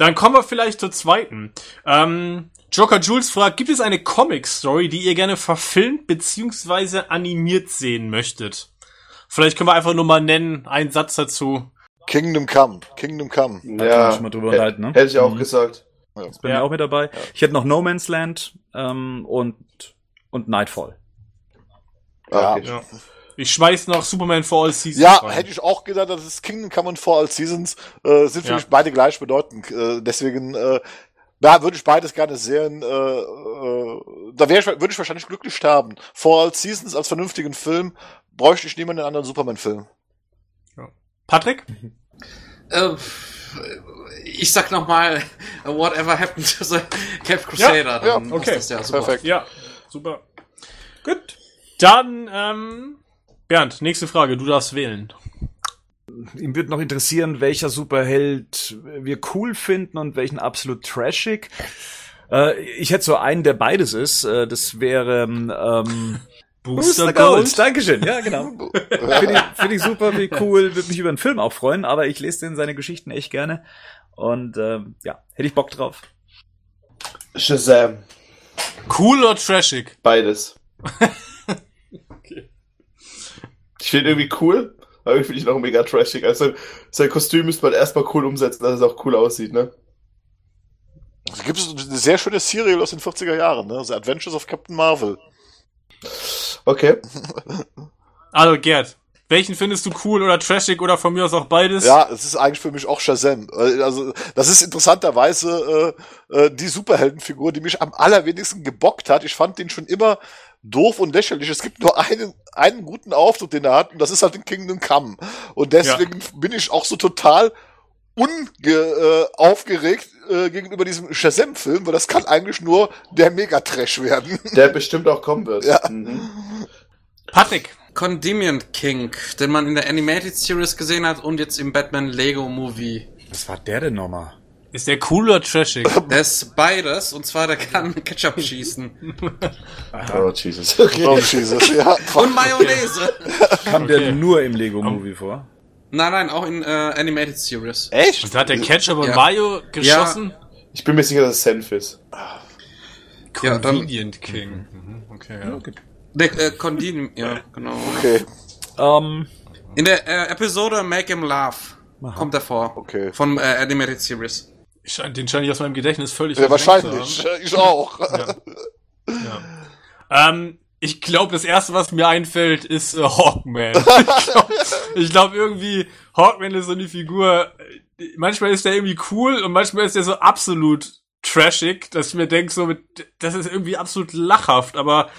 Dann kommen wir vielleicht zur zweiten. Ähm, Joker Jules fragt, gibt es eine Comic-Story, die ihr gerne verfilmt bzw. animiert sehen möchtet? Vielleicht können wir einfach nur mal nennen, einen Satz dazu. Kingdom Come. Kingdom Come. Ja, schon mal drüber unterhalten, ne? Hätte ich auch mhm. gesagt. Ja. Das bin ja auch mit dabei. Ja. Ich hätte noch No Man's Land ähm, und, und Nightfall. Ja. Okay. ja. Ich schmeiß noch Superman for All Seasons. Ja, rein. hätte ich auch gedacht, das ist Kingdom Come und For All Seasons äh, sind für ja. mich beide gleichbedeutend. Äh, deswegen äh, da würde ich beides gerne sehen. Äh, äh, da wäre ich, würde ich wahrscheinlich glücklich sterben. For All Seasons als vernünftigen Film bräuchte ich niemanden anderen Superman-Film. Ja. Patrick? Äh, ich sag nochmal, whatever happened to the Cap Crusader. Ja, ja okay. Ja Perfekt. Ja, super. Gut. Dann, ähm, Bernd, nächste Frage. Du darfst wählen. Ihm wird noch interessieren, welcher Superheld wir cool finden und welchen absolut trashig. Äh, ich hätte so einen, der beides ist. Äh, das wäre ähm, (laughs) Booster, Booster Gold. Gold. Dankeschön, ja, genau. Finde ich, find ich super, wie cool, würde mich über einen Film auch freuen, aber ich lese den seine Geschichten echt gerne. Und ähm, ja, hätte ich Bock drauf. Shazam. Cool oder trashig? Beides. (laughs) okay. Ich finde irgendwie cool, aber irgendwie finde ich noch mega trashig. Also sein Kostüm müsste man erstmal cool umsetzen, dass es auch cool aussieht, ne? Es gibt eine sehr schöne Serial aus den 40er Jahren, ne? The Adventures of Captain Marvel. Okay. (laughs) Also Gerd, welchen findest du cool oder trashig oder von mir aus auch beides? Ja, es ist eigentlich für mich auch Shazam. Also das ist interessanterweise äh, äh, die Superheldenfigur, die mich am allerwenigsten gebockt hat. Ich fand den schon immer doof und lächerlich. Es gibt nur einen, einen guten Auftritt, den er hat, und das ist halt in Kingdom Come. Und deswegen ja. bin ich auch so total unaufgeregt äh, äh, gegenüber diesem Shazam-Film, weil das kann eigentlich nur der Megatrash werden. (laughs) Der bestimmt auch kommen wird. Ja. Mhm. Patrick. Condiment King, den man in der Animated Series gesehen hat und jetzt im Batman Lego Movie. Was war der denn nochmal? Ist der cool oder trashig? (laughs) Der ist beides, und zwar der kann (laughs) Ketchup schießen. oh, Jesus. Okay. Oh, Jesus, ja. (laughs) Und Mayonnaise. Kam okay. der nur im Lego Movie vor? Nein, nein, auch in äh, Animated Series. Echt? Und da hat der Ketchup und ja. Mayo geschossen? Ja. Ich bin mir sicher, dass es Senf ist. Convenient ja, King. Mhm. Okay, ja. Okay. Der, äh, Condin, ja, genau. Okay. Um, ähm, in der äh, Episode Make Him Laugh aha. kommt er vor. Okay. Von äh, Animated Series. Ich, den scheine ich aus meinem Gedächtnis völlig Ja, wahrscheinlich. Ich auch. ja. ja. Ähm, ich glaube, das erste, was mir einfällt, ist äh, Hawkman. (laughs) ich glaube glaub, irgendwie, Hawkman ist so eine Figur, manchmal ist der irgendwie cool und manchmal ist der so absolut trashig, dass ich mir denke, so, das ist irgendwie absolut lachhaft, aber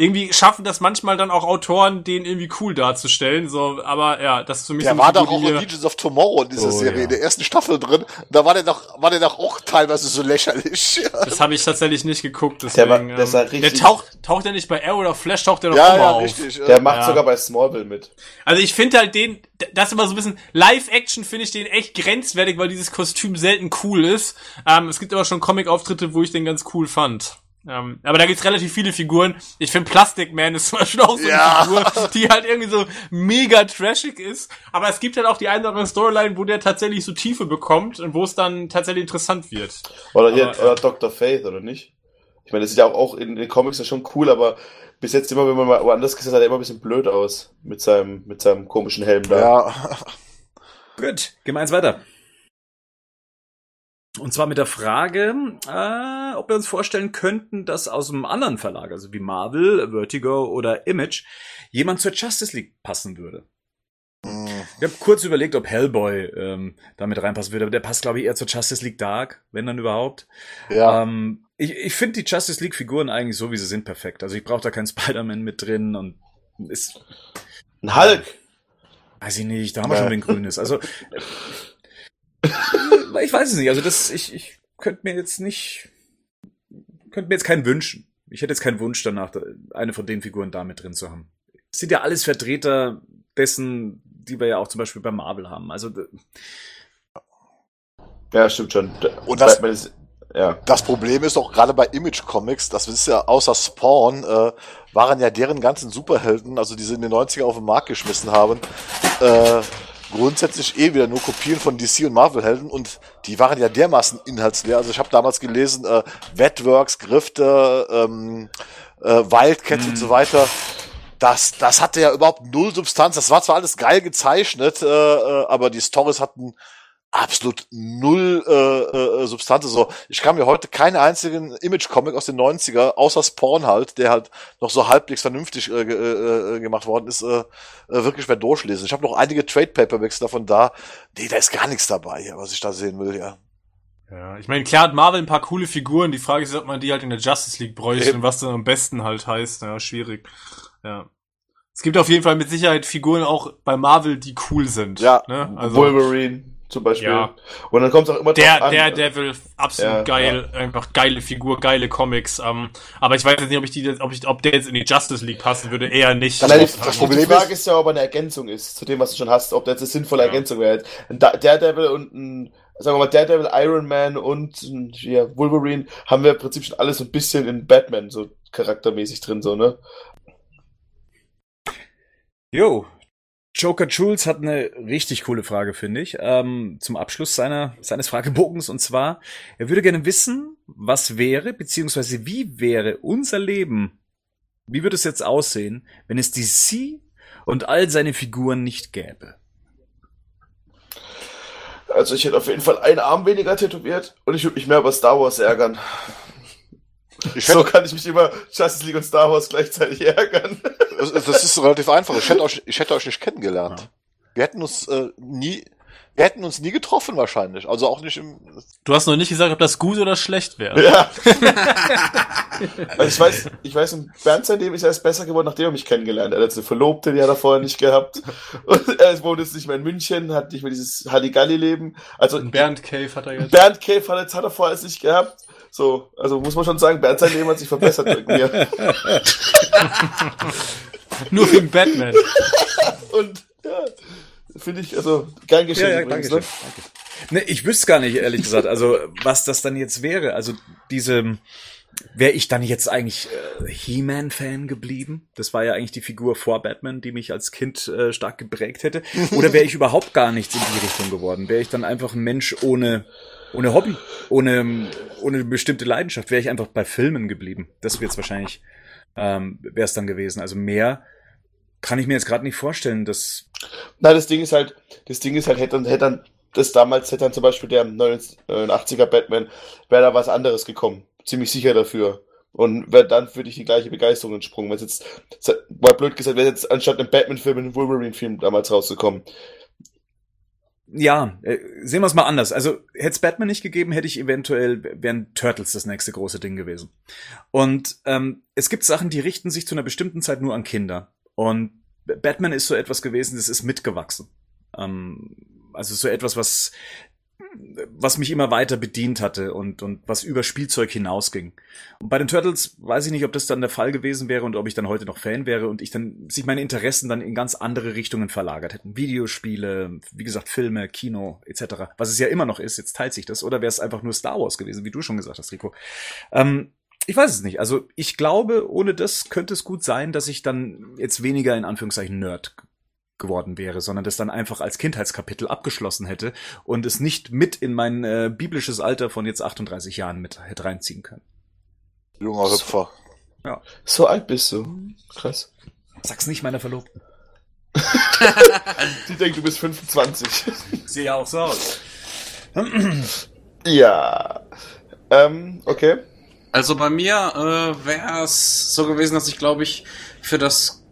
irgendwie schaffen das manchmal dann auch Autoren, den irgendwie cool darzustellen. So, aber ja, das ist für mich Der so war doch auch die in Legions of Tomorrow in dieser Oh, Serie, ja. in der ersten Staffel drin. Da war der doch, war der doch auch teilweise so lächerlich. (laughs) Das habe ich tatsächlich nicht geguckt. Der war- Deswegen, der sah ähm, der richtig- taucht, taucht er nicht bei Arrow oder Flash, taucht er doch ja, immer ja, auf. richtig. Der äh, macht Ja. sogar bei Smallville mit. Also ich finde halt den, das ist immer so ein bisschen, Live-Action finde ich den echt grenzwertig, weil dieses Kostüm selten cool ist. Ähm, es gibt aber schon Comic-Auftritte, wo ich den ganz cool fand. Ähm, aber da gibt's relativ viele Figuren. Ich finde Plastic Man ist zum Beispiel auch so Ja. eine Figur, die halt irgendwie so mega trashig ist. Aber es gibt halt auch die eine oder andere Storyline, wo der tatsächlich so Tiefe bekommt und wo es dann tatsächlich interessant wird. Oder, hier, Aber, oder Dr. Faith, oder nicht? Ich meine, das sieht ja auch, auch in den Comics ja schon cool, aber bis jetzt immer, wenn man mal woanders gesehen hat, sah er immer ein bisschen blöd aus. Mit seinem, mit seinem komischen Helm da. ja. (laughs) Gut, gehen wir eins weiter. Und zwar mit der Frage, äh, ob wir uns vorstellen könnten, dass aus einem anderen Verlag, also wie Marvel, Vertigo oder Image, jemand zur Justice League passen würde. Hm. Ich habe kurz überlegt, ob Hellboy ähm, damit reinpassen würde, aber der passt, glaube ich, eher zur Justice League Dark, wenn dann überhaupt. Ja. Ähm, ich ich finde die Justice League Figuren eigentlich so, wie sie sind, perfekt. Also ich brauche da keinen Spider-Man mit drin und ist, Ein Hulk! weiß ich nicht, da haben wir Ja. schon den Grünes. Also äh, (laughs) ich weiß es nicht. Also das, ich, ich könnte mir jetzt nicht, könnte mir jetzt keinen wünschen. Ich hätte jetzt keinen Wunsch danach, da- eine von den Figuren da mit drin zu haben. Es sind ja alles Vertreter dessen, die wir ja auch zum Beispiel bei Marvel haben. Also Ja, stimmt schon. Und das- ist, ja. Das Problem ist auch gerade bei Image Comics, das ist ja außer Spawn, äh, waren ja deren ganzen Superhelden, also die sie in den 90er auf den Markt geschmissen haben, äh, grundsätzlich eh wieder nur Kopien von DC und Marvel Helden und die waren ja dermaßen inhaltsleer. Also ich habe damals gelesen, äh, Wetworks, Grifte, ähm, äh, Wildcat und so weiter. Das, das hatte ja überhaupt null Substanz. Das war zwar alles geil gezeichnet, äh, äh, aber die Stories hatten absolut null äh, äh, Substanz. So, ich kann mir heute keinen einzigen Image-Comic aus den 90er, außer Spawn halt, der halt noch so halbwegs vernünftig äh, äh, äh, gemacht worden ist, äh, äh, wirklich mehr durchlesen. Ich habe noch einige Trade-Paperbacks davon da. Nee, da ist gar nichts dabei, hier, was ich da sehen will, ja. Ja, ich meine, klar hat Marvel ein paar coole Figuren. Die Frage ist, ob man die halt in der Justice League bräuchte Eben. und was dann am besten halt heißt. Ja, schwierig. Ja. Es gibt auf jeden Fall mit Sicherheit Figuren auch bei Marvel, die cool sind. Ja. Ne? Also Wolverine zum Beispiel. Ja. Und dann kommt es auch immer der, drauf an. der Devil, absolut Ja, geil, einfach geile Figur, geile Comics. Ähm, aber ich weiß jetzt nicht, ob ich die, ob ich, ob der jetzt in die Justice League passen würde. Eher nicht. Das die, das die Problem Frage ist, ja, ob er eine Ergänzung ist zu dem, was du schon hast, ob das eine sinnvolle Ja. Ergänzung wäre. Ein Da- Daredevil und ein, sagen wir mal, Daredevil, Iron Man und ein, ja, Wolverine haben wir im Prinzip schon alles so ein bisschen in Batman so charaktermäßig drin, so, ne? Jo, Joker Jules hat eine richtig coole Frage, finde ich, ähm, zum Abschluss seiner, seines Fragebogens. Und zwar, er würde gerne wissen, was wäre, beziehungsweise wie wäre unser Leben, wie würde es jetzt aussehen, wenn es DC und all seine Figuren nicht gäbe? Also ich hätte auf jeden Fall einen Arm weniger tätowiert und ich würde mich mehr über Star Wars ärgern. Ich So kann ich mich immer Justice League und Star Wars gleichzeitig ärgern. das, das ist relativ einfach. Ich hätte euch, ich hätte euch nicht kennengelernt. Wir hätten uns äh, nie, wir hätten uns nie getroffen wahrscheinlich. Also auch nicht im, Du hast noch nicht gesagt, ob das gut oder schlecht wäre. Ja. (laughs) also ich weiß, ich weiß, im Bernd sein Leben ist erst besser geworden, nachdem er mich kennengelernt hat. Er hat eine Verlobte, die hat er vorher nicht gehabt. Und (laughs) er wohnt jetzt nicht mehr in München, hat nicht mehr dieses Halligalli-Leben. Also Bernd Cave hat er jetzt. Bernd Cave hat, jetzt, hat er vorher nicht gehabt. So, also muss man schon sagen, Bernd sein Leben hat sich verbessert mit mir. (laughs) Nur wegen Batman. (laughs) Und ja, finde ich, also gern geschehen übrigens, ne? danke. Ne, ich wüsste gar nicht, ehrlich gesagt, also was das dann jetzt wäre. Also diese, wäre ich dann jetzt eigentlich äh, He-Man-Fan geblieben? Das war ja eigentlich die Figur vor Batman, die mich als Kind äh, stark geprägt hätte. Oder wäre ich überhaupt gar nichts in die Richtung geworden? Wäre ich dann einfach ein Mensch ohne ohne Hobby, ohne ohne bestimmte Leidenschaft? Wäre ich einfach bei Filmen geblieben? Das wäre jetzt wahrscheinlich ähm, wäre es dann gewesen. Also mehr kann ich mir jetzt gerade nicht vorstellen, dass Nein, das Ding ist halt, das Ding ist halt, hätte dann, hätte dann, das damals hätte dann zum Beispiel der 89er Batman, wäre da was anderes gekommen. Ziemlich sicher dafür. Und wäre dann für dich die gleiche Begeisterung entsprungen. Wenn jetzt, mal blöd gesagt, wäre jetzt anstatt einem Batman-Film ein Wolverine-Film damals rausgekommen. Ja, äh, sehen wir es mal anders. Also hätte es Batman nicht gegeben, hätte ich eventuell wären Turtles das nächste große Ding gewesen. Und ähm, es gibt Sachen, die richten sich zu einer bestimmten Zeit nur an Kinder. Und Batman ist so etwas gewesen, das ist mitgewachsen. Ähm, also so etwas, was was mich immer weiter bedient hatte und, und was über Spielzeug hinausging. Und bei den Turtles weiß ich nicht, ob das dann der Fall gewesen wäre und ob ich dann heute noch Fan wäre und ich dann sich meine Interessen dann in ganz andere Richtungen verlagert hätten. Videospiele, wie gesagt, Filme, Kino etc. Was es ja immer noch ist, jetzt teilt sich das. Oder wäre es einfach nur Star Wars gewesen, wie du schon gesagt hast, Rico. Ähm, ich weiß es nicht. Also ich glaube, ohne das könnte es gut sein, dass ich dann jetzt weniger in Anführungszeichen Nerd geworden wäre, sondern das dann einfach als Kindheitskapitel abgeschlossen hätte und es nicht mit in mein äh, biblisches Alter von jetzt 38 Jahren mit hätte reinziehen können. Junger Hüpfer. Ja. So alt bist du. Krass. Sag's nicht meiner Verlobten. (laughs) Die denkt, du bist 25. Sehe ja auch so aus. ja. Ähm, okay. Also bei mir äh, wäre es so gewesen, dass ich glaube ich für das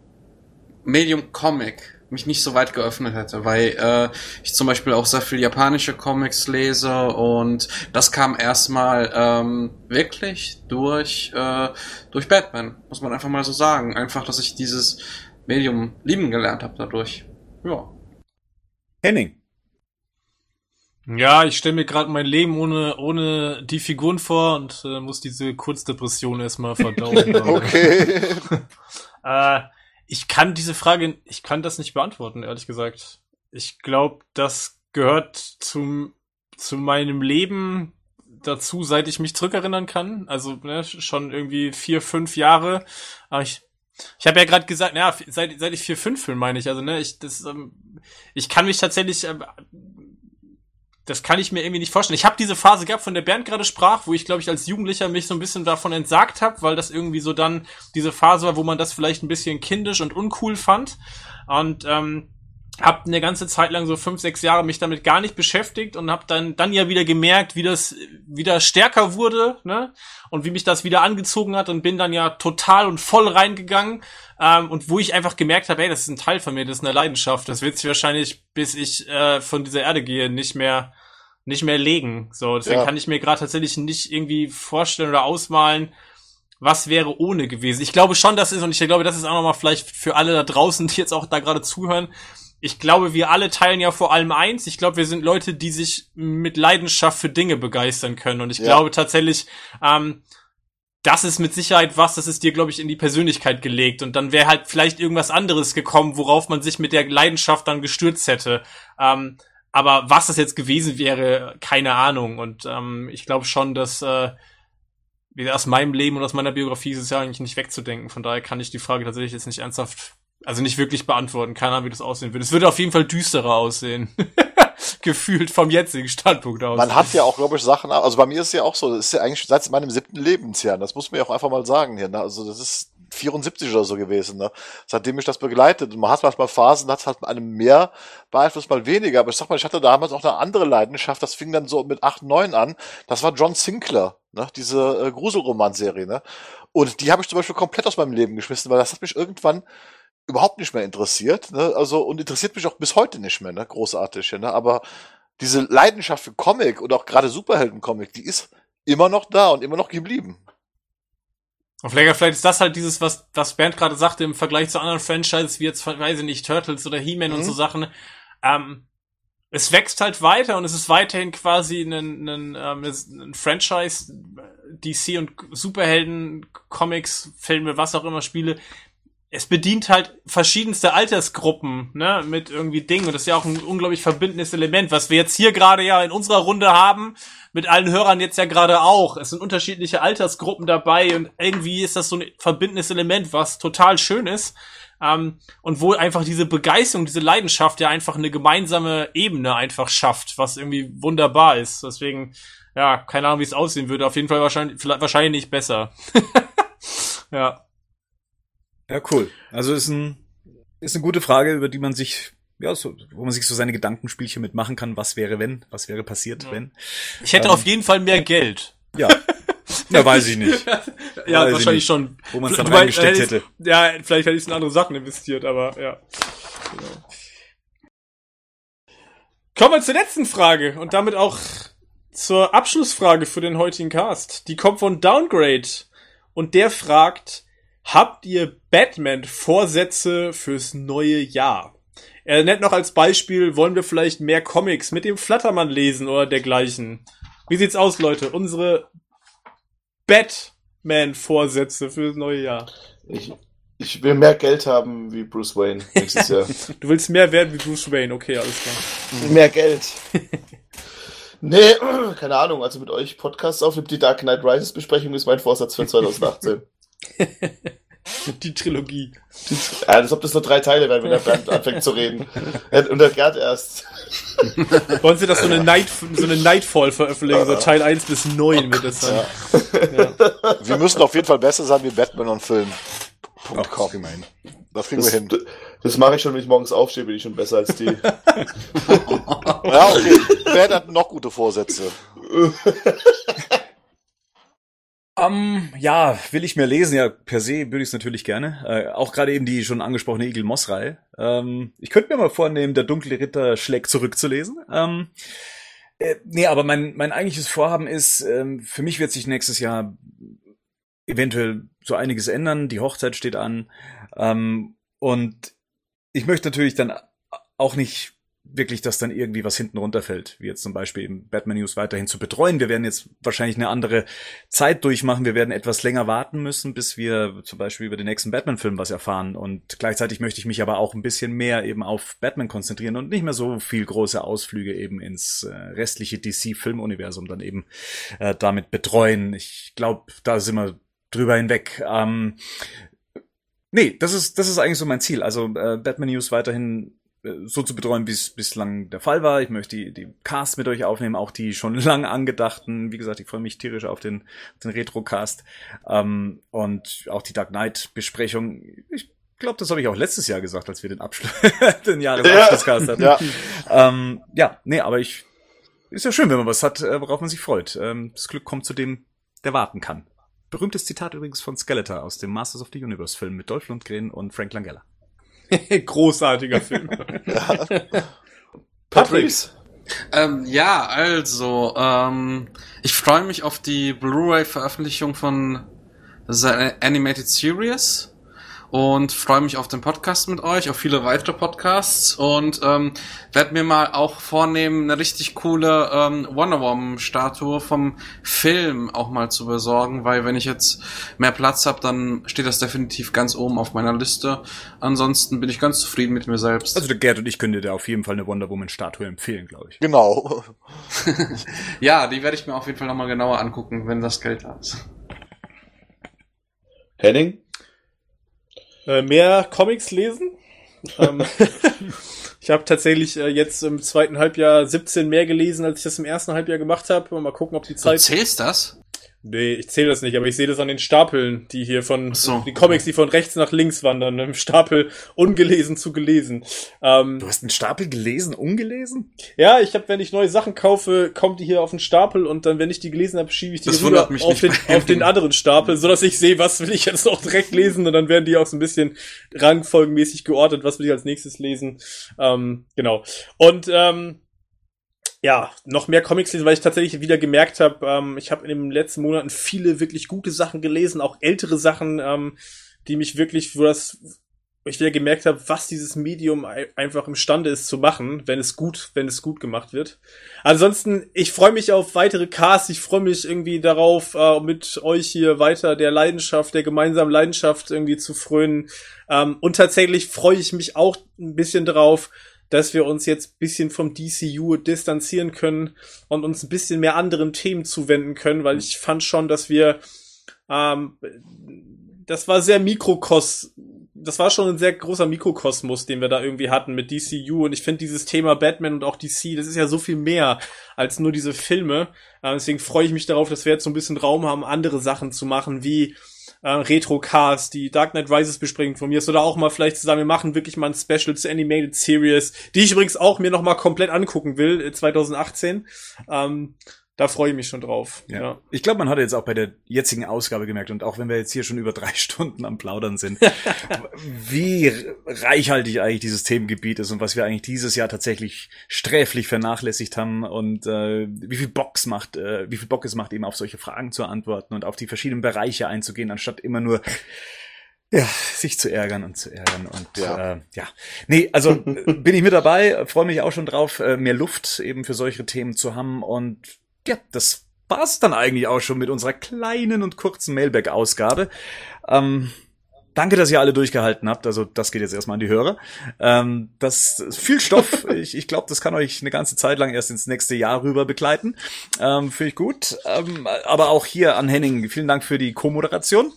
Medium Comic mich nicht so weit geöffnet hätte, weil äh, ich zum Beispiel auch sehr viel japanische Comics lese und das kam erstmal ähm, wirklich durch äh, durch Batman, muss man einfach mal so sagen. Einfach, dass ich dieses Medium lieben gelernt habe dadurch. Ja. Henning. Ja, ich stelle mir gerade mein Leben ohne, ohne die Figuren vor und äh, muss diese Kurzdepression erstmal verdauen. (laughs) okay. (laughs) äh, ich kann diese Frage, ich kann das nicht beantworten, ehrlich gesagt. Ich glaube, das gehört zum, zu meinem Leben dazu, seit ich mich zurückerinnern kann. Also ne, schon irgendwie vier, fünf Jahre. Aber ich, ich habe ja gerade gesagt, ja, seit, seit ich vier, fünf bin, meine ich. Also ne, ich, das, ähm, ich kann mich tatsächlich äh, das kann ich mir irgendwie nicht vorstellen. Ich habe diese Phase gehabt, von der Bernd gerade sprach, wo ich, glaube ich, als Jugendlicher mich so ein bisschen davon entsagt habe, weil das irgendwie so dann diese Phase war, wo man das vielleicht ein bisschen kindisch und uncool fand. Und ähm, habe eine ganze Zeit lang so fünf, sechs Jahre mich damit gar nicht beschäftigt und habe dann dann ja wieder gemerkt, wie das wieder stärker wurde, ne? Und wie mich das wieder angezogen hat und bin dann ja total und voll reingegangen ähm, und wo ich einfach gemerkt habe, hey, das ist ein Teil von mir, das ist eine Leidenschaft, das wird sich wahrscheinlich bis ich äh, von dieser Erde gehe nicht mehr nicht mehr legen. So, deswegen ja. kann ich mir gerade tatsächlich nicht irgendwie vorstellen oder ausmalen, was wäre ohne gewesen. Ich glaube schon, das ist und ich glaube, das ist auch nochmal vielleicht für alle da draußen, die jetzt auch da gerade zuhören ich glaube, wir alle teilen ja vor allem eins. Ich glaube, wir sind Leute, die sich mit Leidenschaft für Dinge begeistern können. Und ich ja. glaube tatsächlich, ähm, das ist mit Sicherheit was, das ist dir, glaube ich, in die Persönlichkeit gelegt. Und dann wäre halt vielleicht irgendwas anderes gekommen, worauf man sich mit der Leidenschaft dann gestürzt hätte. Ähm, aber was das jetzt gewesen wäre, keine Ahnung. Und ähm, ich glaube schon, dass äh, aus meinem Leben und aus meiner Biografie ist es ja eigentlich nicht wegzudenken. Von daher kann ich die Frage tatsächlich jetzt nicht ernsthaft also nicht wirklich beantworten. Keine Ahnung, wie das aussehen würde. Es würde auf jeden Fall düsterer aussehen. (laughs) Gefühlt vom jetzigen Standpunkt aus. Man hat ja auch, glaube ich, Sachen, also bei mir ist es ja auch so, das ist ja eigentlich seit meinem siebten Lebensjahr, das muss man ja auch einfach mal sagen hier, ne? Also das ist 74 oder so gewesen, ne? Seitdem mich das begleitet. Und man hat manchmal Phasen, hat es halt einem mehr beeinflusst, mal weniger. Aber ich sag mal, ich hatte damals auch eine andere Leidenschaft, das fing dann so mit 8, 9 an. Das war John Sinclair, ne? Diese äh, Gruselromanserie, ne? Und die habe ich zum Beispiel komplett aus meinem Leben geschmissen, weil das hat mich irgendwann überhaupt nicht mehr interessiert, ne? Also und interessiert mich auch bis heute nicht mehr, ne? Großartig, ne? Aber diese Leidenschaft für Comic und auch gerade Superhelden-Comic, die ist immer noch da und immer noch geblieben. Und vielleicht, vielleicht ist das halt dieses, was, was Bernd gerade sagte, im Vergleich zu anderen Franchises, wie jetzt, weiß ich nicht, Turtles oder He-Man mhm. und so Sachen. Ähm, es wächst halt weiter und es ist weiterhin quasi ein, ein, ähm, ein Franchise, DC und Superhelden, Comics, Filme, was auch immer, Spiele, es bedient halt verschiedenste Altersgruppen, ne, mit irgendwie Dingen. Und das ist ja auch ein unglaublich verbindendes Element, was wir jetzt hier gerade ja in unserer Runde haben, mit allen Hörern jetzt ja gerade auch. Es sind unterschiedliche Altersgruppen dabei und irgendwie ist das so ein verbindendes Element, was total schön ist. Ähm, und wo einfach diese Begeisterung, diese Leidenschaft ja einfach eine gemeinsame Ebene einfach schafft, was irgendwie wunderbar ist. Deswegen, ja, keine Ahnung, wie es aussehen würde. Auf jeden Fall wahrscheinlich, wahrscheinlich nicht besser. (laughs) ja. Ja, cool. Also ist ein ist eine gute Frage, über die man sich ja, so, wo man sich so seine Gedankenspielchen mitmachen kann, was wäre wenn, was wäre passiert, ja. wenn. Ich hätte ähm, auf jeden Fall mehr Geld. Ja. Ja, weiß ich nicht. (laughs) ja, weiß wahrscheinlich schon. Wo man es dann reingesteckt hätte. Ja, vielleicht hätte ich es in andere Sachen investiert, aber ja. Genau. Kommen wir zur letzten Frage und damit auch zur Abschlussfrage für den heutigen Cast. Die kommt von Downgrade und der fragt, habt ihr Batman-Vorsätze fürs neue Jahr? Er nennt noch als Beispiel, wollen wir vielleicht mehr Comics mit dem Flattermann lesen oder dergleichen. Wie sieht's aus, Leute? Unsere Batman-Vorsätze fürs neue Jahr. Ich, ich will mehr Geld haben wie Bruce Wayne nächstes Jahr. (laughs) Du willst mehr werden wie Bruce Wayne, okay, alles klar. mehr Geld. (laughs) Nee, (clears throat) keine Ahnung. Also mit euch Podcasts aufnehmen, die Dark Knight Rises Besprechung ist mein Vorsatz für (laughs) 2018. (laughs) Die Trilogie. ja, als ob das nur drei Teile wären, wenn der Bernd anfängt zu reden. Und der Gerd erst. (laughs) Wollen sie das so eine, Night, so eine Nightfall veröffentlichen, so Teil 1 bis 9 wird das dann. Ja. Wir müssen auf jeden Fall besser sein wie Batman und Film. Ach, .com. immerhin. Das kriegen Das, wir hin. das mache ich schon, wenn ich morgens aufstehe, bin ich schon besser als die. (laughs) Ja, okay. Wer hat noch gute Vorsätze? Ähm, ja, will ich mehr lesen? Ja, per se würde ich es natürlich gerne. Äh, auch gerade eben die schon angesprochene Eagle Moss-Reihe. Ähm, ich könnte mir mal vornehmen, der dunkle Ritter schlägt zurückzulesen. Ähm, äh, nee, aber mein, mein eigentliches Vorhaben ist, ähm, für mich wird sich nächstes Jahr eventuell so einiges ändern. Die Hochzeit steht an. Ähm, und ich möchte natürlich dann auch nicht wirklich, dass dann irgendwie was hinten runterfällt, wie jetzt zum Beispiel eben Batman News weiterhin zu betreuen. Wir werden jetzt wahrscheinlich eine andere Zeit durchmachen. Wir werden etwas länger warten müssen, bis wir zum Beispiel über den nächsten Batman-Film was erfahren. Und gleichzeitig möchte ich mich aber auch ein bisschen mehr eben auf Batman konzentrieren und nicht mehr so viel große Ausflüge eben ins äh, restliche DC-Filmuniversum dann eben äh, damit betreuen. Ich glaube, da sind wir drüber hinweg. Ähm, nee, das ist, das ist eigentlich so mein Ziel. Also äh, Batman News weiterhin so zu betreuen, wie es bislang der Fall war. Ich möchte die, die Cast mit euch aufnehmen, auch die schon (laughs) lang angedachten. Wie gesagt, ich freue mich tierisch auf den, den Retro-Cast ähm, und auch die Dark Knight-Besprechung. Ich glaube, das habe ich auch letztes Jahr gesagt, als wir den Abschluss, (laughs) den Jahresabschlusscast hatten. Ja. Ähm, ja, nee, aber ich ist ja schön, wenn man was hat, äh, worauf man sich freut. Ähm, das Glück kommt zu dem, der warten kann. Berühmtes Zitat übrigens von Skeletor aus dem Masters of the Universe Film mit Dolph Lundgren und Frank Langella. (laughs) Großartiger Film. (laughs) Patrice. Ähm, ja, also, ähm, ich freue mich auf die Blu-ray-Veröffentlichung von The Animated Series und freue mich auf den Podcast mit euch, auf viele weitere Podcasts und ähm, werde mir mal auch vornehmen, eine richtig coole ähm, Wonder Woman-Statue vom Film auch mal zu besorgen, weil wenn ich jetzt mehr Platz habe, dann steht das definitiv ganz oben auf meiner Liste. Ansonsten bin ich ganz zufrieden mit mir selbst. Also der Gerd und ich können dir da auf jeden Fall eine Wonder Woman Statue empfehlen, glaube ich. Genau. (laughs) ja, die werde ich mir auf jeden Fall nochmal genauer angucken, wenn das Geld da ist. Henning? Äh, mehr Comics lesen. ähm, (laughs) ich habe tatsächlich äh, jetzt im zweiten Halbjahr 17 mehr gelesen, als ich das im ersten Halbjahr gemacht habe. Mal gucken, ob die Du Zeit. zählst das? Nee, ich zähle das nicht, aber ich sehe das an den Stapeln, die hier von so. die Comics, die von rechts nach links wandern, im Stapel ungelesen zu gelesen. Ähm, Du hast einen Stapel gelesen, ungelesen? ja, ich habe, wenn ich neue Sachen kaufe, kommt die hier auf den Stapel und dann, wenn ich die gelesen habe, schiebe ich die rüber auf, den, auf den anderen Stapel, so dass ich sehe, was will ich jetzt noch direkt lesen und dann werden die auch so ein bisschen rangfolgenmäßig geordnet, was will ich als nächstes lesen. Ähm, genau. Und ähm, ja, noch mehr Comics lesen, weil ich tatsächlich wieder gemerkt habe, ähm, ich habe in den letzten Monaten viele wirklich gute Sachen gelesen, auch ältere Sachen, ähm, die mich wirklich, wo das, wo ich wieder gemerkt habe, was dieses Medium ei- einfach imstande ist zu machen, wenn es gut, wenn es gut gemacht wird. Ansonsten, ich freue mich auf weitere Casts, ich freue mich irgendwie darauf, äh, mit euch hier weiter der Leidenschaft, der gemeinsamen Leidenschaft irgendwie zu frönen. Ähm, und tatsächlich freue ich mich auch ein bisschen drauf, dass wir uns jetzt ein bisschen vom DCU distanzieren können und uns ein bisschen mehr anderen Themen zuwenden können, weil ich fand schon, dass wir ähm, das war sehr Mikrokos, das war schon ein sehr großer Mikrokosmos, den wir da irgendwie hatten mit DCU und ich finde dieses Thema Batman und auch DC, das ist ja so viel mehr als nur diese Filme. Äh, deswegen freue ich mich darauf, dass wir jetzt so ein bisschen Raum haben, andere Sachen zu machen, wie äh, Retrocast, die Dark Knight Rises Besprechung von mir ist oder auch mal vielleicht zu sagen, wir machen wirklich mal ein Special zur Animated Series, die ich übrigens auch mir noch mal komplett angucken will, äh, 2018. Ähm, da freue ich mich schon drauf. Ja. Ja. Ich glaube, man hat jetzt auch bei der jetzigen Ausgabe gemerkt, und auch wenn wir jetzt hier schon über drei (laughs) Stunden am Plaudern sind, (laughs) wie reichhaltig eigentlich dieses Themengebiet ist und was wir eigentlich dieses Jahr tatsächlich sträflich vernachlässigt haben und äh, wie viel Bock es macht, äh, wie viel Bock es macht, eben auf solche Fragen zu antworten und auf die verschiedenen Bereiche einzugehen, anstatt immer nur ja, sich zu ärgern und zu ärgern und Ja. ja, äh, ja. nee, also (laughs) äh, bin ich mit dabei, freue mich auch schon drauf, äh, mehr Luft eben für solche Themen zu haben und ja, das war's dann eigentlich auch schon mit unserer kleinen und kurzen Mailback-Ausgabe. Ähm, danke, dass ihr alle durchgehalten habt. Also das geht jetzt erstmal an die Hörer. Ähm, das ist viel Stoff. (laughs) ich ich glaube, das kann euch eine ganze Zeit lang erst ins nächste Jahr rüber begleiten. Ähm, Finde ich gut. Ähm, aber auch hier an Henning, vielen Dank für die Co-Moderation.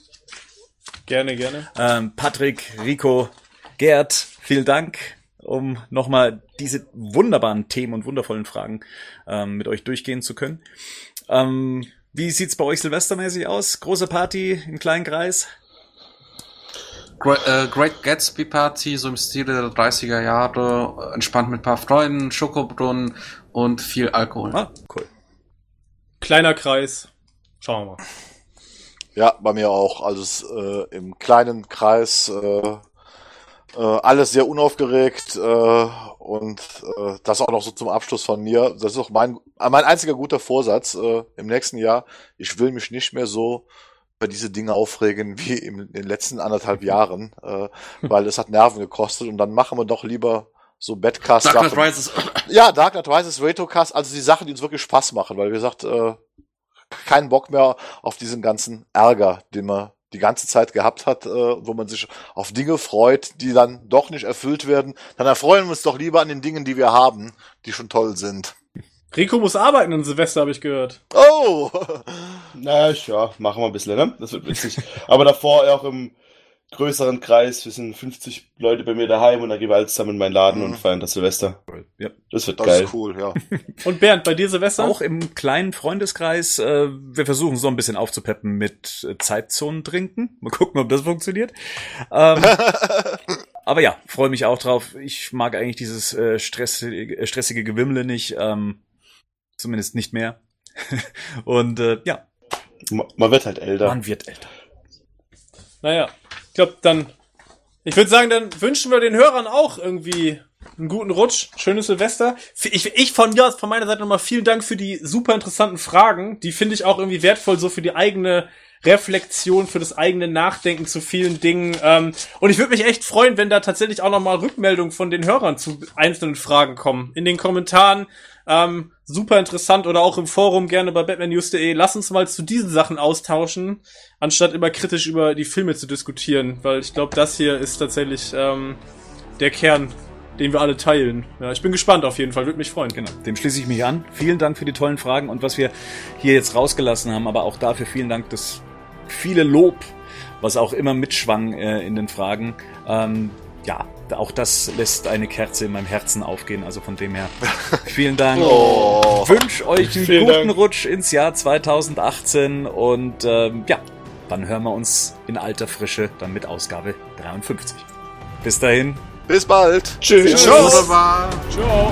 Gerne, gerne. Ähm, Patrick, Rico, Gerd, vielen Dank, um nochmal diese wunderbaren Themen und wundervollen Fragen ähm, mit euch durchgehen zu können. Ähm, wie sieht's bei euch silvestermäßig aus? Große Party im kleinen Kreis? Great, äh, Great Gatsby Party, so im Stile der 30er Jahre, entspannt mit ein paar Freunden, Schokobrunnen und viel Alkohol. Ah, cool. Kleiner Kreis. Schauen wir mal. Ja, bei mir auch. Also äh, im kleinen Kreis äh, äh, alles sehr unaufgeregt äh, und äh, das auch noch so zum Abschluss von mir. Das ist auch mein, mein einziger guter Vorsatz äh, im nächsten Jahr. Ich will mich nicht mehr so über diese Dinge aufregen wie in den letzten anderthalb Jahren, äh, (laughs) weil es hat Nerven gekostet und dann machen wir doch lieber so Badcast Dark Knight. Rises. (clears throat) Ja, Dark Knight Rises, Retocast, also die Sachen, die uns wirklich Spaß machen, weil wie gesagt, äh, keinen Bock mehr auf diesen ganzen Ärger, den man die ganze Zeit gehabt hat, äh, wo man sich auf Dinge freut, die dann doch nicht erfüllt werden. Dann erfreuen wir uns doch lieber an den Dingen, die wir haben, die schon toll sind. Rico muss arbeiten an Silvester, habe ich gehört. Oh! (laughs) Na ja, machen wir ein bisschen, ne? Das wird witzig. Aber davor auch im größeren Kreis, wir sind 50 Leute bei mir daheim und dann gehen wir alle zusammen in meinen Laden Mhm. und feiern das Silvester. Ja. Das wird Das geil. ist cool, ja. (laughs) Und Bernd, bei dir Silvester? Auch im kleinen Freundeskreis. Äh, wir versuchen so ein bisschen aufzupeppen mit Zeitzonen trinken. Mal gucken, ob das funktioniert. Ähm, (laughs) aber ja, freue mich auch drauf. Ich mag eigentlich dieses äh, stressige, äh, stressige Gewimmle nicht. Ähm, zumindest nicht mehr. (laughs) Und äh, ja, Ma- Man wird halt älter. man wird älter. Naja, ich glaube dann, ich würde sagen, dann wünschen wir den Hörern auch irgendwie einen guten Rutsch, schönes Silvester. Ich, ich von mir aus, von meiner Seite nochmal vielen Dank für die super interessanten Fragen. Die finde ich auch irgendwie wertvoll, so für die eigene Reflexion, für das eigene Nachdenken zu vielen Dingen. Ähm, und ich würde mich echt freuen, wenn da tatsächlich auch nochmal Rückmeldungen von den Hörern zu einzelnen Fragen kommen. In den Kommentaren. Ähm, super interessant oder auch im Forum gerne bei batmannews.de. Lass uns mal zu diesen Sachen austauschen, anstatt immer kritisch über die Filme zu diskutieren, weil ich glaube, das hier ist tatsächlich ähm, der Kern, den wir alle teilen. Ja, ich bin gespannt auf jeden Fall, würde mich freuen. Genau, dem schließe ich mich an. Vielen Dank für die tollen Fragen und was wir hier jetzt rausgelassen haben, aber auch dafür vielen Dank das viele Lob, was auch immer mitschwang äh, in den Fragen. Ähm, ja, auch das lässt eine Kerze in meinem Herzen aufgehen. Also von dem her (laughs) vielen Dank. Oh. Wünsch euch einen Vielen guten Dank. Rutsch ins Jahr 2018 und ähm, ja, dann hören wir uns in alter Frische dann mit Ausgabe 53. Bis dahin, Bis bald. Tschüss. Tschüss. Ciao.